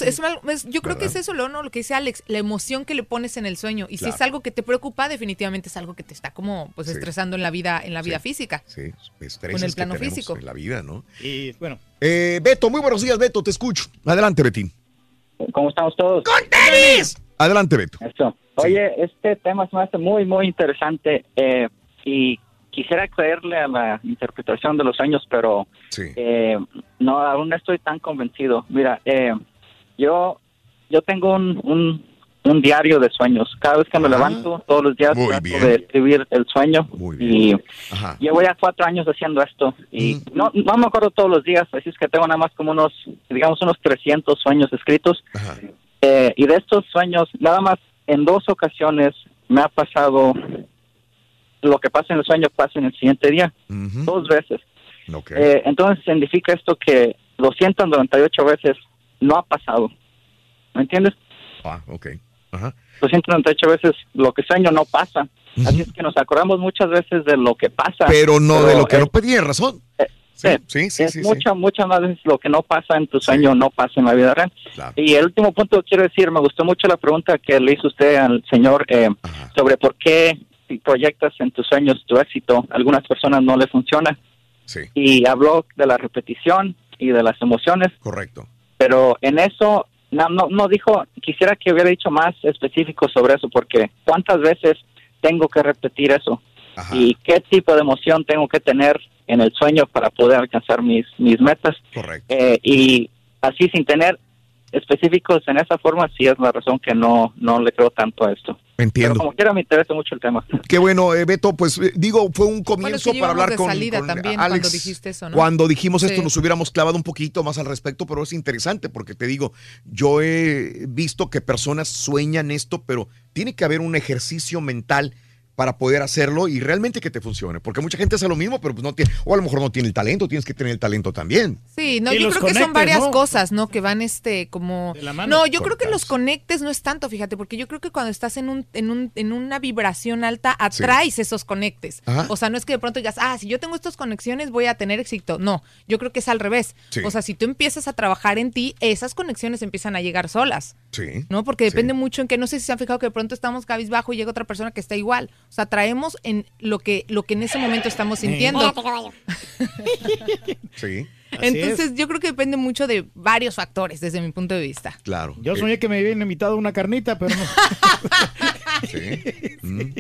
es yo creo que es eso lo, ¿no? lo que dice Alex, la emoción que le pones en el sueño. Y si es algo que te preocupa, definitivamente es algo que te está como pues Sí. estresando en la vida, en la vida física. Sí, estreses Con el plano físico. en la vida, ¿no? Y bueno. Eh, Beto, muy buenos días, Beto, te escucho. Adelante, Betín. ¿Cómo estamos todos? ¡Con tenis! Adelante, Beto. Eso. Oye, este tema se me hace muy, muy interesante eh, y quisiera creerle a la interpretación de los sueños, pero eh, no, aún no estoy tan convencido. Mira, eh, yo, yo tengo un, un, un diario de sueños. Cada vez que me levanto, todos los días Muy trato bien. de escribir el sueño y Ajá. Llevo ya cuatro años haciendo esto y no, no me acuerdo todos los días, así es que tengo nada más como unos, digamos, unos 300 sueños escritos. Eh, y de estos sueños, nada más en dos ocasiones me ha pasado lo que pasa en el sueño pasa en el siguiente día, dos veces. Ok. Eh, entonces significa esto que 298 veces no ha pasado. ¿Me entiendes? Ah, ok. Ajá. 298 veces lo que sueño no pasa. Así es que nos acordamos muchas veces de lo que pasa. Pero no de lo que es- no pedía razón. Sí, sí, sí, es sí, sí. muchas, muchas más veces lo que no pasa en tu sueño no pasa en la vida real. Y el último punto que quiero decir, me gustó mucho la pregunta que le hizo usted al señor eh, sobre por qué si proyectas en tus sueños tu éxito, a algunas personas no le funciona. Sí. Y habló de la repetición y de las emociones. Correcto. Pero en eso no, no, no dijo, quisiera que hubiera dicho más específico sobre eso, porque ¿cuántas veces tengo que repetir eso? ¿Y qué tipo de emoción tengo que tener en el sueño para poder alcanzar mis, mis metas? Correcto. Eh, y así sin tener específicos en esa forma, sí es la razón que no, no le creo tanto a esto. Entiendo. Pero como quiera me interesa mucho el tema. Qué bueno, eh, Beto, pues eh, digo, fue un comienzo para hablar de con, salida con también Alex. cuando dijiste eso, ¿no? Cuando dijimos esto nos hubiéramos clavado un poquito más al respecto, pero es interesante porque te digo, yo he visto que personas sueñan esto, pero tiene que haber un ejercicio mental para poder hacerlo y realmente que te funcione, porque mucha gente hace lo mismo, pero pues no tiene, o a lo mejor no tiene el talento, tienes que tener el talento también. Sí, no, Y yo creo que son varias ¿no? cosas, ¿no? Que van este como la mano. No, yo creo que los conectes no es tanto, fíjate, porque yo creo que cuando estás en un en un en una vibración alta atraes esos conectes. Ajá. O sea, no es que de pronto digas, "Ah, si yo tengo estas conexiones voy a tener éxito." No, yo creo que es al revés. Sí. O sea, si tú empiezas a trabajar en ti, esas conexiones empiezan a llegar solas. Sí. ¿no? Porque depende mucho en que no sé si se han fijado que de pronto estamos cabizbajo y llega otra persona que está igual. O sea, traemos en lo que lo que en ese momento estamos sintiendo. Sí. Entonces, yo creo que depende mucho de varios factores desde mi punto de vista. Claro. Yo soñé que me habían invitado a una carnita, pero no. Sí. Mm.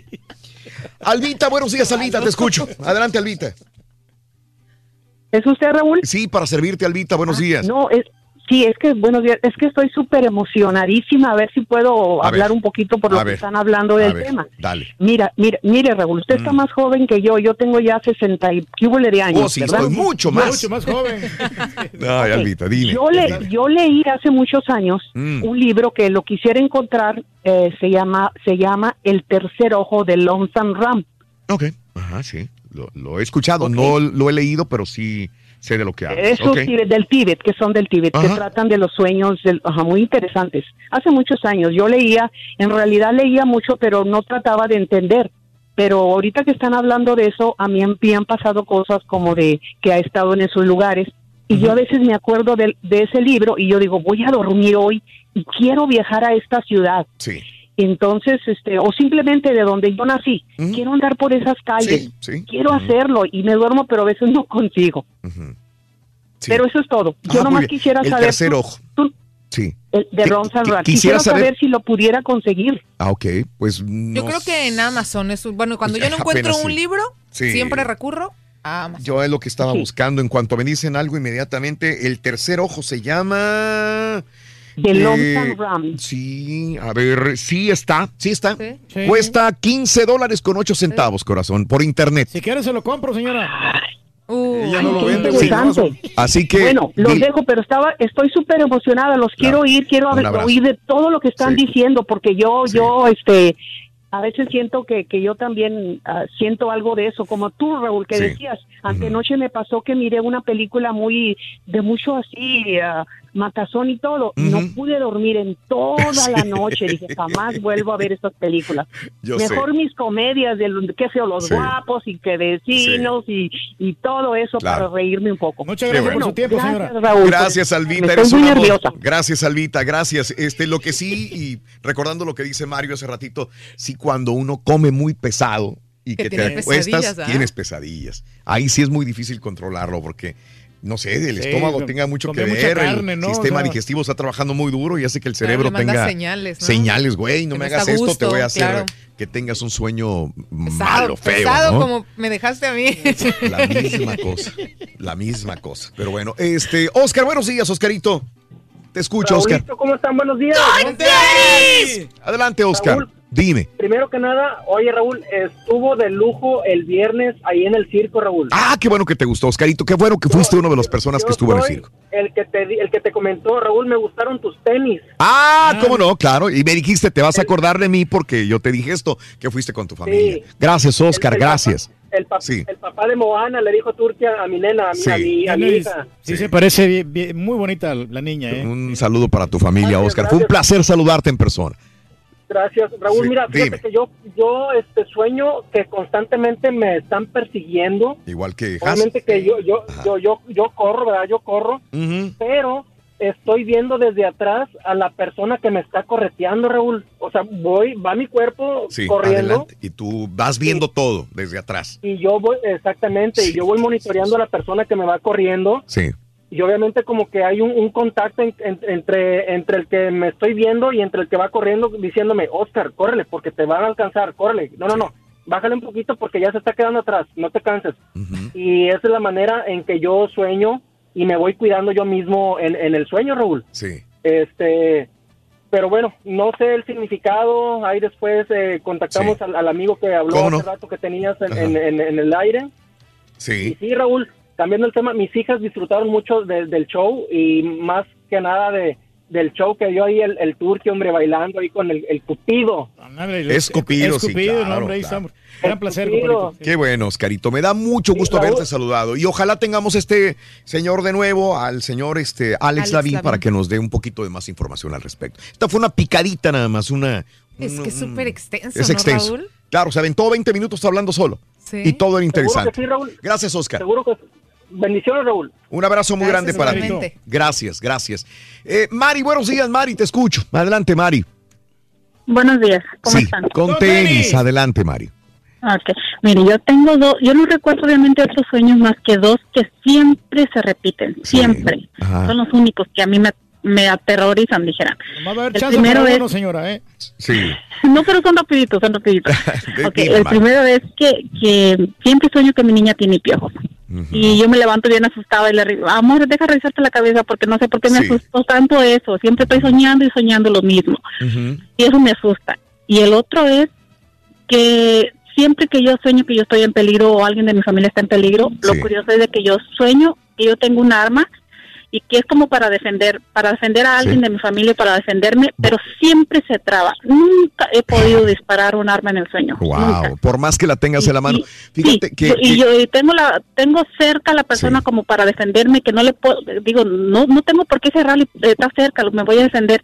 Albita, buenos días, Albita, te escucho. Adelante, Albita. ¿Es usted, Raúl? Sí, para servirte, Albita, buenos días. No, es, sí, es que, buenos días, es que estoy súper emocionadísima, a ver si puedo A hablar ver. un poquito por lo que ver. están hablando del ver, tema. Dale. Mira, mira, mire, Raúl, usted está Mm. más joven que yo, yo tengo ya 60 y ¿qué hubo de años, Oh, sí, ¿verdad? estoy mucho más. Mucho más joven. Ay, Albita, dime. Yo, le, yo leí hace muchos años Mm. un libro que lo quisiera encontrar, eh, se llama se llama El tercer ojo de Lonesome Ram. Ok. Ajá, sí. Lo, lo he escuchado, no lo he leído, pero sí sé de lo que hablas. Esos Ok. tibet- del Tíbet, que son del Tíbet, que tratan de los sueños, del, ajá, muy interesantes. Hace muchos años yo leía, en realidad leía mucho, pero no trataba de entender. Pero ahorita que están hablando de eso, a mí me han pasado cosas como de que ha estado en esos lugares. Y yo a veces me acuerdo de, de ese libro y yo digo, voy a dormir hoy y quiero viajar a esta ciudad. Sí. Entonces, este, o simplemente de donde yo nací, quiero andar por esas calles, Sí, sí. quiero hacerlo y me duermo, pero a veces no consigo. Pero eso es todo. Yo Ah, nomás quisiera El saber tercer tú- ojo. tú- Sí. el de Ron San quisiera Quisiera saber, saber- si lo pudiera conseguir. Ah, ok. Pues Yo no creo que en Amazon es un- bueno, cuando yo no encuentro un sí. libro, Sí. siempre recurro a Amazon. Yo es lo que estaba Sí. buscando. En cuanto me dicen algo inmediatamente, el tercer ojo se llama. De eh, Lonesome Ram. Sí, a ver, sí está, sí está. Sí. Cuesta 15 dólares con 8 centavos, corazón, por internet. Si quieres se lo compro, señora. Ella no lo vende, interesante. Así que. Bueno, los di- dejo, pero estaba, estoy súper emocionada, los quiero oír, quiero oír de todo lo que están Sí. diciendo, porque yo, yo, este, a veces siento que, que yo también ah, siento algo de eso, como tú, Raúl, que Sí. decías, antenoche me pasó que miré una película muy, de mucho así, ah, matazón y todo, y no pude dormir en toda la noche, dije, jamás vuelvo a ver estas películas. Yo Mejor sé. mis comedias, de los- qué sé, yo, los Sí. guapos y que vecinos y, y todo eso Claro. para reírme un poco. Muchas gracias bueno. por su tiempo, Gracias, señora. Raúl, Gracias, por- Alvita. me Eres estoy un muy nerviosa. Gracias, Alvita. Gracias. Este, lo que sí, y recordando lo que dice Mario hace ratito, sí, cuando uno come muy pesado y Que que, tiene te pesadillas, acuestas, ¿ah? tienes pesadillas. Ahí sí es muy difícil controlarlo porque. No sé, el Sí, estómago tenga mucho que ver, carne, el ¿no? O sistema sea- digestivo está trabajando muy duro y hace que el Claro, cerebro manda tenga señales, ¿no? señales, güey, no Que me hagas esto, te voy a hacer claro. que tengas un sueño Pesado, malo, feo, pesado ¿no? como me dejaste a mí. La misma cosa. La misma cosa. Pero bueno, este, Oscar, buenos días, Oscarito. Te escucho, Oscar. Raulito, ¿cómo están? Buenos días. Adelante, Oscar. Raúl. Dime. Primero que nada, oye Raúl, estuvo de lujo el viernes ahí en el circo, Raúl. Ah, qué bueno que te gustó, Oscarito. Qué bueno que fuiste una de las personas que estuvo en el circo. El que te di- el que te comentó, Raúl, me gustaron tus tenis. Ah, cómo no, claro. Y me dijiste, te vas a acordar de mí porque yo te dije esto, que fuiste con tu familia. Gracias, Oscar, El- el gracias. El, pa- Sí. el papá de Moana le dijo Turquía a mi nena, a mi, Sí. a mi, a mi hija. Sí, se parece bien- bien- muy bonita la niña, ¿eh? Un saludo para tu familia, Gracias, Oscar. Fue un placer saludarte en persona. Gracias, Raúl. Sí, Mira, fíjate dime. que yo, yo este sueño que constantemente me están persiguiendo. Igual que Has. Obviamente que yo, yo, yo, yo, yo corro, ¿verdad? Yo corro, pero estoy viendo desde atrás a la persona que me está correteando, Raúl. O sea, voy, va mi cuerpo Sí, corriendo adelante. Y tú vas viendo todo desde atrás. y yo voy, exactamente, y yo voy monitoreando a la persona que me va corriendo. Sí. Y obviamente como que hay un, un contacto en- en- entre, entre el que me estoy viendo y entre el que va corriendo diciéndome, Oscar, córrele porque te van a alcanzar, córrele. No, no, no, bájale un poquito porque ya se está quedando atrás, no te canses. Y esa es la manera en que yo sueño y me voy cuidando yo mismo en, en el sueño, Raúl. Sí. Este, pero bueno, no sé el significado. Ahí después eh, contactamos al, al amigo que habló ¿Cómo hace no? rato que tenías en, Ajá. en- en- en el aire. Sí. Y sí, Raúl, cambiando el tema, mis hijas disfrutaron mucho de- del show y más que nada de del show que dio ahí el, el turque, hombre, bailando ahí con el, el cupido. Escupido, sí, Escupido, no, claro, hombre, ahí claro. estamos. Gran placer. Qué bueno, Oscarito. Me da mucho gusto haberte saludado. Y ojalá tengamos este señor de nuevo, al señor este, Alex, Alex Lavín, Lavín. para que nos dé un poquito de más información al respecto. Esta fue una picadita nada más, una... Es un- que es un- súper extenso, Es ¿no, extenso. Raúl? Claro, se aventó 20 minutos hablando solo. Sí. Y todo era interesante. que sí, Raúl. Gracias, Oscar. Seguro que Bendiciones, Raúl. Un abrazo muy Gracias, grande para ti. Gracias, gracias. Eh, Mari, buenos días, Mari, te escucho. Adelante, Mari. Buenos días, ¿cómo Sí, están? con tenis. Adelante, Mari. Ok, mire, yo tengo dos, yo no recuerdo obviamente otros sueños más que dos que siempre se repiten, siempre. Ajá. Son los únicos que a mí me, me aterrorizan, dijera. Va a haber El chance primero para es- uno, señora, ¿eh? Sí. No, pero son rapiditos, son rapiditos. Ok, dime, el primero es que, que siempre sueño que mi niña tiene piojos. Y yo me levanto bien asustada y le digo, amor, deja revisarte la cabeza porque no sé por qué me Sí. asustó tanto eso. Siempre estoy soñando y soñando lo mismo. y eso me asusta. Y el otro es que siempre que yo sueño que yo estoy en peligro o alguien de mi familia está en peligro, lo curioso es de que yo sueño que yo tengo un arma y que es como para defender, para defender a alguien Sí. de mi familia para defenderme, pero siempre se traba. Nunca he podido disparar un arma en el sueño. Nunca. Wow, por más que la tengas en la mano. Fíjate Sí, que, y que- yo y tengo la tengo cerca a la persona como para defenderme que no le puedo digo no no tengo por qué cerrarle eh, está cerca me voy a defender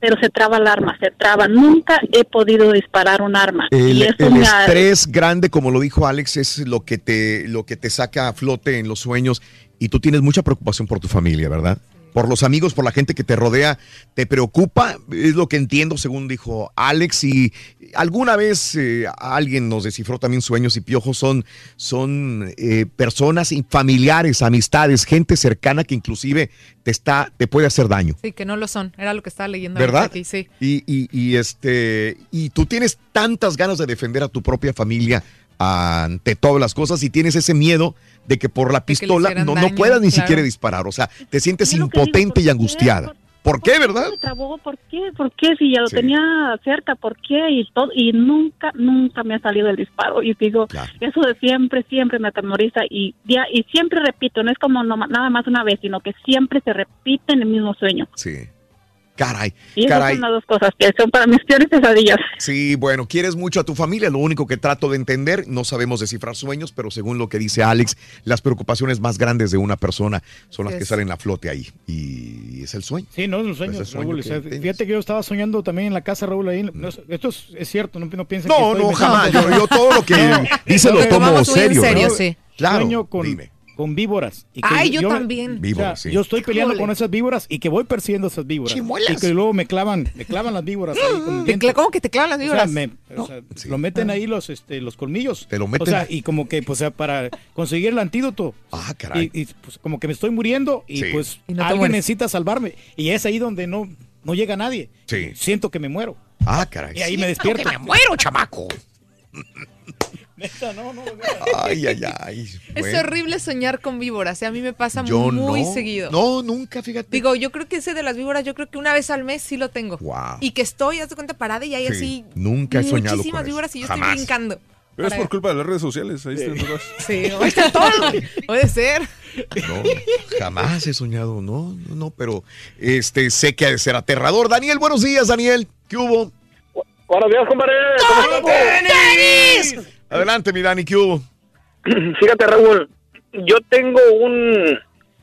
pero se traba el arma se traba nunca he podido disparar un arma El, y eso el me ha- estrés grande, como lo dijo Alex, es lo que te lo que te saca a flote en los sueños y tú tienes mucha preocupación por tu familia, ¿verdad? Por los amigos, por la gente que te rodea, te preocupa, es lo que entiendo según dijo Alex y alguna vez eh, alguien nos descifró también sueños y piojos son son eh, personas y familiares, amistades, gente cercana que inclusive te está te puede hacer daño. Sí, que no lo son. Era lo que estaba leyendo ¿Verdad? aquí, sí. Y, y- y, este y tú tienes tantas ganas de defender a tu propia familia ante todas las cosas y tienes ese miedo de que por la pistola no, no puedas ni claro. siquiera disparar. O sea, te sientes digo, impotente y angustiada. ¿Por qué, verdad? me trabó? ¿Por qué? ¿Por qué? Si ya lo Sí. tenía cerca, ¿por qué? Y todo, y nunca, nunca me ha salido el disparo. Y digo, eso de siempre, siempre me atemoriza. Y ya, y siempre repito, no es como no- nada más una vez, sino que siempre se repite en el mismo sueño. Sí. Caray, Y esas caray. son las dos cosas que son para mis peores pesadillas. Sí, bueno, quieres mucho a tu familia, lo único que trato de entender, no sabemos descifrar sueños, pero según lo que dice Alex, las preocupaciones más grandes de una persona son las que es. salen a flote ahí. Y es el sueño. Sí, no, los sueños, Pues el sueño Raúl. que o sea, tienes. fíjate que yo estaba soñando también en la casa, Raúl, ahí. no, esto es, es cierto, no, no piensen No, que no, inventando jamás. Yo- yo todo lo que dice lo pero tomo en serio, serio, ¿no? sí. Claro, Sueño con, dime. Con víboras. y Ay, yo también. Víboras, o sea, sí. Yo estoy peleando Híjole. con esas víboras y que voy persiguiendo esas víboras. Chimuelas. Y que luego me clavan, me clavan las víboras ahí con el ¿Te diente. cla- ¿Cómo que te clavan las O sea, víboras? o sea, lo meten ahí los, este, los colmillos. Te lo O meten. sea, y como que, pues, o sea, para conseguir el antídoto. Ah, caray. Y, y, pues, como que me estoy muriendo y Sí. pues Y no te alguien mueres. necesita salvarme. Y es ahí donde no, no llega nadie. Sí. Siento que me muero. Ah, caray. Y ahí me despierto. me muero, chamaco. Neta, no, no, Ay, ay, ay. Es horrible soñar con víboras. ¿eh? A mí me pasa Yo muy no. seguido. No, nunca, fíjate. Digo, yo creo que ese de las víboras, yo creo que una vez al mes sí lo tengo. Wow. Y que estoy, haz de cuenta, parada y hay Sí, así nunca he soñado muchísimas con eso. víboras y yo Jamás. estoy brincando. Pero es por culpa de las redes sociales. Ahí están todas. Sí, ahí está todo. Puede ser. No, jamás he soñado, no, no, no, pero este sé que ha de ser aterrador. Daniel, buenos días, Daniel. ¿Qué hubo? Buenos días, compadre. ¿Cómo estás? Adelante, mi Dani, ¿qué hubo? Fíjate, Raúl, yo tengo un,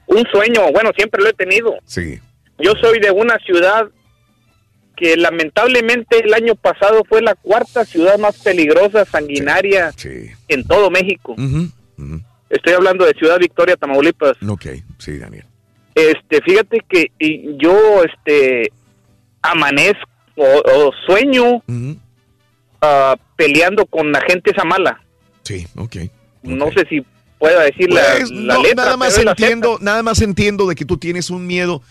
un sueño, bueno, siempre lo he tenido. Sí. Yo soy de una ciudad que lamentablemente el año pasado fue la cuarta ciudad más peligrosa, sanguinaria en todo México. Estoy hablando de Ciudad Victoria, Tamaulipas. Ok, sí, Daniel. Este, fíjate que yo, este, amanezco o, o sueño ah, peleando con la gente esa mala. Sí, ok. No sé si pueda decir la- Pues, la, no, letra. nada más entiendo, nada más entiendo de que tú tienes un miedo.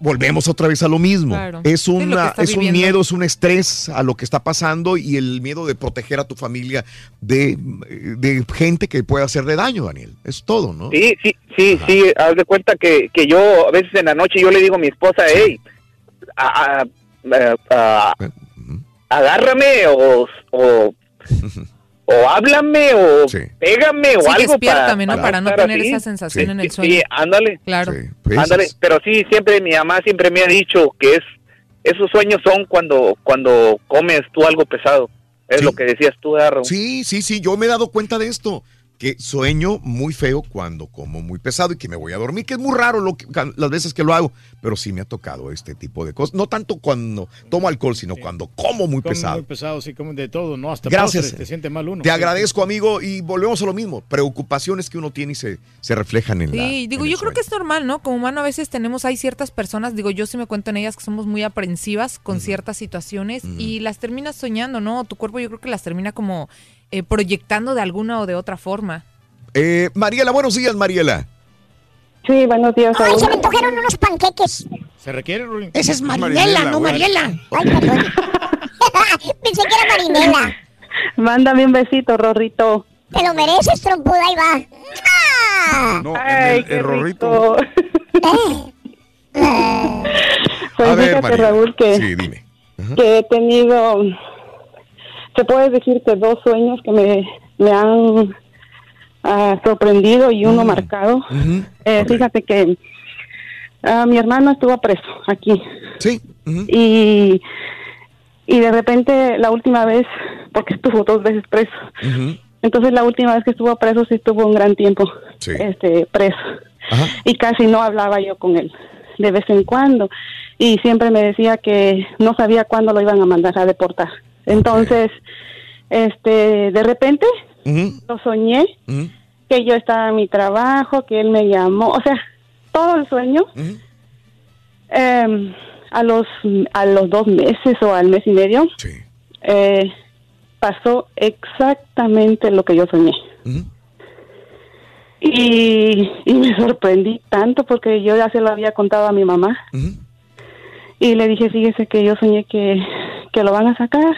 Volvemos otra vez a lo mismo. Claro. Es, Sí, lo que una, es un miedo, es un estrés a lo que está pasando y el miedo de proteger a tu familia de, de gente que pueda hacerle daño, Daniel. Es todo, ¿no? Sí, sí, sí, sí, haz de cuenta que, que yo a veces en la noche yo le digo a mi esposa, hey, a- a- a- a- agárrame o, o, o háblame o pégame o Sí, algo despiértame, ¿no? Para no estar tener así. esa sensación Sí, en el sí, sueño. Sí, ándale. Claro. pues, Ándale, pero sí, siempre mi mamá siempre me ha dicho que es esos sueños son cuando cuando comes tú algo pesado. Es lo que decías tú, Darro. Sí, sí, sí, yo me he dado cuenta de esto, que sueño muy feo cuando como muy pesado y que me voy a dormir, que es muy raro lo que- las veces que lo hago, pero sí me ha tocado este tipo de cosas. No tanto cuando tomo alcohol, sino cuando como muy Como pesado. Muy pesado, sí, como de todo, ¿no? Hasta Gracias. postres, te siente mal uno. Te agradezco, amigo, y volvemos a lo mismo. Preocupaciones que uno tiene y se, se reflejan en la... Sí, digo, yo creo que es normal, ¿no? Como humano a veces tenemos, hay ciertas personas, digo, yo sí me cuento en ellas que somos muy aprensivas con ciertas situaciones y las terminas soñando, ¿no? Tu cuerpo yo creo que las termina como eh, proyectando de alguna o de otra forma. Eh, Mariela, buenos días, Mariela. Sí, buenos días. Ay, se me antojaron unos panqueques. ¿Se requiere, Rulín? Esa es Marinela, no Mariela. Ay, perdón. Pensé que era Marinela. Mándame un besito, Rorrito. Te lo mereces, trompuda, ahí va. ¡Ah! No, Ay, el, qué el rorrito. rico. Pues A ver, fíjate, Mariela. Raúl, que, Sí, dime. que he tenido, se puede decir que dos sueños que me, me han ah, sorprendido y Mm. uno marcado. Eh, Fíjate que ah, mi hermano estuvo preso aquí. Sí. Y, y de repente la última vez, porque estuvo dos veces preso, entonces la última vez que estuvo preso sí estuvo un gran tiempo este preso. Y casi no hablaba yo con él, de vez en cuando. Y siempre me decía que no sabía cuándo lo iban a mandar a deportar. Entonces, este, de repente lo soñé, que yo estaba en mi trabajo, que él me llamó, o sea, todo el sueño. Em, a los a los dos meses o al mes y medio eh, pasó exactamente lo que yo soñé. Y, y me sorprendí tanto porque yo ya se lo había contado a mi mamá. Y le dije fíjese que yo soñé que, que lo van a sacar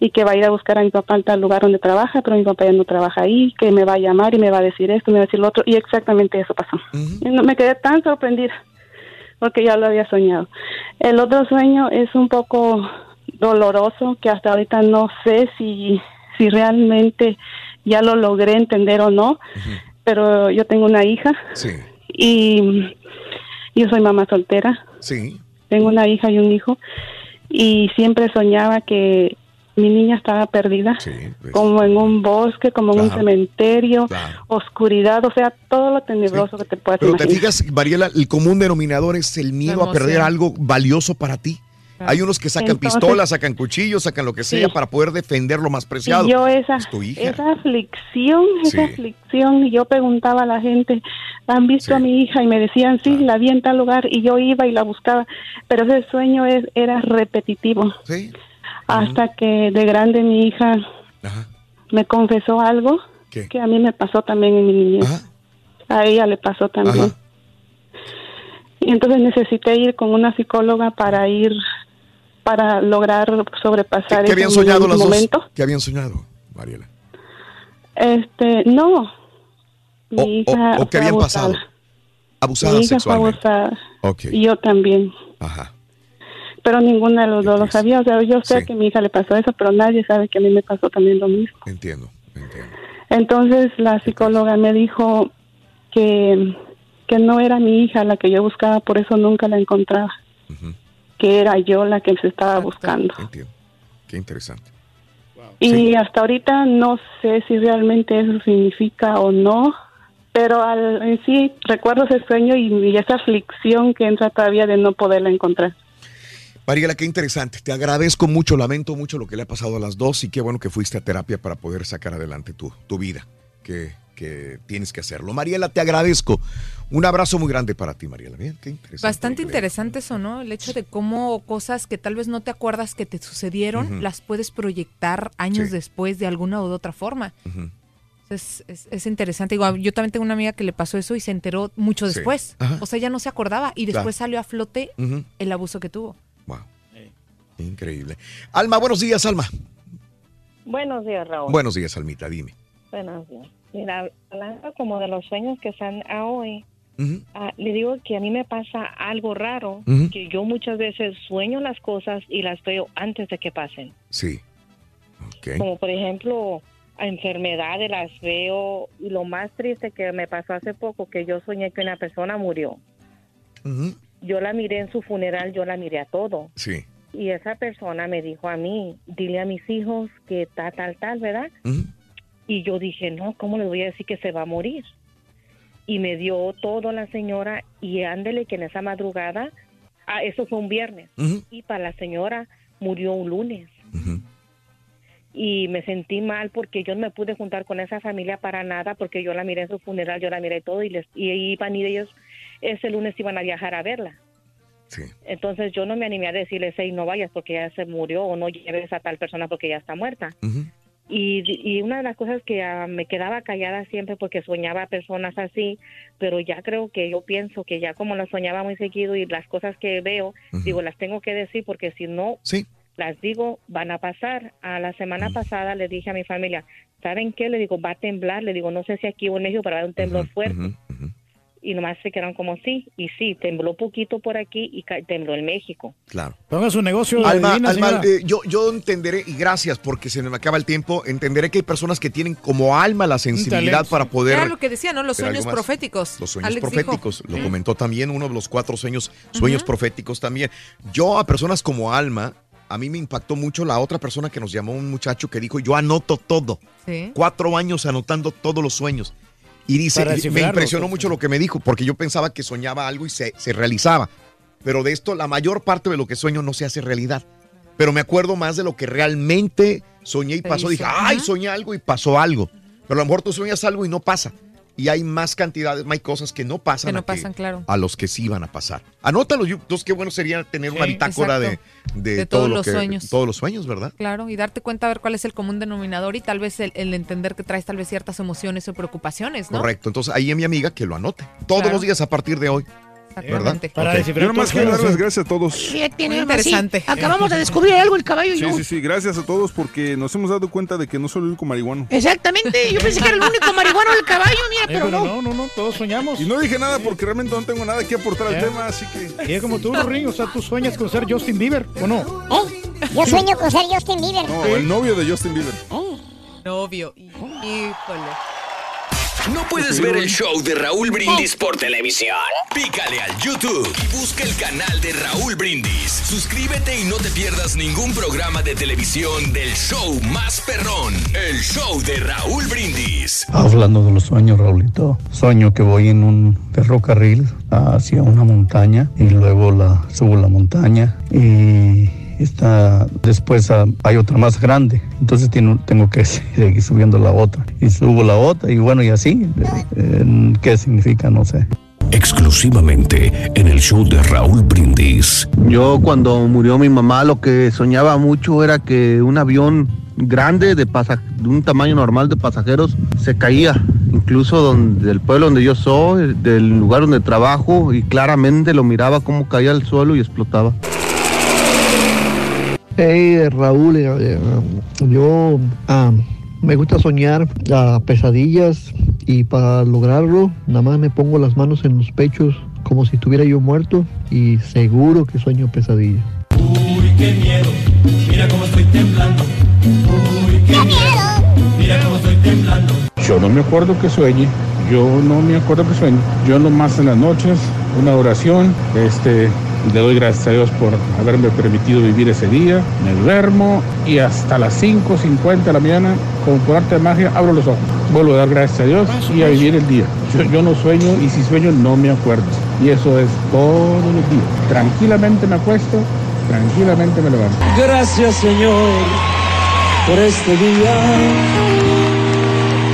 y que va a ir a buscar a mi papá en tal lugar donde trabaja, pero mi papá ya no trabaja ahí, que me va a llamar y me va a decir esto, me va a decir lo otro, y exactamente eso pasó. No- me quedé tan sorprendida porque ya lo había soñado. El otro sueño es un poco doloroso que hasta ahorita no sé si, si realmente ya lo logré entender o no, pero yo tengo una hija Sí. y yo soy mamá soltera Sí. tengo una hija y un hijo, y siempre soñaba que mi niña estaba perdida, como en un bosque, como en un Claro. cementerio, oscuridad, o sea, todo lo tenebroso que te puedas Pero te imaginar. fijas, Mariela, el común denominador es el miedo a perder algo valioso para ti. Hay unos que sacan Entonces- pistolas, sacan cuchillos, sacan lo que sea Sí. para poder defender lo más preciado. Y yo esa, Es tu hija. esa aflicción, esa Sí. aflicción, y yo preguntaba a la gente, ¿han visto a mi hija? Y me decían, sí, la vi en tal lugar, y yo iba y la buscaba, pero ese sueño es, era repetitivo. Hasta que de grande mi hija me confesó algo que a mí me pasó también en mi niñez. A ella le pasó también. Y entonces necesité ir con una psicóloga para ir, para lograr sobrepasar ¿Qué ese habían soñado las momento. dos? ¿Qué habían soñado, Mariela? Este, no. Mi O- hija o, o qué habían abusada. pasado? Abusadas Mi hija fue abusada. Y yo también. Ajá. Pero ninguna de los dos lo sabía. O sea, yo sé que a mi hija le pasó eso, pero nadie sabe que a mí me pasó también lo mismo. Entiendo. Entonces la psicóloga me dijo que, que no era mi hija la que yo buscaba, por eso nunca la encontraba. Que era yo la que se estaba buscando. Qué interesante. Y hasta ahorita no sé si realmente eso significa o no, pero al, en sí recuerdo ese sueño y, y esa aflicción que entra todavía de no poderla encontrar. Mariela, qué interesante. Te agradezco mucho, lamento mucho lo que le ha pasado a las dos y qué bueno que fuiste a terapia para poder sacar adelante tu, tu vida, que, que tienes que hacerlo. Mariela, te agradezco. Un abrazo muy grande para ti, Mariela. Bien, qué interesante. Bastante interesante eso, ¿no? El hecho de cómo cosas que tal vez no te acuerdas que te sucedieron, las puedes proyectar años Sí. después de alguna u otra forma. Es, es- es interesante. Digo, yo también tengo una amiga que le pasó eso y se enteró mucho después. O sea, ya no se acordaba y Claro. después salió a flote el abuso que tuvo. Increíble. Alma, buenos días, Alma. Buenos días, Raúl. Buenos días, Almita, dime. Buenos días. Mira, hablando como de los sueños que están a hoy, ah, le digo que a mí me pasa algo raro, que yo muchas veces sueño las cosas y las veo antes de que pasen. Sí. Como por ejemplo, enfermedades las veo y lo más triste que me pasó hace poco, que yo soñé que una persona murió. Yo la miré en su funeral, yo la miré a todo. Sí. Y esa persona me dijo a mí, dile a mis hijos que tal, tal, tal, ¿verdad? Y yo dije, no, ¿cómo les voy a decir que se va a morir? Y me dio todo la señora y ándele que en esa madrugada, ah, eso fue un viernes, y para la señora murió un lunes. Y me sentí mal porque yo no me pude juntar con esa familia para nada, porque yo la miré en su funeral, yo la miré todo y, les, y iban y ellos ese lunes iban a viajar a verla. Entonces yo no me animé a decirles, hey, no vayas porque ya se murió o no lleves a tal persona porque ya está muerta. Y, y una de las cosas que ah, me quedaba callada siempre porque soñaba personas así, pero ya creo que yo pienso que ya como las soñaba muy seguido y las cosas que veo, digo, las tengo que decir porque si no las digo, van a pasar. A la semana pasada le dije a mi familia, ¿saben qué? Le digo, va a temblar, le digo, no sé si aquí o en México, pero va a un temblor fuerte. Y nomás se quedaron como sí, y sí, tembló poquito por aquí y tembló en México. Claro. Ponga su negocio Alma, divina, Alma, eh, yo, yo entenderé, y gracias porque se me acaba el tiempo, entenderé que hay personas que tienen como alma la sensibilidad para poder... Era lo que decía, ¿no? Los sueños proféticos. Los sueños Alex proféticos, dijo. lo Mm. comentó también uno de los cuatro sueños, sueños proféticos también. Yo a personas como Alma, a mí me impactó mucho la otra persona que nos llamó, un muchacho que dijo, yo anoto todo. Sí. Cuatro años anotando todos los sueños. Y dice, me impresionó pues, mucho lo que me dijo, porque yo pensaba que soñaba algo y se, se realizaba. Pero de esto, la mayor parte de lo que sueño no se hace realidad. Pero me acuerdo más de lo que realmente soñé y pasó. Dije, ay, soñé algo y pasó algo. Pero a lo mejor tú sueñas algo y no pasa. Y hay más cantidades, hay cosas que no pasan, Que no a, pasan, claro. a los que sí van a pasar. Anótalo, yo- entonces qué bueno sería tener una bitácora de, exacto. de, De todo todos lo los que- sueños. Todos los sueños, ¿verdad? Claro, y darte cuenta a ver cuál es el común denominador y tal vez el, el entender que traes tal vez ciertas emociones o preocupaciones, ¿no? Correcto. Entonces ahí es mi amiga que lo anote. Todos Claro. los días a partir de hoy. ¿Verdad? Para Ok. Yo nomás quiero dar las gracias a todos. Muy sí. interesante. Acabamos de descubrir algo el caballo y Sí, yo. sí, sí, gracias a todos porque nos hemos dado cuenta de que no soy el único marihuano. Exactamente, yo pensé que era el único marihuano del caballo, mira, Eh, pero pero no. No, no, no, todos soñamos. Y no dije nada porque realmente no tengo nada que aportar al tema, así que... Y es como tú, Ring, o sea, tú sueñas con ser Justin Bieber, ¿o no? Yo sueño con ser Justin Bieber. No, el novio de Justin Bieber. Novio. Híjole. ¿No puedes ver el show de Raúl Brindis por televisión? Pícale al YouTube y busca el canal de Raúl Brindis. Suscríbete y no te pierdas ningún programa de televisión del show más perrón, el show de Raúl Brindis. Hablando de los sueños, Raulito, sueño que voy en un ferrocarril hacia una montaña y luego la subo la montaña y está después ah, hay otra más grande entonces tengo que seguir subiendo la otra y subo la otra y bueno y así eh, eh, qué significa no sé Exclusivamente en el show de Raúl Brindis. Yo cuando murió mi mamá lo que soñaba mucho era que un avión grande de, un tamaño normal de pasajeros se caía, incluso donde, del pueblo donde yo soy, del lugar donde trabajo y claramente lo miraba como caía al suelo y explotaba. Hey, Raúl, eh, eh, yo ah, me gusta soñar ah, pesadillas y para lograrlo nada más me pongo las manos en los pechos como si estuviera yo muerto y seguro que sueño pesadillas. Uy, qué miedo, mira cómo estoy temblando. Uy, qué miedo, mira cómo estoy temblando. Yo no me acuerdo que sueñe, yo no me acuerdo que sueñe. Yo nomás en las noches, una oración, este, le doy gracias a Dios por haberme permitido vivir ese día, me duermo y hasta las 5.50 de la mañana, como por arte de magia, abro los ojos. Vuelvo a dar gracias a Dios y a vivir el día. Yo, yo no sueño y si sueño no me acuerdo. Y eso es todos los días. Tranquilamente me acuesto, tranquilamente me levanto. Gracias, Señor, por este día.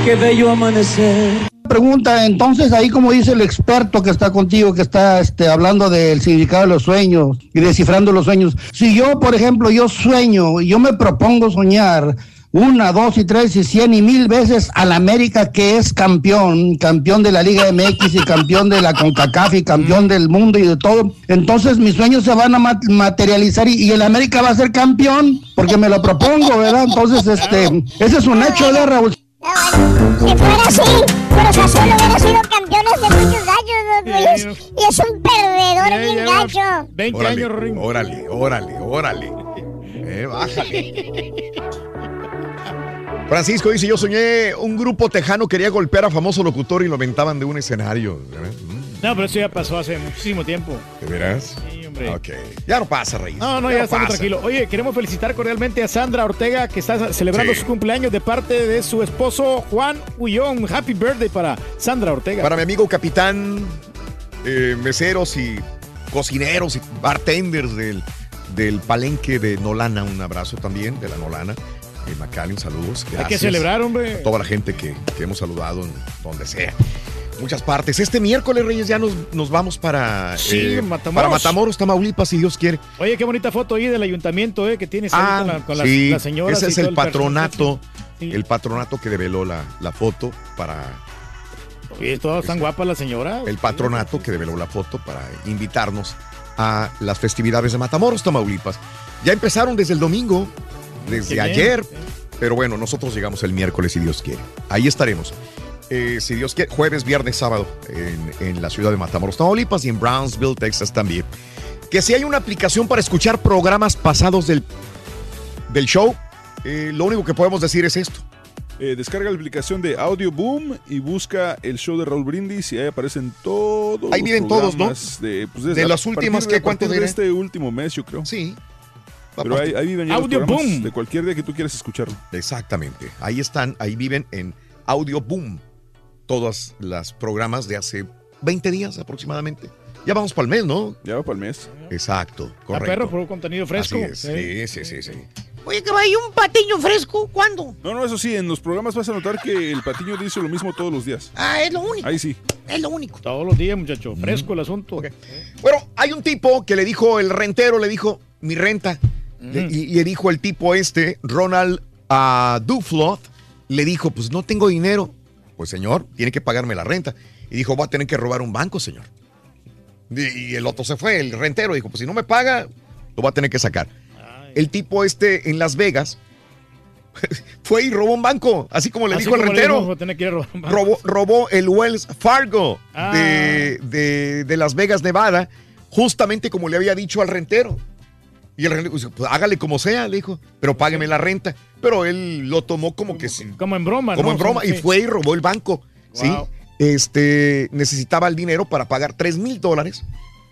Qué bello amanecer. Pregunta, entonces ahí como dice el experto que está contigo, que está este, hablando del significado de los sueños y descifrando los sueños, si yo, por ejemplo, yo sueño, yo me propongo soñar una, dos y tres y cien y mil veces al América que es campeón, campeón de la Liga MX y campeón de la CONCACAF y campeón del mundo y de todo, entonces mis sueños se van a mat- materializar y, y el América va a ser campeón porque me lo propongo, ¿verdad? Entonces, este, ese es un hecho, ¿verdad, Raúl? Si fuera así, Cruz Azul hubiera sido campeones de muchos años, ¿no? y, es, y es un perdedor bien gacho. órale, Órale, órale, órale. Eh, bájale. Francisco dice, yo soñé un grupo tejano quería golpear a famoso locutor y lo aventaban de un escenario. No, pero eso ya pasó hace muchísimo tiempo. ¿De veras? Sí, hombre. Ok. Ya no pasa, Reyes. No, no, ya, estamos tranquilos. Oye, queremos felicitar cordialmente a Sandra Ortega, que está celebrando Sí. su cumpleaños de parte de su esposo Juan Ullón. Happy birthday para Sandra Ortega. Para mi amigo capitán, eh, meseros y cocineros y bartenders del, del palenque de Nolana, un abrazo también de la Nolana. Eh, Macali, saludos. Hay que Gracias celebrar, hombre. A toda la gente que, que hemos saludado en donde sea. Muchas partes. Este miércoles, Reyes, ya nos, nos vamos para, eh, Matamoros. para Matamoros, Tamaulipas, si Dios quiere. Oye, qué bonita foto ahí del ayuntamiento, eh, que tienes ahí Ah, con, la, con las, sí, las ese es el patronato, Sí. el patronato que develó la, la foto para Oye, todas están guapas las señoras. el patronato que develó la foto para invitarnos a las festividades de Matamoros, Tamaulipas. Ya empezaron desde el domingo, desde Qué bien. ayer, pero bueno, nosotros llegamos el miércoles si Dios quiere. Ahí estaremos. Eh, si Dios quiere, jueves, viernes, sábado en, en la ciudad de Matamoros, Tamaulipas y en Brownsville, Texas también. Que si hay una aplicación para escuchar programas pasados del, del show, eh, lo único que podemos decir es esto. Eh, descarga la aplicación de Audio Boom y busca el show de Raúl Brindis y ahí aparecen todos. Ahí los viven todos, ¿no? programas De, pues, De las últimas, de- ¿qué a cuánto de este último mes, yo creo. Sí. Pero ahí, ahí viven ya Audio los Boom. de cualquier día que tú quieras escucharlo. Exactamente. Ahí están, ahí viven en Audio Boom. Todos los programas de hace 20 días aproximadamente. Ya vamos para el mes, ¿no? Ya va para el mes. Exacto, A correcto. perro por un contenido fresco. Así es. Sí, sí, sí, sí. Oye, caballo, un patiño fresco, ¿cuándo? No, no, eso sí, en los programas vas a notar que el patiño dice lo mismo todos los días. Ah, es lo único. Ahí sí. Es lo único. Todos los días, muchacho. Fresco el asunto. Bueno, hay un tipo que le dijo, el rentero le dijo, mi renta. Le- y, le dijo el tipo este, Ronald a Dufloth, le dijo, pues no tengo dinero. Pues señor, tiene que pagarme la renta. Y dijo, va a tener que robar un banco, señor. Y, el otro se fue, el rentero dijo, pues si no me paga, lo va a tener que sacar. El tipo este en Las Vegas fue y robó un banco, así como le Así dijo el como rentero. dijo, tener que ir a robar un banco. robó, robó el Wells Fargo Ah. de, de- de Las Vegas, Nevada, justamente como le había dicho al rentero. Y el rentero dijo, pues hágale como sea, le dijo, pero págueme la renta. Pero él lo tomó como que sí. Como en broma, Como ¿no? en broma, y fue y robó el banco. ¿sí? Este, necesitaba el dinero para pagar 3 mil dólares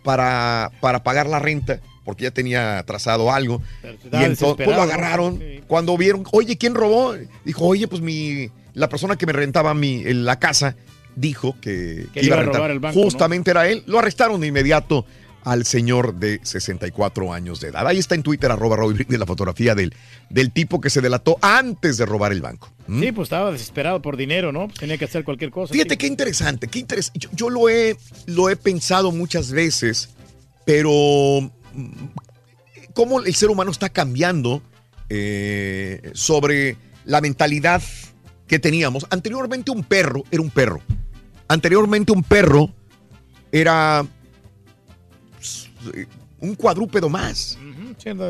para, para pagar la renta, porque ya tenía atrasado algo. Y entonces pues, lo agarraron. Cuando vieron, oye, ¿quién robó? Dijo, oye, pues mi, la persona que me rentaba mi, en la casa dijo que, Que que iba a rentar. robar el banco, ¿no? Justamente era él. Lo arrestaron de inmediato al señor de 64 años de edad. Ahí está en Twitter, arroba Raúl Brindis, la fotografía del, del tipo que se delató antes de robar el banco. ¿Mm? Sí, pues estaba desesperado por dinero, ¿no? Pues tenía que hacer cualquier cosa. Fíjate qué interesante, qué interes- Yo, yo lo, he, lo he pensado muchas veces, pero mm, cómo el ser humano está cambiando eh, sobre la mentalidad que teníamos. Anteriormente un perro era un perro. Anteriormente un perro era un cuadrúpedo más.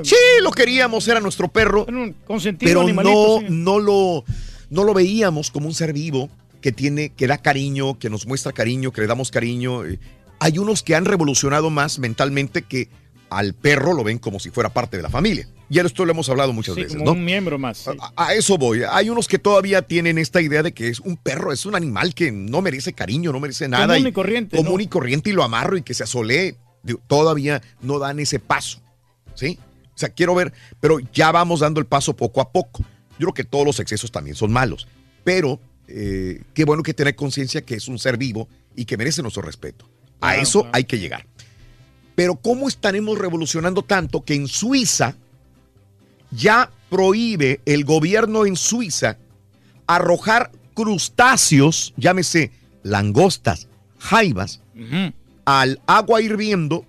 Sí, lo queríamos, era nuestro perro. consentido Pero animalito, no, sí. no, lo, no lo veíamos como un ser vivo que tiene, que da cariño, que nos muestra cariño, que le damos cariño. Eh, Hay unos que han revolucionado más mentalmente que al perro lo ven como si fuera parte de la familia. Y esto lo hemos hablado muchas Sí, veces, como ¿no? un miembro más. sí. A eso voy. Hay unos que todavía tienen esta idea de que es un perro, es un animal que no merece cariño, no merece nada. Común y corriente, Común ¿no? y corriente y lo amarro y que se asolee. Todavía no dan ese paso. ¿Sí? O sea, quiero ver, pero ya vamos dando el paso poco a poco. Yo creo que todos los excesos también son malos. Pero eh, qué bueno que tener conciencia que es un ser vivo y que merece nuestro respeto. A Claro, eso claro. hay que llegar. Pero ¿cómo estaremos revolucionando tanto que en Suiza ya prohíbe el gobierno en Suiza arrojar crustáceos, llámese langostas, jaivas, al agua hirviendo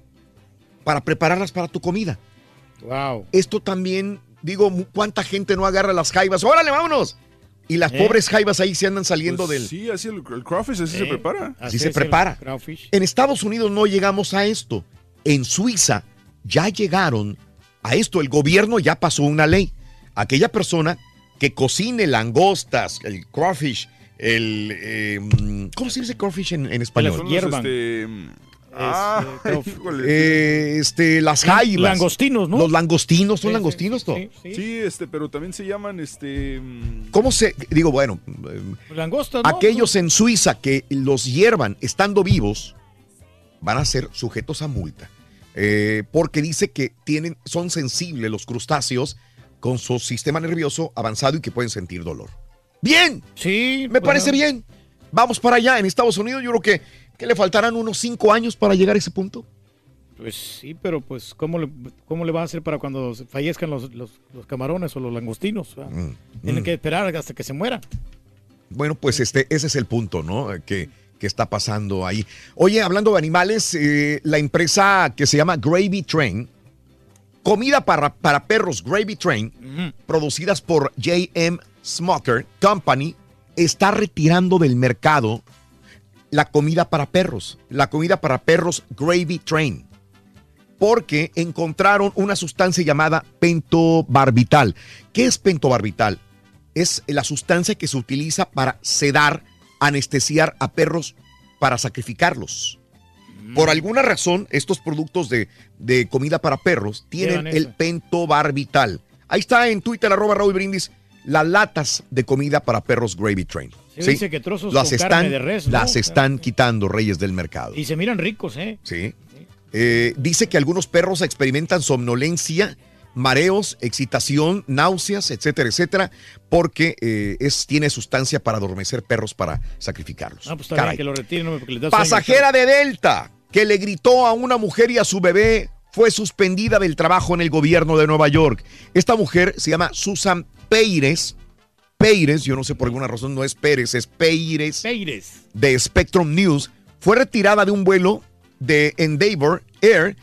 para prepararlas para tu comida? Wow. Esto también, digo, ¿cuánta gente no agarra las jaivas? ¡Órale, vámonos! Y las ¿Eh? pobres jaivas ahí se andan saliendo Pues del... Sí, así el, el crawfish, así se prepara. Así se prepara. En Estados Unidos no llegamos a esto. En Suiza ya llegaron a esto. El gobierno ya pasó una ley. Aquella persona que cocine langostas, el crawfish, el... eh, mm, ¿Cómo se dice crawfish en, en español? Este, ah, híjole. Eh, este, las jaivas. langostinos, ¿no? Los langostinos, son Sí, sí, langostinos, ¿no? Sí, este, pero también se llaman este. mm, ¿Cómo se...? Digo, bueno... eh, Langostas, ¿no? Aquellos en Suiza que los hiervan estando vivos van a ser sujetos a multa. Eh, porque dice que tienen, son sensibles los crustáceos con su sistema nervioso avanzado y que pueden sentir dolor. Bien. Sí. Me parece bien. Vamos para allá. En Estados Unidos yo creo que, que le faltarán unos cinco años para llegar a ese punto. Pues sí, pero pues ¿cómo le, cómo le va a hacer para cuando fallezcan los, los, los camarones o los langostinos? ¿verdad? Tienen mm. que esperar hasta que se mueran. Bueno, pues este, ese es el punto, ¿no? Que, que está pasando ahí. Oye, hablando de animales, eh, la empresa que se llama Gravy Train, comida para, para perros Gravy Train, producidas por JM Smoker Company, está retirando del mercado la comida para perros, la comida para perros Gravy Train, porque encontraron una sustancia llamada pentobarbital. ¿Qué es pentobarbital? Es la sustancia que se utiliza para sedar, anestesiar a perros para sacrificarlos. Por alguna razón, estos productos de, de comida para perros tienen el pentobarbital. Ahí está en Twitter, arroba Raúl Brindis, las latas de comida para perros Gravy Train. Sí, dice que trozos las con están, carne de res, ¿no? Las están quitando reyes del mercado. Y se miran ricos, ¿eh? Sí. Eh, dice que algunos perros experimentan somnolencia, mareos, excitación, náuseas, etcétera, etcétera, porque eh, es, tiene sustancia para adormecer perros para sacrificarlos. Ah, pues está Caray. bien que lo retiren. Pasajera de Delta que le gritó a una mujer y a su bebé fue suspendida del trabajo en el gobierno de Nueva York. Esta mujer se llama Susan Peires. Peires, yo no sé por alguna razón, no es Pérez, es Peires. Peires. De Spectrum News. Fue retirada de un vuelo de Endeavor Air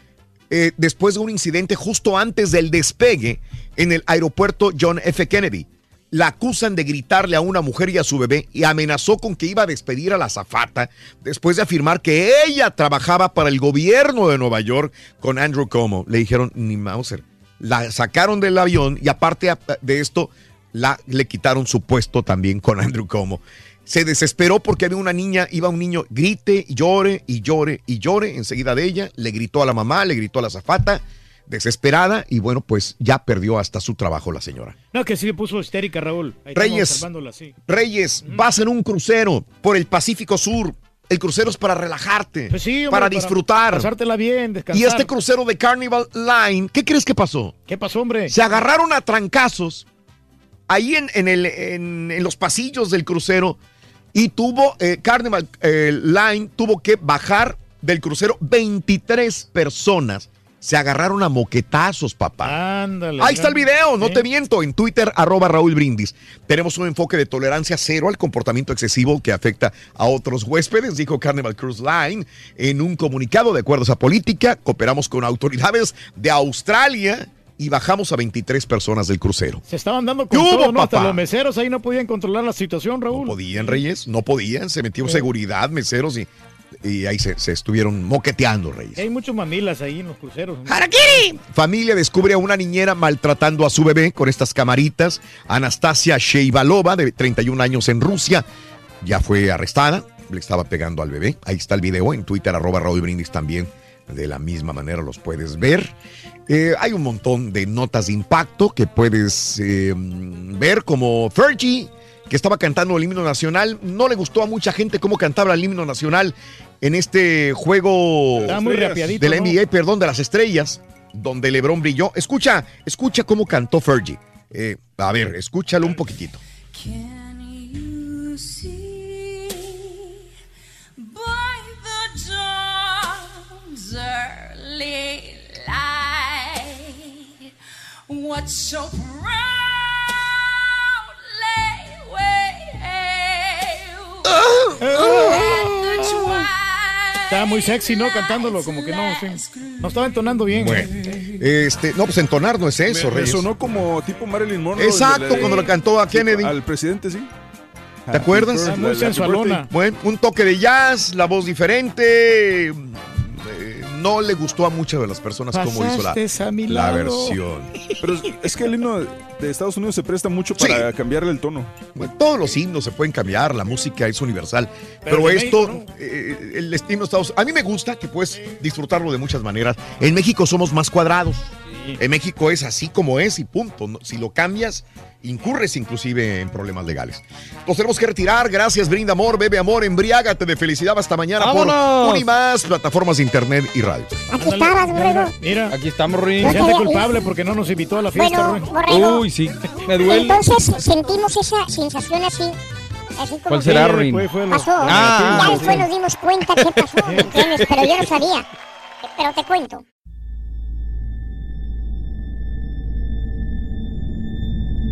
eh, después de un incidente justo antes del despegue en el aeropuerto John F. Kennedy. La acusan de gritarle a una mujer y a su bebé y amenazó con que iba a despedir a la azafata después de afirmar que ella trabajaba para el gobierno de Nueva York con Andrew Cuomo. Le dijeron, ni Mauser. La sacaron del avión y aparte de esto, la, le quitaron su puesto también con Andrew Cuomo. Se desesperó porque había una niña, iba un niño, grite, llore y llore y llore enseguida de ella. Le gritó a la mamá, le gritó a la azafata. Desesperada y bueno, pues ya perdió hasta su trabajo la señora. No, que sí le puso histérica, Raúl. Ahí Reyes. Reyes, vas en un crucero por el Pacífico Sur. El crucero es para relajarte, Pues sí, hombre, para disfrutar. Pasártela bien, descansar. y este crucero de Carnival Line, ¿qué crees que pasó? ¿Qué pasó, hombre? Se agarraron a trancazos ahí en, en el- en- en los pasillos del crucero y tuvo, eh, Carnival eh, Line tuvo que bajar del crucero 23 personas. Se agarraron a moquetazos, papá. Ándale. Ahí está el video, no ¿Eh? te miento, en Twitter, arroba Raúl Brindis. Tenemos un enfoque de tolerancia cero al comportamiento excesivo que afecta a otros huéspedes, dijo Carnival Cruise Line en un comunicado de acuerdo a esa política. Cooperamos con autoridades de Australia y bajamos a 23 personas del crucero. Se estaban dando con ¿Qué hubo, todo, ¿no? Hasta los meseros ahí no podían controlar la situación, Raúl. ¿Podían, Reyes? No podían, se metió Eh. seguridad, meseros y, y ahí se, se estuvieron moqueteando, Reyes. Hay muchos mamilas ahí en los cruceros. Familia descubre a una niñera maltratando a su bebé con estas camaritas. Anastasia Sheivalova, de 31 años en Rusia, ya fue arrestada. Le estaba pegando al bebé. Ahí está el video en Twitter, arroba Raúl Brindis también. De la misma manera los puedes ver. Eh, hay un montón de notas de impacto que puedes eh, ver, como Fergie, que estaba cantando el himno nacional. No le gustó a mucha gente cómo cantaba el himno nacional en este juego muy de la ¿no? NBA, perdón, de las estrellas, donde LeBron brilló. Escucha, escucha cómo cantó Fergie. Eh, a ver, escúchalo un poquitito. You see by the dawn's early light what so proudly we Estaba muy sexy, ¿no? Cantándolo, como que no, sí. No estaba entonando bien. Bueno, este, no, pues entonar no es eso, Reyes. sonó como tipo Marilyn Monroe. Exacto, de- cuando lo cantó a Kennedy. Al presidente, sí. ¿Te acuerdas? Happy birthday. Bueno, un toque de jazz, la voz diferente. No le gustó a muchas de las personas cómo hizo la, Pasaste a mi la lado. versión. Pero es- que el himno de Estados Unidos se presta mucho para cambiarle el tono. Bueno, todos los himnos se pueden cambiar, la música es universal. Pero esto, México, eh, el himno de Estados A mí me gusta que puedes disfrutarlo de muchas maneras. En México somos más cuadrados. En México es así como es y punto. No- Si lo cambias, incurres inclusive en problemas legales. Nos tenemos que retirar. Gracias, brinda amor, bebe amor, embriágate de felicidad. Hasta mañana ¡Vámonos! por Unimás, plataformas de internet y radio. Aquí estabas, borrego. Mira. Aquí estamos, Ruin. No culpable porque no nos invitó a la fiesta, Bueno, borrego. Uy, sí, me duele. Entonces sentimos esa sensación así. Así como ¿Cuál será, Ruin? Pasó. Ah, ya después nos dimos cuenta qué pasó, ¿me entiendes? Pero yo no sabía. Pero te cuento.